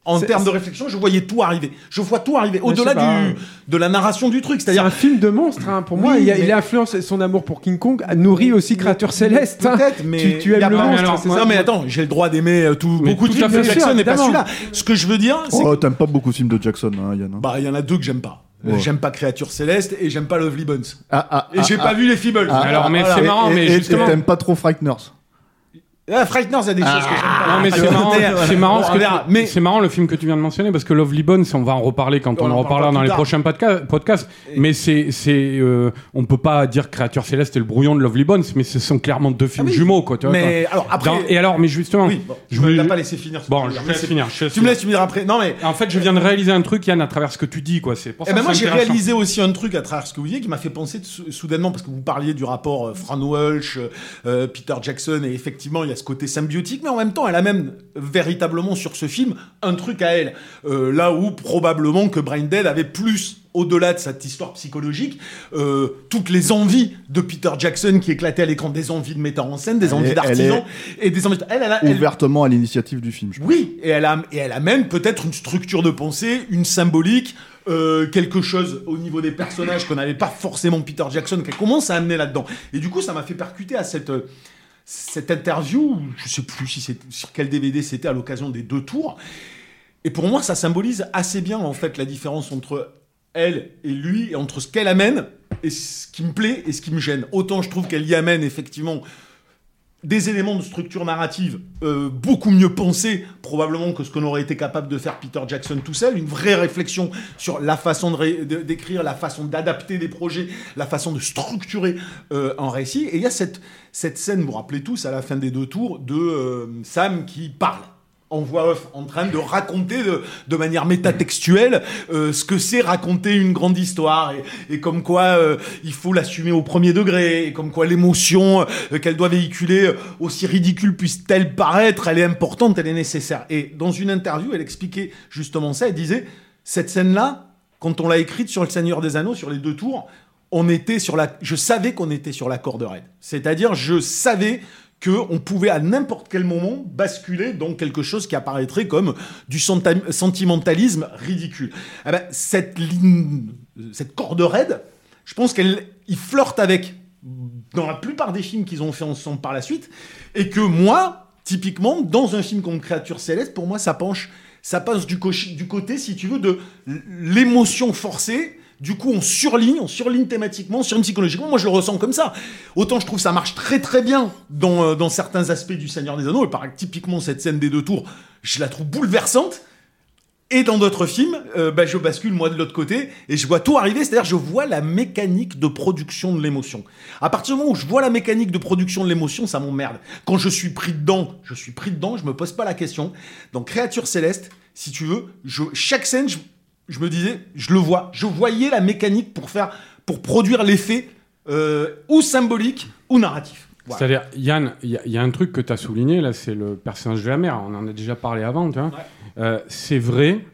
D: en termes de réflexion, je voyais tout arriver. Je vois tout arriver.
E: Mais
D: Au-delà du, de la narration du truc.
E: C'est
D: C'est-à-dire,
E: un film de monstre, hein, pour
D: Oui,
E: moi. il, a,
D: mais-
E: il influence son amour pour King Kong, nourrit aussi Créature Céleste. hein.
D: Peut-être, mais
E: tu, tu aimes le
D: pas-
E: monstre,
B: alors,
E: c'est
D: non, mais attends, j'ai le droit d'aimer euh, tout,
B: Mais
D: beaucoup de
B: tout
D: films de. Jackson et pas celui-là. Ce que je veux dire, c'est
G: Oh, t'aimes pas beaucoup de films de Jackson, hein, Yann. hein
D: bah, il y en a deux que j'aime pas.
G: Ouais.
D: J'aime pas Créature Céleste et j'aime pas Lovely Bones.
G: Ah, ah,
D: Et
G: ah,
D: j'ai
G: ah,
D: pas vu les Feebles.
G: ah,
B: Alors, mais
G: ah,
B: c'est marrant,
G: et-
B: mais
G: et-
B: justement-
G: Et t'aimes pas trop Frighteners.
D: Ah, Frighteners, il y a des choses que j'aime pas.
B: Non mais c'est marrant, c'est marrant, ce
D: On
B: que
D: verra.
B: tu-
D: Mais
B: c'est marrant le film que tu viens de mentionner parce que Lovely Bones, on va en reparler quand
D: On en
B: en
D: parlera
B: reparlera
D: plus
B: dans les
D: tard.
B: prochains podca- podcasts. Mais c'est, c'est, euh, on peut pas dire Créature Céleste et le brouillon de Lovely Bones, mais ce sont clairement deux films
D: Ah
B: jumeaux quoi. Tu vois,
D: Mais
B: quoi.
D: alors après.
B: Dans- et alors, mais justement,
D: oui, bon,
B: je
D: ne
B: voulais-
D: l'ai pas laissé finir. ce
B: Bon, je
D: veux
B: te
D: dire,
B: laisse
D: mais
B: finir. je te laisse
D: Tu me
B: finir.
D: laisses finir après. Non mais.
B: En fait, je viens de réaliser un truc, Yann, à travers ce que tu dis, quoi. C'est pour ça
D: Eh ben
B: que
D: moi
B: c'est
D: j'ai
B: intéressant.
D: réalisé aussi un truc à travers ce que vous disiez qui m'a fait penser sou- soudainement parce que vous parliez du rapport euh, Fran Walsh, euh, Peter Jackson et effectivement il y a ce côté symbiotique mais en même temps elle amène véritablement sur ce film un truc à elle Euh, là où probablement que Brain Dead avait plus au-delà de cette histoire psychologique, euh, toutes les envies de Peter Jackson qui éclataient à l'écran, des envies de metteur en scène, des
G: Elle
D: envies d'artisan et des envies. de- Elle, elle, a- elle-
G: Ouvertement à l'initiative du film, je pense.
D: oui, et elle, a- et elle amène peut-être une structure de pensée, une symbolique, euh, quelque chose au niveau des personnages qu'on n'avait pas forcément Peter Jackson, qu'elle commence à amener là-dedans. Et du coup, ça m'a fait percuter à cette, euh, cette interview, je sais plus si c'est sur quel DVD c'était à l'occasion des deux tours. Et pour moi, ça symbolise assez bien en fait la différence entre elle et lui, et entre ce qu'elle amène et ce qui me plaît et ce qui me gêne. Autant je trouve qu'elle y amène effectivement des éléments de structure narrative euh, beaucoup mieux pensés probablement que ce qu'on aurait été capable de faire Peter Jackson tout seul, une vraie réflexion sur la façon d'écrire, la façon d'adapter des projets, la façon de structurer euh, un récit. Et il y a cette, cette scène, vous vous rappelez tous, à la fin des deux tours, de euh, Sam qui parle en voix off, en train de raconter de, manière métatextuelle euh, ce que c'est raconter une grande histoire et, et comme quoi euh, il faut l'assumer au premier degré et comme quoi l'émotion euh, qu'elle doit véhiculer, euh, aussi ridicule puisse-t-elle paraître, elle est importante, elle est nécessaire. Et dans une interview, elle expliquait justement ça, elle disait, cette scène-là, quand on l'a écrite sur Le Seigneur des Anneaux, sur les deux tours, on était sur la, je savais qu'on était sur la corde raide. C'est-à-dire, je savais que on pouvait à n'importe quel moment basculer dans quelque chose qui apparaîtrait comme du sentimentalisme ridicule. Eh ben, cette ligne, cette corde raide, je pense qu'elle il flirte avec dans la plupart des films qu'ils ont fait ensemble par la suite, et que moi, typiquement, dans un film comme Créature Céleste, pour moi, ça penche, ça passe du, côté, si tu veux, de l'émotion forcée. Du coup, on surligne, on surligne thématiquement, on surligne psychologiquement. Moi, je le ressens comme ça. Autant je trouve ça marche très très bien dans, euh, dans certains aspects du Seigneur des Anneaux. Et par typiquement cette scène des deux tours, je la trouve bouleversante. Et dans d'autres films, euh, bah, je bascule moi de l'autre côté et je vois tout arriver, c'est-à-dire je vois la mécanique de production de l'émotion. À partir du moment où je vois la mécanique de production de l'émotion, ça m'emmerde. Quand je suis pris dedans, je suis pris dedans, je me pose pas la question. Dans Créature Céleste, si tu veux, je, chaque scène, je, je me disais, je le vois, je voyais la mécanique pour faire, pour produire l'effet euh, ou symbolique ou narratif. Voilà.
B: C'est-à-dire, Yann, il y, a- il y a un truc que tu as souligné, là, c'est le personnage de la mère. On en a déjà parlé avant, tu vois. Euh, c'est vrai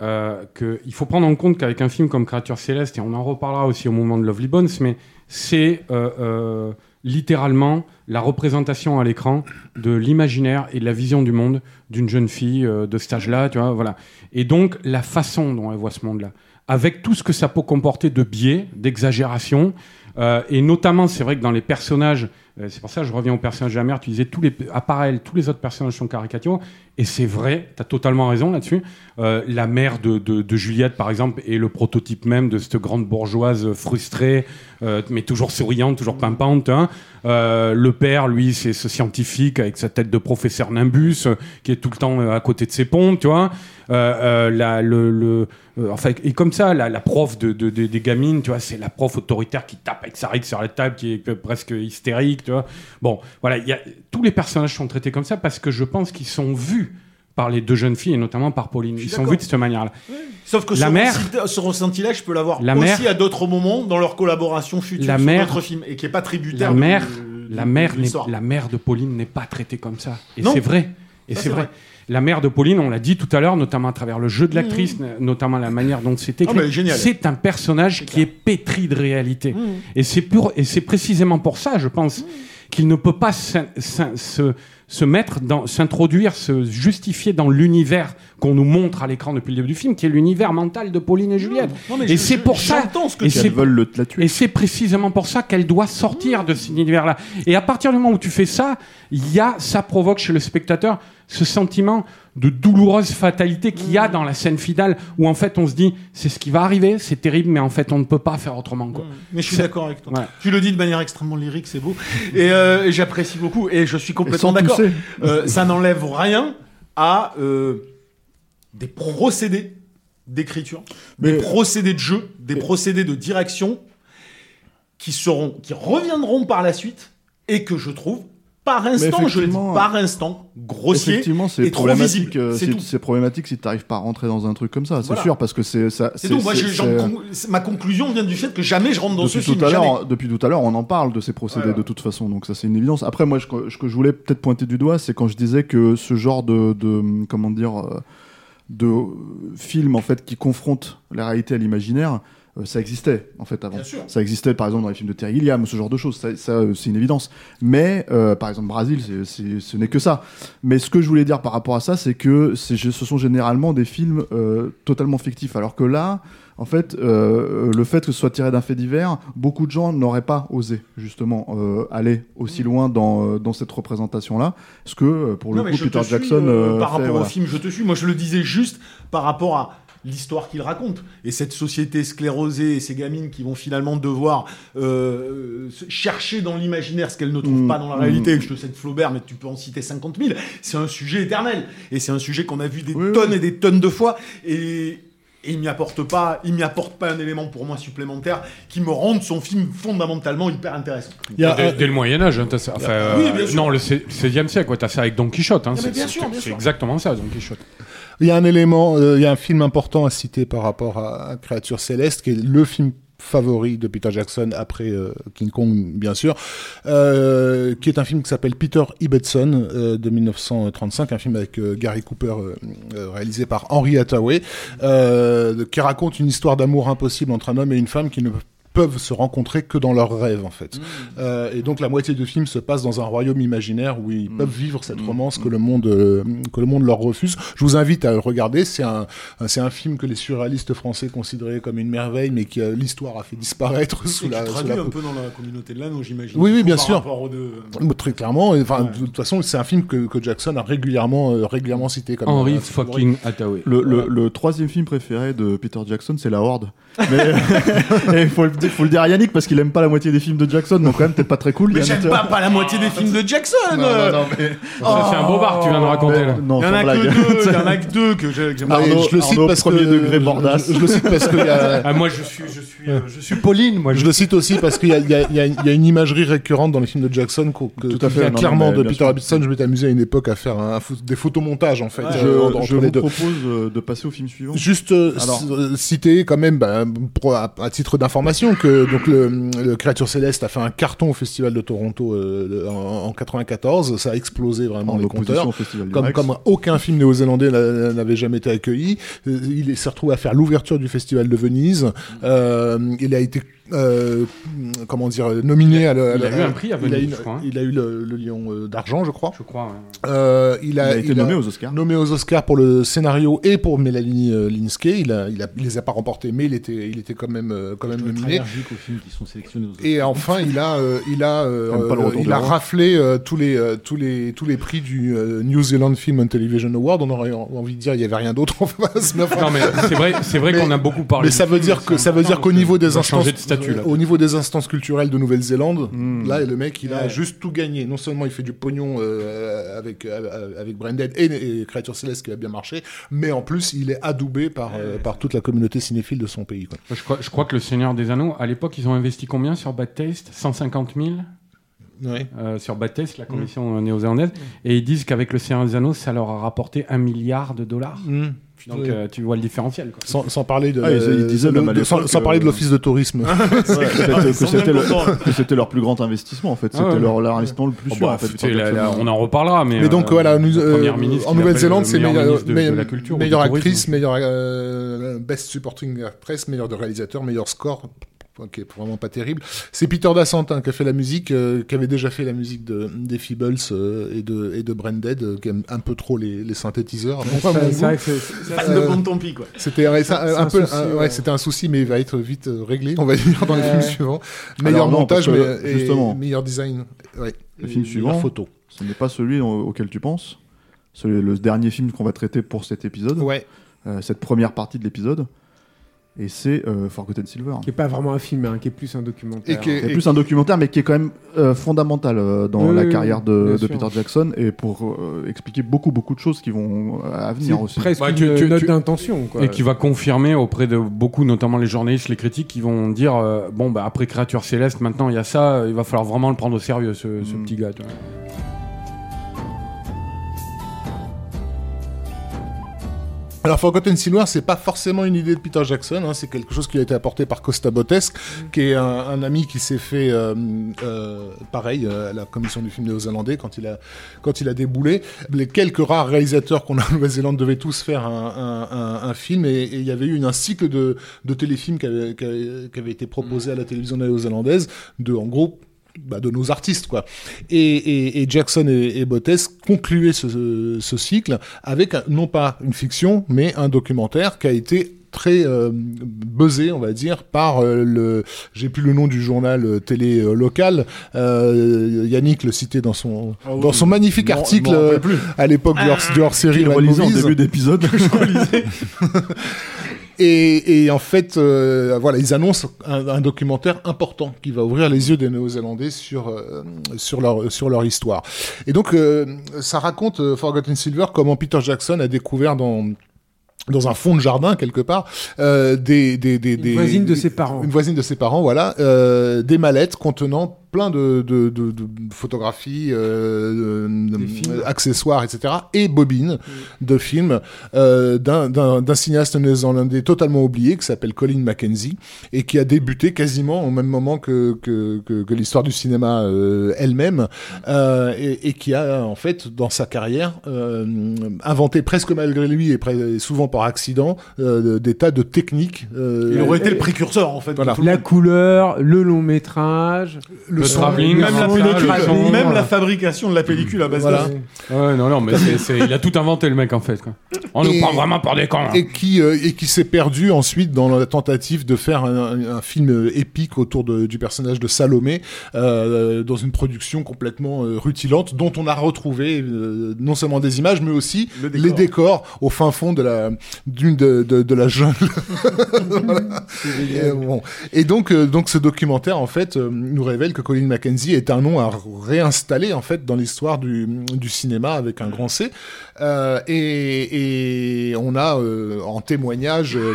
B: euh, qu'il faut prendre en compte qu'avec un film comme Créature Céleste, et on en reparlera aussi au moment de Lovely Bones, mais c'est littéralement la représentation à l'écran de l'imaginaire et de la vision du monde d'une jeune fille euh, de cet âge-là, tu vois, voilà. Et donc, la façon dont elle voit ce monde-là, avec tout ce que ça peut comporter de biais, d'exagération, euh, et notamment, c'est vrai que dans les personnages, c'est pour ça que je reviens au personnage de la mère, tu disais, tous les, à part tous les autres personnages sont caricaturaux, et c'est vrai, tu as totalement raison là-dessus. Euh, la mère de, Juliette, par exemple, est le prototype même de cette grande bourgeoise frustrée, euh, mais toujours souriante, toujours pimpante. hein. Euh, le père, lui, c'est ce scientifique avec sa tête de professeur Nimbus, euh, qui est tout le temps euh, à côté de ses pompes, tu vois. Euh, euh, le, euh, enfin, et comme ça, la, la prof de, de- de- des gamines, tu vois, c'est la prof autoritaire qui tape avec sa règle sur la table, qui est presque hystérique, tu vois. Bon, voilà, il y a, tous les personnages sont traités comme ça parce que je pense qu'ils sont vus par les deux jeunes filles et notamment par Pauline. Ils sont vus de cette manière-là.
D: Sauf que
B: La
D: ce,
B: mère-
D: ce ressenti-là, je peux l'avoir
B: La
D: aussi
B: mère-
D: à d'autres moments dans leur collaboration future
B: La
D: sur
B: mère-
D: d'autres films et qui est pas tributaire.
B: La mère,
D: de-
B: la mère, la de Pauline n'est pas traitée comme ça. Et c'est vrai. Et c'est
D: c'est
B: vrai.
D: vrai.
B: La mère de Pauline, on l'a dit tout à l'heure, notamment à travers le jeu de l'actrice, notamment la manière dont c'est écrit.
D: Mais génial.
B: c'est un personnage qui est pétri de réalité.
D: Mmh.
B: Et c'est pour, et c'est précisément pour ça, je pense, qu'il ne peut pas se, se mettre dans, s'introduire, se justifier dans l'univers qu'on nous montre à l'écran depuis le début du film, qui est l'univers mental de Pauline et Juliette.
D: Non,
B: et c'est
D: je-
B: pour ça.
D: j'entends ce que
B: et c'est
A: Ils veulent le, la tuer.
B: et c'est précisément pour ça qu'elle doit sortir de cet univers-là. Et à partir du moment où tu fais ça, il y a, ça provoque chez le spectateur ce sentiment de douloureuse fatalité qu'il y a dans la scène finale où en fait on se dit c'est ce qui va arriver, c'est terrible, mais en fait on ne peut pas faire autrement. Quoi.
D: Mais je suis d'accord avec toi.
B: Ouais.
D: Tu le dis de manière extrêmement lyrique, c'est beau. Et, euh, j'apprécie beaucoup. Et je suis complètement d'accord. Euh, ça n'enlève rien à euh, des procédés d'écriture, des procédés de jeu, des procédés de direction qui seront, qui reviendront par la suite et que je trouve par instant, je dis, par instant, grossier.
A: Effectivement, c'est problématique. euh,
D: C'est
A: problématique si tu n'arrives pas à rentrer dans un truc comme ça, c'est
D: Voilà.
A: sûr, parce que c'est ça.
D: C'est tout. Moi, je- j'en
A: c'est-
D: con- ma conclusion vient du fait que jamais je rentre dans ce
A: depuis
D: film.
A: tout à l'heure, depuis tout à l'heure, on en parle de ces procédés de toute façon, donc ça c'est une évidence. Après, moi, ce que je voulais peut-être pointer du doigt, c'est quand je disais que ce genre de, de comment dire, euh, de film en fait qui confronte la réalité à l'imaginaire, ça existait en fait avant.
D: Bien sûr.
A: Ça existait par exemple dans les films de Terry Gilliam, ce genre de choses. Ça, ça, euh, c'est une évidence. Mais euh, par exemple, c'est- ce n'est que ça. Mais ce que je voulais dire par rapport à ça, c'est que ce sont généralement des films euh, totalement fictifs. Alors que là, en fait, euh, le fait que ce soit tiré d'un fait divers, beaucoup de gens n'auraient pas osé justement euh, aller aussi loin dans, euh, dans cette représentation-là. Parce que euh, pour
D: Non,
A: le
D: mais
A: coup, Peter
D: suis,
A: Jackson.
D: euh,
A: euh,
D: par
A: fait,
D: rapport
A: voilà.
D: au film, je te suis. Moi, je le disais juste par rapport à l'histoire qu'il raconte et cette société sclérosée et ces gamines qui vont finalement devoir euh, chercher dans l'imaginaire ce qu'elles ne trouvent
A: Mm,
D: pas dans la
A: mm.
D: réalité. Je te cite Flaubert, mais tu peux en citer 50 000. C'est un sujet éternel et c'est un sujet qu'on a vu des
A: Oui,
D: tonnes
A: oui.
D: et des tonnes de fois et et il m'y apporte pas, il m'y apporte pas un élément pour moi supplémentaire qui me rende son film fondamentalement hyper intéressant.
C: Il y a
B: Dès, le Moyen Âge, hein. Enfin,
D: Oui,
B: euh,
D: bien sûr.
B: non, le sé- 16e siècle, ouais, t'as ça avec Don Quichotte. Hein,
D: mais
B: c'est
D: bien
B: c'est-
D: sûr, bien
B: c'est
D: sûr.
B: exactement ça, Don Quichotte.
C: Il y a un élément, euh, il y a un film important à citer par rapport à Créature Céleste, qui est le film favori de Peter Jackson après euh, King Kong, bien sûr, euh, qui est un film qui s'appelle Peter Ibbotson euh, de 1935, un film avec Gary Cooper réalisé par Henry Hathaway, qui raconte une histoire d'amour impossible entre un homme et une femme qui ne peuvent se rencontrer que dans leurs rêves en fait. Euh, et donc la moitié du film se passe dans un royaume imaginaire où ils peuvent vivre cette romance que le monde euh, que le monde leur refuse. Je vous invite à le regarder. C'est un un- c'est un film que les surréalistes français considéraient comme une merveille, mais que euh, l'histoire a fait disparaître sous
D: Et
C: la, sous la
D: un peu dans la communauté de l'anneau, j'imagine.
C: Oui, oui, bien
D: par
C: sûr.
D: rapport aux deux.
C: Euh, Très clairement, et, enfin,
D: Ouais.
C: de toute façon, c'est un film que, que Jackson a régulièrement, euh, régulièrement cité comme
B: Henry
C: euh,
B: fucking Hathaway.
A: Le, le- le troisième film préféré de Peter Jackson, c'est La Horde. Mais *laughs* il faut, le dire- faut le dire à Yannick parce qu'il aime pas la moitié des films de Jackson, donc quand même peut-être pas très cool.
D: Mais j'aime pas, pas la moitié des films de Jackson.
A: Non, non, non, mais...
B: Ça, c'est un beau bar que tu viens de raconter
A: mais-
B: là.
A: non,
D: Il y en a
A: blague.
D: que deux, il y en a que *laughs* deux que j'ai- que j'aime
C: Ah, je le cite
A: Arnaud,
C: parce
A: premier
C: que
A: degré
C: je-
A: Bordas.
C: Je, je le cite parce y a, *laughs*
B: Ah, moi, je suis, je suis, euh, je suis Pauline. Moi,
C: Je le cite aussi parce qu'il y, a- il y a- il y a- il y a une imagerie récurrente dans les films de Jackson que,
A: Tout à
C: qui
A: fait,
C: clairement de Peter. Ibbotson. Je m'étais amusé à une époque à faire des photomontages en fait
A: Je, vous propose euh, de passer au film suivant.
C: Juste euh, citer quand même, pour, à, à titre d'information, que donc le, le Créature Céleste a fait un carton au Festival de Toronto euh, en, en 94. Ça a explosé vraiment
A: en
C: les compteurs. Comme, comme aucun film néo-zélandais n'a- n'avait jamais été accueilli, Euh, il s'est retrouvé à faire l'ouverture du festival de Venise. Euh, il a été, euh, comment dire, nominé à le-
B: il a
C: à-
B: eu un prix à
C: il a
B: Venise,
C: eu-
B: je crois, hein.
C: Il a eu le, le lion euh, d'argent, je crois.
B: Je crois. ouais.
C: Euh, il,
A: Il
C: a,
A: a été
C: il
A: nommé aux Oscars.
C: nommé aux Oscars pour le scénario et pour Mélanie euh, Linsky. Il a, il a, il les a pas remportés, mais il était, il était quand même, euh, quand même nominé.
D: aux films qui sont sélectionnés aux
C: Et enfin, il a, euh, il a, euh, euh, il a raflé euh, tous les, euh, tous les, tous les prix du euh, New Zealand Film and Television Award. On aurait en- envie de dire, il y avait rien d'autre en face.
B: Non, mais c'est vrai, c'est vrai qu'on a beaucoup parlé.
C: mais ça veut dire que, ça veut dire qu'au niveau des instances,
B: statut statut, là.
C: Au niveau des instances culturelles de Nouvelle-Zélande,
G: Hmm.
C: là, le mec, il a juste tout gagné. Non seulement il fait du pognon euh, avec euh, avec Branded et, et Créature Céleste qui a bien marché, mais en plus, il est adoubé par euh, par toute la communauté cinéphile de son pays. Quoi.
B: Je crois, je crois que le Seigneur des Anneaux, à l'époque, ils ont investi combien sur Bad Taste? 150 000
C: Ouais.
B: euh, sur Bad Taste, la commission euh, néo-zélandaise. Et ils disent qu'avec le Seigneur des Anneaux, ça leur a rapporté un milliard de dollars. Donc euh, tu vois le différentiel. Quoi.
C: Sans, sans parler de,
G: Ah, ils- ils
C: de- sans, parler de l'office de tourisme. *laughs*
G: Que c'était- le- leur plus grand investissement en fait.
B: Ah
G: C'était
B: ouais.
G: leur, leur investissement le plus
B: Oh,
G: sûr
B: bah,
G: en fait.
B: on en reparlera, mais.
C: Mais donc
B: euh,
C: voilà, nous, euh, en Nouvelle-Zélande, c'est meilleure
B: tourisme.
C: actrice, meilleure euh, best supporting actress, meilleur de réalisateur, meilleur score. Qui est vraiment pas terrible. C'est Peter Dassant hein, qui a fait la musique, euh, qui avait déjà fait la musique de, des Feebles euh, et de et de Branded, euh, qui aime un peu trop les, les synthétiseurs.
E: C'est vrai que c'est- c'est-
D: de bon pis, quoi.
C: C'était ouais,
E: C'est
C: un,
E: un
C: peu,
E: souci,
C: un- ouais,
E: ouais.
C: c'était un souci, mais il va être vite euh, réglé, on va *laughs* dire, dans les films suivants. Meilleur
G: non,
C: montage,
G: que,
C: mais, et
G: justement,
C: meilleur design. Ouais.
G: le film suivant,
C: photo.
G: Ce n'est pas celui au- auquel tu penses. Celui, le dernier film qu'on va traiter pour cet épisode,
C: Ouais.
G: euh, cette première partie de l'épisode. Et c'est euh, Forgotten Silver.
E: qui est pas vraiment un film, hein, qui est plus un documentaire.
C: Et qui est-
G: plus un documentaire, mais qui est quand même euh, fondamental euh, dans
E: Oui,
G: la
E: oui,
G: carrière de. Peter Jackson et pour euh, expliquer beaucoup, beaucoup de choses qui vont à venir aussi.
E: presque
B: Ouais,
E: une
B: tu- tu-
E: note
B: tu-
E: d'intention. quoi.
B: Et qui va confirmer auprès de beaucoup, notamment les journalistes, les critiques, qui vont dire euh, bon, bah, après Créature Céleste, maintenant il y a ça, il va falloir vraiment le prendre au sérieux, ce, ce
G: Mm.
B: petit gars. tu
C: Alors Forgotten Silver, c'est pas forcément une idée de Peter Jackson, hein, c'est quelque chose qui a été apporté par Costa Botesque, qui est un, un ami qui s'est fait euh, euh, pareil euh, à la commission du film néo-zélandais quand il a quand il a déboulé. Les quelques rares réalisateurs qu'on a en Nouvelle-Zélande devaient tous faire un, un, un, film et, il y avait eu une- un cycle de, de téléfilms qui avait, qui avait- qui avait été proposé à la télévision néo-zélandaise de en gros bah, de nos artistes quoi. Et, et, et Jackson et, et Bottes concluaient ce, ce cycle avec non pas une fiction mais un documentaire qui a été très euh, buzzé on va dire par euh, le j'ai plus le nom du journal euh, télé local euh, Yannick le citait dans son
D: Ah oui,
C: dans son magnifique
D: je
C: article
D: je
C: à l'époque du hors- du hors-série
G: Qu'il
C: Mad
G: relisait en début d'épisode. *laughs*
C: Et, et en fait, euh, voilà, ils annoncent un, un documentaire important qui va ouvrir les yeux des Néo-Zélandais sur euh, sur leur sur leur histoire. Et donc, euh, ça raconte euh, Forgotten Silver comment Peter Jackson a découvert dans dans un fond de jardin quelque part euh, des des des,
E: Une
C: des-
E: voisine de ses parents.
C: une voisine de ses parents voilà euh, des mallettes contenant plein de, de, de, de photographies euh, de-
E: Des films.
C: euh, accessoires etc et bobines de films euh, d'un- cinéaste néo-zélandais totalement oublié qui s'appelle Colin Mackenzie et qui a débuté quasiment au même moment que que, que, que l'histoire du cinéma euh, elle-même euh, et, et qui a en fait dans sa carrière euh, inventé presque malgré lui et souvent par accident euh, des tas de techniques euh,
D: Il aurait été le précurseur, en fait. de
C: Voilà.
E: La couleur, le long métrage.
C: le
B: Le travelling,
D: Même la
B: le
D: pellicule, même la fabrication de la pellicule à base
C: Voilà.
D: de...
B: Ouais, non, non, mais il a tout inventé le mec en fait. Quoi. On nous
C: Et-
B: prend vraiment pour des cons. hein.
C: et qui euh, et qui s'est perdu ensuite dans la tentative de faire un, un- un film euh, épique autour de- du personnage de Salomé euh, dans une production complètement euh, rutilante dont on a retrouvé euh, non seulement des images mais aussi
D: Le décor.
C: les décors au fin fond de la d'une de, de, de la jungle Voilà. *laughs* et, bon. Et donc euh, donc ce documentaire en fait euh, nous révèle que Colin Mackenzie est un nom à réinstaller en fait dans l'histoire du, du cinéma avec un grand C Euh, et, et on a euh, en témoignage euh,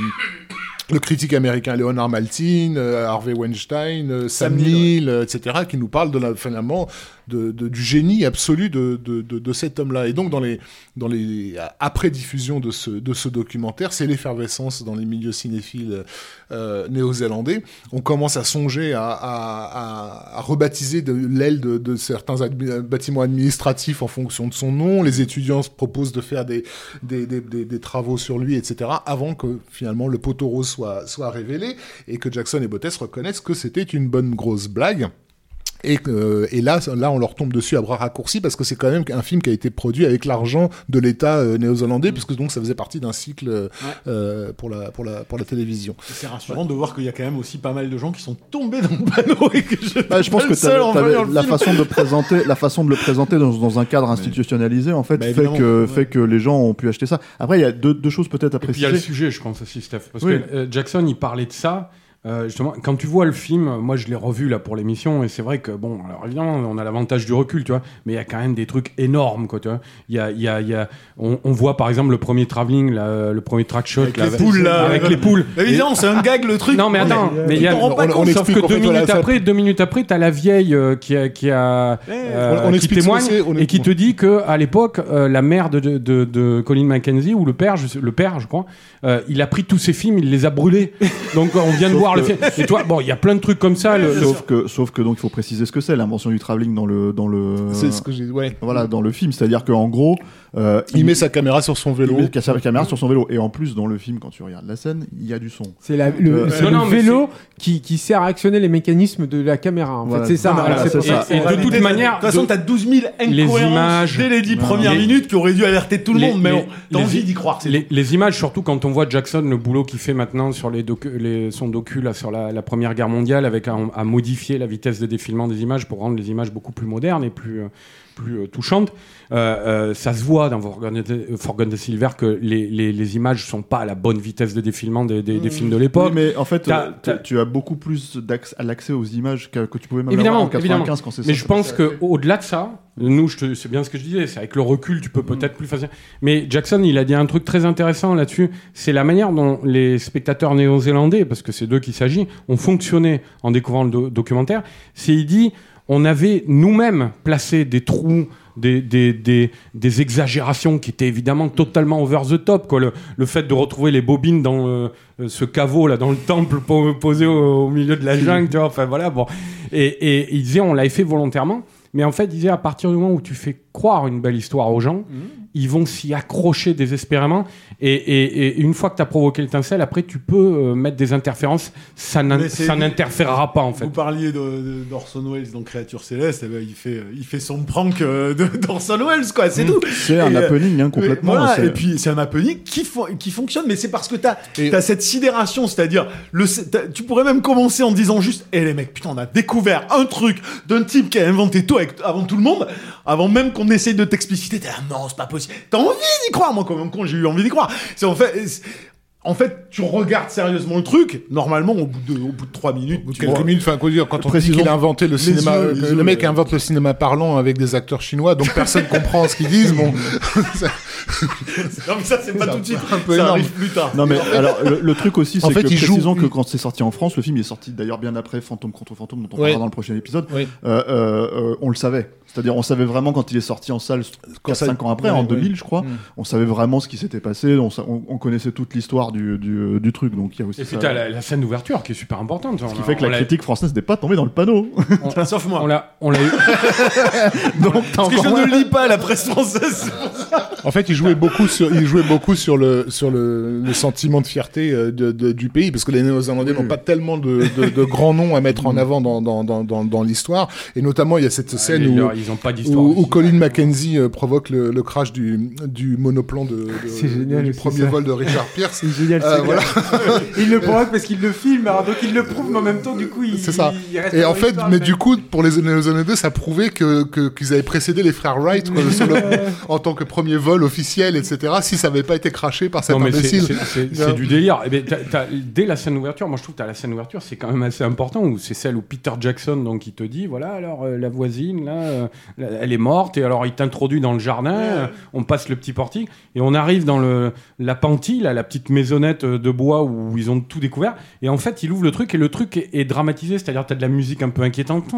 C: le critique américain Leonard Maltin, Harvey Weinstein, Sam
D: Sam Neill,
C: etc., qui nous parlent de la, finalement de, de- du génie absolu de, de, cet homme-là. Et donc dans les dans les après diffusion de ce de ce documentaire, c'est l'effervescence dans les milieux cinéphiles euh, néo-zélandais. On commence à songer à, à, à, rebaptiser de l'aile de, certains bâtiments administratifs en fonction de son nom. Les étudiants se proposent de faire des des, des, des, travaux sur lui, etc. Avant que finalement le poteau rose soit soit révélé et que Jackson et Bottes reconnaissent que c'était une bonne grosse blague. Et, euh, et là, là, on leur tombe dessus à bras raccourcis parce que c'est quand même un film qui a été produit avec l'argent de l'État euh, néo-zélandais, puisque donc ça faisait partie d'un cycle euh, euh, pour la pour la pour la télévision.
D: C'est rassurant de voir qu'il y a quand même aussi pas mal de gens qui sont tombés dans le panneau *laughs* et que je,
G: Bah, je pense que
D: le
G: la
D: film.
G: façon de présenter, la façon de le présenter dans, dans un cadre institutionnalisé, en fait,
D: Bah,
G: fait que
D: ouais.
G: fait que les gens ont pu acheter ça. Après, il y a deux, deux choses peut-être à
B: puis il y a le
G: préciser.
B: sujet, je pense aussi, Steph. Parce
G: Oui.
B: que euh, Jackson, il parlait de ça euh, justement, quand tu vois le film, moi je l'ai revu là pour l'émission et c'est vrai que bon, alors évidemment on a l'avantage du recul, tu vois, mais il y a quand même des trucs énormes, quoi, tu vois. Il y a, il y a, il y a, on, on voit par exemple le premier travelling, le premier track shot,
D: Avec
B: là,
D: les poules, là.
B: avec les poules.
D: Évidemment, c'est un gag le truc.
B: Non mais attends, mais il y a,
C: on-
D: compte.
C: on
B: sauf que deux minutes après, deux minutes après, t'as la vieille euh, qui a, qui a, euh,
C: on- on
B: qui témoigne et qui te dit que à l'époque, euh, la mère de, de, de, de Colin McKenzie ou le père, je le père, je crois, euh, il a pris tous ses films, il les a brûlés. Donc on vient de
G: Sauf *laughs*
B: voir le
G: que-
B: film. Et toi, bon, il y a plein de trucs comme ça. le- le-
G: Sauf que, sauf que donc il faut préciser ce que c'est l'invention du travelling dans le dans le
C: C'est ce que j'ai. Ouais.
G: voilà dans le film, c'est-à-dire qu'en gros euh,
C: Il met sa caméra sur son vélo.
G: il met sa caméra sur son vélo et en plus dans le film quand tu regardes la scène, il y a du son.
E: C'est la- le,
G: Euh,
E: c'est
B: non,
E: le
B: non,
E: vélo qui, qui sert à actionner les mécanismes de la caméra. En
G: Voilà.
E: fait, c'est ça.
G: Non, voilà,
E: c'est
G: ça.
B: Et, et de toute manière,
D: De toute façon, t'as 12 000
B: Les
D: incohérences
B: images.
D: dès les 10
G: Non,
D: premières
B: les-
D: minutes qui auraient dû alerter tout le
B: les-
D: monde, mais
B: les-
D: on- t'as
B: les-
D: envie d'y croire.
B: les, les images, surtout quand on voit Jackson, le boulot qu'il fait maintenant sur les docu- les, son docu sur la, Première Guerre mondiale, avec à modifier la vitesse de défilement des images pour rendre les images beaucoup plus modernes et plus, euh, plus euh, touchantes. Euh, euh, ça se voit dans Forgotten Silver que les, les, les images sont pas à la bonne vitesse de défilement des, des, des films de l'époque.
G: Oui, mais en fait, tu as beaucoup plus d'accès à l'accès aux images que, que tu pouvais même
B: Évidemment,
G: avoir en 95 quand c'est
B: Mais
G: ça.
B: je pense que au-delà de ça, nous, c'est bien ce que je disais, c'est avec le recul, tu peux
G: Mm.
B: peut-être plus facilement. Mais Jackson, il a dit un truc très intéressant là-dessus. C'est la manière dont les spectateurs néo-zélandais, parce que c'est d'eux qu'il s'agit, ont fonctionné en découvrant le do- documentaire. C'est il dit, on avait nous-mêmes placé des trous. Des, des, des, des exagérations qui étaient évidemment totalement over the top. Quoi. Le, le fait de retrouver les bobines dans euh, euh, ce caveau là, dans le temple po- posé au, au milieu de la jungle, tu vois. Enfin voilà, bon. Et, et il disait, on l'avait fait volontairement. Mais en fait, il disait, à partir du moment où tu fais croire une belle histoire aux gens, ils vont s'y accrocher désespérément. Et, et- et une fois que tu as provoqué l'étincelle, après, tu peux euh, mettre des interférences. Ça n'interférera pas, en fait.
D: Vous parliez d'Orson Welles dans Créature Céleste, eh ben, il, fait, il fait son prank euh, *laughs* d'Orson Welles, quoi, c'est tout.
G: c'est un
D: euh,
G: happening hein, complètement.
D: Voilà, et puis c'est un happening qui, fo- qui fonctionne, mais c'est parce que t'as
C: Et-
D: as cette sidération, c'est-à-dire, tu pourrais même commencer en disant juste, hé les mecs, putain, on a découvert un truc d'un type qui a inventé tout avec- avant tout le monde, avant même qu'on essaye de t'expliciter, t'es là, non, c'est pas possible. T'as envie d'y croire, moi, comme un con, j'ai eu envie d'y croire. C'est en fait. En fait, tu regardes sérieusement le truc. Normalement, au bout de, au bout de trois minutes,
C: Ou
D: tu
C: quelques
D: vois-
C: minutes, enfin, quoi dire, quand on dit qu'il a inventé le cinéma,
D: yeux,
C: euh, que
D: yeux,
C: le mec
D: euh.
C: invente le cinéma parlant avec des acteurs chinois, donc personne *laughs* comprend ce qu'ils disent. Bon,
D: Non, mais ça, c'est pas tout de suite.
C: un peu
D: ça
C: énorme.
D: arrive plus tard.
G: Non mais alors le, le truc aussi
C: En
G: c'est
C: fait,
G: que
C: joue-
G: précisons que
C: il-
G: quand c'est sorti en France, le film est sorti d'ailleurs bien après Fantôme contre Fantôme dont on
C: Ouais.
G: parlera dans le prochain épisode. Euh, euh, euh, on le savait. C'est-à-dire on savait vraiment quand il est sorti en salle
C: Quand ça-
G: 4-5 ans après,
C: ouais,
G: en
C: ouais.
G: 2000 je crois,
C: Mm.
G: on savait vraiment ce qui s'était passé, on, sa- on- on connaissait toute l'histoire du, du, du truc. Donc il y a aussi
B: Et puis
G: ça.
B: t'as la, la scène d'ouverture qui est super importante.
G: Ce qui fait que la critique française n'est pas tombée dans le panneau. *laughs*
D: Sauf moi.
B: On l'a, on l'a eu. *laughs*
G: Donc
D: Parce que je
G: moins-
D: ne lis pas la presse française. *laughs*
C: En fait, il jouait beaucoup sur, il jouait beaucoup sur le sur le, le sentiment de fierté euh, de, de- du pays, parce que les Néo-Zélandais
G: Oui.
C: n'ont pas tellement de, de, de grands noms à mettre en avant dans dans dans dans, dans l'histoire, et notamment il y a cette scène
B: ils,
C: où
B: leur- ils ont pas d'histoire.
C: où. Colin Mackenzie euh, provoque le, le crash du, du monoplan de, de-
E: C'est génial
C: du premier
E: ça.
C: vol de Richard Pierce.
E: C'est génial.
C: Euh,
E: c'est
C: voilà.
E: il le provoque parce qu'il le filme, alors donc il le prouve, mais en même temps, du coup, il.
C: C'est ça.
E: il reste
C: Et en fait, mais du coup, pour les Néo-Zélandais, ça prouvait que que- qu'ils avaient précédé les frères Wright quoi, sur le- *laughs* en tant que premier vol officiel, etc. Si ça n'avait pas été craché par cet
B: Non, mais c'est, *laughs* du délire. Eh ben, dès la scène d'ouverture, moi je trouve que la scène d'ouverture, c'est quand même assez important, où c'est celle où Peter Jackson, donc il te dit, voilà, alors euh, la voisine, là, euh, là, elle est morte, et alors il t'introduit dans le jardin, euh, on passe le petit portique, et on arrive dans le, la pantie, là, la petite maisonnette euh, de bois où ils ont tout découvert, et en fait il ouvre le truc, et le truc est, est dramatisé, c'est-à-dire t'as de la musique un peu inquiétante,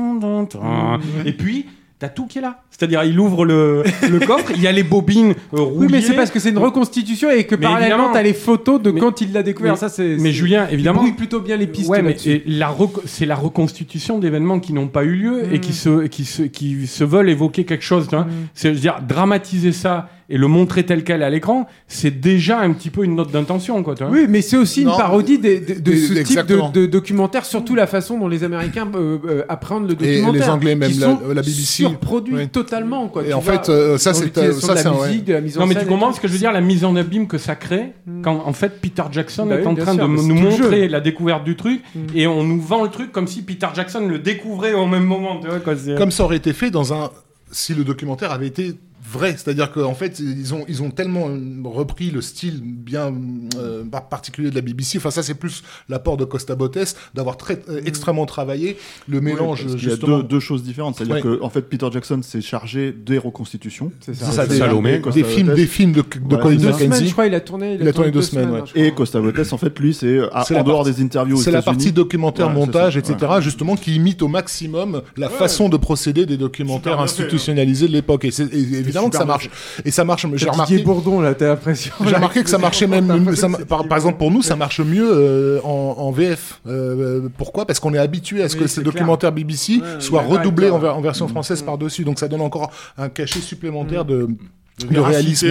B: et puis... T'as tout qui est là. C'est-à-dire, il ouvre le, le *laughs* coffre, il y a les bobines euh,
E: Oui, mais c'est
B: rouillées.
E: parce que c'est une reconstitution et que
B: Mais
E: parallèlement, t'as les photos de
B: Mais-
E: quand il l'a découvert.
B: mais-
E: ça, c'est.
B: mais
E: c'est-
B: Julien,
E: il
B: évidemment-
E: brouille plutôt bien les pistes.
B: Ouais, mais c'est la reconstitution d'événements qui n'ont pas eu lieu et
E: Mm.
B: qui se, qui, se, qui se veulent évoquer quelque chose. tu vois.
E: Mm.
B: C'est, je veux dire, dramatiser ça et le montrer tel quel à l'écran, c'est déjà un petit peu une note d'intention. Quoi, tu vois.
E: Oui, mais c'est aussi
C: Non,
E: une parodie de, ce type de, de documentaire, surtout la façon dont les Américains euh, euh, appréhendent le
C: Et
E: documentaire.
C: les Anglais, même
E: qui
C: la-
E: sont
C: la BBC.
E: surproduits
C: Oui.
E: totalement. Quoi.
C: Et
E: Tu
C: en
E: vois,
C: fait, euh, ça, c'est- ça,
E: de
C: c'est
E: la
C: ouais.
E: musique, de la mise en
B: Non, mais
E: scène
B: tu
E: et
B: comprends ce que je veux dire, la mise en abîme que ça crée
E: Mm.
B: quand en fait Peter Jackson
E: Bah
B: est
E: oui,
B: en train
E: sûr,
B: de
E: c'est
B: nous montrer la découverte du truc
E: Mm.
B: et on nous vend le truc comme si Peter Jackson le découvrait au même moment. Tu vois, quoi, c'est-
C: Comme ça aurait été fait dans un. Si le documentaire avait été vrai, c'est-à-dire qu'en fait ils ont ils ont tellement euh, repris le style bien euh, par- particulier de la BBC. Enfin ça c'est plus l'apport de Costa Botes d'avoir très euh, extrêmement travaillé le mélange
G: Parce qu'il y a deux, deux choses différentes. C'est-à-dire
C: Ouais.
G: que en fait, Peter Jackson s'est chargé des reconstitutions.
E: C'est
C: C'est ça, des,
B: Salomé,
C: des-
G: Costa
C: des films des films de, de
G: Voilà,
C: Colin
G: c'est
E: Deux
G: ça.
E: semaines,
C: Mackenzie.
E: je crois, il a tourné.
C: Il a tourné deux semaines, ouais.
E: hein.
G: Et Costa Botes, en fait, lui, c'est en dehors
C: partie-
G: des interviews
C: C'est la partie documentaire,
G: Ouais,
C: montage,
G: ça,
C: etc., justement, qui imite au maximum la façon de procéder des documentaires
D: fait,
C: institutionnalisés de l'époque. Et, c'est- et évidemment que ça marche. Et ça marche. J'ai remarqué.
E: Bourdon, là, t'as l'impression.
C: J'ai remarqué que ça marchait même, ça- par, par exemple pour nous, ça marche mieux euh, en, en VF. Euh, pourquoi? Parce qu'on est habitué à ce
E: Oui,
C: que ces documentaires BBC
E: Ouais,
C: soient redoublés en,
E: d'accord.
C: ver- en version
E: Mm.
C: française par-dessus. Donc ça donne encore un cachet supplémentaire
E: Mm.
C: de, de réalisme.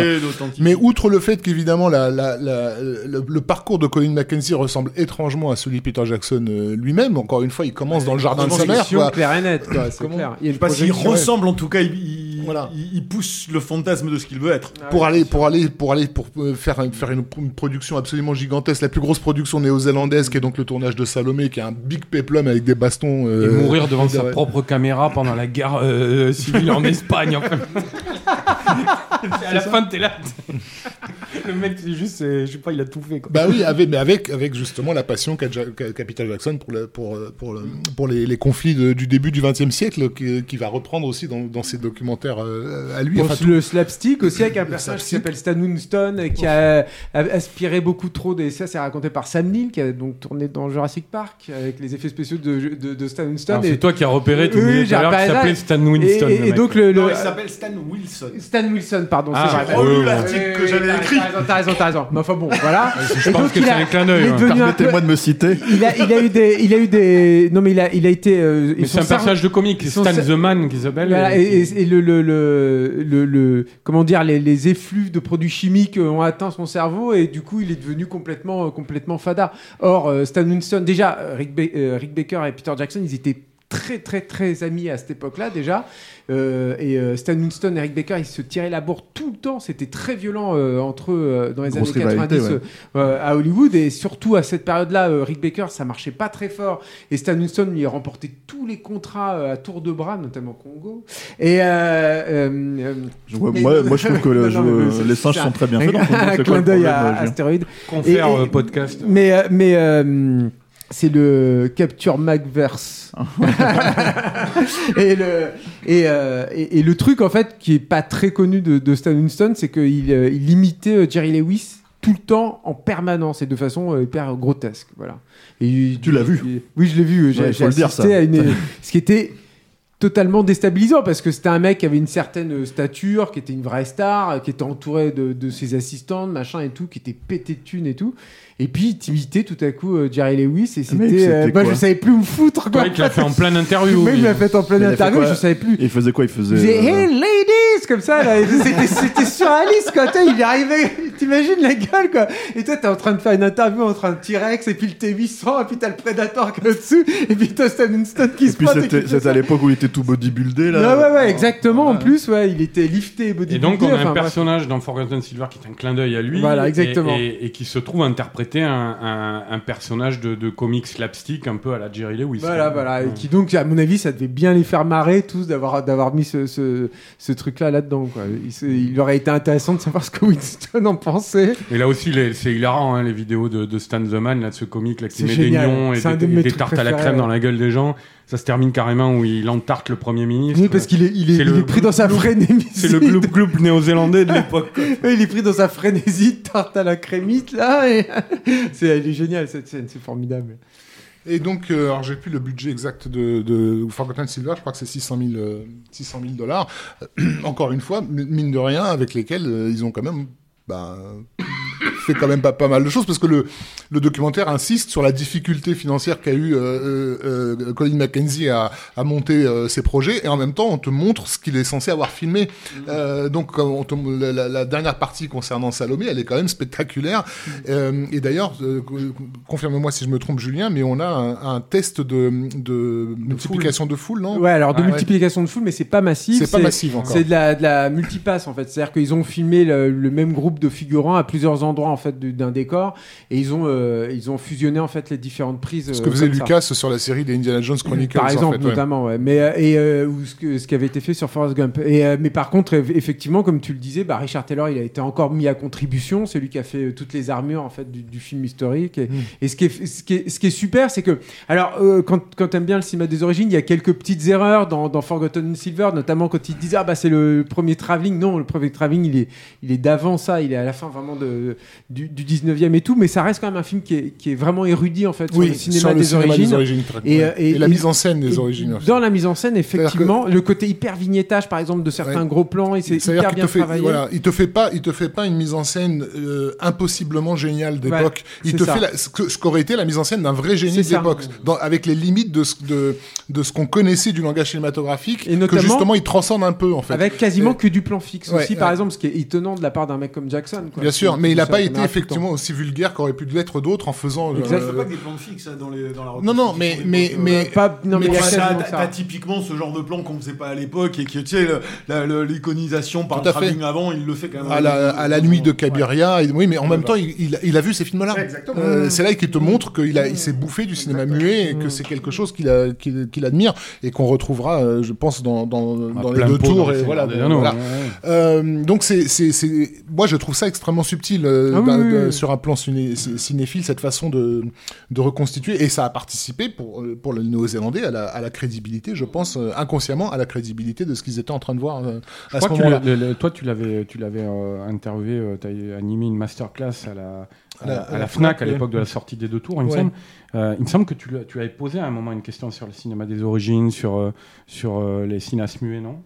C: Mais outre le fait qu'évidemment la, la, la- le, le parcours de Colin Mackenzie ressemble étrangement à celui de Peter Jackson euh, lui-même, encore une fois, il commence dans le jardin de sa mère. Quoi.
E: claire et quoi,
C: Comment
E: clair. Il
D: pas ressemble, en tout cas, il, il,
C: Voilà.
D: il- il pousse le fantasme de ce qu'il veut être.
E: Ah
C: pour aller pour aller pour aller pour euh, faire faire une, une production absolument gigantesque la plus grosse production néo-zélandaise qui est donc le tournage de Salomé qui est un big peplum avec des bastons
B: Et
C: euh,
B: mourir devant sa propre caméra pendant la guerre euh, civile en *laughs* Espagne. en fait. *laughs* *laughs* à la fin, t'es là. *laughs* Le mec, c'est juste, je sais pas, il a tout fait. Quoi.
C: bah oui avec mais avec avec justement la passion qu'a Peter Jackson pour le- pour euh, pour le- pour les, les conflits de- du début du XXe siècle qui, qui va reprendre aussi dans, dans ses documentaires euh, à lui Enfin, tout-
E: le slapstick aussi avec un personnage qui s'appelle Stan Winston euh, qui a, a aspiré beaucoup trop des ça c'est raconté par Sam Neill qui a donc tourné dans Jurassic Park avec les effets spéciaux de, de, de Stan Winston et,
B: C'est toi qui as repéré tout
E: Oui,
B: qui
E: ça.
B: s'appelait Stan Winston.
E: et-
B: le
E: et
B: mec.
E: donc le, le-
D: Non, il s'appelle Stan Wilson.
E: Stan Wilson pardon
B: Ah,
E: c'est vrai
B: j'ai relu
E: Oui,
D: l'article que j'avais
E: t'as
D: écrit.
E: raison, t'as raison t'as raison mais enfin bon voilà *laughs*
B: Je
E: Et
B: pense
E: donc,
B: que c'est
E: a-
B: un clin
E: il
B: d'œil.
E: peu-
G: Permettez-moi de me citer.
E: il a, il a eu des il a eu des non mais il a il a été euh,
B: Mais c'est un personnage de comique, Stan the Man qui s'appelle.
E: Voilà,
B: et-
E: et, et- et le, le, le, le, le- comment dire, les, les effluves de produits chimiques euh, ont atteint son cerveau et du coup il est devenu complètement, euh, complètement fada. Or, euh, Stan Winston, déjà, euh, Rick, Ba- euh, Rick Baker et Peter Jackson, ils étaient très très très amis à cette époque-là déjà. Euh, et euh, Stan Winston et Rick Baker, ils se tiraient la bourre tout le temps. C'était très violent euh, entre eux euh, dans les
G: Grosse
E: années 90
G: rivalité, ouais.
E: euh, à Hollywood. Et surtout à cette période-là, euh, Rick Baker, ça marchait pas très fort. Et Stan Winston lui a remporté tous les contrats euh, à tour de bras, notamment Congo. Et euh, euh, euh,
G: vois- moi, je trouve que *laughs* le-
E: non,
G: les singes sont
E: un-
G: très bien faits. *laughs*
E: un
G: quoi
E: clin
G: le
E: d'œil à
G: Julien
E: Astéroïde.
B: Confère
E: Et- et-
B: podcast.
E: Mais, mais c'est le Capture Magverse. *laughs* et, le, et, euh, et, et le truc, en fait, qui est pas très connu de, de Stan Winston, c'est qu'il euh, il imitait euh, Jerry Lewis tout le temps, en permanence, et de façon euh, hyper grotesque. Voilà. Et,
G: Tu l'as vu
E: et- Oui, je l'ai vu. J'ai
G: Ouais, faut le dire,
E: assisté
G: ça.
E: à une... *laughs* ce qui était totalement déstabilisant parce que c'était un mec qui avait une certaine stature, qui était une vraie star, qui était entouré de, de ses assistantes, machin et tout, qui était pété de thunes et tout. Et puis il t'imitait tout à coup euh, Jerry Lewis et
G: mec,
E: c'était, euh, moi
G: quoi
E: je savais plus où me foutre quoi.
B: Ouais, il l'a fait en pleine interview.
E: Oui, il m'a fait en pleine
G: Mais il a fait
E: interview,
G: quoi
E: je savais plus.
G: Et il faisait quoi Il faisait.
E: Il faisait
G: euh,
E: Hey ladies comme ça là, c'était c'était surréaliste quoi. Toi, il est arrivé, *laughs* t'imagines la gueule quoi. Et toi t'es en train de faire une interview entre un T-Rex et puis le T800 et puis t'as le Predator qui est au-dessus et puis t'as Stan Winston qui
G: Et
E: se
G: puis
E: pointe et
G: c'était
E: qui fait
G: c'était à l'époque où il était tout bodybuildé là.
E: Ouais, ouais, ouais, exactement. En plus, ouais, il était lifté,
B: Et
E: bodybuildé.
B: donc, on a
E: enfin,
B: un
E: bref.
B: personnage dans Forgotten Silver qui est un clin d'œil à lui.
E: Voilà,
B: et-
E: exactement.
B: Et, et qui se trouve interpréter un, un, un personnage de, de comic slapstick un peu à la Jerry Lewis.
E: Voilà, voilà. Et qui donc, à mon avis, ça devait bien les faire marrer tous d'avoir d'avoir mis ce, ce, ce truc-là là-dedans. Quoi. Il, aurait été intéressant de savoir ce que Winston en pensait.
B: Et là aussi, les- c'est hilarant, hein, les vidéos de, de Stan the Man, là, de ce comique là, qui met
E: génial.
B: des nions et des, tartes à la crème dans la gueule des gens. Ça se termine carrément où il entarte le Premier ministre.
E: Oui, parce qu'il est, il est, il pris dans sa frénésie.
B: C'est le gloup gloup *laughs* néo-zélandais de l'époque.
E: il est pris dans sa frénésie de tarte à la crémite, là. Et... *laughs* c'est, elle est géniale, cette scène. C'est formidable.
C: Et donc, euh, alors j'ai plus le budget exact de, de Forgotten Silver, je crois que c'est 600 000, euh, 600 000 dollars. *clears throat* Encore une fois, mine de rien, avec lesquels euh, ils ont quand même bah, fait quand même pas, pas mal de choses, parce que le, le documentaire insiste sur la difficulté financière qu'a eu euh, euh, euh, Colin Mackenzie à, à monter euh, ses projets, et en même temps, on te montre ce qu'il est censé avoir filmé. Euh, donc, comme on te- la, dernière partie concernant Salomé, elle est quand même spectaculaire. Euh, et d'ailleurs, euh, confirme-moi si je me trompe, Julien, mais on a un, un test de, de multiplication de foule, non?
E: Ouais, alors de
C: Ah ouais.
E: multiplication de foule, mais c'est pas massif.
C: C'est pas massif encore.
E: C'est de la, de la multipasse en fait. C'est-à-dire qu'ils ont filmé le, le même groupe de figurants à plusieurs endroits en fait du- d'un décor et ils ont euh, ils ont fusionné en fait les différentes prises.
C: Ce
E: euh,
C: que faisait
E: ça.
C: Lucas sur la série des Indiana Jones *laughs* Chronicles.
E: Par
C: en
E: exemple,
C: fait,
E: notamment, ouais. Mais euh, et euh, ou ce, que- ce qui avait été fait sur Forrest Gump. Et euh, mais par contre, eff- effectivement, comme tu le disais, bah, Richard Taylor, il a été encore mis à contribution. C'est lui qui a fait toutes les armures en fait du, du film historique. Et, et ce qui est ce qui est, ce qui est super, c'est que alors quand quand t'aimes bien le cinéma des origines, il y a quelques petites erreurs dans, dans Forgotten Silver, notamment quand ils disent ah bah c'est le premier travelling. Non, le premier travelling, il est il est d'avant ça. Il est à la fin vraiment de du, du 19e et tout. Mais ça reste quand même un film qui est qui est vraiment érudit en fait sur
C: Oui,
E: le cinéma,
C: sur le
E: des,
C: cinéma
E: origines.
C: des origines. très-
E: Et,
C: ouais.
E: euh, et-
C: Et la mise en scène des origines.
E: Dans la mise en scène, effectivement, le côté hyper vignettage, par exemple, de certains
C: Ouais.
E: gros plans, et c'est hyper bien
C: fait,
E: travaillé.
C: voilà, il te fait pas, il te fait pas une mise en scène euh, impossiblement géniale d'époque.
E: Ouais,
C: il te
E: ça.
C: fait la- ce que- ce qu'aurait été la mise en scène d'un vrai génie d'époque, avec les limites de ce, de, de ce qu'on connaissait du langage cinématographique,
E: Et
C: que justement il transcende un peu en fait.
E: Avec quasiment que du plan fixe aussi, par exemple, ce qui est étonnant de la part d'un mec comme Jackson.
C: Bien sûr, mais il
E: fait
C: pas
E: ça
C: été effectivement aussi vulgaire qu'aurait pu l'être d'autres en faisant. euh.
D: C'est pas que des plans fixes hein, dans, les, dans la
C: Non, non, mais mais mais.
E: Pas, non, mais,
C: Mais
E: il ça.
D: t'as typiquement ce genre de plan qu'on faisait pas à l'époque et que tu sais l'iconisation par
C: Tout
D: le
C: à fait.
D: travelling avant il le fait quand même
C: à la, à la nuit de Cabiria. oui, mais en même temps, il, il, il a vu ces films-là.
D: Exactement.
C: Euh, c'est là qu'il te montre qu'il il s'est bouffé du cinéma muet et que c'est quelque chose qu'il admire et qu'on retrouvera, euh, je pense, dans, dans, dans les deux tours. Et voilà. Euh, donc c'est, moi je trouve ça extrêmement subtil euh,
E: Ah oui, oui, oui.
C: sur un plan ciné- cinéphile cette façon de, de reconstituer et ça a participé pour euh, pour le Néo-Zélandais à la, à la crédibilité, je pense euh, inconsciemment à la crédibilité de ce qu'ils étaient en train de voir
B: Je
C: à ce moment-là.
B: toi, tu l'avais, tu l'avais interviewé, tu as animé une masterclass à la, à la, à la FNAC à l'époque de la sortie des deux tours, il me semble. Euh, il me semble que tu, tu avais posé à un moment une question sur le cinéma des origines, sur, sur les cinéastes muets, non?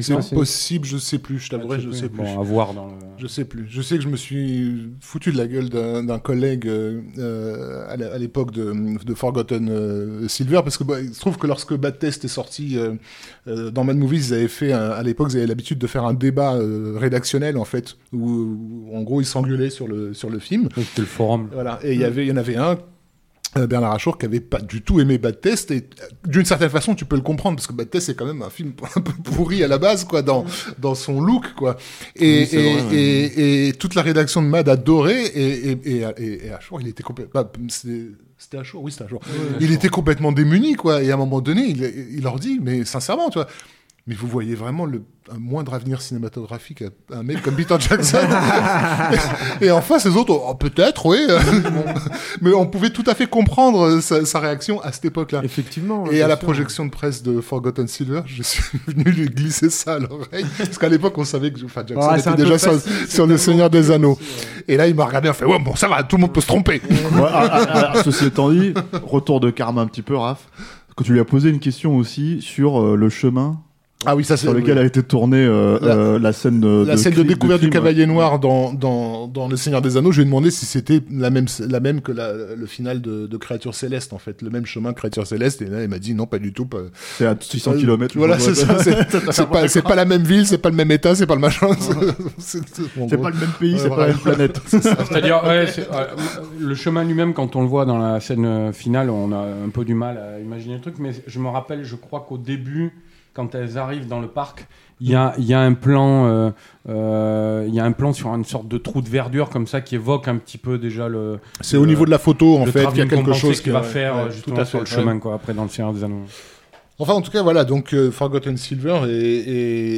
C: C'est possible, je sais plus, je t'avouerai,
B: Ah,
C: je sais plus.
B: Bon, à voir dans le...
C: Je sais plus. Je sais que je me suis foutu de la gueule d'un collègue euh, à l'époque de, de Forgotten euh, Silver parce que bah, il se trouve que lorsque Bad Test est sorti euh, dans Mad Movies, ils avaient fait à l'époque, ils avaient l'habitude de faire un débat rédactionnel en fait où, où, en gros ils s'engueulaient sur le sur le film.
B: C'était le forum.
C: Voilà. Et il y avait, il y en avait un. Euh, Bernard Achour qui avait pas du tout aimé Bad Test et euh, d'une certaine façon tu peux le comprendre parce que Bad Test c'est quand même un film *laughs* un peu pourri à la base quoi dans dans son look quoi. Et
G: Oui,
C: et,
G: vrai, ouais.
C: et, et toute la rédaction de Mad adorait et et Achour il était complètement c'était c'était Achour oui c'était Achour il était complètement démuni quoi et à un moment donné il, il leur dit mais sincèrement tu vois mais vous voyez vraiment le, un moindre avenir cinématographique à un mec comme Peter Jackson *laughs* Et en face, les autres, oh, peut-être, oui. *laughs* Mais on pouvait tout à fait comprendre euh, sa, sa réaction à cette époque-là.
E: Effectivement.
C: Et à la
E: sûr.
C: projection de presse de Forgotten Silver, je suis *laughs* venu lui glisser ça à l'oreille. Parce qu'à l'époque, on savait que enfin, Jackson était déjà sur,
E: facile, c'est
C: sur Le Seigneur des Anneaux. Et là, il m'a regardé, il a fait, ouais, bon, ça va, tout le monde peut se tromper.
G: Ouais, ah, ah, ah, ceci étant dit, retour de karma un petit peu, Raph. Que tu lui as posé une question aussi sur euh, le chemin
C: Ah oui, ça c'est
G: sur lequel
C: oui.
G: a été tournée euh,
C: La-
G: euh, la scène de,
C: la scène de découverte du. Cavalier Noir dans, dans, dans Le Seigneur des Anneaux, je lui ai demandé si c'était la même, la même que la, le final de, de Créature Céleste, en fait. Le même chemin que Créature Céleste. Et là, il m'a dit non, pas du tout. Pas...
G: C'est à 600 km.
C: Voilà, c'est ça. C'est *laughs* c'est pas, c'est pas la même ville, c'est pas le même état, c'est pas le machin. *laughs* C'est
G: pas le même pays,
C: Ouais,
G: c'est pas la même planète. *laughs*
B: C'est-à-dire, ouais, c'est- euh, le chemin lui-même, quand on le voit dans la scène euh, finale, on a un peu du mal à imaginer le truc, mais je me rappelle, je crois qu'au début, quand elles arrivent dans le parc, il y a, il y a un plan, euh, euh, il y a un plan sur une sorte de trou de verdure comme ça qui évoque un petit peu déjà le.
C: C'est au niveau de la photo, en
B: le
C: fait, qu'il y a quelque chose
B: qu'il va
C: ouais,
B: faire
C: ouais, tout à
B: sur
C: fait,
B: le
C: ouais.
B: chemin, quoi, après dans le Seigneur des Anneaux.
C: Enfin, en tout cas, voilà. Donc, euh, Forgotten Silver est,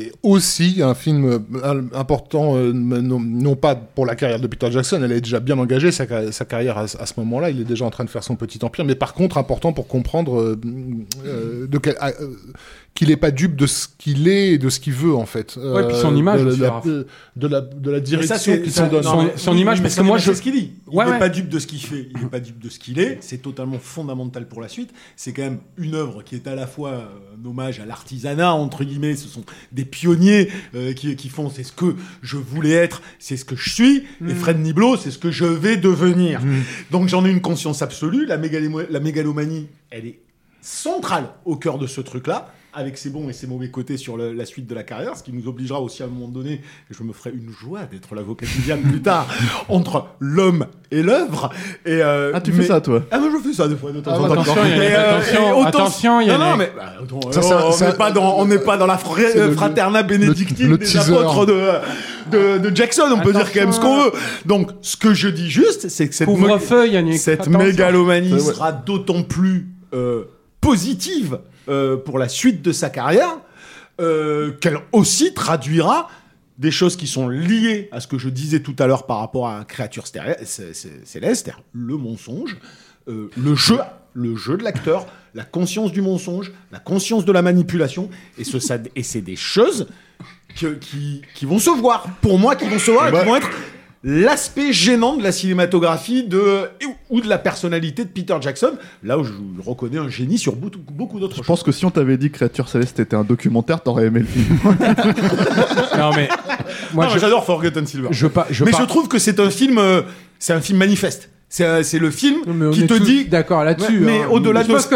C: est aussi un film euh, important, euh, non, non pas pour la carrière de Peter Jackson, elle est déjà bien engagée, sa, ca- sa carrière à, à ce moment-là, il est déjà en train de faire son petit empire, mais par contre, important pour comprendre euh, de quel- ah, qu'il n'est pas dupe de ce qu'il est et de ce qu'il veut, en fait. Euh,
B: Ouais, puis son image
C: de, la, de, la, de la
D: Mais
C: direction
D: ça, c'est
C: qui
D: ça-
C: s'en donne.
D: non,
B: Son- image,
D: mais
B: parce que moi,
D: c'est
B: je-
D: ce qu'il dit. Il n'est
B: ouais.
D: pas dupe de ce qu'il fait. Il n'est pas dupe de ce qu'il est. C'est totalement fondamental pour la suite. C'est quand même une œuvre qui est à la fois euh, un hommage à l'artisanat entre guillemets. Ce sont des pionniers euh, qui, qui font. C'est ce que je voulais être. C'est ce que je suis. Et Fred Niblo, c'est ce que je vais devenir. Donc j'en ai une conscience absolue. La mégalomanie, elle est centrale au cœur de ce truc-là. Avec ses bons et ses mauvais côtés sur le- la suite de la carrière, ce qui nous obligera aussi à un moment donné, et je me ferai une joie d'être l'avocat de Diane plus tard, *laughs* entre l'homme et l'œuvre. Et, euh,
A: Ah, tu
D: mais-
A: fais ça, toi?
D: Ah, moi je fais ça des fois, de temps
B: Ah,
D: en temps.
B: attention,
D: euh,
B: attention, attention,
D: Non, mais bah, attends,
C: Ça,
D: euh,
C: ça-
D: on n'est pas dans, pas la fra-
C: le-
D: fraterna bénédictine
C: le
D: des apôtres de, de, de Jackson. On peut dire quand même ce qu'on veut. Donc, ce que je dis juste, c'est que cette mégalomanie sera d'autant plus euh, positive euh, pour la suite de sa carrière euh, qu'elle aussi traduira des choses qui sont liées à ce que je disais tout à l'heure par rapport à un créature cé- céleste, le mensonge, euh, le jeu, le jeu de l'acteur, la conscience du mensonge, la conscience de la manipulation, et, ce, c'est des choses que- qui, qui vont se voir, pour moi, qui vont se voir et qui vont être l'aspect gênant de la cinématographie de, ou de la personnalité de Peter Jackson, là où je reconnais un génie sur beaucoup, beaucoup d'autres
A: Je
D: choses.
A: pense que si on t'avait dit Créature Céleste était un documentaire, t'aurais aimé le film. *laughs*
B: Non, mais. Moi, je,
D: j'adore Forgotten Silver.
B: je, pa- je
D: mais
B: par-
D: je trouve que c'est un film, euh, c'est un film manifeste. C'est euh, c'est le film
E: Non,
D: qui te dit
E: d'accord là-dessus.
D: Mais- mais
E: hein.
D: au-delà de qu'est-ce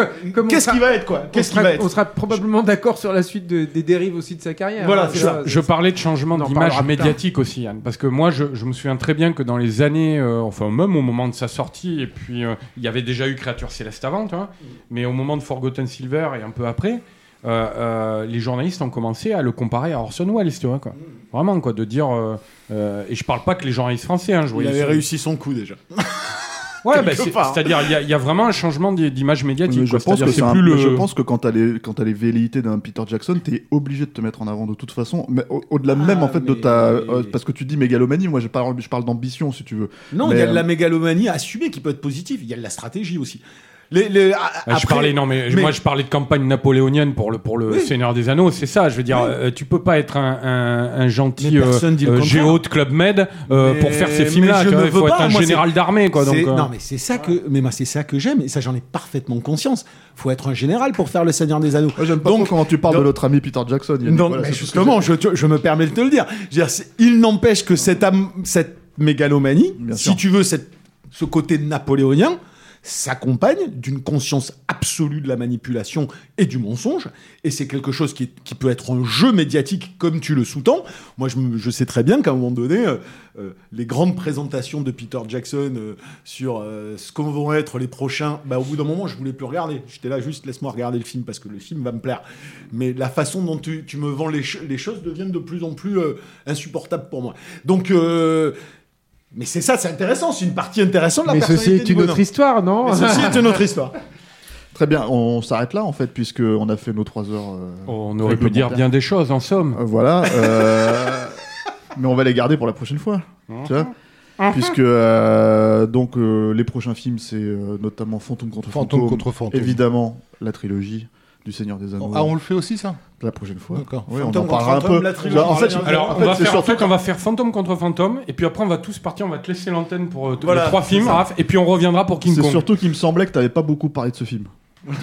E: sera-
D: qui va être quoi?
E: On
D: Qu'est-ce qui
E: sera-
D: va être?
E: On sera probablement d'accord sur la suite de- des dérives aussi de sa carrière.
D: Voilà,
E: hein,
D: c'est ça.
B: Je parlais de changement d'image médiatique aussi, Yann. Parce que moi, je, je me souviens très bien que dans les années, euh, enfin, même au moment de sa sortie, et puis euh, il y avait déjà eu Créature Céleste avant, tu vois, mais au moment de Forgotten Silver et un peu après, euh, euh, les journalistes ont commencé à le comparer à Orson Welles, tu vois, quoi. Vraiment, quoi, de dire. euh, euh, et je parle pas que les journalistes français, hein, je
D: Il avait réussi son coup déjà. *laughs*
B: Ouais, bah, c'est-à-dire, il y, a- il y a vraiment un changement d'i- d'image médiatique.
A: Mais je pense que un-
B: plus le.
A: je pense que quand t'as les quand t'as les velléités d'un Peter Jackson, t'es obligé de te mettre en avant de toute façon. Mais au- au-delà même en fait de
D: mais-
A: ta euh, parce que tu dis mégalomanie, moi je parle je parle d'ambition si tu veux.
D: Non, il y a de
A: euh,
D: la mégalomanie assumée qui peut être positive. Il y a de la stratégie aussi. Les, les- a-
B: Ah, je
D: après-
B: parlais non mais,
D: mais-
B: moi je parlais de campagne napoléonienne pour le pour le
D: Oui.
B: Seigneur des Anneaux c'est ça je veux dire
D: Oui.
B: euh, tu peux pas être un, un, un gentil
D: le contraire.
B: géo de club med euh,
D: Mais-
B: pour faire ces
D: mais
B: films là
D: je ne
B: il faut
D: veux
B: être
D: pas,
B: un
D: moi,
B: général d'armée quoi donc euh,
D: Non, mais c'est ça que, mais moi, c'est ça que j'aime et ça j'en ai parfaitement conscience. Faut être un général pour faire le Seigneur des Anneaux.
A: Moi j'aime pas
D: Donc-
A: trop quand tu parles
D: donc-
A: de notre ami Peter Jackson. Yannick,
D: Donc,
A: voilà,
D: justement, je, je me permets de te le dire. Je veux dire, c'est- il n'empêche que cette, cette mégalomanie,
A: Bien
D: si
A: sûr.
D: tu veux, cette, ce côté napoléonien, s'accompagne d'une conscience absolue de la manipulation et du mensonge. Et c'est quelque chose qui, qui peut être un jeu médiatique comme tu le sous-tends. Moi, je, sais très bien qu'à un moment donné, euh, euh, les grandes présentations de Peter Jackson euh, sur ce qu'on vont être les prochains, bah, au bout d'un moment, je voulais plus regarder. J'étais là juste, laisse-moi regarder le film parce que le film va me plaire. Mais la façon dont tu, me vends les, les choses deviennent de plus en plus insupportables pour moi. Donc, mais c'est ça, c'est intéressant. C'est une partie intéressante de la
E: Mais
D: personnalité
E: ceci est une autre histoire, non
D: Mais ceci est une autre histoire. *laughs*
A: Très bien, on s'arrête là en fait puisque on a fait nos trois heures. euh,
B: on aurait pu dire bien des choses en somme
A: Euh, voilà. euh, *laughs* mais on va les garder pour la prochaine fois. tu vois Puisque euh, donc euh, les prochains films c'est euh, notamment Fantôme contre
C: Fantôme
A: Fantôme,
C: contre fantôme.
A: évidemment la trilogie du Seigneur des Anneaux
C: Ah, on le fait aussi, ça?
A: La prochaine fois.
C: D'accord.
A: Oui, on en parlera un peu.
D: la trilogie.
A: en fait,
B: alors
A: en
B: on
A: fait,
B: va
A: c'est
B: faire en
A: surtout
B: fait on va faire fantôme contre fantôme et puis après on va tous partir on va te laisser l'antenne pour euh, t-
D: Voilà,
B: les trois
D: c'est
B: films
D: ça.
B: Raph, et puis on reviendra pour King
A: C'est
B: Kong
A: surtout qu'il me semblait que tu n'avais pas beaucoup parlé de ce film.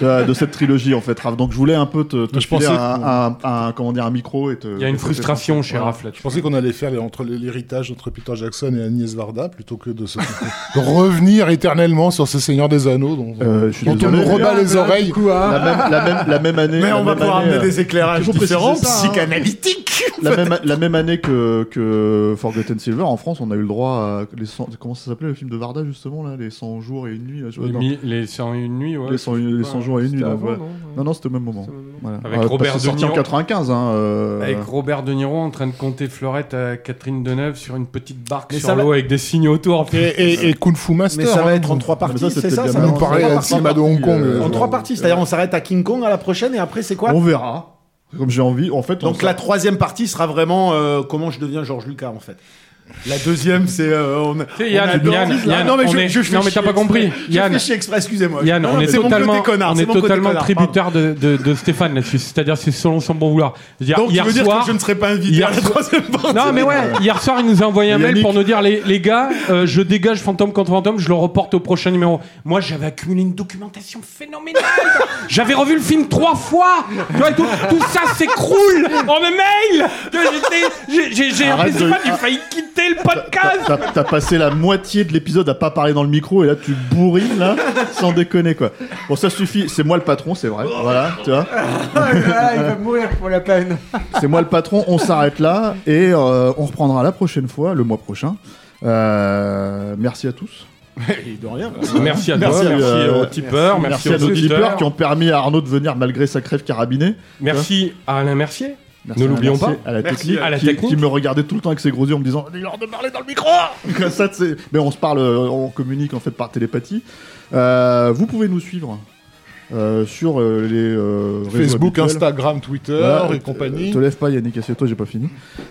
A: *laughs* De cette trilogie en fait, Raph. Donc je voulais un peu te, te
C: Je
A: filer
C: pensais
A: un, un- un- comment dire, un micro et te.
B: il y a une frustration chez
A: voilà.
B: Raph là
C: Je pensais qu'on allait faire entre l'héritage entre Peter Jackson et Agnès Varda plutôt que de, se, de revenir éternellement sur ce Seigneur des Anneaux. dont-
A: Euh, je suis
C: dont on
A: désolé,
C: nous rebat les
E: Là,
C: oreilles.
E: du coup, hein.
A: La même, la même, la même année.
D: Mais on va pouvoir
A: année,
D: amener
A: euh,
D: des éclairages différents,
A: ça, hein.
D: psychanalytiques. *laughs*
A: la même, la même année que, que Forgotten Silver, en France, on a eu le droit à les 100 comment ça s'appelait le film de Varda justement là, les 100 jours et une nuit. Là, je-
B: les, mi- les 101 nuits ouais,
A: les 100, les 100 jours et une nuit. Donc,
E: avant,
A: ouais.
E: non
A: Non, non, c'était au même moment. Voilà.
B: Avec
A: Euh,
B: Robert
A: en
B: De Niro.
A: 95. Hein, euh,
B: Avec Robert De Niro en train de compter fleurette à Catherine Deneuve sur une petite barque
D: Mais
B: sur
D: ça va-
B: l'eau avec des signes autour.
C: Et, et, et *laughs* Kung Fu Master.
D: Mais ça va
C: hein.
D: être en trois parties,
A: ça,
D: c'est ça ça va
C: nous
D: en
C: de
D: parties.
C: cinéma de Hong Kong.
A: euh,
D: En
C: euh,
D: trois parties, c'est-à-dire on s'arrête à King Kong à la prochaine et après c'est quoi
A: On verra. Comme j'ai envie. En fait, on
D: Donc la troisième partie sera vraiment euh, comment je deviens George Lucas en fait. La deuxième c'est euh, on,
B: sais,
D: on
B: Yann,
D: adore-
B: Yann, Yann,
D: non mais je,
B: est-
D: je
B: non, mais t'as pas compris.
D: exprès.
B: Yann.
D: je fais chier exprès, excusez-moi.
B: Yann,
D: Non,
B: on
D: non,
B: est totalement, on est totalement tributaire de, de, de Stéphane là-dessus. C'est-à-dire, c'est selon son bon vouloir.
D: Donc tu
B: hier
D: veux dire
B: soir,
D: que je ne serai pas invité
B: hier
D: à la troisième partie
B: Non mais ouais, hier soir il nous a envoyé un mail pour nous dire les, les gars, euh, je dégage Fantôme contre Fantôme, je le reporte au prochain numéro. Moi j'avais accumulé une documentation phénoménale. j'avais revu le film trois fois. Tu vois, et tout, tout ça s'écroule en pas, j'ai failli quitter écouté le podcast
A: T'as t'as passé la moitié de l'épisode à pas parler dans le micro et là tu bourrines là sans déconner quoi. Bon ça suffit, c'est moi le patron, c'est vrai. Voilà, tu vois.
E: Voilà, il va mourir pour la peine.
A: C'est moi le patron, on s'arrête là et euh, on reprendra la prochaine fois, le mois prochain. Euh, merci à tous.
D: de rien.
B: Merci à toi, merci
A: euh,
B: aux tipeurs, merci,
A: à
B: aux
A: nos tipeurs
B: auditeurs,
A: qui ont permis à Arnaud de venir malgré sa crève carabinée.
B: merci à Alain Mercier.
A: Merci
B: Ne l'oublions pas.
A: À la
B: Merci
A: technique,
B: à la
A: qui,
B: technique.
A: qui me regardait tout le temps avec ses gros yeux en me disant Dis-leur de parler dans le micro *laughs* Comme ça. Mais on se parle, euh, on communique en fait par télépathie. Euh, vous pouvez nous suivre euh, sur euh, les euh, réseaux
C: Facebook,
A: habituels.
C: Instagram, Twitter
A: Voilà,
C: et compagnie.
A: Te lève pas, Yannick, assieds-toi, j'ai pas fini.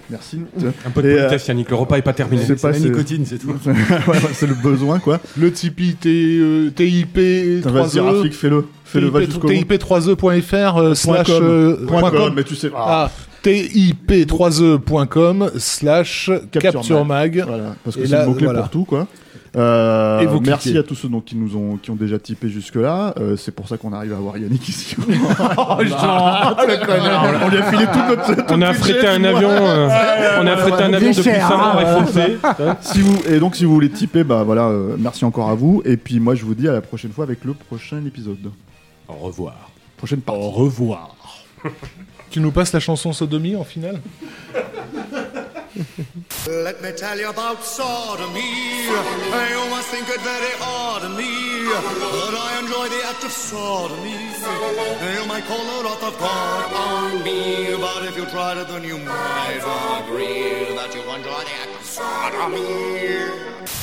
A: Merci.
B: Un peu de
A: Et, euh,
B: politesse, Yannick, le repas est pas terminé.
A: c'est
D: la
A: c'est-
D: nicotine, c'est tout. *laughs*
A: Ouais, ouais, c'est le besoin, quoi.
C: Le Tipeee T- euh, TIP
A: Putain, Vas-y,
C: 3E.
A: Rafik, fais-le. Fais-le, va jusqu'au bout.
C: TIP3E.fr euh, slash
A: com.
C: euh,
A: mais tu sais. ah,
C: Ah, TIP3E.com slash
A: Capture
C: Capture Mag.
A: Voilà, parce que c'est le mot-clé
C: voilà.
A: pour tout, quoi. Euh,
C: Et vous
A: merci
C: cliquez.
A: à tous ceux donc, qui nous ont qui ont déjà typé jusque là. c'est pour ça qu'on arrive à avoir Yannick ici. *laughs*
B: Oh, *laughs*
A: le connard. on lui a filé tout notre. tout
B: On a affrété un avion, euh, on a affrété un avion depuis
E: hein,
B: FOC.
A: Si vous et donc si vous voulez typer, bah voilà, euh, merci encore à vous. Et puis moi je vous dis à la prochaine fois avec le prochain épisode.
D: Au revoir.
A: Prochaine partie.
D: Au revoir. *laughs*
C: Tu nous passes la chanson Sodomie en finale *laughs*
F: Let me tell you about sodomy. You must think it very odd of me that I enjoy the act of sodomy. You might call the wrath of God on me, but if you tried it, then you might agree that you enjoy the act of sodomy.